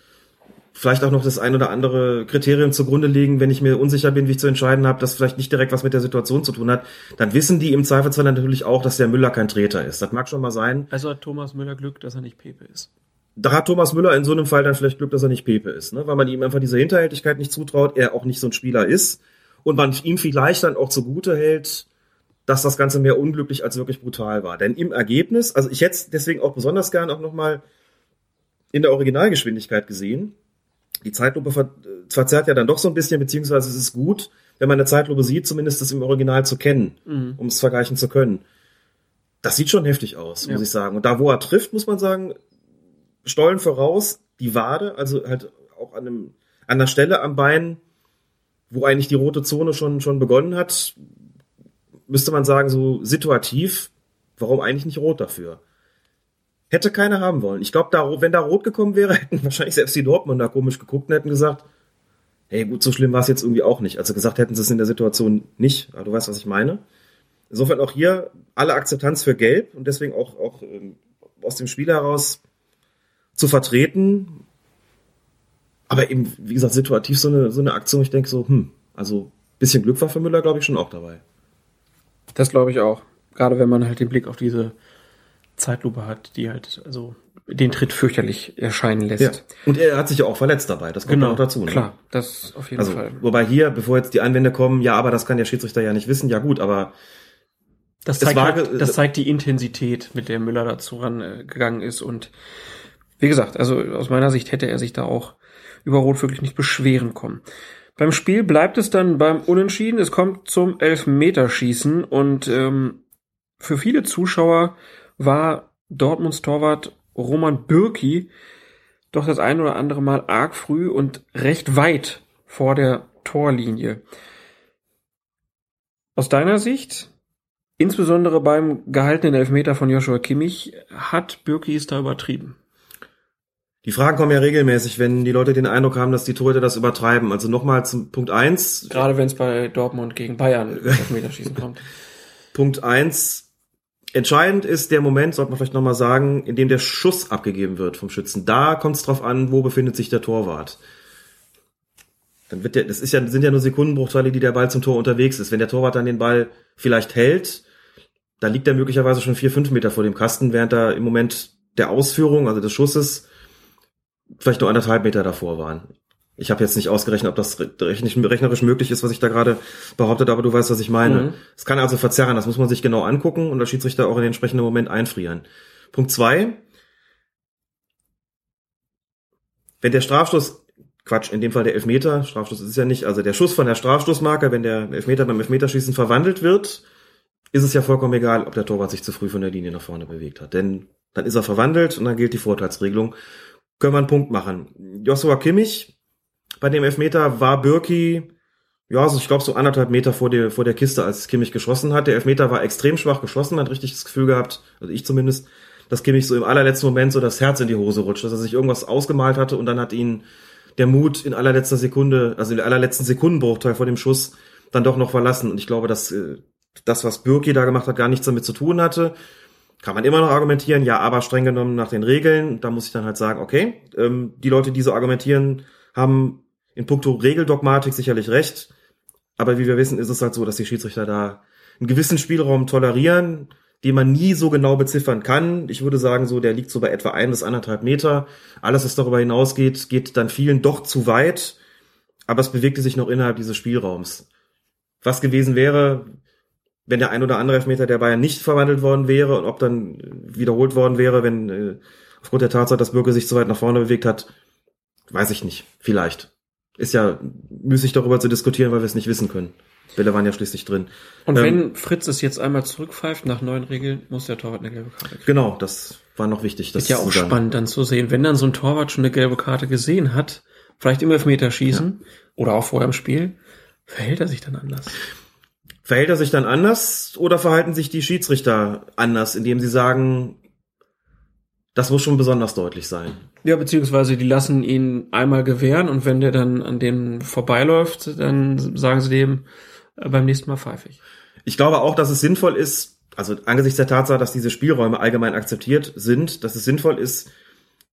vielleicht auch noch das ein oder andere Kriterium zugrunde legen, wenn ich mir unsicher bin, wie ich zu entscheiden habe, das vielleicht nicht direkt was mit der Situation zu tun hat, dann wissen die im Zweifelsfall natürlich auch, dass der Müller kein Treter ist. Das mag schon mal sein.
Also hat Thomas Müller Glück, dass er nicht Pepe ist.
Da hat Thomas Müller in so einem Fall dann vielleicht Glück, dass er nicht Pepe ist, ne? weil man ihm einfach diese Hinterhältigkeit nicht zutraut, er auch nicht so ein Spieler ist und man ihm vielleicht dann auch zugute hält, dass das Ganze mehr unglücklich als wirklich brutal war. Denn im Ergebnis, also ich hätte es deswegen auch besonders gern auch nochmal in der Originalgeschwindigkeit gesehen. Die Zeitlupe ver verzerrt ja dann doch so ein bisschen, beziehungsweise es ist gut, wenn man eine Zeitlupe sieht, zumindest das im Original zu kennen,
Mhm.
um es vergleichen zu können. Das sieht schon heftig aus,
Ja.
muss ich sagen. Und da, wo er trifft, muss man sagen, Stollen voraus, die Wade, also halt auch an, einem, an der Stelle am Bein, wo eigentlich die rote Zone schon, schon begonnen hat, müsste man sagen, so situativ, warum eigentlich nicht rot dafür? Hätte keiner haben wollen. Ich glaube, da, wenn da rot gekommen wäre, hätten wahrscheinlich selbst die Dortmunder komisch geguckt und hätten gesagt, hey, gut, so schlimm war es jetzt irgendwie auch nicht. Also gesagt hätten sie es in der Situation nicht, aber du weißt, was ich meine. Insofern auch hier alle Akzeptanz für Gelb und deswegen auch, auch ähm, aus dem Spiel heraus zu vertreten. Aber eben, wie gesagt, situativ so eine, so eine Aktion, ich denke so, hm, also bisschen Glück war für Müller, glaube ich, schon auch dabei.
Das glaube ich auch. Gerade wenn man halt den Blick auf diese Zeitlupe hat, die halt also den Tritt fürchterlich erscheinen lässt.
Ja. Und er hat sich ja auch verletzt dabei, das kommt
Genau,
auch dazu. Ne?
klar, das auf jeden
Also,
Fall.
wobei hier, bevor jetzt die Einwände kommen, ja, aber das kann der Schiedsrichter ja nicht wissen, ja gut, aber
Das zeigt,
war
halt, das zeigt die Intensität, mit der Müller dazu rangegangen ist. Und wie gesagt, also aus meiner Sicht hätte er sich da auch über Rot wirklich nicht beschweren kommen. Beim Spiel bleibt es dann beim Unentschieden. Es kommt zum Elfmeterschießen und ähm, für viele Zuschauer war Dortmunds Torwart Roman Bürki doch das ein oder andere Mal arg früh und recht weit vor der Torlinie. Aus deiner Sicht, insbesondere beim gehaltenen Elfmeter von Joshua Kimmich, hat Bürki es da übertrieben?
die Fragen kommen ja regelmäßig, wenn die Leute den Eindruck haben, dass die Torhüter das übertreiben. Also nochmal zum Punkt eins.
Gerade wenn es bei Dortmund gegen Bayern Elfmeterschießen kommt.
Punkt eins. Entscheidend ist der Moment, sollte man vielleicht nochmal sagen, in dem der Schuss abgegeben wird vom Schützen. Da kommt es drauf an, wo befindet sich der Torwart. Dann wird der, das ist ja, sind ja nur Sekundenbruchteile, die der Ball zum Tor unterwegs ist. Wenn der Torwart dann den Ball vielleicht hält, dann liegt er möglicherweise schon vier, fünf Meter vor dem Kasten, während er im Moment der Ausführung, also des Schusses, vielleicht nur anderthalb Meter davor waren. Ich habe jetzt nicht ausgerechnet, ob das rechnerisch, möglich ist, was ich da gerade behauptet, aber du weißt, was ich meine.
Mhm.
Es kann also verzerren, das muss man sich genau angucken und der Schiedsrichter auch in den entsprechenden Moment einfrieren. Punkt zwei. Wenn der Strafstoß, Quatsch, in dem Fall der Elfmeter, Strafstoß ist es ja nicht, also der Schuss von der Strafstoßmarke, wenn der Elfmeter beim Elfmeterschießen verwandelt wird, ist es ja vollkommen egal, ob der Torwart sich zu früh von der Linie nach vorne bewegt hat. Denn dann ist er verwandelt und dann gilt die Vorteilsregelung. Können wir einen Punkt machen. Joshua Kimmich, bei dem Elfmeter war Birki, ja, also ich glaube so anderthalb Meter vor der, vor der Kiste, als Kimmich geschossen hat. Der Elfmeter war extrem schwach geschossen, hat richtig das Gefühl gehabt, also ich zumindest, dass Kimmich so im allerletzten Moment so das Herz in die Hose rutscht, dass er sich irgendwas ausgemalt hatte und dann hat ihn der Mut in allerletzter Sekunde, also in allerletzten Sekundenbruchteil vor dem Schuss dann doch noch verlassen. Und ich glaube, dass äh, das, was Birki da gemacht hat, gar nichts damit zu tun hatte. Kann man immer noch argumentieren, ja, aber streng genommen nach den Regeln, da muss ich dann halt sagen, okay, ähm, die Leute, die so argumentieren, haben in puncto Regeldogmatik sicherlich recht. Aber wie wir wissen, ist es halt so, dass die Schiedsrichter da einen gewissen Spielraum tolerieren, den man nie so genau beziffern kann. Ich würde sagen, so, der liegt so bei etwa ein bis anderthalb Meter. Alles, was darüber hinausgeht, geht dann vielen doch zu weit. Aber es bewegte sich noch innerhalb dieses Spielraums. Was gewesen wäre, wenn der ein oder andere Elfmeter der Bayern nicht verwandelt worden wäre und ob dann wiederholt worden wäre, wenn äh, aufgrund der Tatsache, dass Bürger sich zu weit nach vorne bewegt hat, weiß ich nicht. Vielleicht. Ist ja müßig darüber zu diskutieren, weil wir es nicht wissen können. Bälle waren ja schließlich drin.
Und
Ähm,
wenn Fritz es jetzt einmal zurückpfeift nach neuen Regeln, muss der Torwart eine gelbe Karte kriegen.
Genau, das war noch wichtig. Das
ist ja auch
sagen.
spannend dann zu sehen, wenn dann so ein Torwart schon eine gelbe Karte gesehen hat, vielleicht im Elfmeterschießen oder auch vorher im Spiel, verhält er sich dann anders.
Verhält er sich dann anders oder verhalten sich die Schiedsrichter anders, indem sie sagen, das muss schon besonders deutlich sein?
Ja, beziehungsweise die lassen ihn einmal gewähren und wenn der dann an dem vorbeiläuft, dann sagen sie dem äh, beim nächsten Mal pfeife ich.
Ich glaube auch, dass es sinnvoll ist, also angesichts der Tatsache, dass diese Spielräume allgemein akzeptiert sind, dass es sinnvoll ist,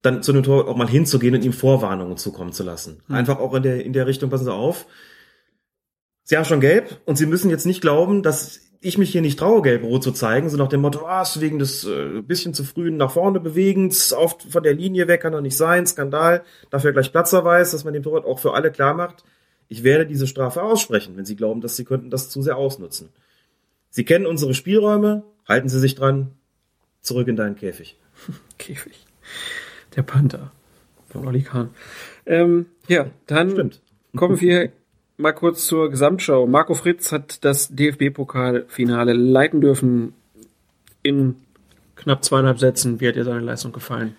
dann zu einem Tor auch mal hinzugehen und ihm Vorwarnungen zukommen zu lassen.
Hm.
Einfach auch in der, in der Richtung, passen Sie auf. Sie haben schon gelb und Sie müssen jetzt nicht glauben, dass ich mich hier nicht traue, gelb-rot zu zeigen, so nach dem Motto, ah, ist wegen des äh, bisschen zu frühen nach vorne bewegens, oft von der Linie weg kann doch nicht sein, Skandal, dafür gleich Platzverweis, dass man dem Torwart auch für alle klar macht, ich werde diese Strafe aussprechen, wenn Sie glauben, dass Sie könnten das zu sehr ausnutzen. Sie kennen unsere Spielräume, halten Sie sich dran, zurück in deinen Käfig.
Käfig. Der Panther. von Oli Kahn. Ähm, ja, dann
Stimmt.
kommen wir mal kurz zur Gesamtschau. Marco Fritz hat das DFB-Pokalfinale leiten dürfen in knapp zweieinhalb Sätzen. Wie hat dir seine Leistung gefallen?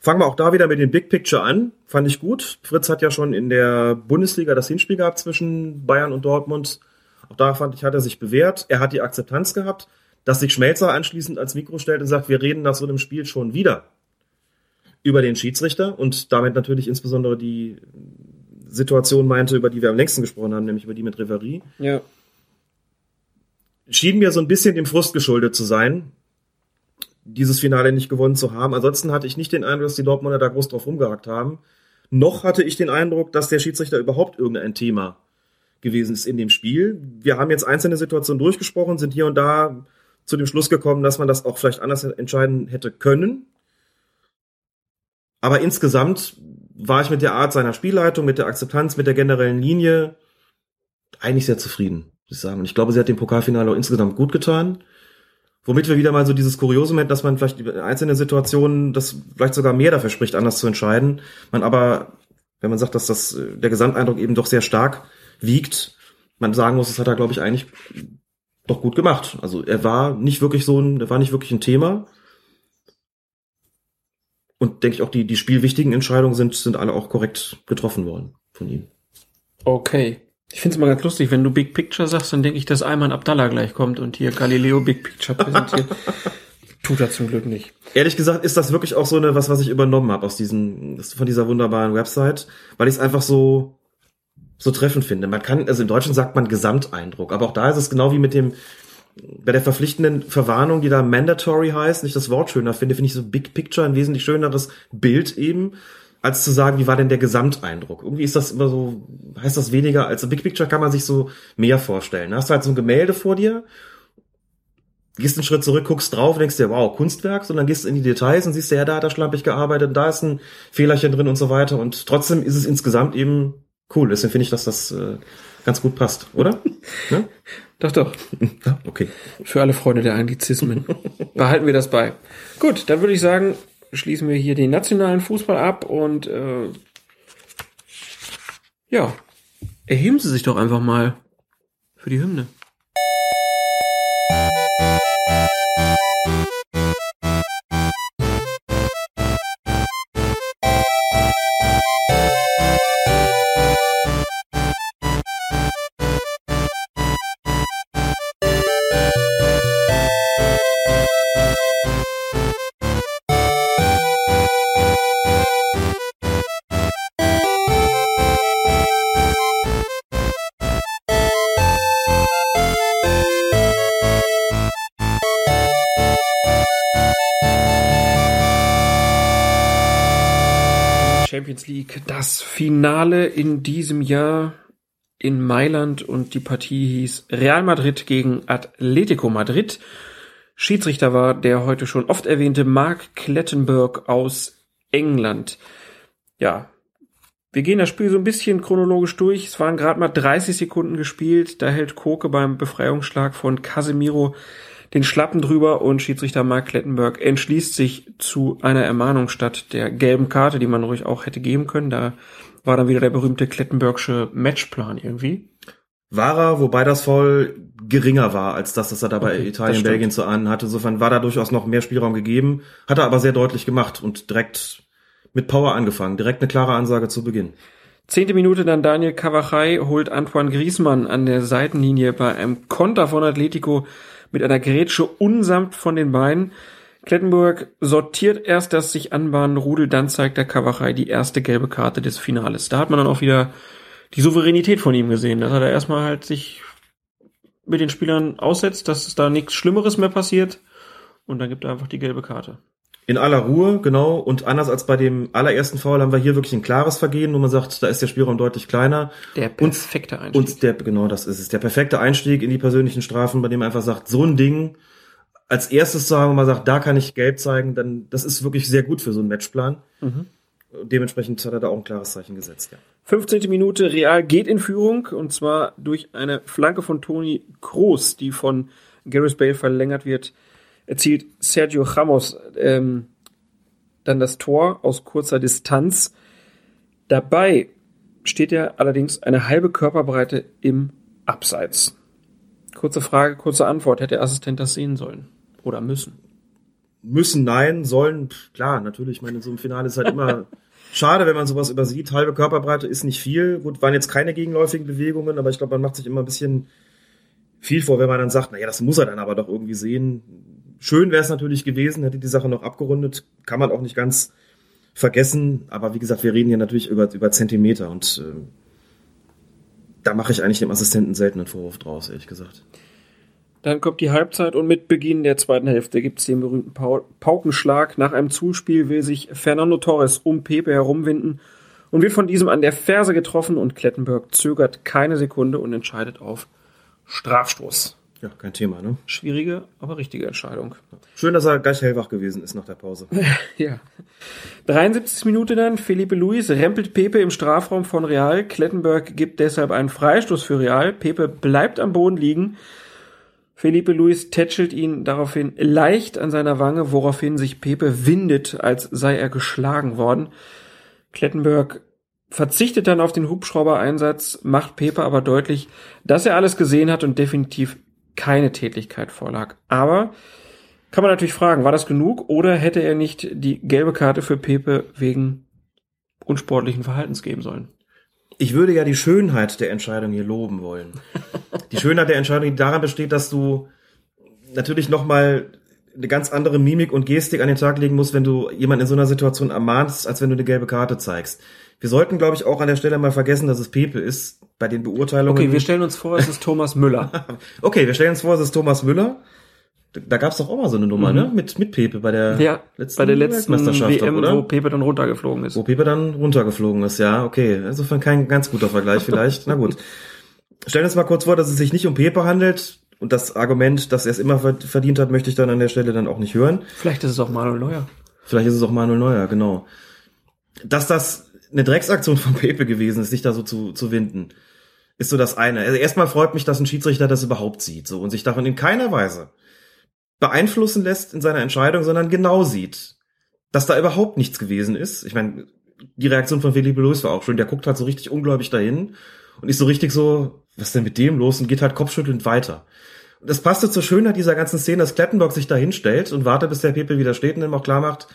Fangen wir auch da wieder mit dem Big Picture an. Fand ich gut. Fritz hat ja schon in der Bundesliga das Hinspiel gehabt zwischen Bayern und Dortmund. Auch da fand ich, hat er sich bewährt. Er hat die Akzeptanz gehabt, dass sich Schmelzer anschließend als Mikro stellt und sagt, wir reden nach so einem Spiel schon wieder über den Schiedsrichter und damit natürlich insbesondere die Situation meinte, über die wir am längsten gesprochen haben, nämlich über die mit Reverie.
Ja.
Schien mir so ein bisschen dem Frust geschuldet zu sein, dieses Finale nicht gewonnen zu haben. Ansonsten hatte ich nicht den Eindruck, dass die Dortmunder da groß drauf rumgehackt haben. Noch hatte ich den Eindruck, dass der Schiedsrichter überhaupt irgendein Thema gewesen ist in dem Spiel. Wir haben jetzt einzelne Situationen durchgesprochen, sind hier und da zu dem Schluss gekommen, dass man das auch vielleicht anders entscheiden hätte können. Aber insgesamt war ich mit der Art seiner Spielleitung, mit der Akzeptanz, mit der generellen Linie eigentlich sehr zufrieden, muss ich sagen. Und ich glaube, sie hat dem Pokalfinale auch insgesamt gut getan. Womit wir wieder mal so dieses Kuriosum hätten, dass man vielleicht in einzelnen Situationen das vielleicht sogar mehr dafür spricht, anders zu entscheiden. Man aber, wenn man sagt, dass das äh, der Gesamteindruck eben doch sehr stark wiegt, man sagen muss, das hat er, glaube ich, eigentlich doch gut gemacht. Also er war nicht wirklich so ein, er war nicht wirklich ein Thema. Und denke ich auch, die, die spielwichtigen Entscheidungen sind, sind alle auch korrekt getroffen worden von ihm.
Okay. Ich finde es mal ganz lustig, wenn du Big Picture sagst, dann denke ich, dass Ayman Abdallah gleich kommt und hier Galileo Big Picture präsentiert. Tut er zum Glück nicht.
Ehrlich gesagt ist das wirklich auch so eine was, was ich übernommen habe aus diesen von dieser wunderbaren Website, weil ich es einfach so so treffend finde. Man kann also im Deutschen sagt man Gesamteindruck, aber auch da ist es genau wie mit dem bei der verpflichtenden Verwarnung, die da mandatory heißt, nicht das Wort schöner finde, finde ich so Big Picture ein wesentlich schöneres Bild eben, als zu sagen, wie war denn der Gesamteindruck. Irgendwie ist das immer so, heißt das weniger als Big Picture kann man sich so mehr vorstellen. Da hast du halt so ein Gemälde vor dir, gehst einen Schritt zurück, guckst drauf, denkst dir, wow, Kunstwerk, sondern gehst in die Details und siehst, ja, da hat er schlampig gearbeitet, da ist ein Fehlerchen drin und so weiter und trotzdem ist es insgesamt eben cool. Deswegen finde ich, dass das äh, ganz gut passt, oder? ne?
Doch, doch.
Okay.
Für alle Freunde der Anglizismen. Behalten wir das bei. Gut, dann würde ich sagen, schließen wir hier den nationalen Fußball ab und äh, ja, erheben Sie sich doch einfach mal für die Hymne. Das Finale in diesem Jahr in Mailand und die Partie hieß Real Madrid gegen Atletico Madrid. Schiedsrichter war der heute schon oft erwähnte Mark Clettenburg aus England. Ja, wir gehen das Spiel so ein bisschen chronologisch durch. Es waren gerade mal 30 Sekunden gespielt. Da hält Koke beim Befreiungsschlag von Casemiro den Schlappen drüber und Schiedsrichter Mark Klettenberg entschließt sich zu einer Ermahnung statt der gelben Karte, die man ruhig auch hätte geben können. Da war dann wieder der berühmte Klettenbergsche Matchplan irgendwie.
War er, wobei das voll geringer war, als das, was er da bei
Okay,
Italien. Belgien so an hatte. Insofern war da durchaus noch mehr Spielraum gegeben, hat er aber sehr deutlich gemacht und direkt mit Power angefangen. Direkt eine klare Ansage zu Beginn.
Zehnte Minute dann Daniel Cavachai holt Antoine Griezmann an der Seitenlinie bei einem Konter von Atletico mit einer Grätsche unsamt von den Beinen. Klettenburg sortiert erst das sich anbahnende Rudel, dann zeigt der Cavachai die erste gelbe Karte des Finales. Da hat man dann auch wieder die Souveränität von ihm gesehen, dass er da erstmal halt sich mit den Spielern aussetzt, dass es da nichts Schlimmeres mehr passiert und dann gibt er einfach die gelbe Karte.
In aller Ruhe, genau. Und anders als bei dem allerersten Foul haben wir hier wirklich ein klares Vergehen, wo man sagt, da ist der Spielraum deutlich kleiner.
Der perfekte Einstieg.
Und der, genau das ist es. Der perfekte Einstieg in die persönlichen Strafen, bei dem man einfach sagt, so ein Ding als erstes zu haben, wo man sagt, da kann ich gelb zeigen, dann, das ist wirklich sehr gut für so einen Matchplan.
Mhm.
Dementsprechend hat er da auch ein klares Zeichen gesetzt, ja.
15. Minute, Real geht in Führung und zwar durch eine Flanke von Toni Kroos, die von Gareth Bale verlängert wird, erzielt Sergio Ramos ähm, dann das Tor aus kurzer Distanz. Dabei steht ja allerdings eine halbe Körperbreite im Abseits. Kurze Frage, kurze Antwort. Hätte der Assistent das sehen sollen? Oder müssen?
Müssen, nein, sollen, klar, natürlich. Ich meine, in so einem Finale ist halt immer schade, wenn man sowas übersieht. Halbe Körperbreite ist nicht viel. Gut, waren jetzt keine gegenläufigen Bewegungen, aber ich glaube, man macht sich immer ein bisschen viel vor, wenn man dann sagt, naja, das muss er dann aber doch irgendwie sehen. Schön wäre es natürlich gewesen, hätte die Sache noch abgerundet. Kann man auch nicht ganz vergessen. Aber wie gesagt, wir reden hier natürlich über, über Zentimeter und äh, da mache ich eigentlich dem Assistenten selten einen Vorwurf draus, ehrlich gesagt.
Dann kommt die Halbzeit und mit Beginn der zweiten Hälfte gibt es den berühmten Pau Paukenschlag. Nach einem Zuspiel will sich Fernando Torres um Pepe herumwinden und wird von diesem an der Ferse getroffen und Klettenberg zögert keine Sekunde und entscheidet auf Strafstoß.
Ja, kein Thema, ne?
Schwierige, aber richtige Entscheidung.
Schön, dass er gleich hellwach gewesen ist nach der Pause.
ja. 73. Minute dann, Felipe Luis rempelt Pepe im Strafraum von Real. Klettenberg gibt deshalb einen Freistoß für Real. Pepe bleibt am Boden liegen. Felipe Luis tätschelt ihn daraufhin leicht an seiner Wange, woraufhin sich Pepe windet, als sei er geschlagen worden. Klettenberg verzichtet dann auf den Hubschrauber-Einsatz, macht Pepe aber deutlich, dass er alles gesehen hat und definitiv keine Tätigkeit vorlag. Aber kann man natürlich fragen, war das genug oder hätte er nicht die gelbe Karte für Pepe wegen unsportlichen Verhaltens geben sollen?
Ich würde ja die Schönheit der Entscheidung hier loben wollen. Die Schönheit der Entscheidung, die daran besteht, dass du natürlich nochmal eine ganz andere Mimik und Gestik an den Tag legen musst, wenn du jemanden in so einer Situation ermahnst, als wenn du eine gelbe Karte zeigst. Wir sollten, glaube ich, auch an der Stelle mal vergessen, dass es Pepe ist bei den Beurteilungen.
Okay, wir stellen uns vor, es ist Thomas Müller.
okay, wir stellen uns vor, es ist Thomas Müller. Da gab's doch auch mal so eine Nummer,
Mhm.
ne? Mit, mit Pepe bei der
ja,
letzten
bei der letzten
Weltmeisterschaft,
WM,
oder?
wo Pepe dann runtergeflogen ist.
Wo Pepe dann runtergeflogen ist, ja, okay. Insofern kein ganz guter Vergleich vielleicht. Na gut. Stellen wir uns mal kurz vor, dass es sich nicht um Pepe handelt. Und das Argument, dass er es immer ver- verdient hat, möchte ich dann an der Stelle dann auch nicht hören.
Vielleicht ist es auch Manuel Neuer.
Vielleicht ist es auch Manuel Neuer, genau. Dass das eine Drecksaktion von Pepe gewesen ist, sich da so zu, zu winden, ist so das eine. Also erstmal freut mich, dass ein Schiedsrichter das überhaupt sieht, so, und sich davon in keiner Weise beeinflussen lässt in seiner Entscheidung, sondern genau sieht, dass da überhaupt nichts gewesen ist. Ich meine, die Reaktion von Felipe Luis war auch schön. Der guckt halt so richtig ungläubig dahin und ist so richtig so, was ist denn mit dem los? Und geht halt kopfschüttelnd weiter. Und das passte zur Schönheit dieser ganzen Szene, dass Klettenberg sich da hinstellt und wartet, bis der Pepe wieder steht und ihm auch klar macht,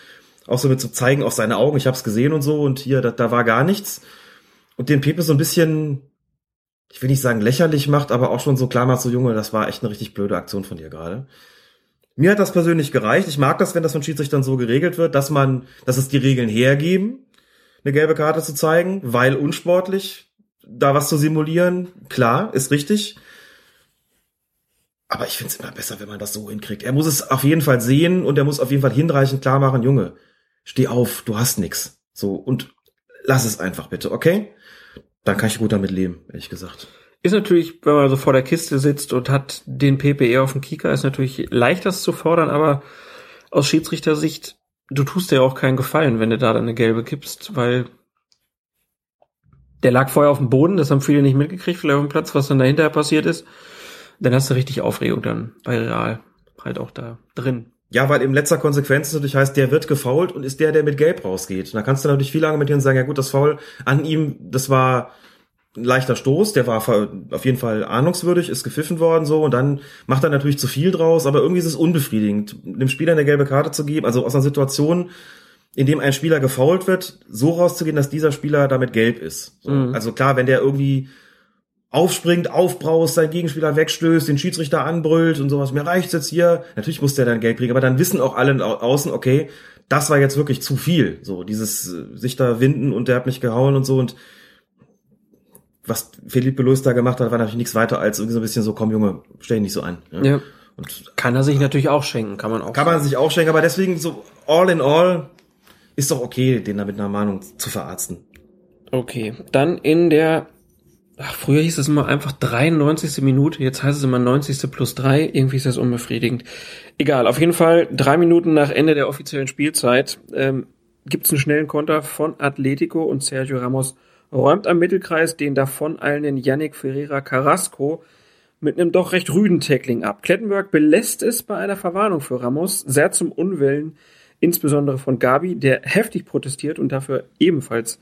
auch so mit zu zeigen auf seine Augen, ich hab's gesehen und so und hier, da, da war gar nichts. Und den Pepe so ein bisschen, ich will nicht sagen lächerlich macht, aber auch schon so klar macht, so Junge, das war echt eine richtig blöde Aktion von dir gerade. Mir hat das persönlich gereicht. Ich mag das, wenn das von Schiedsrichtern so geregelt wird, dass man, dass es die Regeln hergeben, eine gelbe Karte zu zeigen, weil unsportlich, da was zu simulieren, klar, ist richtig. Aber ich find's immer besser, wenn man das so hinkriegt. Er muss es auf jeden Fall sehen und er muss auf jeden Fall hinreichend klar machen, Junge, steh auf, du hast nix. So, und lass es einfach bitte, okay? Dann kann ich gut damit leben, ehrlich gesagt.
Ist natürlich, wenn man so vor der Kiste sitzt und hat den PPE auf dem Kieker, ist natürlich leicht, das zu fordern, aber aus Schiedsrichtersicht, du tust dir auch keinen Gefallen, wenn du da dann eine gelbe gibst, weil der lag vorher auf dem Boden, das haben viele nicht mitgekriegt, vielleicht auf dem Platz, was dann dahinter passiert ist. Dann hast du richtig Aufregung dann bei Real halt auch da drin.
Ja, weil in letzter Konsequenz natürlich heißt, der wird gefoult und ist der, der mit Gelb rausgeht. Und da kannst du natürlich viel argumentieren und sagen, ja gut, das Foul an ihm, das war ein leichter Stoß, der war auf jeden Fall ahnungswürdig, ist gepfiffen worden so und dann macht er natürlich zu viel draus, aber irgendwie ist es unbefriedigend, dem Spieler eine gelbe Karte zu geben, also aus einer Situation, in dem ein Spieler gefoult wird, so rauszugehen, dass dieser Spieler damit gelb ist. So.
Mhm.
Also klar, wenn der irgendwie aufspringt, aufbraust, seinen Gegenspieler wegstößt, den Schiedsrichter anbrüllt und sowas, mir reicht's jetzt hier. Natürlich muss der dann Geld kriegen, aber dann wissen auch alle au- außen, okay, das war jetzt wirklich zu viel. So, dieses äh, sich da winden und der hat mich gehauen und so und was Felipe Luis da gemacht hat, war natürlich nichts weiter als irgendwie so ein bisschen so, komm Junge, stell dich nicht so an.
Ja.
Und
Kann er sich natürlich auch schenken, kann man auch.
kann man sich auch schenken, aber deswegen so all in all ist doch okay, den da mit einer Mahnung zu verarzten.
Okay, dann in der, ach, früher hieß es immer einfach 93. Minute, jetzt heißt es immer 90. plus 3, irgendwie ist das unbefriedigend. Egal, auf jeden Fall drei Minuten nach Ende der offiziellen Spielzeit ähm, gibt es einen schnellen Konter von Atletico und Sergio Ramos räumt am Mittelkreis den davoneilenden Yannick Ferreira Carrasco mit einem doch recht rüden Tackling ab. Klettenberg belässt es bei einer Verwarnung für Ramos, sehr zum Unwillen insbesondere von Gabi, der heftig protestiert und dafür ebenfalls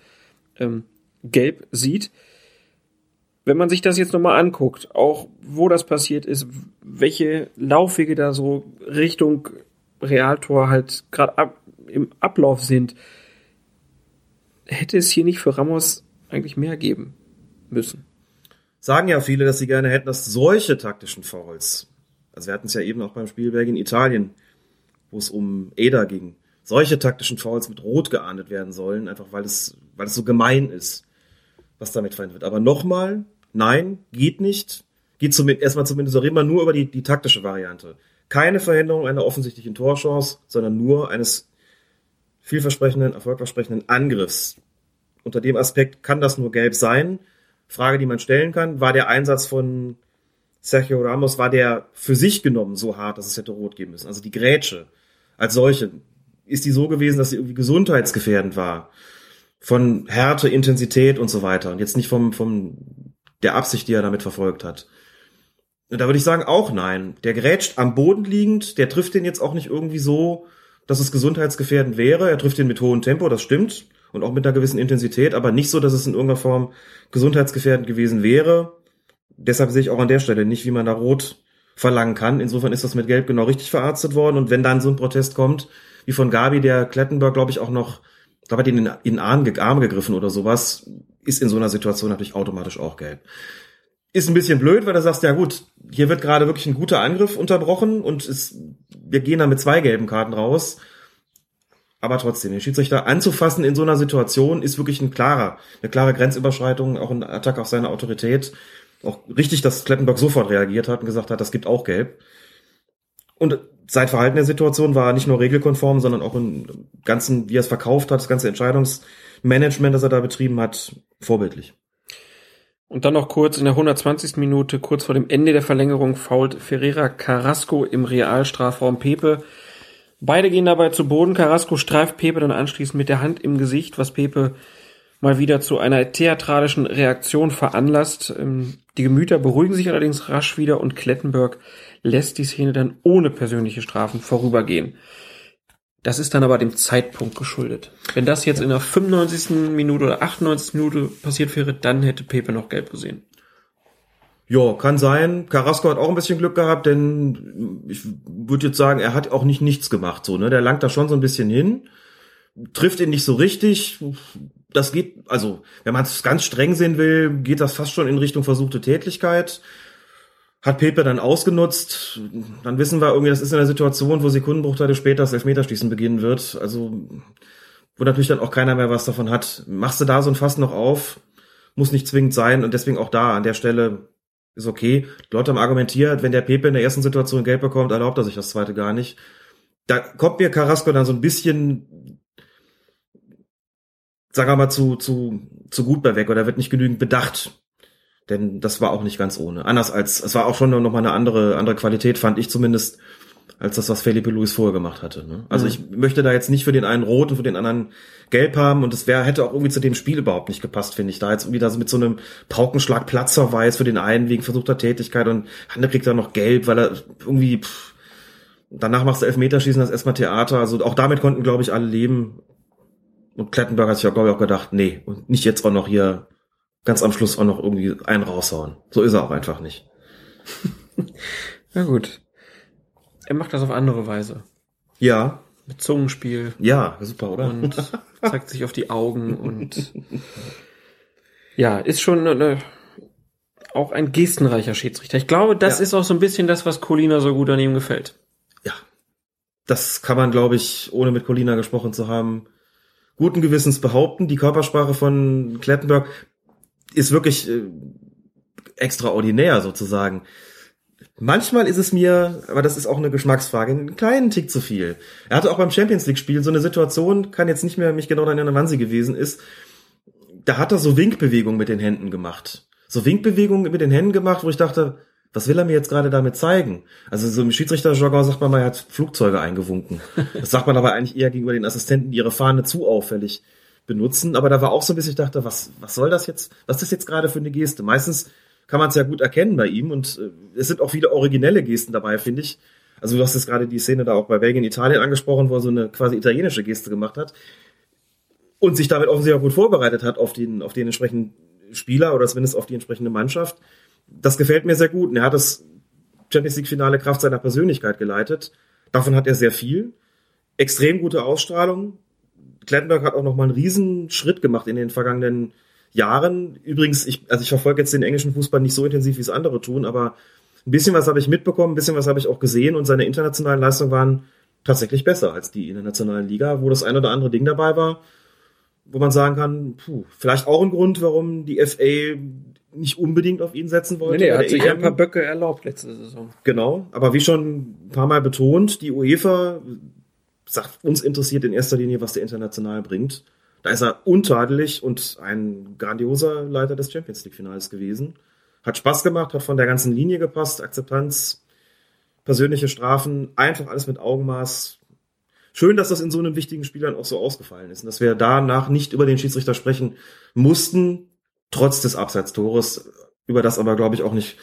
ähm, gelb sieht. Wenn man sich das jetzt nochmal anguckt, auch wo das passiert ist, welche Laufwege da so Richtung Realtor halt gerade ab, im Ablauf sind, hätte es hier nicht für Ramos eigentlich mehr geben müssen.
Sagen ja viele, dass sie gerne hätten, dass solche taktischen Fouls, also wir hatten es ja eben auch beim Spiel in Italien, wo es um Eder ging, solche taktischen Fouls mit Rot geahndet werden sollen, einfach weil es, weil es so gemein ist, was damit verwendet wird. Aber nochmal, nein, geht nicht. Geht zumindest, erstmal zumindest, so reden wir nur über die, die taktische Variante. Keine Verhinderung einer offensichtlichen Torchance, sondern nur eines vielversprechenden, erfolgversprechenden Angriffs. Unter dem Aspekt kann das nur gelb sein. Frage, die man stellen kann, war der Einsatz von Sergio Ramos, war der für sich genommen so hart, dass es hätte rot geben müssen? Also die Grätsche als solche, ist die so gewesen, dass sie irgendwie gesundheitsgefährdend war? Von Härte, Intensität und so weiter. Und jetzt nicht vom, vom, der Absicht, die er damit verfolgt hat. Da würde ich sagen, auch nein. Der grätscht am Boden liegend, der trifft den jetzt auch nicht irgendwie so, dass es gesundheitsgefährdend wäre. Er trifft den mit hohem Tempo, das stimmt. Und auch mit einer gewissen Intensität, aber nicht so, dass es in irgendeiner Form gesundheitsgefährdend gewesen wäre. Deshalb sehe ich auch an der Stelle nicht, wie man da rot verlangen kann. Insofern ist das mit Gelb genau richtig verarztet worden. Und wenn dann so ein Protest kommt, wie von Gabi, der Klettenberg, glaube ich, auch noch, glaube in den, in Arm, Arm gegriffen oder sowas, ist in so einer Situation natürlich automatisch auch gelb. Ist ein bisschen blöd, weil du sagst, ja gut, hier wird gerade wirklich ein guter Angriff unterbrochen und es, wir gehen dann mit zwei gelben Karten raus. Aber trotzdem, den Schiedsrichter anzufassen in so einer Situation ist wirklich ein klarer, eine klare Grenzüberschreitung, auch ein Attack auf seine Autorität. Auch richtig, dass Klettenberg sofort reagiert hat und gesagt hat, das gibt auch gelb. Und sein Verhalten der Situation war nicht nur regelkonform, sondern auch im ganzen, wie er es verkauft hat, das ganze Entscheidungsmanagement, das er da betrieben hat, vorbildlich.
Und dann noch kurz in der 120. Minute, kurz vor dem Ende der Verlängerung, fault Ferreira Carrasco im Realstrafraum Pepe. Beide gehen dabei zu Boden. Carrasco streift Pepe dann anschließend mit der Hand im Gesicht, was Pepe mal wieder zu einer theatralischen Reaktion veranlasst. Ähm, die Gemüter beruhigen sich allerdings rasch wieder und Klettenberg lässt die Szene dann ohne persönliche Strafen vorübergehen. Das ist dann aber dem Zeitpunkt geschuldet. Wenn das jetzt in der 95. Minute oder 98. Minute passiert wäre, dann hätte Pepe noch gelb gesehen.
Ja, kann sein. Carrasco hat auch ein bisschen Glück gehabt, denn ich würde jetzt sagen, er hat auch nicht nichts gemacht, so, ne? Der langt da schon so ein bisschen hin, trifft ihn nicht so richtig. Das geht, also, wenn man es ganz streng sehen will, geht das fast schon in Richtung versuchte Tätlichkeit. Hat Pepe dann ausgenutzt. Dann wissen wir irgendwie, das ist in der Situation, wo Sekundenbruchteile später das Elfmeterschießen beginnen wird. Also, wo natürlich dann auch keiner mehr was davon hat. Machst du da so ein Fass noch auf? Muss nicht zwingend sein und deswegen auch da an der Stelle ist okay. Die Leute haben argumentiert, wenn der Pepe in der ersten Situation gelb bekommt, erlaubt er sich das zweite gar nicht. Da kommt mir Carrasco dann so ein bisschen, sagen wir mal, zu, zu, zu gut bei weg oder wird nicht genügend bedacht. Denn das war auch nicht ganz ohne. Anders als, es war auch schon noch mal eine andere, andere Qualität, fand ich zumindest, als das, was Felipe Luis vorher gemacht hatte. Ne? Also mhm. ich möchte da jetzt nicht für den einen rot und für den anderen gelb haben und es wäre hätte auch irgendwie zu dem Spiel überhaupt nicht gepasst, finde ich. Da jetzt irgendwie das mit so einem Paukenschlag Platzverweis für den einen wegen versuchter Tätigkeit und Hande kriegt dann noch gelb, weil er irgendwie pff, danach machst du Elfmeterschießen, das ist erstmal Theater. Also auch damit konnten, glaube ich, alle leben. Und Klettenberg hat sich auch, glaube ich, auch gedacht, nee, und nicht jetzt auch noch hier ganz am Schluss auch noch irgendwie einen raushauen. So ist er auch einfach nicht.
Na gut. Er macht das auf andere Weise.
Ja.
Mit Zungenspiel.
Ja, super, oder?
Und zeigt sich auf die Augen und ja, ist schon eine, auch ein gestenreicher Schiedsrichter. Ich glaube, das ja. ist auch so ein bisschen das, was Colina so gut an ihm gefällt.
Ja. Das kann man, glaube ich, ohne mit Colina gesprochen zu haben, guten Gewissens behaupten. Die Körpersprache von Klettenberg ist wirklich äh, extraordinär sozusagen. Manchmal ist es mir, aber das ist auch eine Geschmacksfrage, einen kleinen Tick zu viel. Er hatte auch beim Champions League Spiel so eine Situation, kann jetzt nicht mehr mich genau erinnern, wann sie gewesen ist. Da hat er so Winkbewegungen mit den Händen gemacht. So Winkbewegungen mit den Händen gemacht, wo ich dachte, was will er mir jetzt gerade damit zeigen? Also so im Schiedsrichterjargon sagt man mal, er hat Flugzeuge eingewunken. Das sagt man aber eigentlich eher gegenüber den Assistenten, die ihre Fahne zu auffällig benutzen. Aber da war auch so ein bisschen, ich dachte, was, was soll das jetzt? Was ist das jetzt gerade für eine Geste? Meistens kann man es ja gut erkennen bei ihm und äh, es sind auch viele originelle Gesten dabei, finde ich. Also du hast jetzt gerade die Szene da auch bei Belgien, Italien angesprochen, wo er so eine quasi italienische Geste gemacht hat und sich damit offensichtlich auch gut vorbereitet hat auf den, auf den entsprechenden Spieler oder zumindest auf die entsprechende Mannschaft. Das gefällt mir sehr gut. Und er hat das Champions League Finale Kraft seiner Persönlichkeit geleitet. Davon hat er sehr viel. Extrem gute Ausstrahlung. Klettenberg hat auch noch mal einen riesen Schritt gemacht in den vergangenen Jahren. Übrigens, ich, also ich verfolge jetzt den englischen Fußball nicht so intensiv, wie es andere tun, aber ein bisschen was habe ich mitbekommen, ein bisschen was habe ich auch gesehen und seine internationalen Leistungen waren tatsächlich besser als die in der nationalen Liga, wo das ein oder andere Ding dabei war, wo man sagen kann, puh, vielleicht auch ein Grund, warum die FA nicht unbedingt auf ihn setzen wollte.
Nee, nee, er hat sich
EM.
ein paar Böcke erlaubt letzte Saison.
Genau, aber wie schon ein paar Mal betont, die UEFA sagt, uns interessiert in erster Linie, was der international bringt. Da ist er untadelig und ein grandioser Leiter des Champions League Finals gewesen. Hat Spaß gemacht, hat von der ganzen Linie gepasst, Akzeptanz, persönliche Strafen, einfach alles mit Augenmaß. Schön, dass das in so einem wichtigen Spiel dann auch so ausgefallen ist und dass wir danach nicht über den Schiedsrichter sprechen mussten, trotz des Abseitstores, über das aber, glaube ich, auch nicht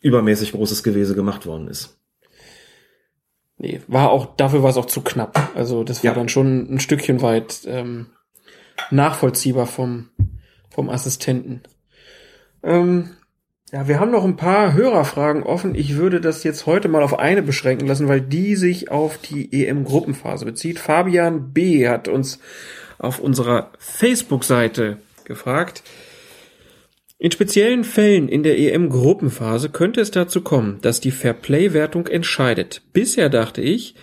übermäßig großes Gewese gemacht worden ist.
Nee, war auch, dafür war es auch zu knapp. Also das war
Ja.
dann schon ein Stückchen weit ähm, nachvollziehbar vom, vom Assistenten. Ähm, ja, wir haben noch ein paar Hörerfragen offen. Ich würde das jetzt heute mal auf eine beschränken lassen, weil die sich auf die EM-Gruppenphase bezieht. Fabian B. hat uns auf unserer Facebook-Seite gefragt. In speziellen Fällen in der EM-Gruppenphase könnte es dazu kommen, dass die Fairplay-Wertung entscheidet. Bisher dachte ich,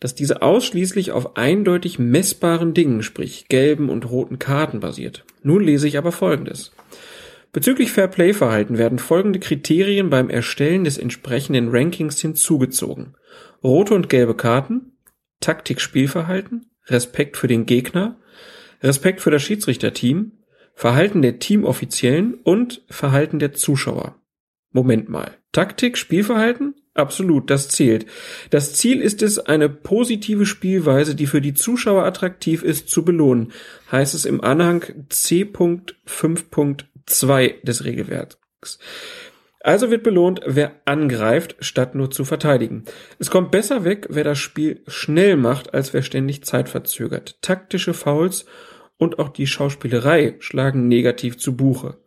dass diese ausschließlich auf eindeutig messbaren Dingen, sprich gelben und roten Karten basiert. Nun lese ich aber Folgendes. Bezüglich Fairplay-Verhalten werden folgende Kriterien beim Erstellen des entsprechenden Rankings hinzugezogen. Rote und gelbe Karten, Taktik-Spielverhalten, Respekt für den Gegner, Respekt für das Schiedsrichterteam, Verhalten der Teamoffiziellen und Verhalten der Zuschauer. Moment mal. Taktik, Spielverhalten? Absolut, das zählt. Das Ziel ist es, eine positive Spielweise, die für die Zuschauer attraktiv ist, zu belohnen, heißt es im Anhang C.5.2 des Regelwerks. Also wird belohnt, wer angreift, statt nur zu verteidigen. Es kommt besser weg, wer das Spiel schnell macht, als wer ständig Zeit verzögert. Taktische Fouls und auch die Schauspielerei schlagen negativ zu Buche.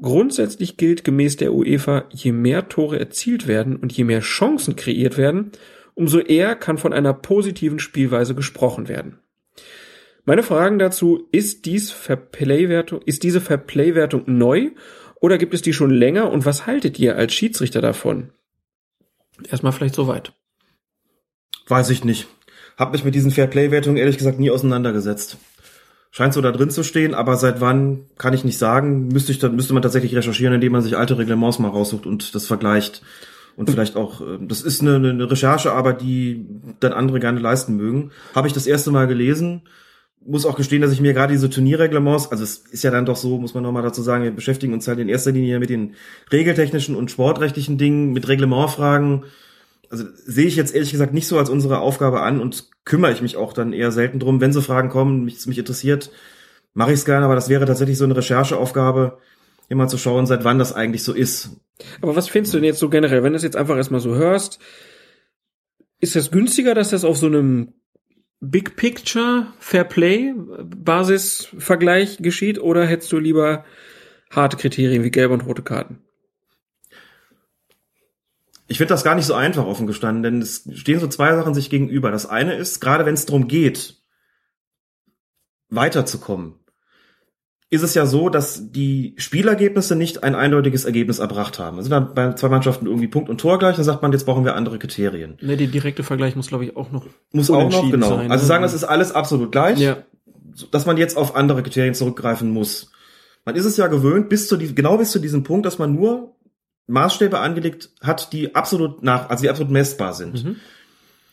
Grundsätzlich gilt gemäß der UEFA, je mehr Tore erzielt werden und je mehr Chancen kreiert werden, umso eher kann von einer positiven Spielweise gesprochen werden. Meine Fragen dazu, ist dies Fairplay-Wertung, ist diese Fairplay-Wertung neu oder gibt es die schon länger und was haltet ihr als Schiedsrichter davon? Erstmal vielleicht soweit.
Weiß ich nicht. Hab mich mit diesen Fairplay-Wertungen ehrlich gesagt nie auseinandergesetzt. Scheint so da drin zu stehen, aber seit wann kann ich nicht sagen. Müsste ich, müsste man tatsächlich recherchieren, indem man sich alte Reglements mal raussucht und das vergleicht. Und vielleicht auch, äh, das ist eine, eine Recherchearbeit, die dann andere gerne leisten mögen. Habe ich das erste Mal gelesen. Muss auch gestehen, dass ich mir gerade diese Turnierreglements, also es ist ja dann doch so, muss man nochmal dazu sagen, wir beschäftigen uns halt in erster Linie mit den regeltechnischen und sportrechtlichen Dingen, mit Reglementfragen. Also sehe ich jetzt ehrlich gesagt nicht so als unsere Aufgabe an und kümmere ich mich auch dann eher selten drum. Wenn so Fragen kommen, mich, mich interessiert, mache ich es gerne, aber das wäre tatsächlich so eine Rechercheaufgabe, immer zu schauen, seit wann das eigentlich so ist.
Aber was findest du denn jetzt so generell, wenn du es jetzt einfach erstmal so hörst? Ist das günstiger, dass das auf so einem Big Picture Fair Play Basis Vergleich geschieht oder hättest du lieber harte Kriterien wie gelbe und rote Karten?
Ich finde das gar nicht so einfach offen gestanden, denn es stehen so zwei Sachen sich gegenüber. Das eine ist, gerade wenn es darum geht, weiterzukommen, ist es ja so, dass die Spielergebnisse nicht ein eindeutiges Ergebnis erbracht haben. Es sind dann bei zwei Mannschaften irgendwie Punkt und Tor gleich, dann sagt man, jetzt brauchen wir andere Kriterien.
Ne, der direkte Vergleich muss, glaube ich, auch noch
Muss auch noch, genau.
sein,
also
ne?
sagen, das ist alles absolut gleich,
Ja.
dass man jetzt auf andere Kriterien zurückgreifen muss. Man ist es ja gewöhnt, bis zu die, genau bis zu diesem Punkt, dass man nur Maßstäbe angelegt hat, die absolut nach, also die absolut messbar sind.
Mhm.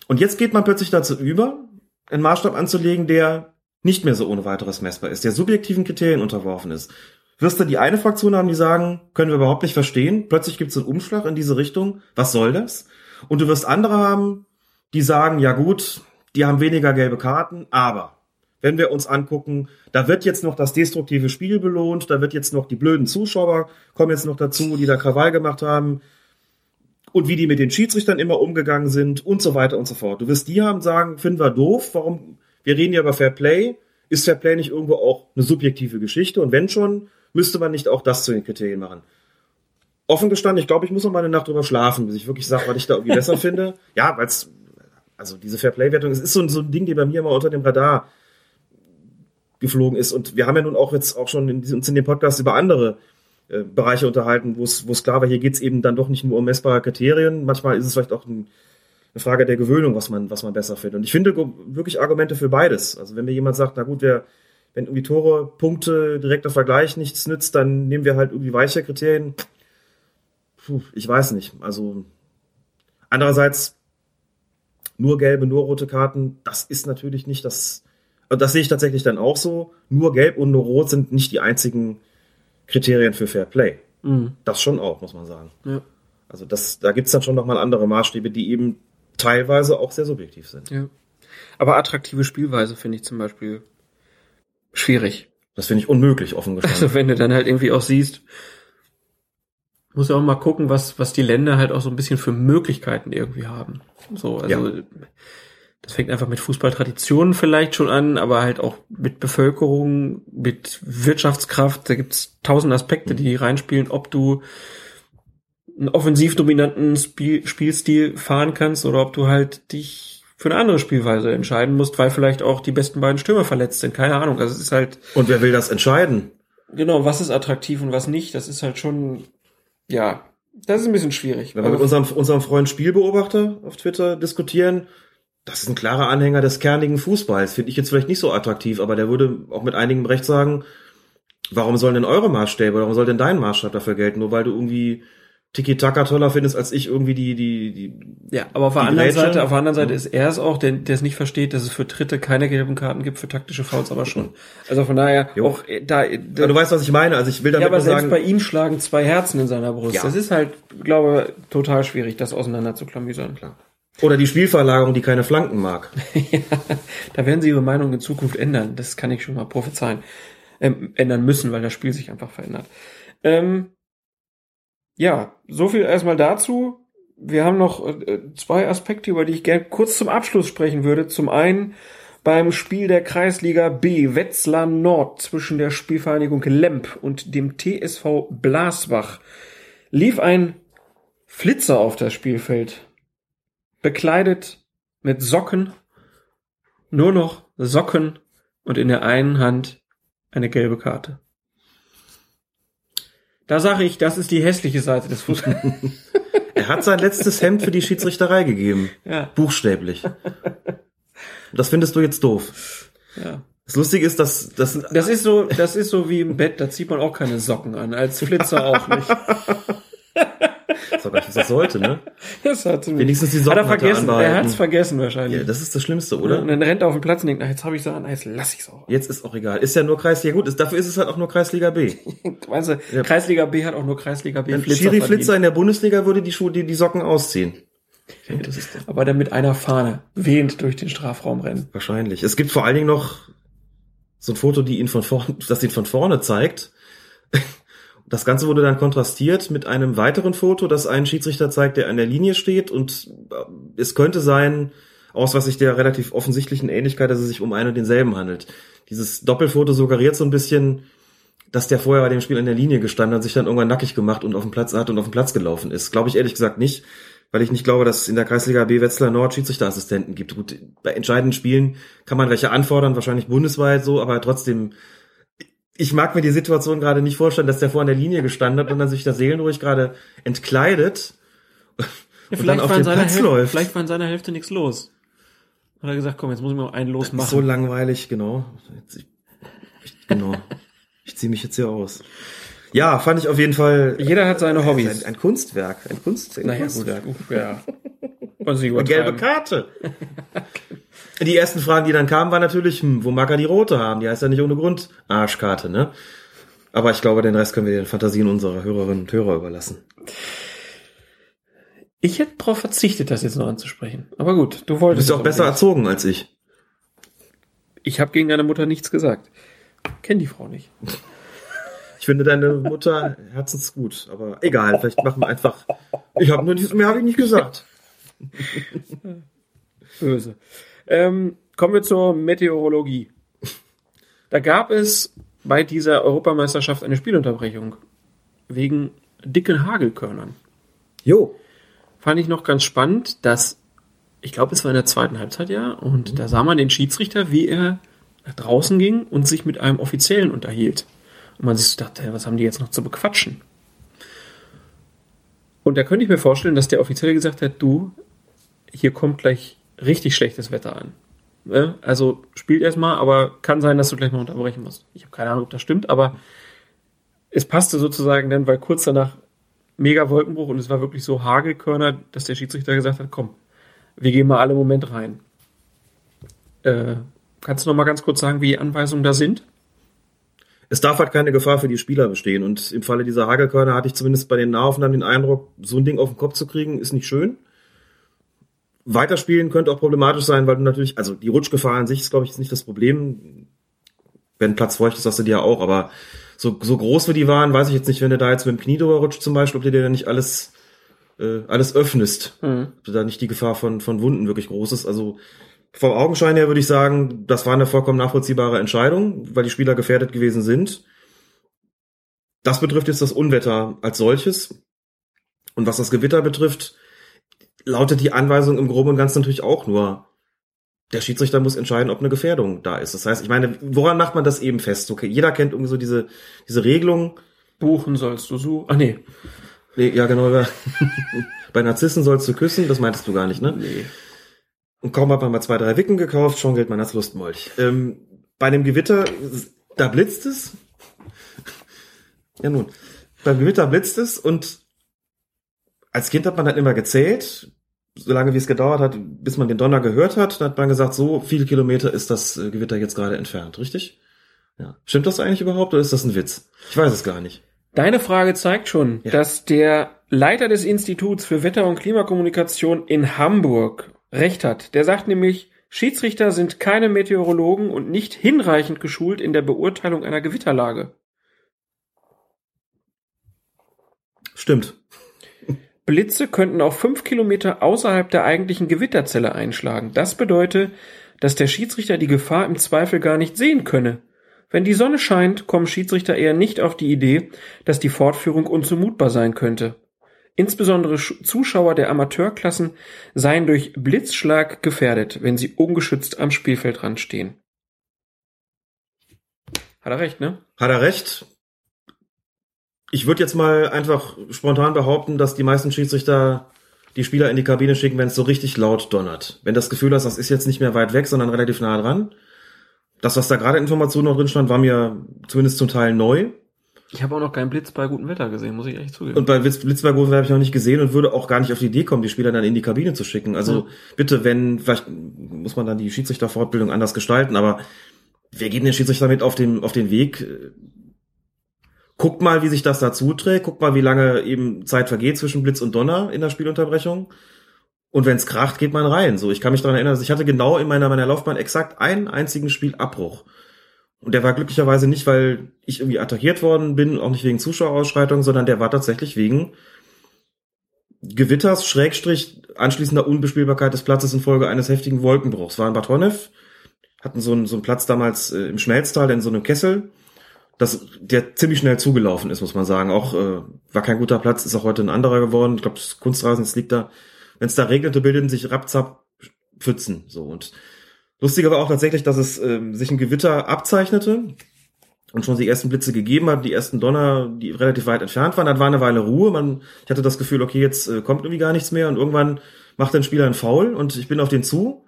Und jetzt geht man plötzlich dazu über, einen Maßstab anzulegen, der nicht mehr so ohne weiteres messbar ist, der subjektiven Kriterien unterworfen ist. Wirst du die eine Fraktion haben, die sagen, können wir überhaupt nicht verstehen, plötzlich gibt es einen Umschlag in diese Richtung, was soll das? Und du wirst andere haben, die sagen, ja gut, die haben weniger gelbe Karten, aber wenn wir uns angucken, da wird jetzt noch das destruktive Spiel belohnt, da wird jetzt noch die blöden Zuschauer kommen jetzt noch dazu, die da Krawall gemacht haben. und wie die mit den Schiedsrichtern immer umgegangen sind und so weiter und so fort. Du wirst die haben sagen, finden wir doof, warum, wir reden ja über Fair Play, ist Fair Play nicht irgendwo auch eine subjektive Geschichte und wenn schon, müsste man nicht auch das zu den Kriterien machen. Offen gestanden, ich glaube, ich muss noch mal eine Nacht drüber schlafen, bis ich wirklich sage, was ich da irgendwie besser finde. Ja, weil es, also diese Fair Play-Wertung, es ist so, so ein Ding, die bei mir immer unter dem Radar geflogen ist. Und wir haben ja nun auch jetzt auch schon in, uns in dem Podcast über andere äh, Bereiche unterhalten, wo es klar war, hier geht es eben dann doch nicht nur um messbare Kriterien. Manchmal ist es vielleicht auch ein, eine Frage der Gewöhnung, was man, was man besser findet. Und ich finde wirklich Argumente für beides. Also wenn mir jemand sagt, na gut, wer, wenn irgendwie Tore, Punkte, direkter Vergleich nichts nützt, dann nehmen wir halt irgendwie weiche Kriterien. Puh, ich weiß nicht. Also andererseits nur gelbe, nur rote Karten, das ist natürlich nicht das, das sehe ich tatsächlich dann auch so. Nur gelb und nur rot sind nicht die einzigen Kriterien für Fair Play.
Mhm.
Das schon auch, muss man sagen.
Ja.
Also das, da gibt's dann schon nochmal andere Maßstäbe, die eben teilweise auch sehr subjektiv sind.
Ja. Aber attraktive Spielweise finde ich zum Beispiel schwierig.
Das finde ich unmöglich, offen gestanden.
Also wenn du dann halt irgendwie auch siehst, muss ja auch mal gucken, was, was die Länder halt auch so ein bisschen für Möglichkeiten irgendwie haben. So, also das fängt einfach mit Fußballtraditionen vielleicht schon an, aber halt auch mit Bevölkerung, mit Wirtschaftskraft. Da gibt's tausend Aspekte, die reinspielen, ob du einen offensiv dominanten Spiel, Spielstil fahren kannst oder ob du halt dich für eine andere Spielweise entscheiden musst, weil vielleicht auch die besten beiden Stürmer verletzt sind. Keine Ahnung. Also es ist halt
Und wer will das entscheiden?
Genau, was ist attraktiv und was nicht, das ist halt schon, ja, das ist ein bisschen schwierig.
Wenn wir mit unserem, unserem Freund Spielbeobachter auf Twitter diskutieren, das ist ein klarer Anhänger des kernigen Fußballs. Finde ich jetzt vielleicht nicht so attraktiv, aber der würde auch mit einigem Recht sagen, warum sollen denn eure Maßstäbe, warum soll denn dein Maßstab dafür gelten? Nur weil du irgendwie Tiki-Taka toller findest als ich irgendwie die, die, die,
ja, aber auf der anderen
Grätsche.
Seite, auf der anderen Seite ist er es auch, der, der es nicht versteht, dass es für Dritte keine gelben Karten gibt, für taktische Fouls aber schon. Also von daher,
Jo.
auch äh, da, da
du weißt, was ich meine. Also ich will damit
ja, aber selbst
sagen,
bei ihm schlagen zwei Herzen in seiner Brust.
Ja.
Das ist halt, glaube total schwierig, das auseinander zu klamüsern. Klar.
Oder die Spielverlagerung, die keine Flanken mag.
ja, da werden sie ihre Meinung in Zukunft ändern. Das kann ich schon mal prophezeien. Ähm, ändern müssen, weil das Spiel sich einfach verändert. Ähm, ja, so viel erstmal dazu. Wir haben noch äh, zwei Aspekte, über die ich gerne kurz zum Abschluss sprechen würde. Zum einen beim Spiel der Kreisliga B Wetzlar Nord zwischen der Spielvereinigung Lemp und dem TSV Blasbach lief ein Flitzer auf das Spielfeld, bekleidet mit Socken, nur noch Socken und in der einen Hand eine gelbe Karte. Da sage ich, das ist die hässliche Seite des Fußballs.
Er hat sein letztes Hemd für die Schiedsrichterei gegeben.
Ja.
Buchstäblich. Das findest du jetzt doof.
ja.
Das Lustige ist, dass das
Das ist so, das ist so wie im Bett, da zieht man auch keine Socken an, als Flitzer auch nicht.
Das war gar nicht, was das sollte, ne?
Das hat
Wenigstens die
hat
Socken
er vergessen,
hat er
er
anbehalten.
hat's vergessen wahrscheinlich.
Ja, das ist das Schlimmste,
Und
oder?
dann rennt er auf den Platz und denkt, na, jetzt habe ich sie an, jetzt lass ich's auch.
Jetzt ist auch egal. Ist ja nur Kreisliga. Gut, ist, dafür ist es halt auch nur Kreisliga B.
Weißt du,
Ja.
Kreisliga B hat auch nur Kreisliga B Flitzer
Schiri. Flitzer in der Bundesliga würde die Schuhe, die, die Socken ausziehen. Das ist
Aber dann mit einer Fahne wehend durch den Strafraum rennen.
wahrscheinlich. Es gibt vor allen Dingen noch so ein Foto, die ihn von vorne, das ihn von vorne zeigt. Das Ganze wurde dann kontrastiert mit einem weiteren Foto, das einen Schiedsrichter zeigt, der an der Linie steht und äh, es könnte sein, aus was sich der relativ offensichtlichen Ähnlichkeit, dass es sich um einen und denselben handelt. Dieses Doppelfoto suggeriert so ein bisschen, dass der vorher bei dem Spiel an der Linie gestanden hat, sich dann irgendwann nackig gemacht und auf dem Platz hat und auf den Platz gelaufen ist. Glaube ich ehrlich gesagt nicht, weil ich nicht glaube, dass es in der Kreisliga B Wetzlar Nord Schiedsrichterassistenten gibt. Gut, bei entscheidenden Spielen kann man welche anfordern, wahrscheinlich bundesweit so, aber trotzdem, ich mag mir die Situation gerade nicht vorstellen, dass der vor an der Linie gestanden hat und dann sich da seelenruhig gerade entkleidet und dann auf den Platz
Hälfte,
läuft.
vielleicht war in seiner Hälfte nichts los. Hat er gesagt, komm, jetzt muss ich mal einen
Das ist
losmachen.
so langweilig, genau. Jetzt, ich, ich, genau. Ich ziehe mich jetzt hier aus. Ja, fand ich auf jeden Fall.
Jeder hat seine
Ein,
Hobbys.
ein Kunstwerk. Ein Kunst. Ein
naja,
Kunstwerk.
gut, ja.
Eine gelbe. Karte. Die ersten Fragen, die dann kamen, waren natürlich, hm, wo mag er die rote haben? Die heißt ja nicht ohne Grund Arschkarte, ne? Aber ich glaube, den Rest können wir den Fantasien unserer Hörerinnen und Hörer überlassen.
Ich hätte darauf verzichtet, das jetzt noch anzusprechen. Aber gut, du
Du
wolltest.
bist ja auch
es
besser
unbedingt.
erzogen als ich.
Ich habe gegen deine Mutter nichts gesagt. Kenn die Frau nicht.
Ich finde deine Mutter herzensgut, aber egal, vielleicht machen wir einfach. Ich habe nur nicht, mehr habe ich nicht gesagt.
Böse. Ähm, kommen wir zur Meteorologie. Da gab es bei dieser Europameisterschaft eine Spielunterbrechung wegen dicken Hagelkörnern.
Jo.
Fand ich noch ganz spannend, dass ich glaube, es war in der zweiten Halbzeit ja, und da sah man den Schiedsrichter, wie er nach draußen ging und sich mit einem Offiziellen unterhielt. Und man sich so dachte, was haben die jetzt noch zu bequatschen? Und da könnte ich mir vorstellen, dass der Offizielle gesagt hat, du, hier kommt gleich richtig schlechtes Wetter an. Ne? Also spielt erstmal, aber kann sein, dass du gleich mal unterbrechen musst. Ich habe keine Ahnung, ob das stimmt, aber es passte sozusagen dann, weil kurz danach mega Wolkenbruch und es war wirklich so Hagelkörner, dass der Schiedsrichter gesagt hat, komm, wir gehen mal alle im Moment rein. Äh, kannst du noch mal ganz kurz sagen, wie die Anweisungen da sind?
Es darf halt keine Gefahr für die Spieler bestehen. Und im Falle dieser Hagelkörner hatte ich zumindest bei den Nahaufnahmen den Eindruck, so ein Ding auf den Kopf zu kriegen, ist nicht schön. Weiterspielen könnte auch problematisch sein, weil du natürlich, also die Rutschgefahr an sich ist, glaube ich, nicht das Problem. Wenn Platz feucht ist, hast du die ja auch, aber so, so groß wie die waren, weiß ich jetzt nicht, wenn du da jetzt mit dem Knie drüber rutscht zum Beispiel, ob du dir da nicht alles, äh, alles öffnest.
Mhm.
Ob da nicht die Gefahr von, von Wunden wirklich groß ist. Also vom Augenschein her würde ich sagen, das war eine vollkommen nachvollziehbare Entscheidung, weil die Spieler gefährdet gewesen sind. Das betrifft jetzt das Unwetter als solches. Und was das Gewitter betrifft, lautet die Anweisung im Groben und Ganzen natürlich auch nur, der Schiedsrichter muss entscheiden, ob eine Gefährdung da ist. Das heißt, ich meine, woran macht man das eben fest? Okay, jeder kennt irgendwie so diese, diese Regelung.
Buchen sollst du so. Ach nee.
Nee, ja, genau. Bei Narzissen sollst du küssen, das meintest du gar nicht, ne?
Nee.
Und kaum hat man mal zwei, drei Wicken gekauft, schon gilt man als Lustmolch. Ähm, bei einem Gewitter, da blitzt es. ja nun, beim Gewitter blitzt es und als Kind hat man dann immer gezählt, solange wie es gedauert hat, bis man den Donner gehört hat, dann hat man gesagt, so viele Kilometer ist das äh, Gewitter jetzt gerade entfernt, richtig? Ja. Stimmt das eigentlich überhaupt oder ist das ein Witz? Ich weiß es gar nicht.
Deine Frage zeigt schon,
Ja.
dass der Leiter des Instituts für Wetter- und Klimakommunikation in Hamburg recht hat. Der sagt nämlich, Schiedsrichter sind keine Meteorologen und nicht hinreichend geschult in der Beurteilung einer Gewitterlage.
Stimmt.
Blitze könnten auch fünf Kilometer außerhalb der eigentlichen Gewitterzelle einschlagen. Das bedeutet, dass der Schiedsrichter die Gefahr im Zweifel gar nicht sehen könne. Wenn die Sonne scheint, kommen Schiedsrichter eher nicht auf die Idee, dass die Fortführung unzumutbar sein könnte. Insbesondere Sch- Zuschauer der Amateurklassen seien durch Blitzschlag gefährdet, wenn sie ungeschützt am Spielfeldrand stehen. Hat er recht, ne?
Hat er recht? Ich würde jetzt mal einfach spontan behaupten, dass die meisten Schiedsrichter die Spieler in die Kabine schicken, wenn es so richtig laut donnert. Wenn das Gefühl hast, das ist jetzt nicht mehr weit weg, sondern relativ nah dran. Das, was da gerade Informationen noch drin stand, war mir zumindest zum Teil neu.
Ich habe auch noch keinen Blitz bei gutem Wetter gesehen, muss ich echt zugeben.
Und bei Blitz, Blitzberg habe ich noch nicht gesehen und würde auch gar nicht auf die Idee kommen, die Spieler dann in die Kabine zu schicken. Also
Mhm.
bitte, wenn, vielleicht muss man dann die Schiedsrichterfortbildung anders gestalten, aber wir geben den Schiedsrichter mit auf den, auf den Weg. Guckt mal, wie sich das da zuträgt. Guckt mal, wie lange eben Zeit vergeht zwischen Blitz und Donner in der Spielunterbrechung. Und wenn es kracht, geht man rein. So, ich kann mich daran erinnern, dass ich hatte genau in meiner, meiner Laufbahn exakt einen einzigen Spielabbruch. Und der war glücklicherweise nicht, weil ich irgendwie attackiert worden bin, auch nicht wegen Zuschauerausschreitungen, sondern der war tatsächlich wegen Gewitters, Schrägstrich, anschließender Unbespielbarkeit des Platzes infolge eines heftigen Wolkenbruchs. War in Bad Honnef, hatten so einen, so einen Platz damals äh, im Schmelztal in so einem Kessel, das, der ziemlich schnell zugelaufen ist, muss man sagen. Auch äh, war kein guter Platz, ist auch heute ein anderer geworden. Ich glaube, das Kunstrasen, das liegt da. Wenn es da regnete, bilden sich rapzapp Pfützen. So und lustiger war auch tatsächlich, dass es ähm, sich ein Gewitter abzeichnete und schon die ersten Blitze gegeben hat, die ersten Donner, die relativ weit entfernt waren. Dann war eine Weile Ruhe. Man, ich hatte das Gefühl, okay, jetzt äh, kommt irgendwie gar nichts mehr und irgendwann macht ein Spieler einen Foul und ich bin auf den zu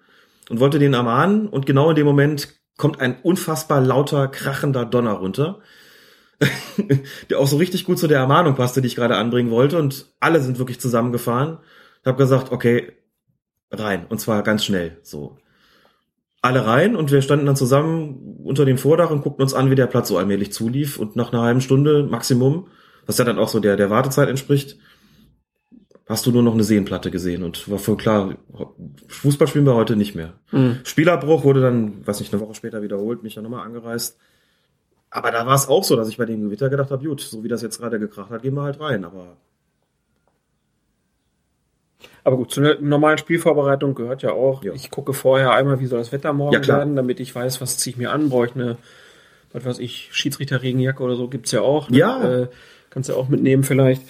und wollte den ermahnen und genau in dem Moment kommt ein unfassbar lauter, krachender Donner runter, der auch so richtig gut zu der Ermahnung passte, die ich gerade anbringen wollte und alle sind wirklich zusammengefahren. Ich habe gesagt, okay, rein und zwar ganz schnell, so. Alle rein und wir standen dann zusammen unter dem Vordach und guckten uns an, wie der Platz so allmählich zulief und nach einer halben Stunde Maximum, was ja dann auch so der, der Wartezeit entspricht, hast du nur noch eine Seenplatte gesehen und war voll klar, Fußball spielen wir heute nicht mehr.
Mhm.
Spielabbruch wurde dann, weiß nicht, eine Woche später wiederholt, mich ja nochmal angereist. Aber da war es auch so, dass ich bei dem Gewitter gedacht habe, gut, so wie das jetzt gerade gekracht hat, gehen wir halt rein. Aber
Aber gut, zu einer normalen Spielvorbereitung gehört ja auch,
Ja.
ich gucke vorher einmal, wie soll das Wetter morgen
Ja,
werden, damit ich weiß, was ziehe ich mir an, brauche ich eine, was weiß ich, Schiedsrichterregenjacke oder so, gibt's ja auch. ne?
Ja.
Äh, kannst du auch mitnehmen vielleicht.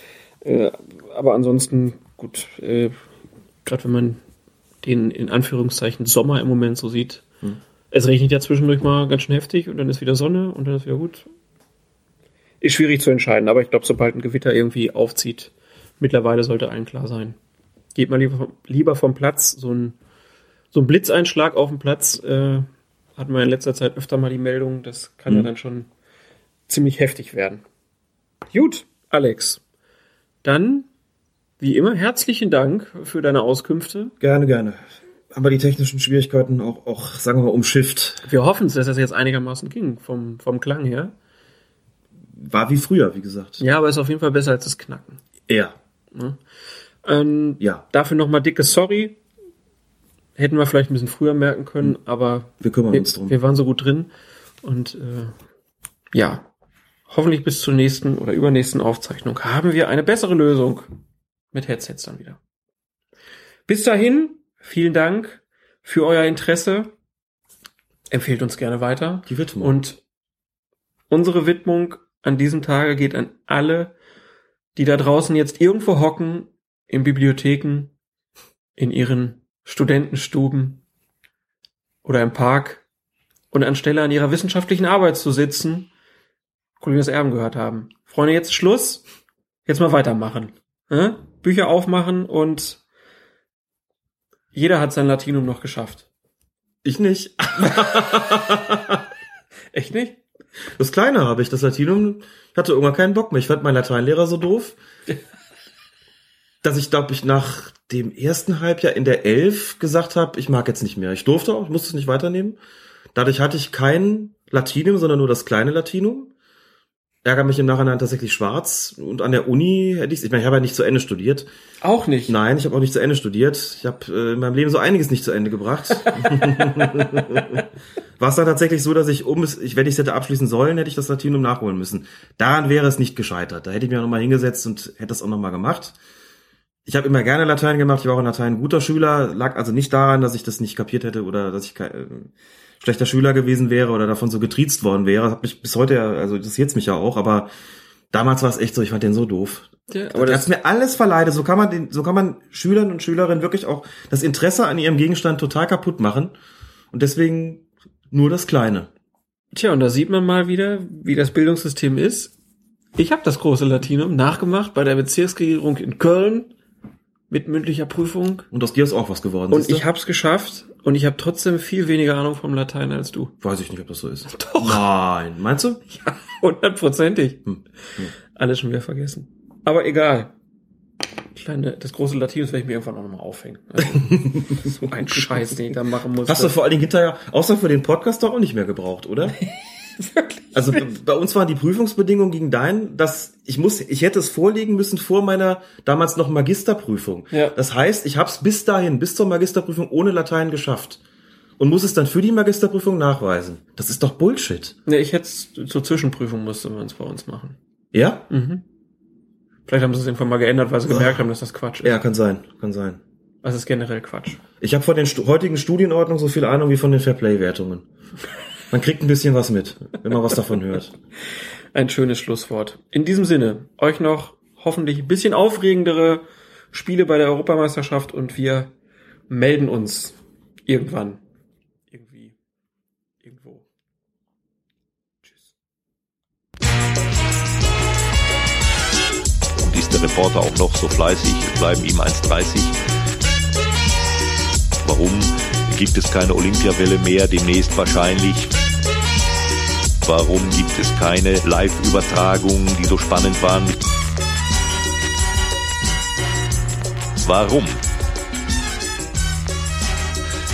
Äh, aber ansonsten, gut, äh, gerade wenn man den in Anführungszeichen Sommer im Moment so sieht,
Hm.
es regnet ja zwischendurch mal ganz schön heftig und dann ist wieder Sonne und dann ist wieder gut. Ist schwierig zu entscheiden, aber ich glaube, sobald ein Gewitter irgendwie aufzieht, mittlerweile sollte allen klar sein. Geht mal lieber, vom- lieber vom Platz. So ein, so ein Blitzeinschlag auf dem Platz äh, hatten wir in letzter Zeit öfter mal die Meldung. Das kann ja
Mhm.
dann schon ziemlich heftig werden. Gut, Alex. Dann, wie immer, herzlichen Dank für deine Auskünfte.
gerne, gerne. Aber die technischen Schwierigkeiten auch, auch sagen wir mal, umschifft.
Wir hoffen, dass das jetzt einigermaßen ging, vom, vom Klang her.
War wie früher, wie gesagt.
Ja, aber ist auf jeden Fall besser als das Knacken.
Ja.
Ähm,
Ja.
Dafür nochmal dickes Sorry. Hätten wir vielleicht ein bisschen früher merken können, aber
Wir kümmern
wir,
uns drum.
wir waren so gut drin. Und äh, ja, hoffentlich bis zur nächsten oder übernächsten Aufzeichnung haben wir eine bessere Lösung mit Headsets dann wieder. Bis dahin, vielen Dank für euer Interesse. Empfehlt uns gerne weiter.
Die Widmung.
Und unsere Widmung an diesem Tage geht an alle, die da draußen jetzt irgendwo hocken, in Bibliotheken, in ihren Studentenstuben oder im Park und anstelle an ihrer wissenschaftlichen Arbeit zu sitzen, Colinas Erben gehört haben. Freunde, jetzt Schluss. Jetzt mal weitermachen. Äh? Bücher aufmachen und jeder hat sein Latinum noch geschafft.
ich nicht.
Echt nicht?
Das Kleine habe ich, das Latinum, ich hatte irgendwann keinen Bock mehr. Ich fand meinen Lateinlehrer so doof, dass ich, glaube ich, nach dem ersten Halbjahr in der Elf gesagt habe, ich mag jetzt nicht mehr. Ich durfte auch, ich musste es nicht weiternehmen. Dadurch hatte ich kein Latinum, sondern nur das kleine Latinum. Ärger mich im Nachhinein tatsächlich schwarz. Und an der Uni hätte ich ich meine, ich habe ja nicht zu Ende studiert.
Auch nicht.
Nein, ich habe auch nicht zu Ende studiert. Ich habe äh, in meinem Leben so einiges nicht zu Ende gebracht. War es dann tatsächlich so, dass ich, um es, ich, wenn ich es hätte abschließen sollen, hätte ich das Latinum nachholen müssen. Daran wäre es nicht gescheitert. Da hätte ich mich auch nochmal hingesetzt und hätte es auch nochmal gemacht. Ich habe immer gerne Latein gemacht, ich war auch in Latein ein guter Schüler, lag also nicht daran, dass ich das nicht kapiert hätte oder dass ich äh, schlechter Schüler gewesen wäre oder davon so getriezt worden wäre. Das hat mich bis heute, ja- also interessiert mich ja auch, aber damals war es echt so, ich fand den so doof.
Ja,
Aber der hat's mir alles verleidet. So kann man den, so kann man Schülern und Schülerinnen wirklich auch das Interesse an ihrem Gegenstand total kaputt machen. Und deswegen nur das Kleine.
Tja, und da sieht man mal wieder, wie das Bildungssystem ist. Ich habe das große Latinum nachgemacht bei der Bezirksregierung in Köln mit mündlicher Prüfung
Und aus dir ist auch was geworden.
und
siehst du?
ich hab's geschafft und ich habe trotzdem viel weniger Ahnung vom Latein als du.
Weiß ich nicht, ob das so ist. Doch. Nein. Meinst du?
Hundertprozentig.
Hm.
Alles schon wieder vergessen. Aber egal. Kleine, das große Latinum werde ich mir irgendwann auch nochmal aufhängen. Also, so ein Scheiß, den ich da machen muss.
Hast du vor allen Dingen hinterher, außer für den Podcast, doch auch nicht mehr gebraucht, oder? Also b- bei uns waren die Prüfungsbedingungen gegen dein, dass ich muss, ich hätte es vorlegen müssen vor meiner damals noch Magisterprüfung.
Ja.
Das heißt, ich habe es bis dahin, bis zur Magisterprüfung ohne Latein geschafft und muss es dann für die Magisterprüfung nachweisen. Das ist doch Bullshit.
Ne, ich hätte zur Zwischenprüfung musste man es bei uns machen.
Ja?
Mhm. Vielleicht haben sie es irgendwann mal geändert, weil sie gemerkt haben, dass das Quatsch ist.
Ja, kann sein, kann sein.
Das ist generell Quatsch.
Ich habe von den heutigen Studienordnungen so viel Ahnung wie von den Fairplay-Wertungen. Man kriegt ein bisschen was mit, wenn man was davon hört.
Ein schönes Schlusswort. In diesem Sinne, euch noch hoffentlich ein bisschen aufregendere Spiele bei der Europameisterschaft und wir melden uns irgendwann. Irgendwie. Irgendwo. Tschüss.
Und ist der Reporter auch noch so fleißig, es bleiben ihm 1,30. Warum gibt es keine Olympiawelle mehr, demnächst wahrscheinlich? Warum gibt es keine Live-Übertragungen, die so spannend waren? Warum?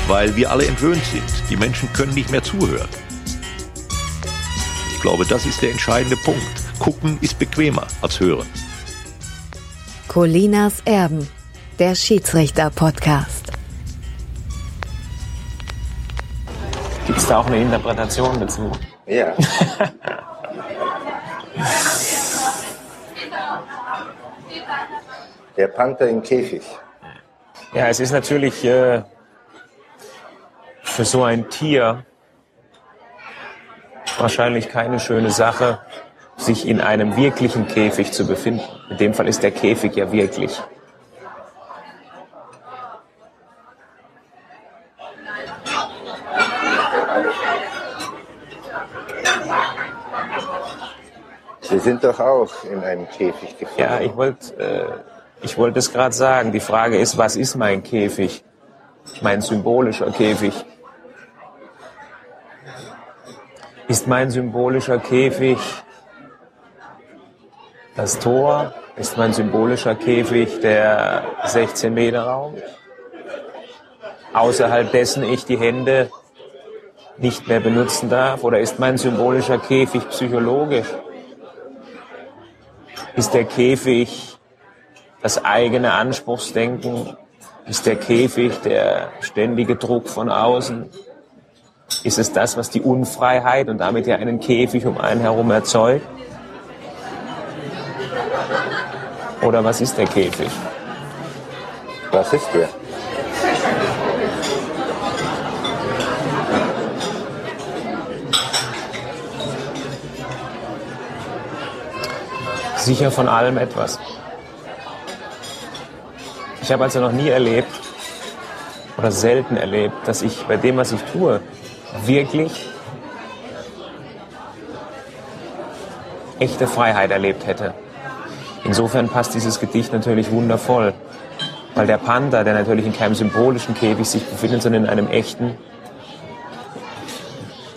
Weil wir alle entwöhnt sind. Die Menschen können nicht mehr zuhören. Ich glaube, das ist der entscheidende Punkt. Gucken ist bequemer als hören.
Colinas Erben, der Schiedsrichter-Podcast.
Gibt es da auch eine Interpretation dazu?
Ja. Der Panther im Käfig.
Ja, es ist natürlich äh, für so ein Tier wahrscheinlich keine schöne Sache, sich in einem wirklichen Käfig zu befinden. In dem Fall ist der Käfig ja wirklich.
Sie sind doch auch in einem Käfig gefangen.
Ja, ich wollte äh, ich wollte es gerade sagen. Die Frage ist, was ist mein Käfig? Mein symbolischer Käfig. Ist mein symbolischer Käfig das Tor? Ist mein symbolischer Käfig der 16 Meter Raum? Außerhalb dessen ich die Hände nicht mehr benutzen darf? Oder ist mein symbolischer Käfig psychologisch? Ist der Käfig das eigene Anspruchsdenken? Ist der Käfig der ständige Druck von außen? Ist es das, was die Unfreiheit und damit ja einen Käfig um einen herum erzeugt? Oder was ist der Käfig?
Was ist der?
Sicher von allem etwas. Ich habe also noch nie erlebt oder selten erlebt, dass ich bei dem, was ich tue, wirklich echte Freiheit erlebt hätte. Insofern passt dieses Gedicht natürlich wundervoll, weil der Panther, der natürlich in keinem symbolischen Käfig sich befindet, sondern in einem echten,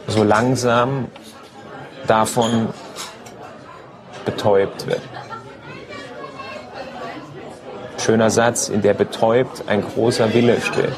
so langsam davon betäubt wird. Schöner Satz, in der betäubt ein großer Wille steht.